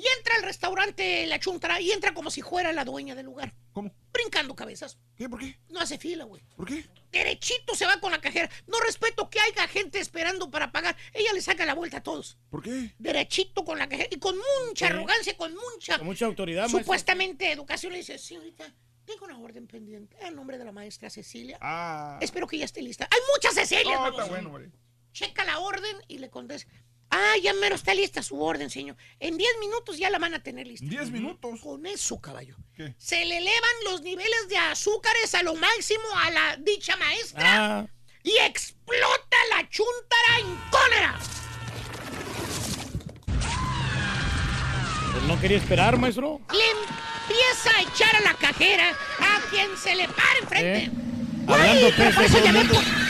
Y entra al restaurante La Chuntara y entra como si fuera la dueña del lugar. ¿Cómo? Brincando cabezas. ¿Qué? ¿Por qué? No hace fila, güey. ¿Por qué? Derechito se va con la cajera. No respeto que haya gente esperando para pagar. Ella le saca la vuelta a todos. ¿Por qué? Derechito con la cajera. Y con mucha arrogancia, con mucha... Con mucha autoridad. Supuestamente educación le dice, señorita, tengo una orden pendiente a nombre de la maestra Cecilia. Ah. Espero que ya esté lista. Hay muchas Cecilias, No, baboso. está bueno, hombre. Checa la orden y le contesta. Ah, ya mero está lista su orden, señor. En 10 minutos ya la van a tener lista. ¿Diez minutos? Con eso, caballo. ¿Qué? Se le elevan los niveles de azúcares a lo máximo a la dicha maestra Ah, y explota la chuntara en cólera. pues no quería esperar, maestro. Le empieza a echar a la cajera a quien se le pare enfrente. ¿Eh? Hablando pero pues para de eso llamé por...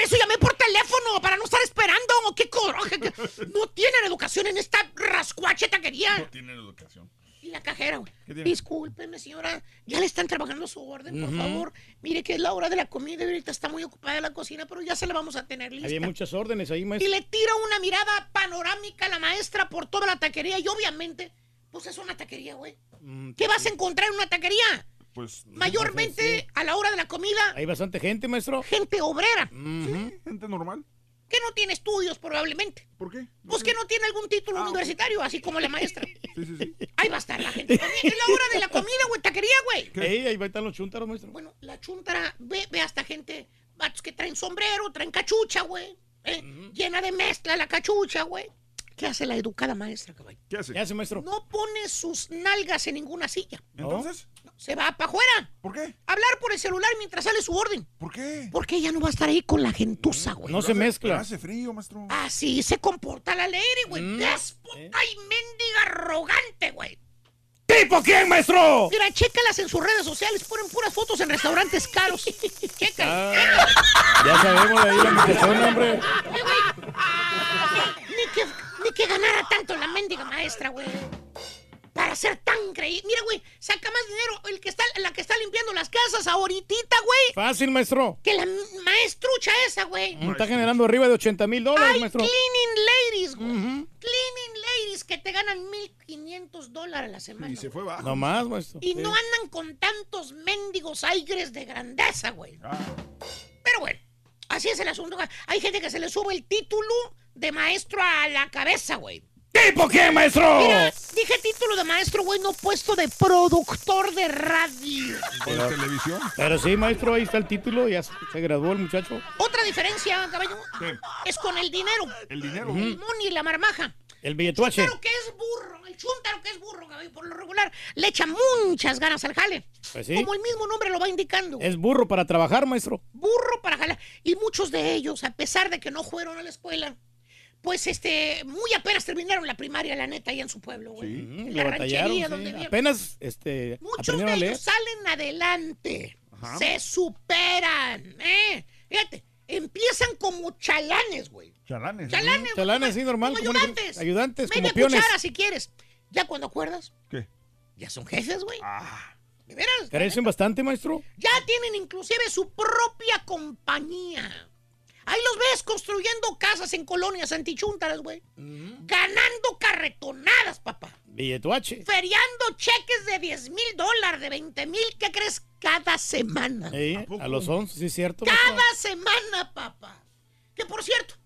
Para eso llamé por teléfono, para no estar esperando. ¡Qué coraje! que- No tienen educación en esta rascuache taquería. No tienen educación. Y la cajera, güey. Discúlpeme, señora. Ya le están trabajando su orden, por favor. Mire que es la hora de la comida y ahorita está muy ocupada la cocina, pero ya se la vamos a tener lista. Había muchas órdenes ahí, Y maestro. le tira una mirada panorámica a la maestra por toda la taquería y obviamente, pues es una taquería, güey. Mm, ¿Qué vas a encontrar en una taquería? Pues. Mayormente a la hora de la comida, Hay bastante gente, maestro. gente obrera, Ujú. Gente normal. que no tiene estudios probablemente. ¿Por qué? Pues que no tiene algún título universitario, así como la maestra. Sí, sí, sí. Ahí va a estar la gente. Es la hora de la comida, güey, taquería, güey. Ey, ahí va a estar los chúntaros, maestro. Bueno, la chuntara ve, ve hasta gente, vatos que traen sombrero, traen cachucha, güey. ¿eh? Llena de mezcla la cachucha, güey. ¿Qué hace la educada maestra, caballo? ¿Qué hace? ¿Qué hace, maestro? No pone sus nalgas en ninguna silla. Entonces, Se va para afuera. ¿por qué? Hablar por el celular mientras sale su orden. ¿Por qué? Porque ella no va a estar ahí con la gentuza, güey. No se mezcla. hace frío, maestro. Así se comporta la lady, güey. Mm. Déspota y mendiga arrogante, güey. ¿Tipo quién, maestro? Mira, chécalas en sus redes sociales. Ponen puras fotos en restaurantes caros. Chécalas. Ah, ya sabemos de ahí la muchachona, hombre. Eh, güey. Ni que, ni que ganara tanto la mendiga maestra, güey. Para ser tan creíble. Mira, güey, saca más dinero el que está, la que está limpiando las casas ahoritita, güey. Fácil, maestro. Que la maestrucha esa, güey. Mm, Está generando arriba de 80 mil dólares, Hay maestro. cleaning ladies, güey. Cleaning ladies que te ganan 1.500 dólares a la semana. Y se fue bajo. No más, maestro. Y Sí. no andan con tantos mendigos aires de grandeza, güey. Ah, Pero bueno, así es el asunto. güey. Hay gente que se le sube el título de maestro a la cabeza, güey. ¿Tipo quién, maestro? Mira, dije título de maestro, güey, no puesto de productor de radio. ¿De la televisión? Pero sí, maestro, ahí está el título. Ya se graduó el muchacho. Otra diferencia, caballo, ¿Qué? es con el dinero. El dinero. El money y la marmaja. El billetuache. Chuntaro que es burro, el chuntaro que es burro, caballo, por lo regular, le echa muchas ganas al jale. Pues sí. Como el mismo nombre lo va indicando. Es burro para trabajar, maestro. burro para jalar. Y muchos de ellos, a pesar de que no fueron a la escuela, pues este, muy apenas terminaron la primaria, la neta, allá en su pueblo, güey. En le la batallaron, ranchería sí. donde. Apenas este, Muchos de ellos salen adelante, Ajá. se superan, ¿eh? Fíjate, empiezan como chalanes, güey. Chalanes. Chalanes, Chalanes, sí, normal. como como ayudantes. Ayudantes, Media como piones. cuchara si quieres. Ya cuando acuerdas, ¿Qué? ya son jefes, güey. Ah, ¿De veras? Crecen bastante, maestro. Ya tienen inclusive su propia compañía. Ahí los ves construyendo casas en colonias antichúntaras, güey. Ganando carretonadas, papá. Billetuache. Feriando cheques de 10 mil dólares, de 20 mil, ¿qué crees? Cada semana. Ey, a los 11, sí cierto. Cada semana, papá. Que por cierto,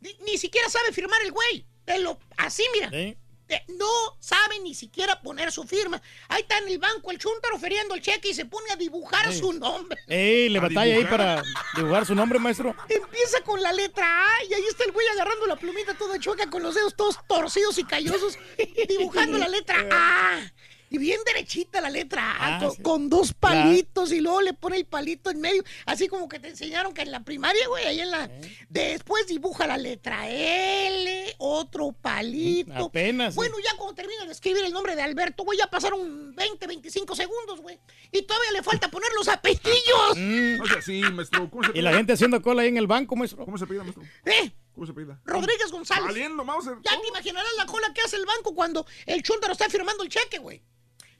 ni, ni siquiera sabe firmar el güey. Te lo, así, mira. Ey, Eh, No sabe ni siquiera poner su firma. Ahí está en el banco el chúntaro feriando el cheque y se pone a dibujar su nombre. Ey, le batalla ahí para dibujar su nombre, maestro. Empieza con la letra A y ahí está el güey agarrando la plumita toda chueca con los dedos todos torcidos y callosos, dibujando la letra A. Y bien derechita la letra A, Ah, con, sí. con dos palitos y luego le pone el palito en medio. Así como que te enseñaron que en la primaria, güey, ahí en la... Después dibuja la letra L, otro palito. Apenas, sí. Bueno, ya cuando termina de escribir el nombre de Alberto, güey, ya pasaron 20, 25 segundos, güey. Y todavía le falta poner los apellidos. No sea así, maestro. ¿Cómo se Y la gente haciendo cola ahí en el banco, maestro. ¿Cómo se pide, maestro? ¿Eh? ¿Cómo se pide? Rodríguez González. Valiendo, Mauser. Ya te imaginarás la cola que hace el banco cuando el chúntaro está firmando el cheque, güey.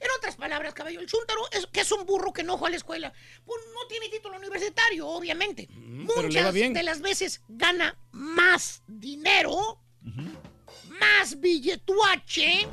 En otras palabras, caballo, el chúntaro es que es un burro que no fue a la escuela. Pues no tiene título universitario, obviamente. va Muchas bien. de las veces gana más dinero, más billetuache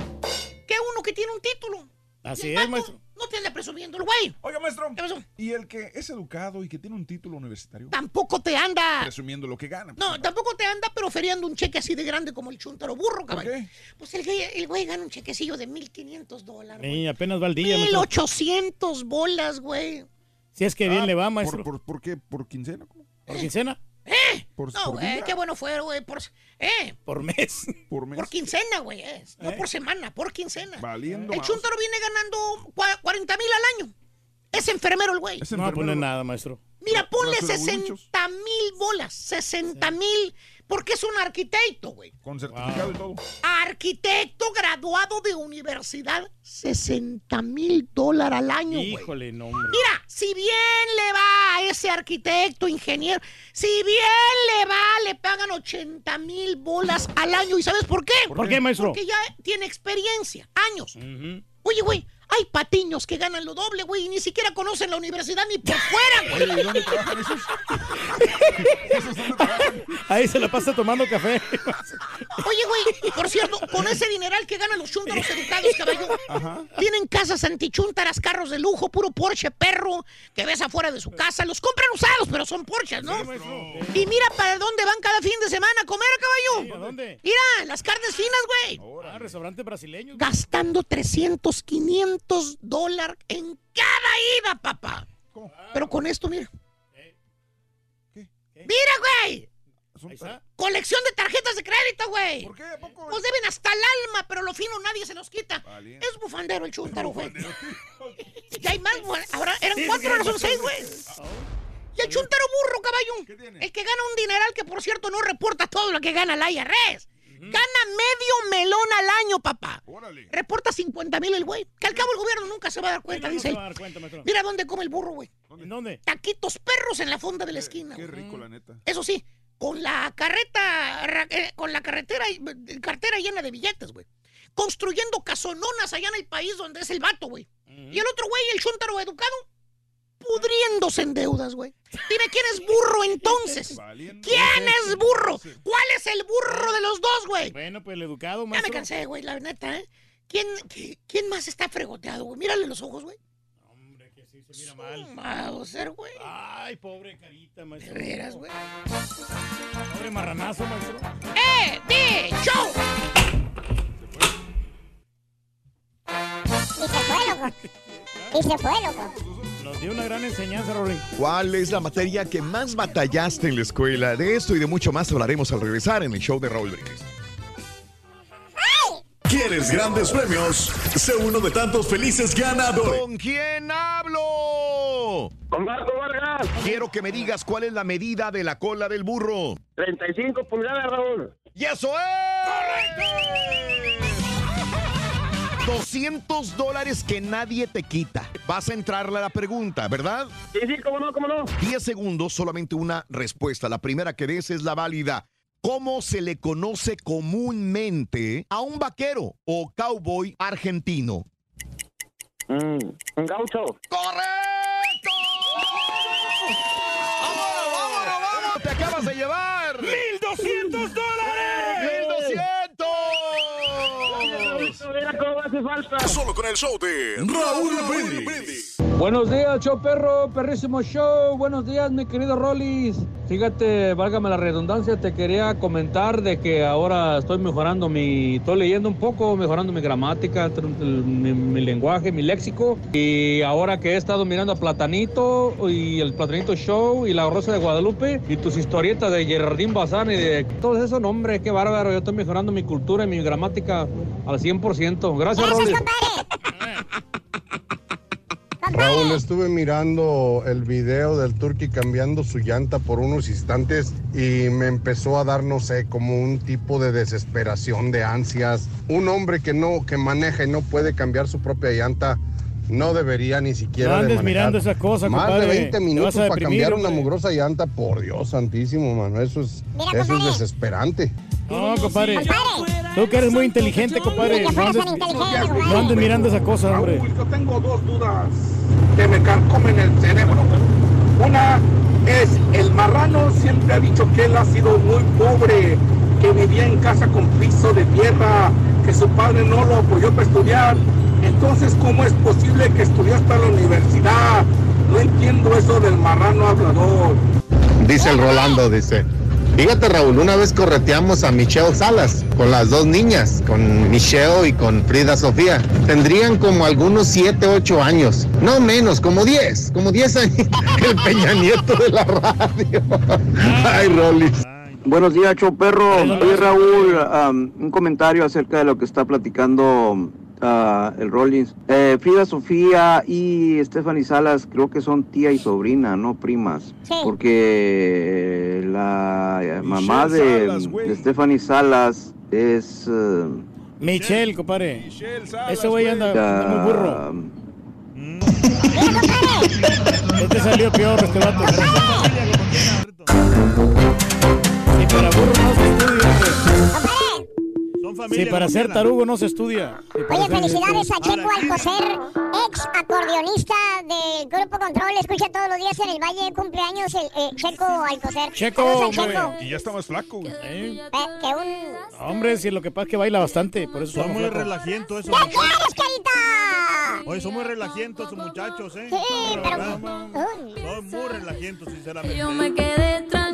que uno que tiene un título. Así es, maestro. No te anda presumiendo el güey. Oiga, maestro. ¿Qué pasó? ¿Y el que es educado y que tiene un título universitario? Tampoco te anda. Presumiendo lo que gana. No, tampoco te anda, pero feriando un cheque así de grande como el chúntaro burro, caballo. qué? Pues el güey, el güey gana un chequecillo de 1.500 dólares. Sí, apenas va al día, maestro. 1800 bolas, güey. Si es que bien Ah, le va, ¿por, maestro. por, por qué? ¿Por quincena? ¿Cómo? ¿Por quincena? ¿Por, No, por güey, día? qué bueno fue, güey. Por, eh, Por mes. ¿Por mes? por quincena, güey. es. No Eh. por semana, por quincena. Valiendo El más. chúntaro viene ganando cua- 40 mil al año. Es enfermero el güey. No va a enfermero. poner nada, maestro. Mira, ponle Clase de 60 mil bolas. 60 mil. Porque es un arquitecto, güey. Con certificado y todo. Arquitecto graduado de universidad. 60 mil dólares al año, güey. Híjole, no, hombre. Mira, si bien le va a ese arquitecto, ingeniero, si bien le va, le pagan 80 mil bolas al año. ¿Y sabes por qué? ¿Por qué, maestro? Porque ya tiene experiencia, años. Oye, güey, hay patiños que ganan lo doble, güey, y ni siquiera conocen la universidad ni por fuera, güey. Oye, ¿y dónde trabajan esos? Ahí se la pasa tomando café. Oye, güey, por cierto, con ese dineral que ganan los chúntaros educados, caballo, tienen casas antichúntaras, carros de lujo, puro Porsche perro, que ves afuera de su casa. Los compran usados, pero son Porsches, ¿no? Y mira para dónde van cada fin de semana a comer, caballo. ¿A dónde? Mira, las carnes finas, güey. Ah, restaurante brasileño. Gastando 300, 500 dólares en cada ida, papá. Pero con esto, mira. ¿Qué? Mira, güey. Colección de tarjetas de crédito, güey. ¿Por qué? ¿A poco? Pues deben hasta el alma, pero lo fino nadie se los quita. Valiente. Es bufandero el chúntaro, güey. Ya hay más. Ahora eran cuatro, ahora son seis, güey. Y el chúntaro burro, caballo. El que gana un dineral que, por cierto, no reporta todo lo que gana la IRS. Gana medio melón al año, papá. Órale. Reporta 50 mil el güey. Que al cabo el gobierno nunca se va a dar cuenta, dice él. Mira dónde come el burro, güey. ¿En dónde? Taquitos perros en la fonda de la esquina. Qué rico, la neta. Eso sí, con la carreta, eh, con la carretera, y- cartera llena de billetes, güey. Construyendo casononas allá en el país donde es el vato, güey. Y el otro güey, el chúntaro educado, pudriéndose en deudas, güey. Dime quién es burro entonces. ¿Quién es burro? ¿Cuál es el burro de los dos, güey? Bueno, pues el educado, Ya me maestro. cansé, güey, la neta, ¿eh? ¿Quién, qui- quién más está fregoteado, güey? Mírale los ojos, güey. Hombre, que sí se mira mal. Mauser, güey. Ay, pobre carita, De maestro. veras, güey. Pobre marranazo, maestro. ¡Eh, de show! Y se fue, loco. Y se fue, loco. Nos dio una gran enseñanza, Rory. ¿Cuál es la materia que más batallaste en la escuela? De esto y de mucho más hablaremos al regresar en el show de Raúl Brindis. ¿Quieres grandes premios? Sé uno de tantos felices ganadores. ¿Con quién hablo? Con Marco Vargas, Quiero que me digas cuál es la medida de la cola del burro. 35 pulgadas, Raúl. ¡Y eso es! 200 dólares que nadie te quita. Vas a entrarle a la pregunta, ¿verdad? Sí, sí, cómo no, cómo no. 10 segundos, solamente una respuesta. La primera que des es la válida. ¿Cómo se le conoce comúnmente a un vaquero o cowboy argentino? Mm, un gaucho. ¡Correcto! Solo con el show de Raúl Brindis. Buenos días, show perro, perrísimo show. Buenos días, mi querido Rollis. Fíjate, válgame la redundancia, te quería comentar de que ahora estoy mejorando mi, estoy leyendo un poco, mejorando mi gramática, mi, mi lenguaje, mi léxico. Y ahora que he estado mirando a Platanito y el Platanito Show y la Rosa de Guadalupe y tus historietas de Gerardín Bazán y de todo eso, no, hombre, qué bárbaro. Yo estoy mejorando mi cultura y mi gramática al 100%. Gracias, Gracias, Rollis. compadre. Raúl, estuve mirando el video del Turqui cambiando su llanta por unos instantes y me empezó a dar, no sé, como un tipo de desesperación, de ansias. Un hombre que no, que maneja y no puede cambiar su propia llanta, no debería ni siquiera No de andes mirando esa cosa, Más compadre. de 20 Te vas minutos para cambiar una mugrosa llanta, por Dios santísimo, mano. Eso es, eso es desesperante. No, compadre. Tú que eres muy inteligente, compadre. No andes, no andes mirando esa cosa, hombre. Yo tengo dos dudas que me carcomen el cerebro. Una es, el marrano siempre ha dicho que él ha sido muy pobre, que vivía en casa con piso de tierra, que su padre no lo apoyó para estudiar. Entonces, ¿cómo es posible que estudió hasta la universidad? No entiendo eso del marrano hablador. Dice el Rolando, dice. Fíjate Raúl, una vez correteamos a Michelle Salas con las dos niñas, con Michelle y con Frida Sofía. Tendrían como algunos 7, 8 años, no menos, como 10, como 10 años. El Peña Nieto de la radio. Ay, Rolis. Buenos días, show perro. Oye, Raúl, un comentario acerca de lo que está platicando ah, el Rollins. Eh, Frida Sofía y Stephanie Salas creo que son tía y sobrina, no primas. Porque la eh, mamá de, Salas, de Stephanie Salas es... eh, Michelle, compadre. Ese güey anda, anda muy burro. Este salió peor, este vato. Y para burro no se estudia, hombre. Si para ser tarugo no se estudia. Si Oye, felicidades a Checo Alcocer, ex acordeonista del Grupo Control. Escucha todos los días en el Valle, cumpleaños el eh, Checo Alcocer. Checo. Checo. Y ya está más flaco. güey. Eh, que un... Hombre, si lo que pasa es que baila bastante, por eso Son está muy flaco. relajientos esos ¿Qué quieres, carita? Oye, son muy relajientos esos muchachos, ¿eh? Sí, pero... Son muy relajientos, sinceramente. Yo me quedé tranquila.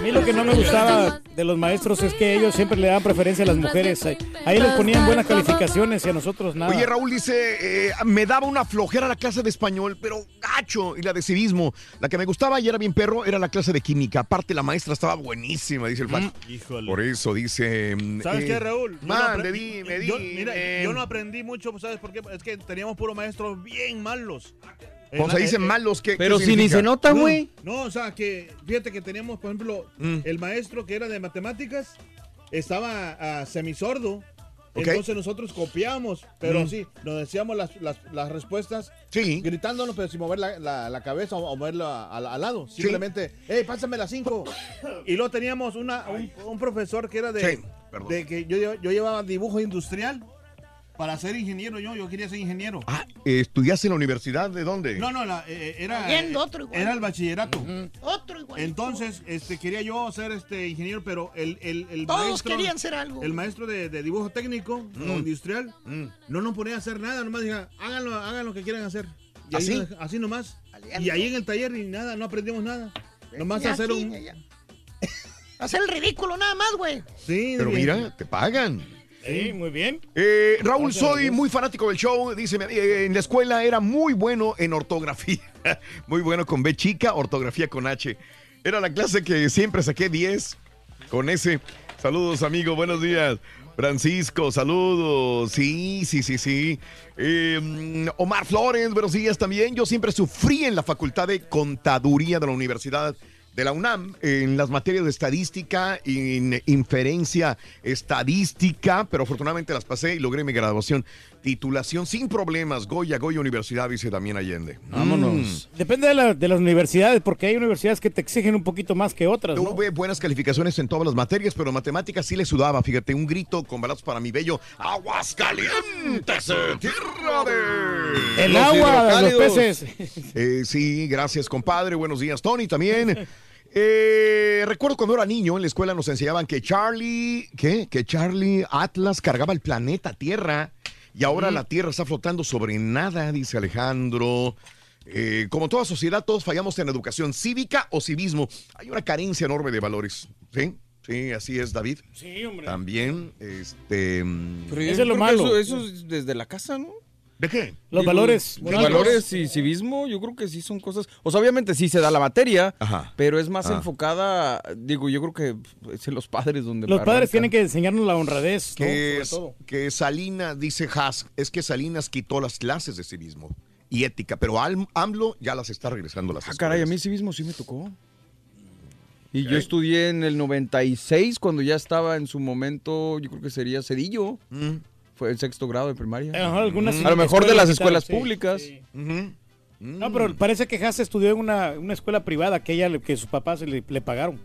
A mí lo que no me gustaba de los maestros es que ellos siempre le daban preferencia a las mujeres. Ahí- les ponían buenas calificaciones y a nosotros nada. Oye, Raúl dice, eh, me daba una flojera la clase de español, pero gacho, y la de civismo. La que me gustaba y era bien perro era la clase de química. Aparte, la maestra estaba buenísima, dice el fan. Híjole. Por eso dice... mm, ¿Sabes eh, qué, Raúl? Yo no aprendí- dime, yo, dime. mira, yo no aprendí mucho, ¿sabes por qué? Es que teníamos puros maestros bien malos. Cuando se dicen malos, ¿qué Pero qué significa? No, No, o sea, que fíjate que teníamos, por ejemplo, Mm. el maestro que era de matemáticas estaba semisordo. Ok. Entonces nosotros copiamos, pero Mm. sí, nos decíamos las, las, las respuestas sí. gritándonos, pero sin mover la, la- la cabeza o, o moverlo a- al- lado. Simplemente, hey, pásame las cinco. y luego teníamos una, un, un profesor que era de, Sí, perdón. de que yo, yo llevaba dibujo industrial para ser ingeniero. Yo, yo quería ser ingeniero. Ah, eh, ¿Estudiaste en la universidad? ¿De dónde? No, no, la- eh, era, Yendo otro igual. era el bachillerato. Otro igual. Entonces, este, quería yo ser este ingeniero, pero el, el, el Todos maestro, querían ser algo. El maestro de, de dibujo técnico Mm. o industrial no nos ponía a hacer nada, nomás decía, háganlo, hagan lo que quieran hacer. Y ahí ¿Así? nos- así nomás. Y ahí en el taller ni nada, no aprendimos nada. Nomás Ya, hacer sí, un... ya, ya. Hacer el ridículo nada más, güey. Sí, Pero bien. mira, te pagan. Sí, muy bien. Eh, Raúl, Gracias soy muy fanático del show. Dice, eh, en la escuela era muy bueno en ortografía. muy bueno con B chica, ortografía con H. Era la clase que siempre saqué 10 con S. Saludos, amigo, buenos días. Francisco, saludos. Sí, sí, sí, sí. Eh, mm, Omar Flores, buenos días también. Yo siempre sufrí en la Facultad de Contaduría de la Universidad de la UNAM en las materias de estadística y en inferencia estadística, pero afortunadamente las pasé y logré mi graduación. Titulación sin problemas. Goya, Goya Universidad, dice también Allende. Vámonos. Depende de, la- de las universidades, porque hay universidades que te exigen un poquito más que otras, ¿no? Tuve buenas calificaciones en todas las materias, pero matemáticas sí le sudaba. Fíjate, un grito con balazos para mi bello Aguascalientes, eh, tierra de El los agua, los hidrocálidos. peces. Eh, sí, gracias, compadre. Buenos días, Tony, también. Eh, recuerdo cuando era niño en la escuela nos enseñaban que Charlie, ¿qué? Que Charlie Atlas cargaba el planeta Tierra y ahora la Tierra está flotando sobre nada, dice Alejandro. Eh, como toda sociedad, todos fallamos en educación cívica o civismo. Hay una carencia enorme de valores. ¿Sí? Sí, así es, David. Sí, hombre. También, este. mm, Pero Eso es lo malo. Eso, eso es desde la casa, ¿no? ¿De qué? Los valores Los morales. valores y civismo, yo creo que sí son cosas. O sea, obviamente sí se da la materia, Ajá. pero es más Ah. enfocada. Digo, yo creo que es en los padres donde. Los padres tienen que enseñarnos la honradez, ¿no? que, Sobre es- todo. que Salinas, dice Haas, es que Salinas quitó las clases de civismo. y ética. Pero Al- AMLO ya las está regresando a las Ah, caray, a escuelas. mí civismo sí me tocó. Y yo estudié en el 96, cuando ya estaba en su momento, yo creo que sería Cedillo. Fue el sexto grado de primaria. A lo mejor algunas a lo mejor de escuelas las quitaron, escuelas sí, públicas. sí. Mm. No, pero parece que Haas estudió en una, una escuela privada que ella le- que sus papás le, le pagaron.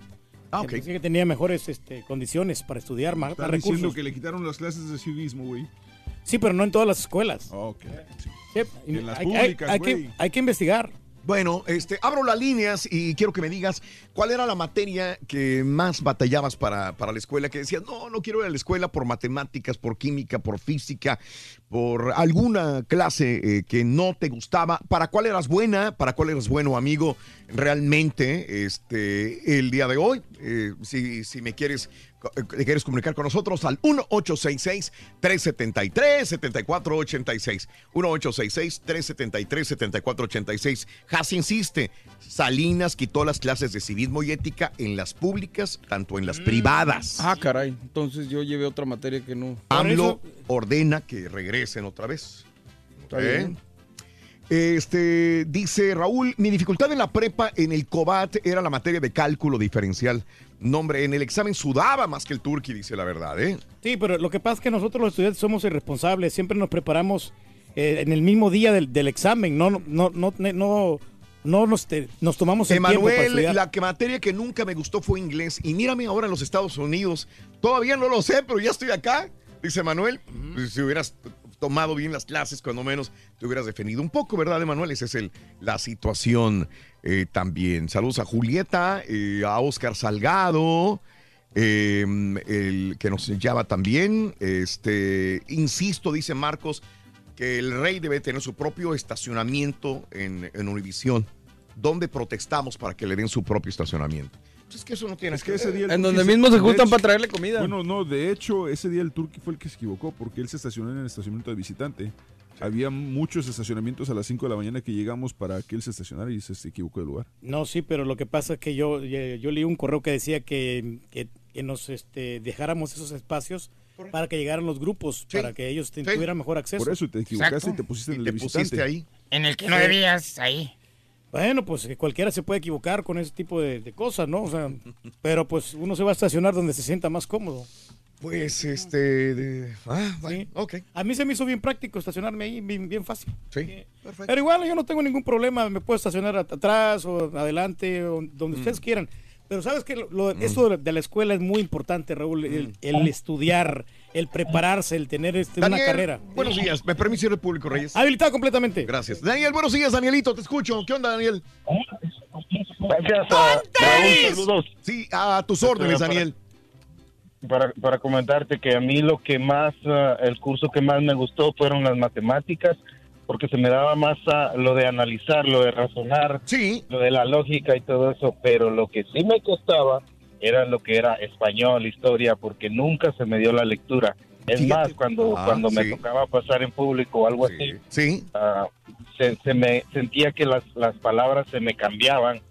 Ah, ok. Decía que tenía mejores este, condiciones para estudiar, más, Está más diciendo recursos. que le quitaron las clases de civismo, güey. Sí, pero no en todas las escuelas. Ok. Sí, en las hay, hay- públicas, hay que, güey. hay que investigar. Bueno, este, abro las líneas y quiero que me digas cuál era la materia que más batallabas para, para la escuela, que decías, no, no quiero ir a la escuela por matemáticas, por química, por física, por alguna clase eh, que no te gustaba. ¿Para cuál eras buena? ¿Para cuál eras bueno, amigo? Realmente, este, el día de hoy, eh, si, si me quieres, eh, quieres comunicar con nosotros al 1-866-373-7486. 1-866-373-7486. Haas insiste, Salinas quitó las clases de civismo y ética en las públicas, tanto en las privadas. Ah, caray. Entonces yo llevé otra materia que no. AMLO ordena que regresen otra vez. Está ¿Eh? bien. Este dice Raúl, mi dificultad en la prepa en el COBAT era la materia de cálculo diferencial. No, hombre, en el examen sudaba más que el turqui, dice la verdad, ¿eh? Sí, pero lo que pasa es que nosotros los estudiantes somos irresponsables. Siempre nos preparamos eh, en el mismo día del, del examen. No, no, no, no, no, no nos, te- nos tomamos el tiempo para Emanuel, estudiar. la que materia que nunca me gustó fue inglés. Y mírame ahora en los Estados Unidos. Todavía no lo sé, pero ya estoy acá. Dice Manuel, si hubieras tomado bien las clases, cuando menos te hubieras defendido un poco, ¿verdad, Emanuel? Esa es el, la situación eh, también. Saludos a Julieta, eh, a Oscar Salgado, eh, el que nos llama también. Este, insisto, dice Marcos, que el rey debe tener su propio estacionamiento en, en Univisión. ¿Dónde protestamos para que le den su propio estacionamiento? Pues es que eso no tiene Es que ese día el En donde mismo se juntan hecho- para traerle comida. Bueno, no, de hecho, ese día el Turqui fue el que se equivocó porque él se estacionó en el estacionamiento de visitante. Había muchos estacionamientos a las 5 de la mañana que llegamos para que él se estacionara y se, se equivocó de lugar. No, sí, pero lo que pasa es que yo, yo, leí un correo que decía que, que, que nos este, dejáramos esos espacios para que llegaran los grupos, para que ellos tuvieran mejor acceso. Por eso te equivocaste Exacto. y te pusiste en Y el te de pusiste visitante. ahí. En el que no Sí. debías, ahí. Bueno, pues que cualquiera se puede equivocar con ese tipo de, de cosas, ¿no? O sea, pero pues uno se va a estacionar donde se sienta más cómodo. Pues este. de- ah, bueno, ok. A mí se me hizo bien práctico estacionarme ahí, bien, bien fácil. Sí, perfecto. Pero igual yo no tengo ningún problema, me puedo estacionar at- atrás o adelante, o donde ustedes quieran. Pero sabes que lo, lo- esto de la- de la escuela es muy importante, Raúl, el, el estudiar, el prepararse, el tener este, una carrera. Buenos días. ¿Me permite ir al público, Reyes? Habilitado completamente. Gracias. Daniel, buenos días, Danielito. Te escucho. ¿Qué onda, Daniel? Gracias a Raúl, saludos. Sí, a tus órdenes, Para- Daniel. Para, para comentarte que a mí lo que más, ah, el curso que más me gustó fueron las matemáticas, porque se me daba más ah, lo de analizar, lo de razonar, lo de la lógica y todo eso, pero lo que sí me costaba era lo que era español, historia, porque nunca se me dio la lectura. Es más, cuando, Ah, cuando me tocaba pasar en público o algo así, sí. ah, se, se me sentía que las, las palabras se me cambiaban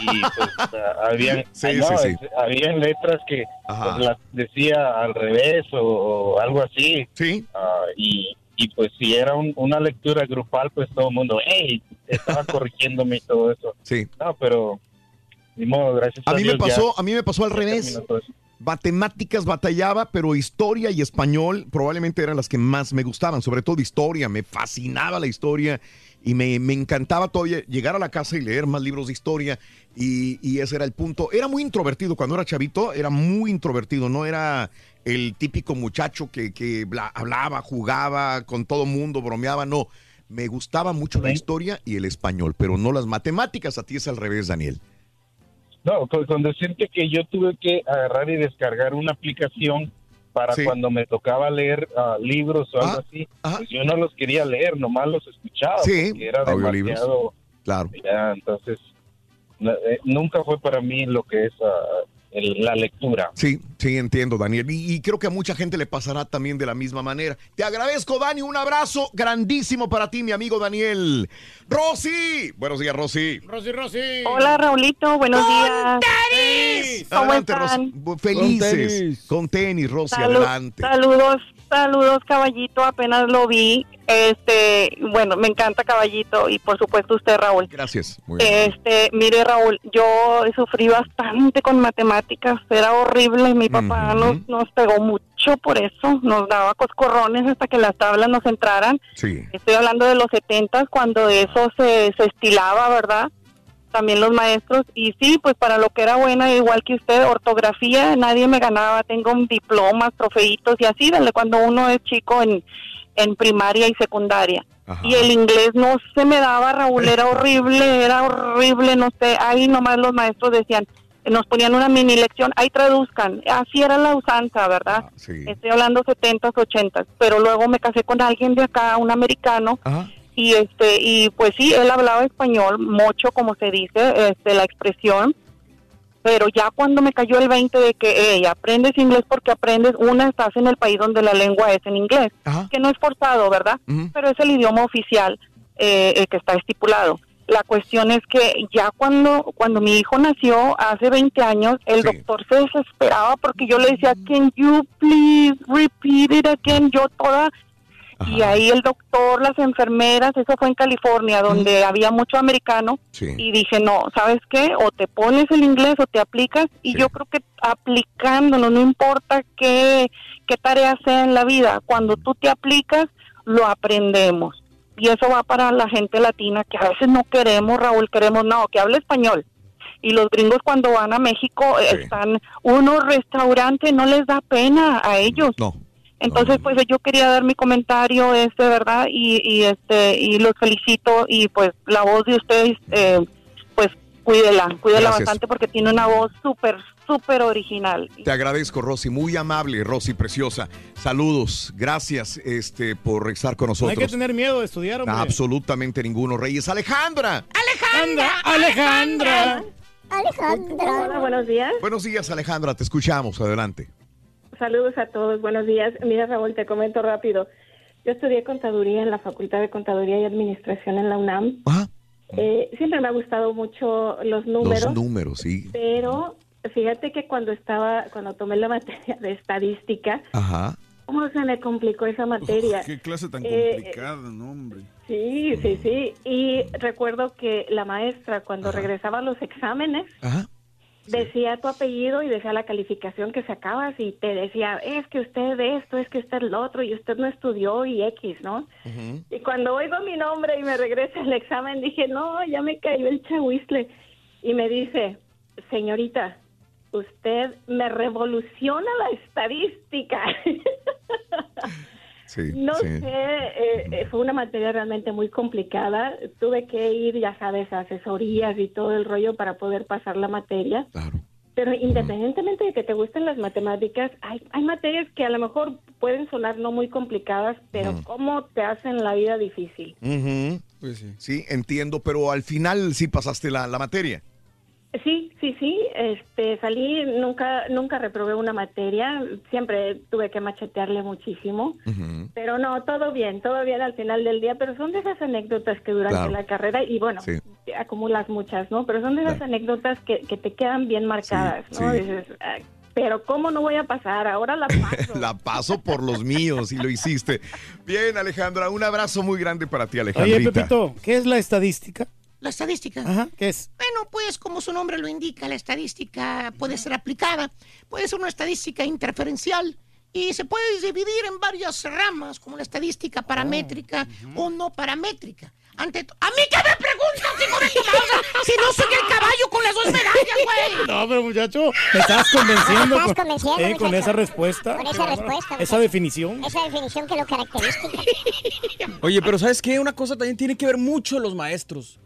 y pues ah, habían, Sí, no, sí, sí. es- habían letras que pues, las decía al revés o, o algo así. Sí. Ah, y, y pues si era un- una lectura grupal, pues todo el mundo, hey, estaba corrigiéndome y todo eso. Sí. No, pero ni modo, gracias a, A mí me ya pasó, a mí me pasó al revés. Matemáticas batallaba, pero historia y español probablemente eran las que más me gustaban, sobre todo historia, me fascinaba la historia y me, me encantaba todavía llegar a la casa y leer más libros de historia y, y ese era el punto. Era muy introvertido cuando era chavito, era muy introvertido, no era el típico muchacho que, que bla- hablaba, jugaba con todo mundo, bromeaba, no. Me gustaba mucho la historia y el español, pero no las matemáticas. A ti es al revés, Daniel. No, con, con decirte que yo tuve que agarrar y descargar una aplicación para Sí. cuando me tocaba leer ah, libros o algo así, pues yo no los quería leer, nomás los escuchaba. Sí, era demasiado Claro. Ya, entonces, eh, nunca fue para mí lo que es ah, el- la lectura. Sí, sí, entiendo, Daniel. Y, y creo que a mucha gente le pasará también de la misma manera. Te agradezco, Dani. Un abrazo grandísimo para ti, mi amigo Daniel. Rosy. Buenos días, Rosy. Rosy, Rosy. Hola, Raulito, buenos días. ¿Cómo Adelante, están? Rosy. Felices. Con tenis, Rosy, adelante. Saludos, saludos, caballito. Apenas lo vi. Este, bueno, me encanta Caballito y por supuesto usted, Raúl. Gracias. Muy bien. Este, mire Raúl, yo sufrí bastante con matemáticas, era horrible mi papá nos, nos pegó mucho por eso, nos daba coscorrones hasta que las tablas nos entraran. Sí. Estoy hablando de los setentas cuando eso se, se estilaba, ¿verdad? También los maestros y sí, pues para lo que era buena, igual que usted, ortografía, nadie me ganaba, tengo diplomas, trofeitos y así, desde cuando uno es chico en, en primaria y secundaria. Y el inglés no se me daba, Raúl, era horrible, era horrible, no sé, ahí nomás los maestros decían, nos ponían una mini lección, ahí traduzcan, así era la usanza, ¿verdad? Estoy hablando 70s, 80s, pero luego me casé con alguien de acá, un americano, y este, y pues sí, él hablaba español, mucho como se dice, este, la expresión, pero ya cuando me cayó el 20 de que hey, aprendes inglés porque aprendes, una, estás en el país donde la lengua es en inglés, que no es forzado, ¿verdad? Pero es el idioma oficial eh, que está estipulado. La cuestión es que ya cuando, cuando mi hijo nació hace 20 años, el doctor se desesperaba porque yo le decía, can you please repeat it again? Yo toda y ahí el doctor, las enfermeras, eso fue en California, donde había mucho americano. Y dije, no, ¿sabes qué? O te pones el inglés o te aplicas. Y yo creo que aplicándolo, no importa qué, qué tarea sea en la vida, cuando tú te aplicas, lo aprendemos. Y eso va para la gente latina, que a veces no queremos, Raúl, queremos, no, que hable español. Y los gringos cuando van a México están, unos restaurantes, no les da pena a ellos. No. Entonces, pues yo quería dar mi comentario, este, ¿verdad? Y, y este, y los felicito y pues la voz de ustedes, eh, pues cuídela, cuídela Gracias. bastante porque tiene una voz súper, súper original. Te agradezco, Rosy. Muy amable, Rosy, preciosa. Saludos. Gracias este, por estar con No nosotros. hay que tener miedo de estudiar, hombre. Absolutamente ninguno, Reyes. Alejandra. Alejandra, Alejandra. Alejandra. Hola, buenos días. Buenos días, Alejandra. Te escuchamos. Adelante. Saludos a todos, buenos días. Mira, Raúl, te comento rápido. Yo estudié contaduría en la Facultad de Contaduría y Administración en la UNAM. Eh, siempre me ha gustado mucho los números. Los números, sí. Pero fíjate que cuando estaba, cuando tomé la materia de estadística, Ajá. ¿cómo se me complicó esa materia? Qué clase tan Eh, complicada, no, hombre. Sí, sí, sí. Y recuerdo que la maestra, cuando regresaba a los exámenes, decía tu apellido y decía la calificación que sacabas y te decía, es que usted esto, es que usted lo otro y usted no estudió y X, ¿no? Y cuando oigo mi nombre y me regresa el examen, dije, no, ya me cayó el chahuizle. Y me dice, señorita, usted me revoluciona la estadística. Sí, No sí. sé, eh, eh, fue una materia realmente muy complicada. Tuve que ir, ya sabes, a asesorías y todo el rollo para poder pasar la materia. Pero independientemente de que te gusten las matemáticas, hay, hay materias que a lo mejor pueden sonar no muy complicadas, pero cómo te hacen la vida difícil. Ujú. sí. entiendo, pero al final sí pasaste la, la materia. Sí, sí, sí. Este, salí, nunca, nunca reprobé una materia. Siempre tuve que machetearle muchísimo. Pero no, todo bien, todo bien al final del día, pero son de esas anécdotas que durante Claro. la carrera, y bueno, Sí. acumulas muchas, ¿no? Pero son de esas anécdotas que, que te quedan bien marcadas, ¿no? sí. Dices, "Ah, pero ¿cómo no voy a pasar? Ahora la paso. La paso por los míos y lo hiciste. Bien, Alejandra, un abrazo muy grande para ti, Alejandrita. Oye, Pepito, ¿qué es la estadística? La estadística. Ajá, ¿qué es? Bueno, pues como su nombre lo indica, la estadística puede ser aplicada. Puede ser una estadística interferencial y se puede dividir en varias ramas, como la estadística paramétrica o no paramétrica. Ante ¿A mí qué me preguntas, hijo de tu madre? Si no soy el caballo con las dos medallas, güey. No, pero muchacho, me estás convenciendo, Estás con, convenciendo, eh, con esa respuesta. Con esa respuesta. Esa definición. Esa definición que lo característica. Oye, pero ¿sabes qué? Una cosa también tiene que ver mucho los maestros.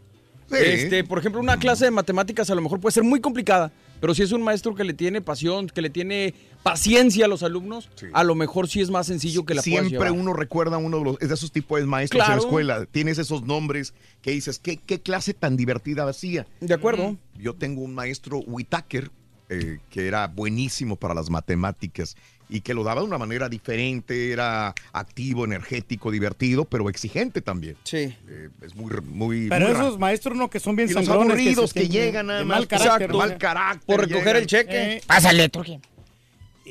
Sí. Este, por ejemplo, una clase de matemáticas a lo mejor puede ser muy complicada, pero si es un maestro que le tiene pasión, que le tiene paciencia a los alumnos, a lo mejor sí es más sencillo que la Siempre uno recuerda a uno de, los, de esos tipos de maestros en la escuela. Tienes esos nombres que dices, ¿qué, qué clase tan divertida hacía? De acuerdo. Yo tengo un maestro Whitaker eh, que era buenísimo para las matemáticas y que lo daba de una manera diferente, era activo, energético, divertido, pero exigente también. Sí. Eh, es muy, muy. Pero muy esos maestros no que son bien Y los aburridos que llegan más, mal carácter. exacto, mal carácter, Por recoger llegan. el cheque. Eh, Pásale, Turquía.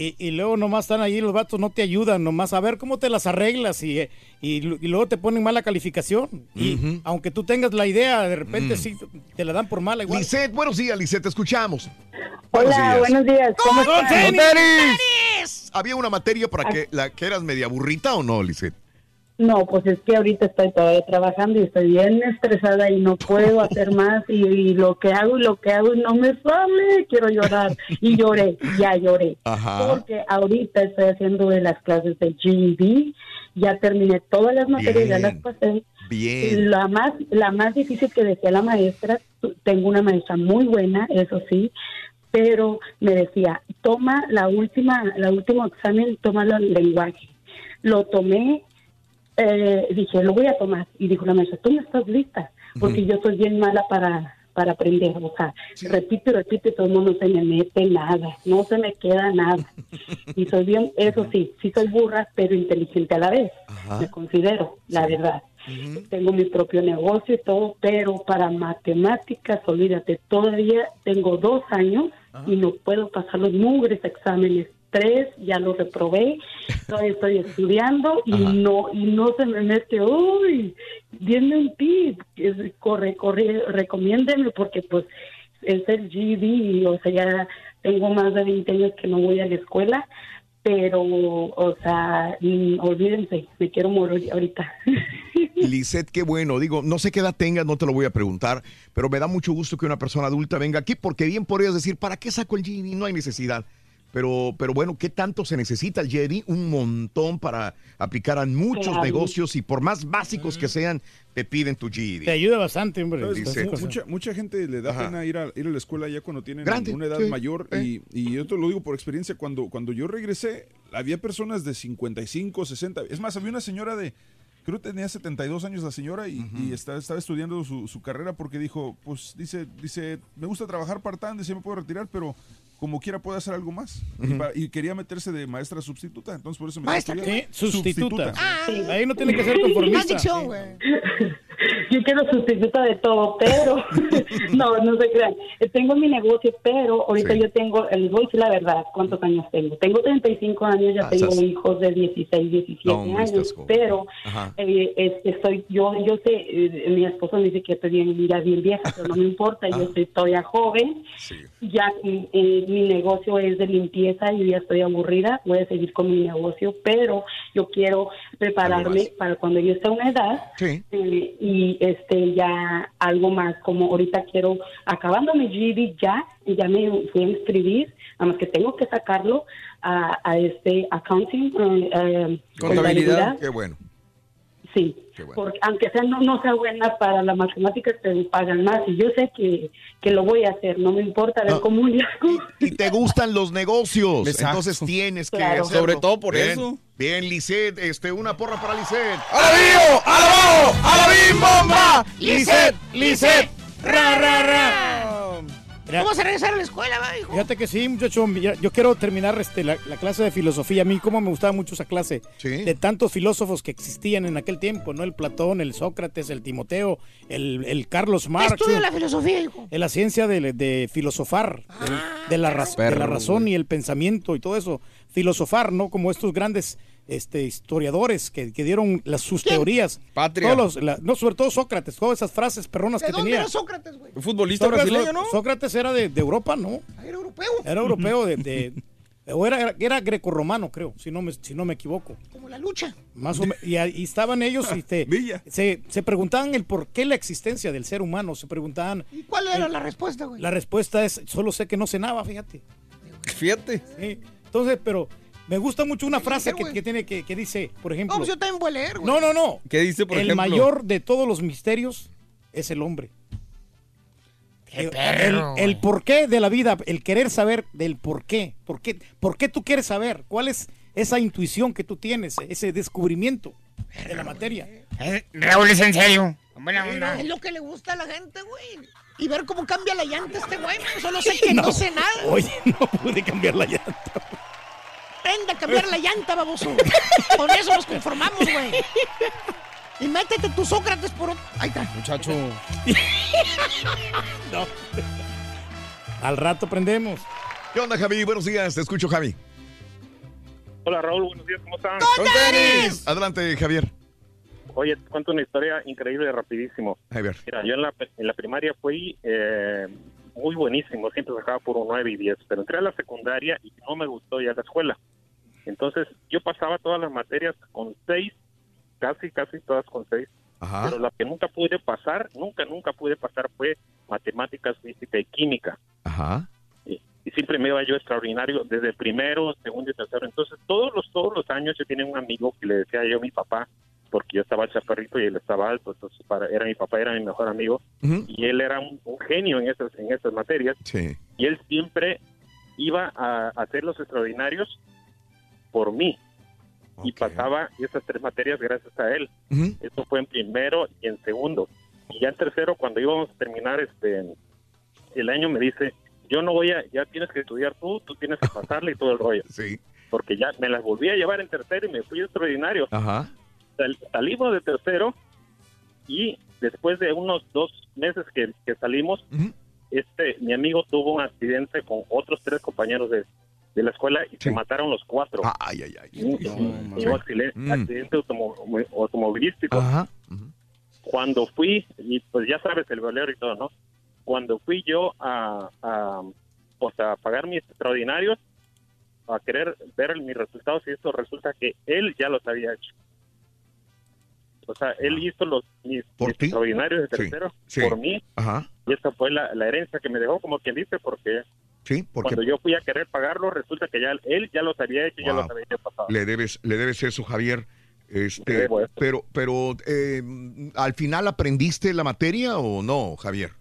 Y, y luego nomás están ahí los vatos, no te ayudan, nomás a ver cómo te las arreglas y, y, lu- y luego te ponen mala calificación. Y aunque tú tengas la idea, de repente Mm. sí te la dan por mala igual. Lisette, buenos días, Lisette, te escuchamos. Hola, buenos días, ¿cómo ¡Con están? tenis! ¿Había una materia para que, la, que eras media burrita o no, Lisette? No, pues es que ahorita estoy todavía trabajando y estoy bien estresada y no puedo hacer más y, y lo que hago y lo que hago y no me sale, quiero llorar y lloré, ya lloré. Ajá. Porque ahorita estoy haciendo de las clases de GED, ya terminé todas las materias, ya las pasé. Bien. La más, la más difícil que decía la maestra, tengo una maestra muy buena, eso sí, pero me decía, toma la última, la último examen, toma el lenguaje. Lo tomé, eh, dije, lo voy a tomar. Y dijo la maestra, tú no estás lista, porque yo soy bien mala para, para aprender. O sea, repito y repito y todo el mundo se me mete nada, no se me queda nada. y soy bien, eso sí, sí soy burra, pero inteligente a la vez, me considero, la verdad. Tengo mi propio negocio y todo, pero para matemáticas, olvídate, todavía tengo dos años y no puedo pasar los mugres exámenes. Tres, ya los reprobé, todavía estoy estudiando y no y no se me mete, uy, denme un tip, corre, corre, recomiéndeme porque pues es el GD, o sea, ya tengo más de 20 años que no voy a la escuela, pero, o sea, olvídense, me quiero morir ahorita. Lisette, qué bueno. Digo, no sé qué edad tengas, no te lo voy a preguntar, pero me da mucho gusto que una persona adulta venga aquí, porque bien podrías decir, ¿para qué saco el GED? No hay necesidad. Pero, pero bueno, ¿qué tanto se necesita el GED? Un montón para aplicar a muchos Claro. negocios y por más básicos que sean, te piden tu GED. Te ayuda bastante, hombre. Mucha, mucha gente le da Ajá. pena ir a, ir a la escuela ya cuando tienen Grande, una edad sí, mayor. Y, y yo te lo digo por experiencia, cuando, cuando yo regresé, había personas de 55, 60. Es más, había una señora de, creo que tenía 72 años la señora y, y está- estaba estudiando su, su carrera porque dijo, pues dice, dice, me gusta trabajar part-time, dice, me puedo retirar, pero como quiera puede hacer algo más. y, quería meterse de maestra sustituta, entonces por eso me ¿Maestra estudió. qué? Sustituta. Ah. Ahí no tiene que ser conformista. Más dicción, Yo quiero sustituta de todo, pero no, no se crean. Eh, Tengo mi negocio, pero ahorita yo tengo, les voy a decir la verdad, ¿cuántos años tengo? Tengo 35 años, ya Ah, tengo estás- hijos de 16, 17 No, hombre, años, pero eh, este, estoy, yo, yo sé, eh, mi esposo me dice que estoy bien, ya bien vieja, pero no me importa, Ah. yo estoy todavía joven, ya eh, eh, mi negocio es de limpieza y ya estoy aburrida, voy a seguir con mi negocio, pero yo quiero prepararme para cuando yo esté a una edad Sí. eh, y este ya algo más como ahorita quiero acabando mi GED ya y ya me fui a inscribir nada más que tengo que sacarlo a, a este accounting eh, eh, contabilidad. Qué bueno. Sí porque aunque sea no, no sea buena para las matemáticas te pagan más y yo sé que, que lo voy a hacer no me importa ver No. cómo le hago Y te gustan los negocios, Exacto. entonces tienes que Claro. hacerlo. Sobre todo por Bien, eso. Bien, Lisette, este, una porra para Lisette. ¡A la bio! ¡A la bao! ¡A la bim bomba! Lisette, Lisette, ra, ra, ra. Mira, Vamos a regresar a la escuela, va, hijo. Fíjate que sí, muchacho. Yo, yo quiero terminar este, la, la clase de filosofía. A mí, cómo me gustaba mucho esa clase. De tantos filósofos que existían en aquel tiempo, ¿no? El Platón, el Sócrates, el Timoteo, el, el Carlos ¿Qué Marx. estudia la filosofía, hijo? En la ciencia de, de filosofar, del- de, la raz- de la razón y el pensamiento y todo eso. Filosofar, ¿no? Como estos grandes este, historiadores que, que dieron las, sus teorías. Patria. Todos los- la- no, sobre todo Sócrates, todas esas frases perronas ¿De que dónde tenía. era Sócrates, güey? Un futbolista Sócrates, brasileño, ¿no? Sócrates era de, de Europa, ¿no? Era europeo. Era europeo de... de- o era, era grecorromano, creo, si no me, si no me equivoco. Como la lucha. Más o menos. Y, ahí estaban ellos y te- se, se preguntaban el por qué la existencia del ser humano. Se preguntaban. ¿Y cuál era la respuesta, güey? La respuesta es: solo sé que no cenaba, fíjate. Fíjate. Sí. Entonces, pero me gusta mucho una frase que, que tiene que, que dice, por ejemplo. No, pues yo también voy a leer, güey. No, no, no. ¿Qué dice, por el ejemplo? mayor de todos los misterios es el hombre. El, perro, el- el porqué de la vida, el querer saber del por qué, por qué, por qué tú quieres saber, cuál es esa intuición que tú tienes, ese descubrimiento de la materia. Raúl, es en serio. Buena onda. Es lo que le gusta a la gente, güey. Y ver cómo cambia la llanta este güey. Solo sé que no, sé nada. Oye, no pude cambiar la llanta. Aprende a cambiar la llanta, baboso. Con eso nos conformamos, güey. Y métete tu Sócrates por otro. Ahí está. Muchacho. No. Al rato prendemos. ¿Qué onda, Javi? Buenos días, te escucho, Javi. Hola Raúl, buenos días, ¿cómo están? Adelante, Javier. Oye, te cuento una historia increíble, rapidísimo. Javier. Mira, yo en la, en la primaria fui eh, muy buenísimo, siempre sacaba por un 9 y 10, pero entré a la secundaria y no me gustó ya la escuela. Entonces, yo pasaba todas las materias con 6, casi, casi todas con 6. Pero la que nunca pude pasar, nunca, nunca pude pasar fue matemáticas, física y química. Ajá. Y, y siempre me iba yo extraordinario desde primero, segundo y tercero. Entonces, todos los todos los años yo tenía un amigo que le decía yo a mi papá, porque yo estaba chaparrito y él estaba alto, entonces para, era mi papá, era mi mejor amigo, y él era un, un genio en esas, en esas materias. Sí. Y él siempre iba a hacer los extraordinarios por mí. Y pasaba esas tres materias gracias a él. Eso fue en primero y en segundo. Y ya en tercero, cuando íbamos a terminar este el año, me dice, yo no voy a, ya tienes que estudiar tú, tú tienes que pasarle y todo el rollo. Sí. Porque ya me las volví a llevar en tercero y me fui extraordinario. Ajá. Sal- salimos de tercero y después de unos dos meses que, que salimos, este mi amigo tuvo un accidente con otros tres compañeros de, de la escuela y se mataron los cuatro. Ay, ay, ay. Un, un accidente, Mm. accidente automo- automovilístico. Ajá. Cuando fui, y pues ya sabes el bolero y todo, ¿no? Cuando fui yo a, a, pues a pagar mis extraordinarios, a querer ver mis resultados y esto resulta que él ya los había hecho. O sea, él hizo los mis, mis extraordinarios de Sí, tercero sí. por mí Ajá. y esa fue la, la herencia que me dejó, como quien dice, porque Sí, porque cuando yo fui a querer pagarlo, resulta que ya él ya los había hecho y ya Wow. los había pasado. le debes, le debes eso, Javier. Este, eso. pero, pero, eh, ¿al final aprendiste la materia o no, Javier?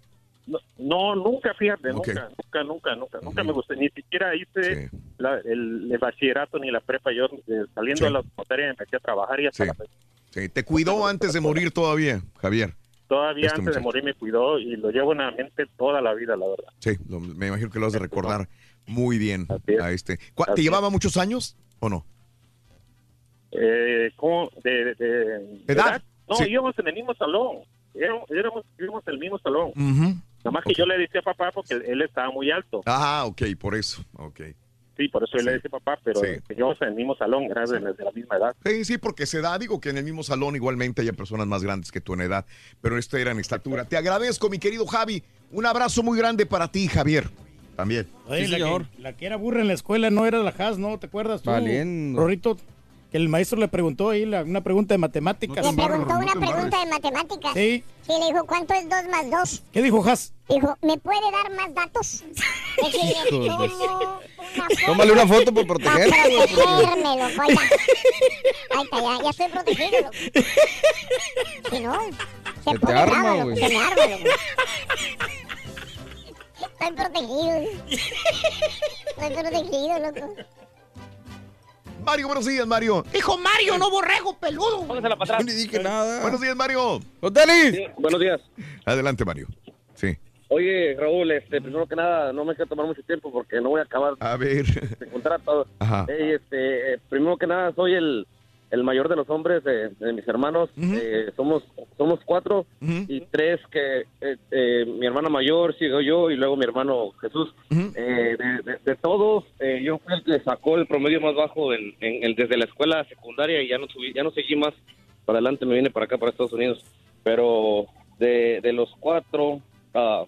No, no, nunca, fíjate, nunca, nunca, nunca, nunca, nunca me gustó, ni siquiera hice la- el, el bachillerato ni la prepa, yo eh, saliendo de la secundaria me metí a trabajar y hasta Sí. la. Sí, te cuidó antes de morir todavía, Javier. Todavía Este antes de morir me cuidó y lo llevo en la mente toda la vida, la verdad. Sí, lo- me imagino que lo has de recordar muy bien a este. ¿Cuá- Así ¿Te llevaba muchos años o no? Eh, ¿cómo? ¿De, de- de- ¿Edad? No, Sí. íbamos en el mismo salón, éramos, íbamos en el mismo salón. Ujú. Nada más que yo le decía papá porque él, él estaba muy alto. Ah, ok, por eso. Ok. Sí, por eso yo le decía papá, pero Sí. que íbamos en el mismo salón, era de, de la misma edad. Sí, sí, porque se da, digo que en el mismo salón igualmente hay personas más grandes que tú en edad, pero este era en estatura. Te agradezco, mi querido Javi. Un abrazo muy grande para ti, Javier. También. Oye, la, que, la que era burra en la escuela no era la Haas, ¿no? ¿Te acuerdas tú? Valiendo. Rorrito, que el maestro le preguntó ahí la- una pregunta de matemáticas. Le preguntó una pregunta de matemáticas. Sí. Sí, le dijo, ¿cuánto es 2 más 2? ¿Qué dijo Haas? Dijo, ¿me puede dar más datos? Una Tómale una foto por porque- protegerme, loco. Ahí está. Ahí está, ya, ya estoy protegido, loco. Si no, se, Se te arma, loco, güey. Se me arma, loco. Estoy protegido. Estoy protegido, loco. Mario, buenos días, Mario. Dijo Mario, no borrego, peludo. Póngasela para atrás. No le dije nada. Buenos días, Mario. ¡Hotelis! Buenos días. Adelante, Mario. Sí. Oye, Raúl, este, primero que nada, no me quiero tomar mucho tiempo porque no voy a acabar A ver. de contar todo. Ajá. Ey, este, eh, primero que nada, soy el, el mayor de los hombres de, de mis hermanos. Eh, somos somos cuatro y tres que eh, eh, mi hermana mayor, sigo yo y luego mi hermano Jesús. Eh, de, de- de todos, eh, yo fui el que sacó el promedio más bajo en, en- en- desde la escuela secundaria y ya no subí, ya no seguí más para adelante, me vine para acá, para Estados Unidos. Pero de, los cuatro, ah,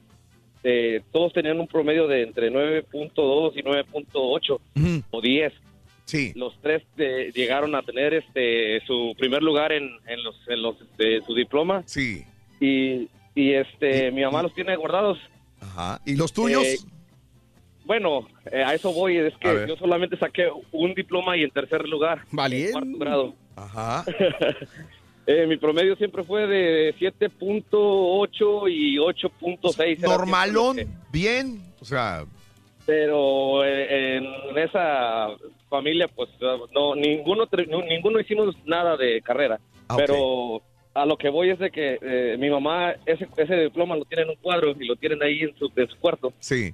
eh, todos tenían un promedio de entre 9.2 y 9.8 o 10. Sí. Los tres eh, llegaron a tener este su primer lugar en, en los en los este, su diploma. Sí. Y, y este mi mamá los tiene guardados. Ajá. ¿Y los tuyos? Eh, bueno, eh, a eso voy, es que yo solamente saqué un diploma y en tercer lugar. Valiente. Cuarto grado. Ajá. Eh, mi promedio siempre fue de 7.8 y 8.6. era Normalón, que- bien. O sea, pero en esa familia pues no ninguno ninguno hicimos nada de carrera. Ah, pero a lo que voy es de que eh, mi mamá ese, ese diploma lo tiene en un cuadro y lo tienen ahí en su, en su cuarto. Sí.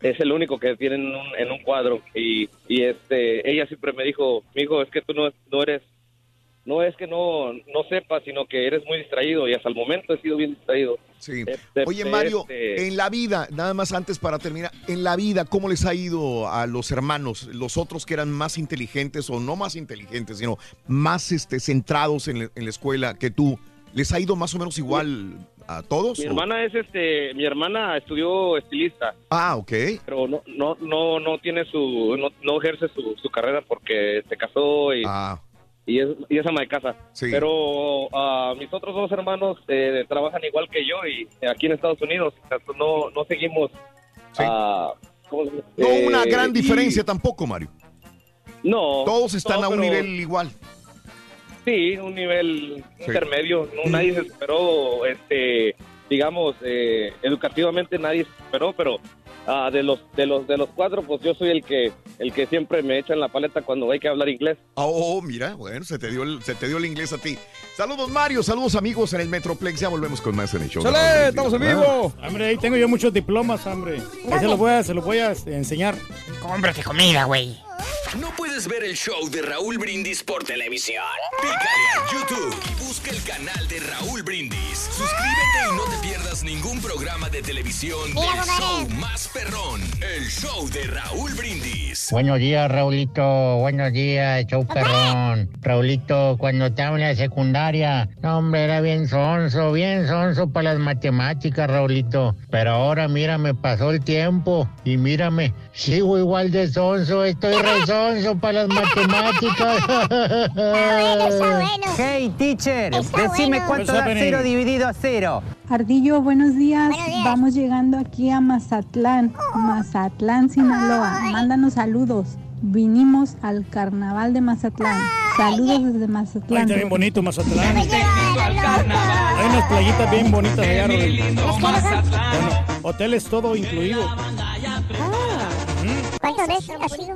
es el único que tienen en un, en un cuadro. Y, y este ella siempre me dijo mi hijo es que tú no, no eres no es que no, no sepas, sino que eres muy distraído y hasta el momento he sido bien distraído. Sí. De- Oye, de Mario, este- en la vida, nada más antes para terminar, en la vida, ¿cómo les ha ido a los hermanos, los otros que eran más inteligentes o no más inteligentes, sino más este, centrados en, la- en la escuela que tú? ¿Les ha ido más o menos igual a todos? Mi o- hermana es este, mi hermana estudió estilista, Ah, ok. pero no, no, no, no tiene su, no, no ejerce su, su carrera porque se casó y, y es, y es ama de casa. Sí. Pero ah, mis otros dos hermanos eh, trabajan igual que yo y aquí en Estados Unidos, no, no seguimos. ¿cómo se- No eh, una gran y- diferencia tampoco, Mario. No. Todos están no, a un pero- nivel igual. Sí, un nivel intermedio. No, nadie se esperó, este, digamos, eh, educativamente nadie se esperó, pero ah, de los de los de los cuatro, pues yo soy el que el que siempre me echa en la paleta cuando hay que hablar inglés. Oh, mira, bueno, se te dio el, se te dio el inglés a ti. Saludos, Mario, saludos, amigos, en el Metroplex. Ya volvemos con más en el show. de ¡Sale! ¡Estamos en ¿verdad? vivo! Hombre, ahí tengo yo muchos diplomas, hombre. Ahí se los voy a, se los voy a enseñar. Cómprate comida, güey. ¿No puedes ver el show de Raúl Brindis por televisión? Pícale a YouTube y busca el canal de Raúl Brindis. Suscríbete y no te pierdas ningún programa de televisión del show más perrón, el show de Raúl Brindis. Buenos días, Raulito. Buenos días, show perrón. Raulito, cuando estaba en la secundaria, no, hombre, era bien sonso, bien sonso para las matemáticas, Raulito. Pero ahora, mira, me pasó el tiempo y mírame, sigo igual de sonso, estoy sonso para las matemáticas. Hey, teacher, Está decime bueno. cuánto da cero dividido a cero. Ardillo, buenos días. Vamos llegando aquí a Mazatlán, Mazatlán, Sinaloa. Mándanos saludos. Vinimos al carnaval de Mazatlán. Saludos desde Ay, Mazatlán. está bien bonito Mazatlán. Hay unas playitas bien bonitas allá, Rodrigo. Bueno, hoteles todo incluido. ¿Cuántas veces has ido?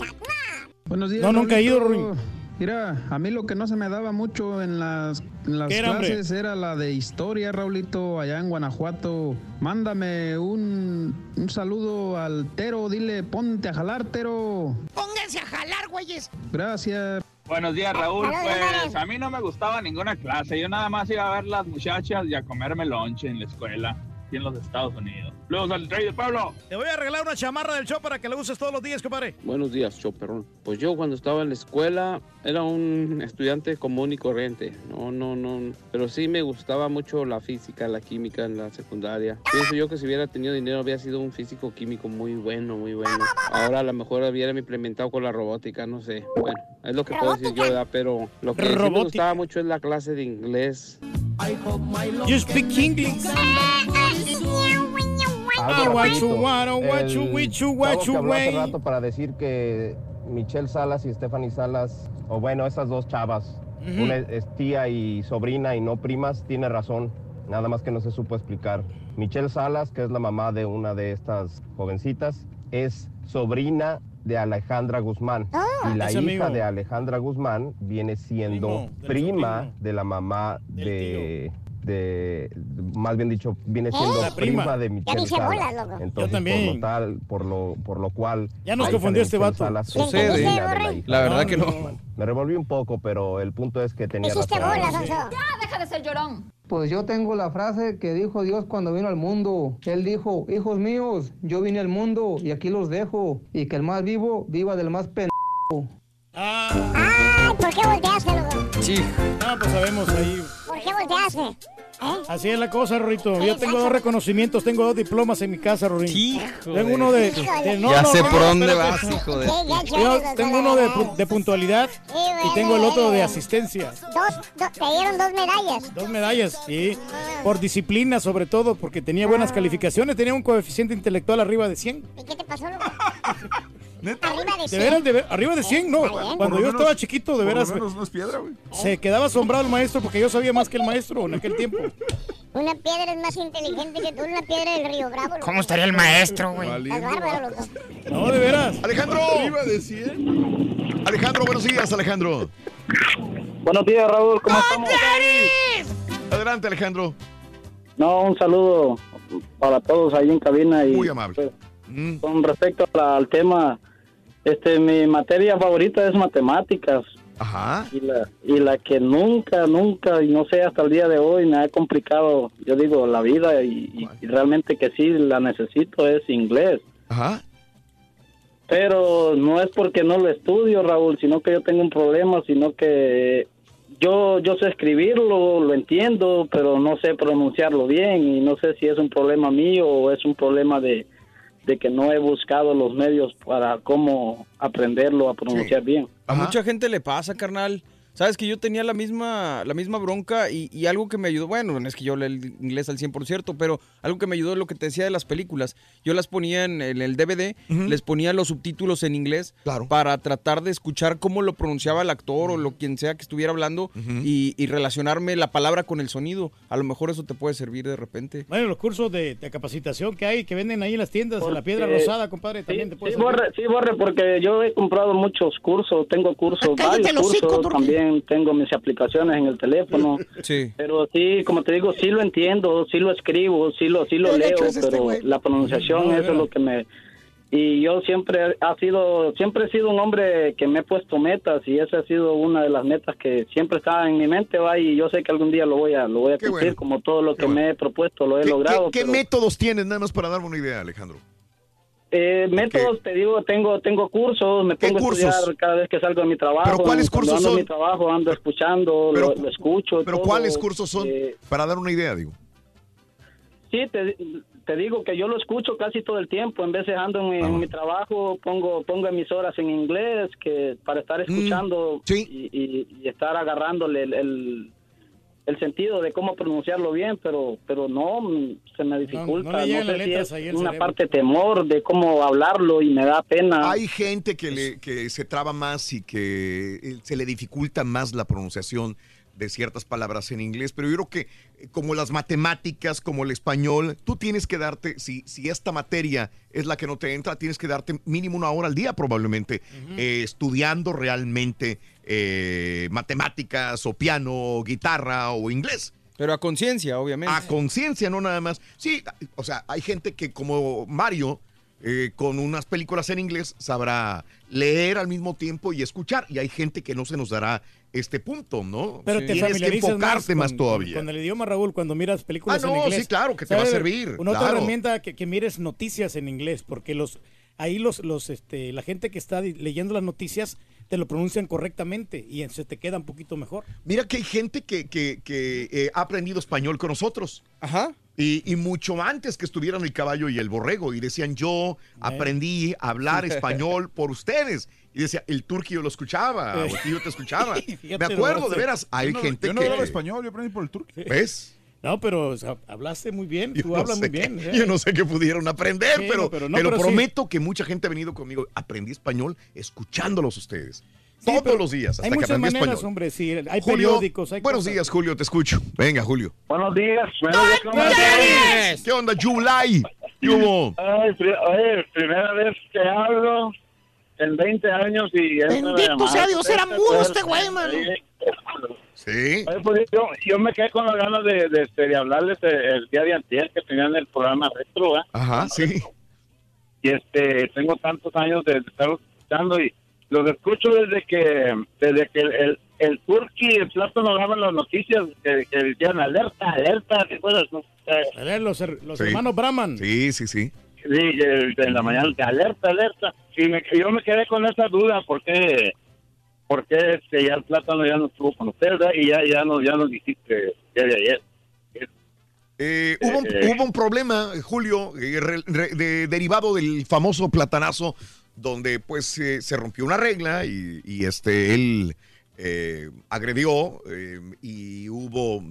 Buenos días. No, nunca he ido, Raulito. Mira, a mí lo que no se me daba mucho en las, en las ¿Qué era, hombre? clases era la de historia, Raulito, allá en Guanajuato. Mándame un, un saludo al Tero, dile, ponte a jalar, Tero. Pónganse a jalar, güeyes. Gracias. Buenos días, Raúl. Pues a mí no me gustaba ninguna clase. Yo nada más iba a ver las muchachas y a comerme lonche en la escuela, aquí en los Estados Unidos. Luego al rey del pueblo. Te voy a regalar una chamarra del show para que la uses todos los días, compadre. Buenos días, show perrón. Pues yo cuando estaba en la escuela era un estudiante común y corriente. No, no, no. Pero sí me gustaba mucho la física, la química en la secundaria. Pienso yo que si hubiera tenido dinero había sido un físico químico muy bueno, muy bueno. Ahora a lo mejor hubiera implementado con la robótica, no sé. Bueno, es lo que puedo decir yo, ¿verdad? Pero lo que sí me gustaba mucho es la clase de inglés. You speak English. Habló hace rato para decir que Michelle Salas y Stephanie Salas, o bueno, esas dos chavas, una es tía y sobrina y no primas, tiene razón. Nada más que no se supo explicar. Michelle Salas, que es la mamá de una de estas jovencitas, es sobrina de Alejandra Guzmán. y la Es hija amigo. de Alejandra Guzmán viene siendo Primo prima sobrino. de la mamá de, de, más bien dicho, viene siendo La prima. prima de Michelle Salas. loco. Entonces, Yo también. por lo tal, por lo, por lo cual. Ya nos confundió este vato. Sucede. la La verdad que no. Guzmán. Me revolví un poco, pero el punto es que tenía Hiciste razón. Sonso. Ya, deja de ser llorón. Pues yo tengo la frase que dijo Dios cuando vino al mundo. Él dijo, hijos míos, yo vine al mundo y aquí los dejo. Y que el más vivo viva del más pendejo. Ay, ¿por qué volteaste, loco? Sí. No, pues sabemos ahí. ¿Por qué volteaste? ¿Eh? Así es la cosa, Rorito. Yo tengo dos reconocimientos, tengo dos diplomas en mi casa, Rorito. Tengo uno de... de- no, Ya no, sé no, por dónde vas, hijo de... Yo tengo uno de, pu- de puntualidad y tengo el otro de asistencia. Dos, do- te dieron dos medallas. Dos medallas, sí. Por disciplina, sobre todo, porque tenía buenas calificaciones, tenía un coeficiente intelectual arriba de 100. ¿Y qué te pasó, loco? Arriba de De 100. veras, de ver- arriba de 100, no. Cuando Por yo menos- estaba chiquito, de veras, menos no es piedra, güey. se quedaba asombrado el maestro porque yo sabía más que el maestro en aquel tiempo. Una piedra es más inteligente que tú, una piedra del río Bravo. loco. ¿Cómo estaría el maestro, güey? Bárbaro, loco. No, de veras. Alejandro. Arriba de 100. Alejandro, buenos días, Alejandro. Buenos días, Raúl, ¿cómo estamos? Adelante, Alejandro. No, un saludo para todos ahí en cabina. Y, Muy amable. pues, Con respecto la- al tema, este, mi materia favorita es matemáticas. Ajá. Y la, y la que nunca, nunca, y no sé, hasta el día de hoy me ha complicado, yo digo, la vida y, y realmente que sí la necesito es inglés. Ajá. Pero no es porque no lo estudio, Raúl, sino que yo tengo un problema, sino que yo yo sé escribirlo, lo entiendo, pero no sé pronunciarlo bien y no sé si es un problema mío o es un problema de, de que no he buscado los medios para cómo aprenderlo a pronunciar bien. A mucha gente le pasa, carnal. Sabes que yo tenía la misma, la misma bronca y, y algo que me ayudó, bueno, no es que yo leo el inglés al 100%, pero algo que me ayudó es lo que te decía de las películas. Yo las ponía en, en el DVD, les ponía los subtítulos en inglés para tratar de escuchar cómo lo pronunciaba el actor o lo quien sea que estuviera hablando y, y relacionarme la palabra con el sonido. A lo mejor eso te puede servir de repente. Bueno, los cursos de, de capacitación que hay, que venden ahí en las tiendas, en la piedra Porque- rosada, compadre, también te puede Sí, servir. borre, sí, borre, porque yo he comprado muchos cursos, tengo cursos, cállate varios cursos, Turki. También tengo mis aplicaciones en el teléfono. Sí. Pero sí, como te digo, sí lo entiendo, sí lo escribo, sí lo, sí lo ¿Qué leo, este, pero la pronunciación, No, eso es lo que me... Y yo siempre ha sido, siempre he sido un hombre que me he puesto metas y esa ha sido una de las metas que siempre está en mi mente, va, y yo sé que algún día lo voy a, lo voy a cumplir bueno. como todo lo que me he propuesto, lo he ¿Qué, logrado. qué- qué pero- métodos tienes, nada más para darme una idea, Alejandro? Eh, métodos, te digo, tengo tengo cursos, me pongo a estudiar cada vez que salgo de mi trabajo. ¿Pero cuáles cursos ando son? mi trabajo ando escuchando, Pero- lo, lo escucho. Pero todo. ¿cuáles cursos son? Eh, Para dar una idea, digo. sí, te, te digo que yo lo escucho casi todo el tiempo. En veces ando en mi, en mi trabajo, pongo pongo emisoras en inglés que para estar Mm, escuchando y, y- y estar agarrándole el, el, el sentido de cómo pronunciarlo bien, pero pero no, se me dificulta. no sé si es ahí una cerebro. parte de temor de cómo hablarlo y me da pena. Hay gente que, le, que se traba más y que eh, se le dificulta más la pronunciación de ciertas palabras en inglés, pero yo creo que eh, como las matemáticas, como el español, tú tienes que darte, si, si esta materia es la que no te entra, tienes que darte mínimo una hora al día probablemente, eh, estudiando realmente eh, matemáticas o piano, guitarra o inglés. Pero a conciencia, obviamente. A conciencia, no nada más. Sí, o sea, hay gente que como Mario, eh, con unas películas en inglés, sabrá leer al mismo tiempo y escuchar. Y hay gente que no se nos dará este punto, ¿no? Pero te Tienes que enfocarte más, con- todavía. Con, el idioma, Raúl, cuando miras películas Ah, no, en inglés. sí, claro, que te va a servir, Una otra herramienta que, que mires noticias en inglés, porque los ahí los, los este, la gente que está leyendo las noticias te lo pronuncian correctamente y se te queda un poquito mejor. Mira que hay gente que, que- que, eh, ha aprendido español con nosotros. Ajá. Y, y mucho antes que estuvieran el caballo y el borrego. Y decían, yo aprendí a hablar español por ustedes. Y decía, el turqui yo lo escuchaba, o el tío te escuchaba. Me acuerdo, de veras, hay Yo no- gente Yo no que... hablaba que- español, yo aprendí por el turco. ¿Ves? No, pero o sea, hablaste muy bien, Yo tú no hablas sé muy bien. qué- ¿eh? Yo no sé qué pudieron aprender, Sí, pero, pero no, te lo pero sí. prometo que mucha gente ha venido conmigo. Aprendí español escuchándolos ustedes. Sí, Todos los días, hasta Hay que muchas aprendí maneras, español. hombre, sí. Hay Julio, periódicos, hay buenos cosas. días, Julio, te escucho. Venga, Julio. Buenos días, buenos días. ¿Qué onda, July? ¿Qué hubo? Ay, pri- oye, primera vez que hablo en 20 años y... Bendito sea Dios, era mudo este güey, mano. Sí. Pues, yo, yo me quedé con las ganas de, de, este, de hablarles el, el día de antier que tenían el programa Retro, ¿verdad? Ajá, sí. Y este, tengo tantos años de estar escuchando y los escucho desde que desde que el, el, el Turqui y el Plátano daban las noticias que, que decían alerta, alerta, ¿te acuerdas? no? Eh, los, los Sí. hermanos Brahman. Sí, sí, sí. Sí, eh, en la mañana, alerta, alerta. Y me- yo me quedé con esa duda, porque porque este, ya el plátano ya no estuvo con ustedes y ya, ya, nos, ya nos dijiste día de ayer. Eh, hubo, un, Eh, hubo un problema, eh, Julio, eh, re- re- de- derivado del famoso platanazo, donde pues eh, se rompió una regla y, y, este él eh, agredió y hubo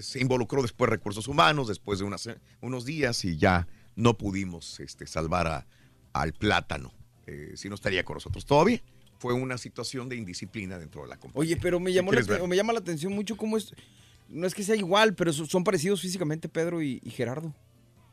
se involucró después recursos humanos después de unas, unos días y ya no pudimos este, salvar a- al plátano. Eh, si no estaría con nosotros todavía. Fue una situación de indisciplina dentro de la compañía. Oye, pero me ¿Qué llamó la, me llama la atención mucho cómo es. No es que sea igual, pero so- son parecidos físicamente Pedro y, y Gerardo.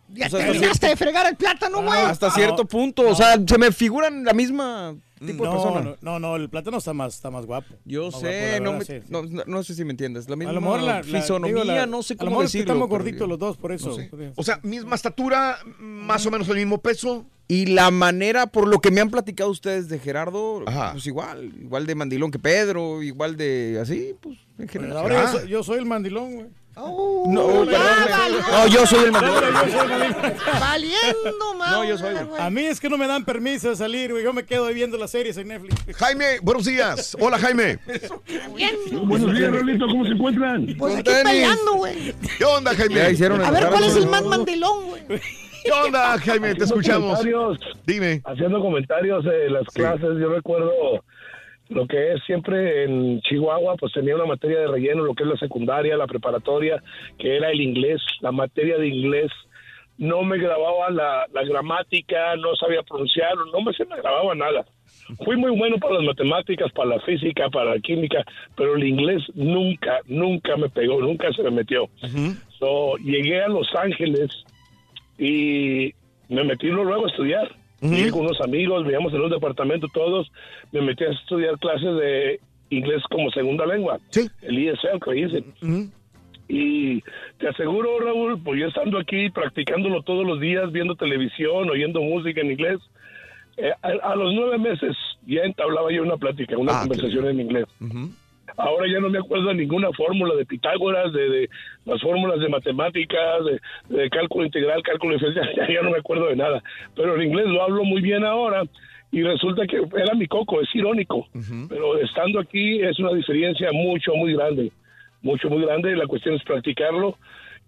Ya O sea, terminaste de fregar el plátano, güey. Hasta cierto punto. O sea, se me figuran la misma tipo de no, persona. no, no, el plátano está más, está más guapo. Yo Más guapo, sé, no, verdad, me- sí. no, no- no sé si me entiendes. La misma A lo mejor la, la- fisonomía, digo, la- no sé a lo cómo mejor es que decirlo. estamos gorditos los dos, por eso. No sé. O sea, misma estatura, más o menos el mismo peso. Y la manera, por lo que me han platicado ustedes de Gerardo, pues igual, igual de mandilón que Pedro, igual de así, pues en general. Ahora yo Ah. soy, yo soy el mandilón, güey. No, perdón. No, yo soy el mandilón. Yo soy el mandilón. Valiendo, No, yo soy. A mí es que no me dan permiso de salir, güey. Yo me quedo ahí viendo las series en Netflix. Jaime, buenos días. Hola, Jaime. Buenos días, Rolito, ¿cómo se encuentran? Pues aquí peleando, güey. ¿Qué onda, Jaime? A ver, ¿cuál es el más mandilón, güey? ¿Qué onda, Jaime? Te escuchamos. comentarios, Dime. Haciendo comentarios de las clases, yo recuerdo lo que es siempre en Chihuahua, pues tenía una materia de relleno, lo que es la secundaria, la preparatoria, que era el inglés, la materia de inglés. No me grababa la, la gramática, no sabía pronunciar, no me, se me grababa nada. Fui muy bueno para las matemáticas, para la física, para la química, pero el inglés nunca, nunca me pegó, nunca se me metió. So, llegué a Los Ángeles y me metí luego a estudiar. Llegué con unos amigos, vivíamos en un departamento todos, me metí a estudiar clases de inglés como segunda lengua. El ESL que dicen. Y te aseguro, Raúl, pues yo estando aquí practicándolo todos los días, viendo televisión, oyendo música en inglés, eh, a, a los nueve meses ya entablaba yo una plática, una conversación en inglés. Ahora ya no me acuerdo de ninguna fórmula de Pitágoras, de, de las fórmulas de matemáticas, de, de cálculo integral, cálculo diferencial, ya, ya no me acuerdo de nada. Pero el inglés lo hablo muy bien ahora y resulta que era mi coco, es irónico. Pero estando aquí es una diferencia mucho, muy grande. Mucho, muy grande. La cuestión es practicarlo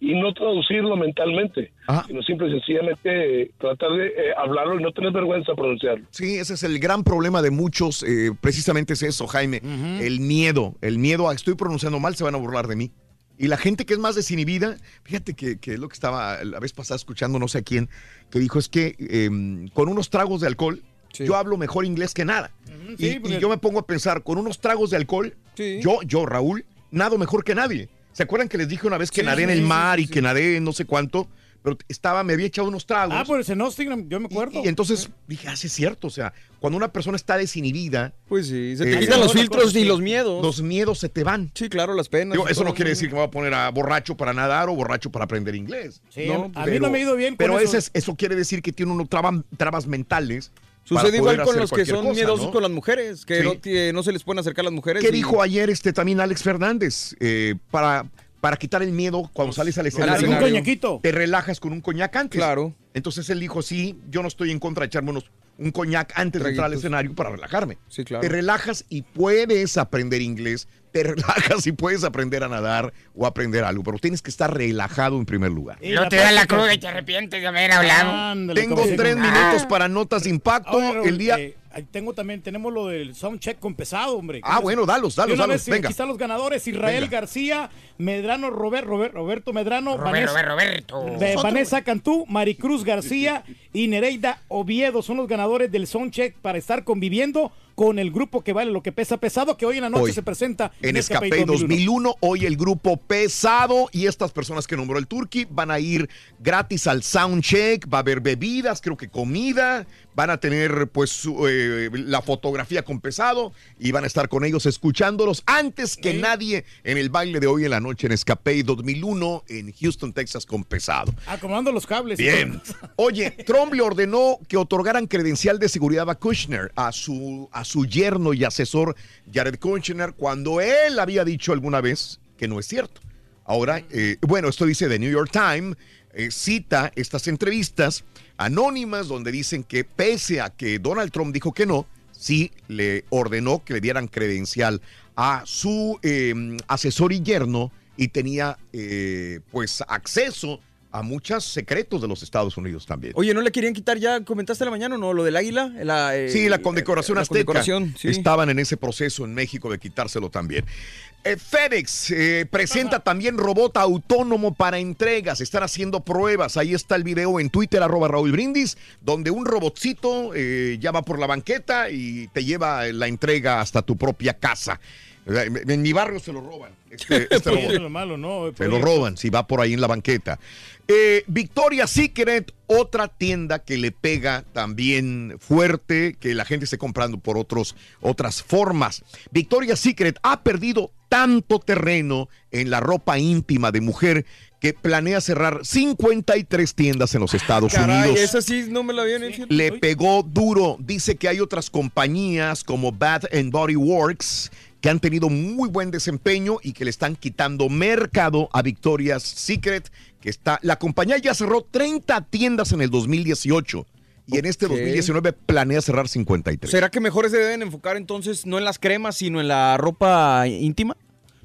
y no traducirlo mentalmente, sino simple y sencillamente eh, tratar de eh, hablarlo y no tener vergüenza de pronunciarlo. Sí, ese es el gran problema de muchos, eh, precisamente es eso, Jaime, el miedo, el miedo a estoy pronunciando mal, se van a burlar de mí. Y la gente que es más desinhibida, fíjate que, que es lo que estaba la vez pasada escuchando, no sé a quién, que dijo es que eh, con unos tragos de alcohol, yo hablo mejor inglés que nada. y, sí, y porque- yo me pongo a pensar, con unos tragos de alcohol, yo, yo, Raúl, nado mejor que nadie. ¿Se acuerdan que les dije una vez que Sí, nadé en el mar sí, y que nadé en no sé cuánto? Pero estaba, me había echado unos tragos. Ah, pues en Instagram, yo me acuerdo. Y entonces dije, ah, sí es cierto, o sea, cuando una persona está desinhibida. Pues sí, se eh, te quitan los filtros y los miedos. Los miedos se te van. Sí, claro, las penas. Digo, eso no quiere decir que me voy a poner a borracho para nadar o borracho para aprender inglés. Sí, a mí no me ha ido bien con Pero eso. ese es- eso quiere decir que tiene uno traba- trabas mentales. Sucede igual con los que son cosa, miedosos ¿no? con las mujeres, que Sí. no, se les pueden acercar a las mujeres. ¿Qué y- dijo ayer este también Alex Fernández? Eh, para, para quitar el miedo cuando sales al escenario. Un coñaquito. Te relajas con un coñac antes. Claro. Entonces él dijo, sí, yo no estoy en contra de echarme unos, un coñac antes de entrar al Traguitos. escenario para relajarme. Sí, claro. Te relajas y puedes aprender inglés, te relajas y puedes aprender a nadar o aprender algo, pero tienes que estar relajado en primer lugar. Y no te da la cruda y te arrepientes de haber hablado. Tengo tres minutos para notas de impacto. Ahora, el día... eh, tengo también, tenemos lo del soundcheck con pesado, hombre. Ah, bueno, dalos, dalos, dalos, vez, eh, venga. Aquí están los ganadores, Israel Venga. García, Medrano Robert, Robert- Roberto Medrano, Robert, Robert, Roberto. de Vanessa Cantú, Maricruz García y Nereida Oviedo son los ganadores del soundcheck para estar conviviendo con el grupo que vale lo que pesa pesado, que hoy en la noche Hoy, se presenta En Escape 2001, hoy el grupo pesado y estas personas que nombró el Turqui van a ir gratis al soundcheck, va a haber bebidas, creo que comida, van a tener pues su, eh, la fotografía con pesado y van a estar con ellos escuchándolos antes que nadie en el baile de hoy en la noche en Escape 2001 en Houston, Texas con pesado. Acomodando los cables. Bien. Oye, Trump le ordenó que otorgaran credencial de seguridad a Kushner, a su, a su yerno y asesor Jared Kushner, cuando él había dicho alguna vez que no es cierto. Ahora, eh, bueno, esto dice The New York Times, eh, cita estas entrevistas anónimas donde dicen que pese a que Donald Trump dijo que no, sí le ordenó que le dieran credencial a su eh, asesor y yerno y tenía eh, pues acceso a muchos secretos de los Estados Unidos también. Oye, ¿no le querían quitar ya, comentaste la mañana o no, lo del águila? La, eh, Sí, la condecoración la azteca. condecoración, sí. Estaban en ese proceso en México de quitárselo también. Eh, FedEx eh, presenta también robot autónomo para entregas. Están haciendo pruebas. Ahí está el video en Twitter, arroba Raúl Brindis, donde un robotcito eh, ya va por la banqueta y te lleva la entrega hasta tu propia casa. En mi barrio se lo roban. Este, este Pues, robot. es lo malo, ¿no? Se lo roban si va por ahí en la banqueta. Eh, Victoria's Secret, otra tienda que le pega también fuerte, que la gente esté comprando por otros, otras formas. Victoria's Secret ha perdido tanto terreno en la ropa íntima de mujer que planea cerrar 53 tiendas en los Estados Caray, Unidos. esa sí no me la habían hecho. Le pegó duro. Dice que hay otras compañías como Bath and Body Works que han tenido muy buen desempeño y que le están quitando mercado a Victoria's Secret, que está la compañía ya cerró 30 tiendas en el 2018 y en este Ok. 2019 planea cerrar 53. ¿Será que mejor se deben enfocar entonces no en las cremas, sino en la ropa íntima?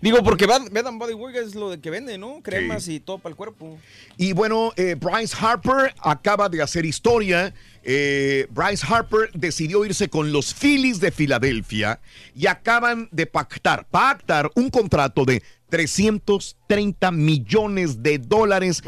Digo, porque Bad, Bad and Body Works es lo de que vende, ¿no? Cremas y todo para el cuerpo. Y bueno, eh, Bryce Harper acaba de hacer historia. Eh, Bryce Harper decidió irse con los Phillies de Filadelfia y acaban de pactar, pactar un contrato de 330 millones de dólares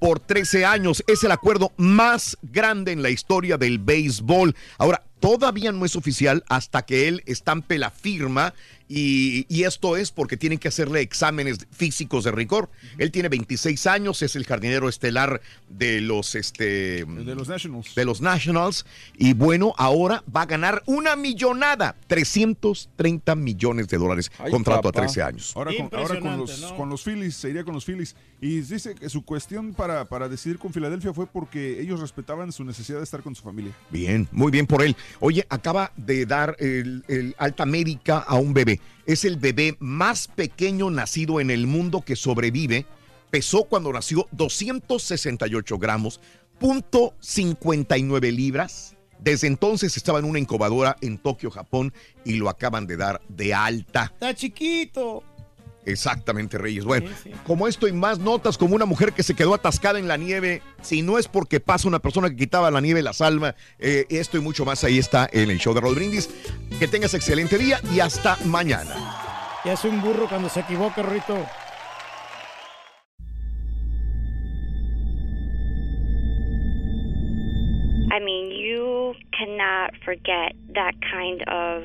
por 13 años. Es el acuerdo más grande en la historia del béisbol. Ahora, todavía no es oficial hasta que él estampe la firma y, y esto es porque tienen que hacerle exámenes físicos de rigor. Él tiene 26 años, es el jardinero estelar de los, este, De los Nationals. de los Nationals. Y bueno, ahora va a ganar una millonada, 330 millones de dólares, Ay, contrato papá. a 13 años. Ahora con, ahora con los, con los Phillies, se iría con los Phillies. Y dice que su cuestión para, para decidir con Filadelfia fue porque ellos respetaban su necesidad de estar con su familia. Bien, muy bien por él. Oye, acaba de dar el, el alta médica a un bebé. Es el bebé más pequeño nacido en el mundo que sobrevive. Pesó cuando nació 268 gramos, punto 59 libras. Desde entonces estaba en una incubadora en Tokio, Japón, y lo acaban de dar de alta. Está chiquito. Exactamente, Reyes. Bueno, como esto y más notas, como una mujer que se quedó atascada en la nieve, si no es porque pasa una persona que quitaba la nieve la salva, eh, esto y mucho más ahí está en el show de Rod Brindis. Que tengas excelente día y hasta mañana. Y hace un burro cuando se equivoca, Rito. I mean, you cannot forget that kind of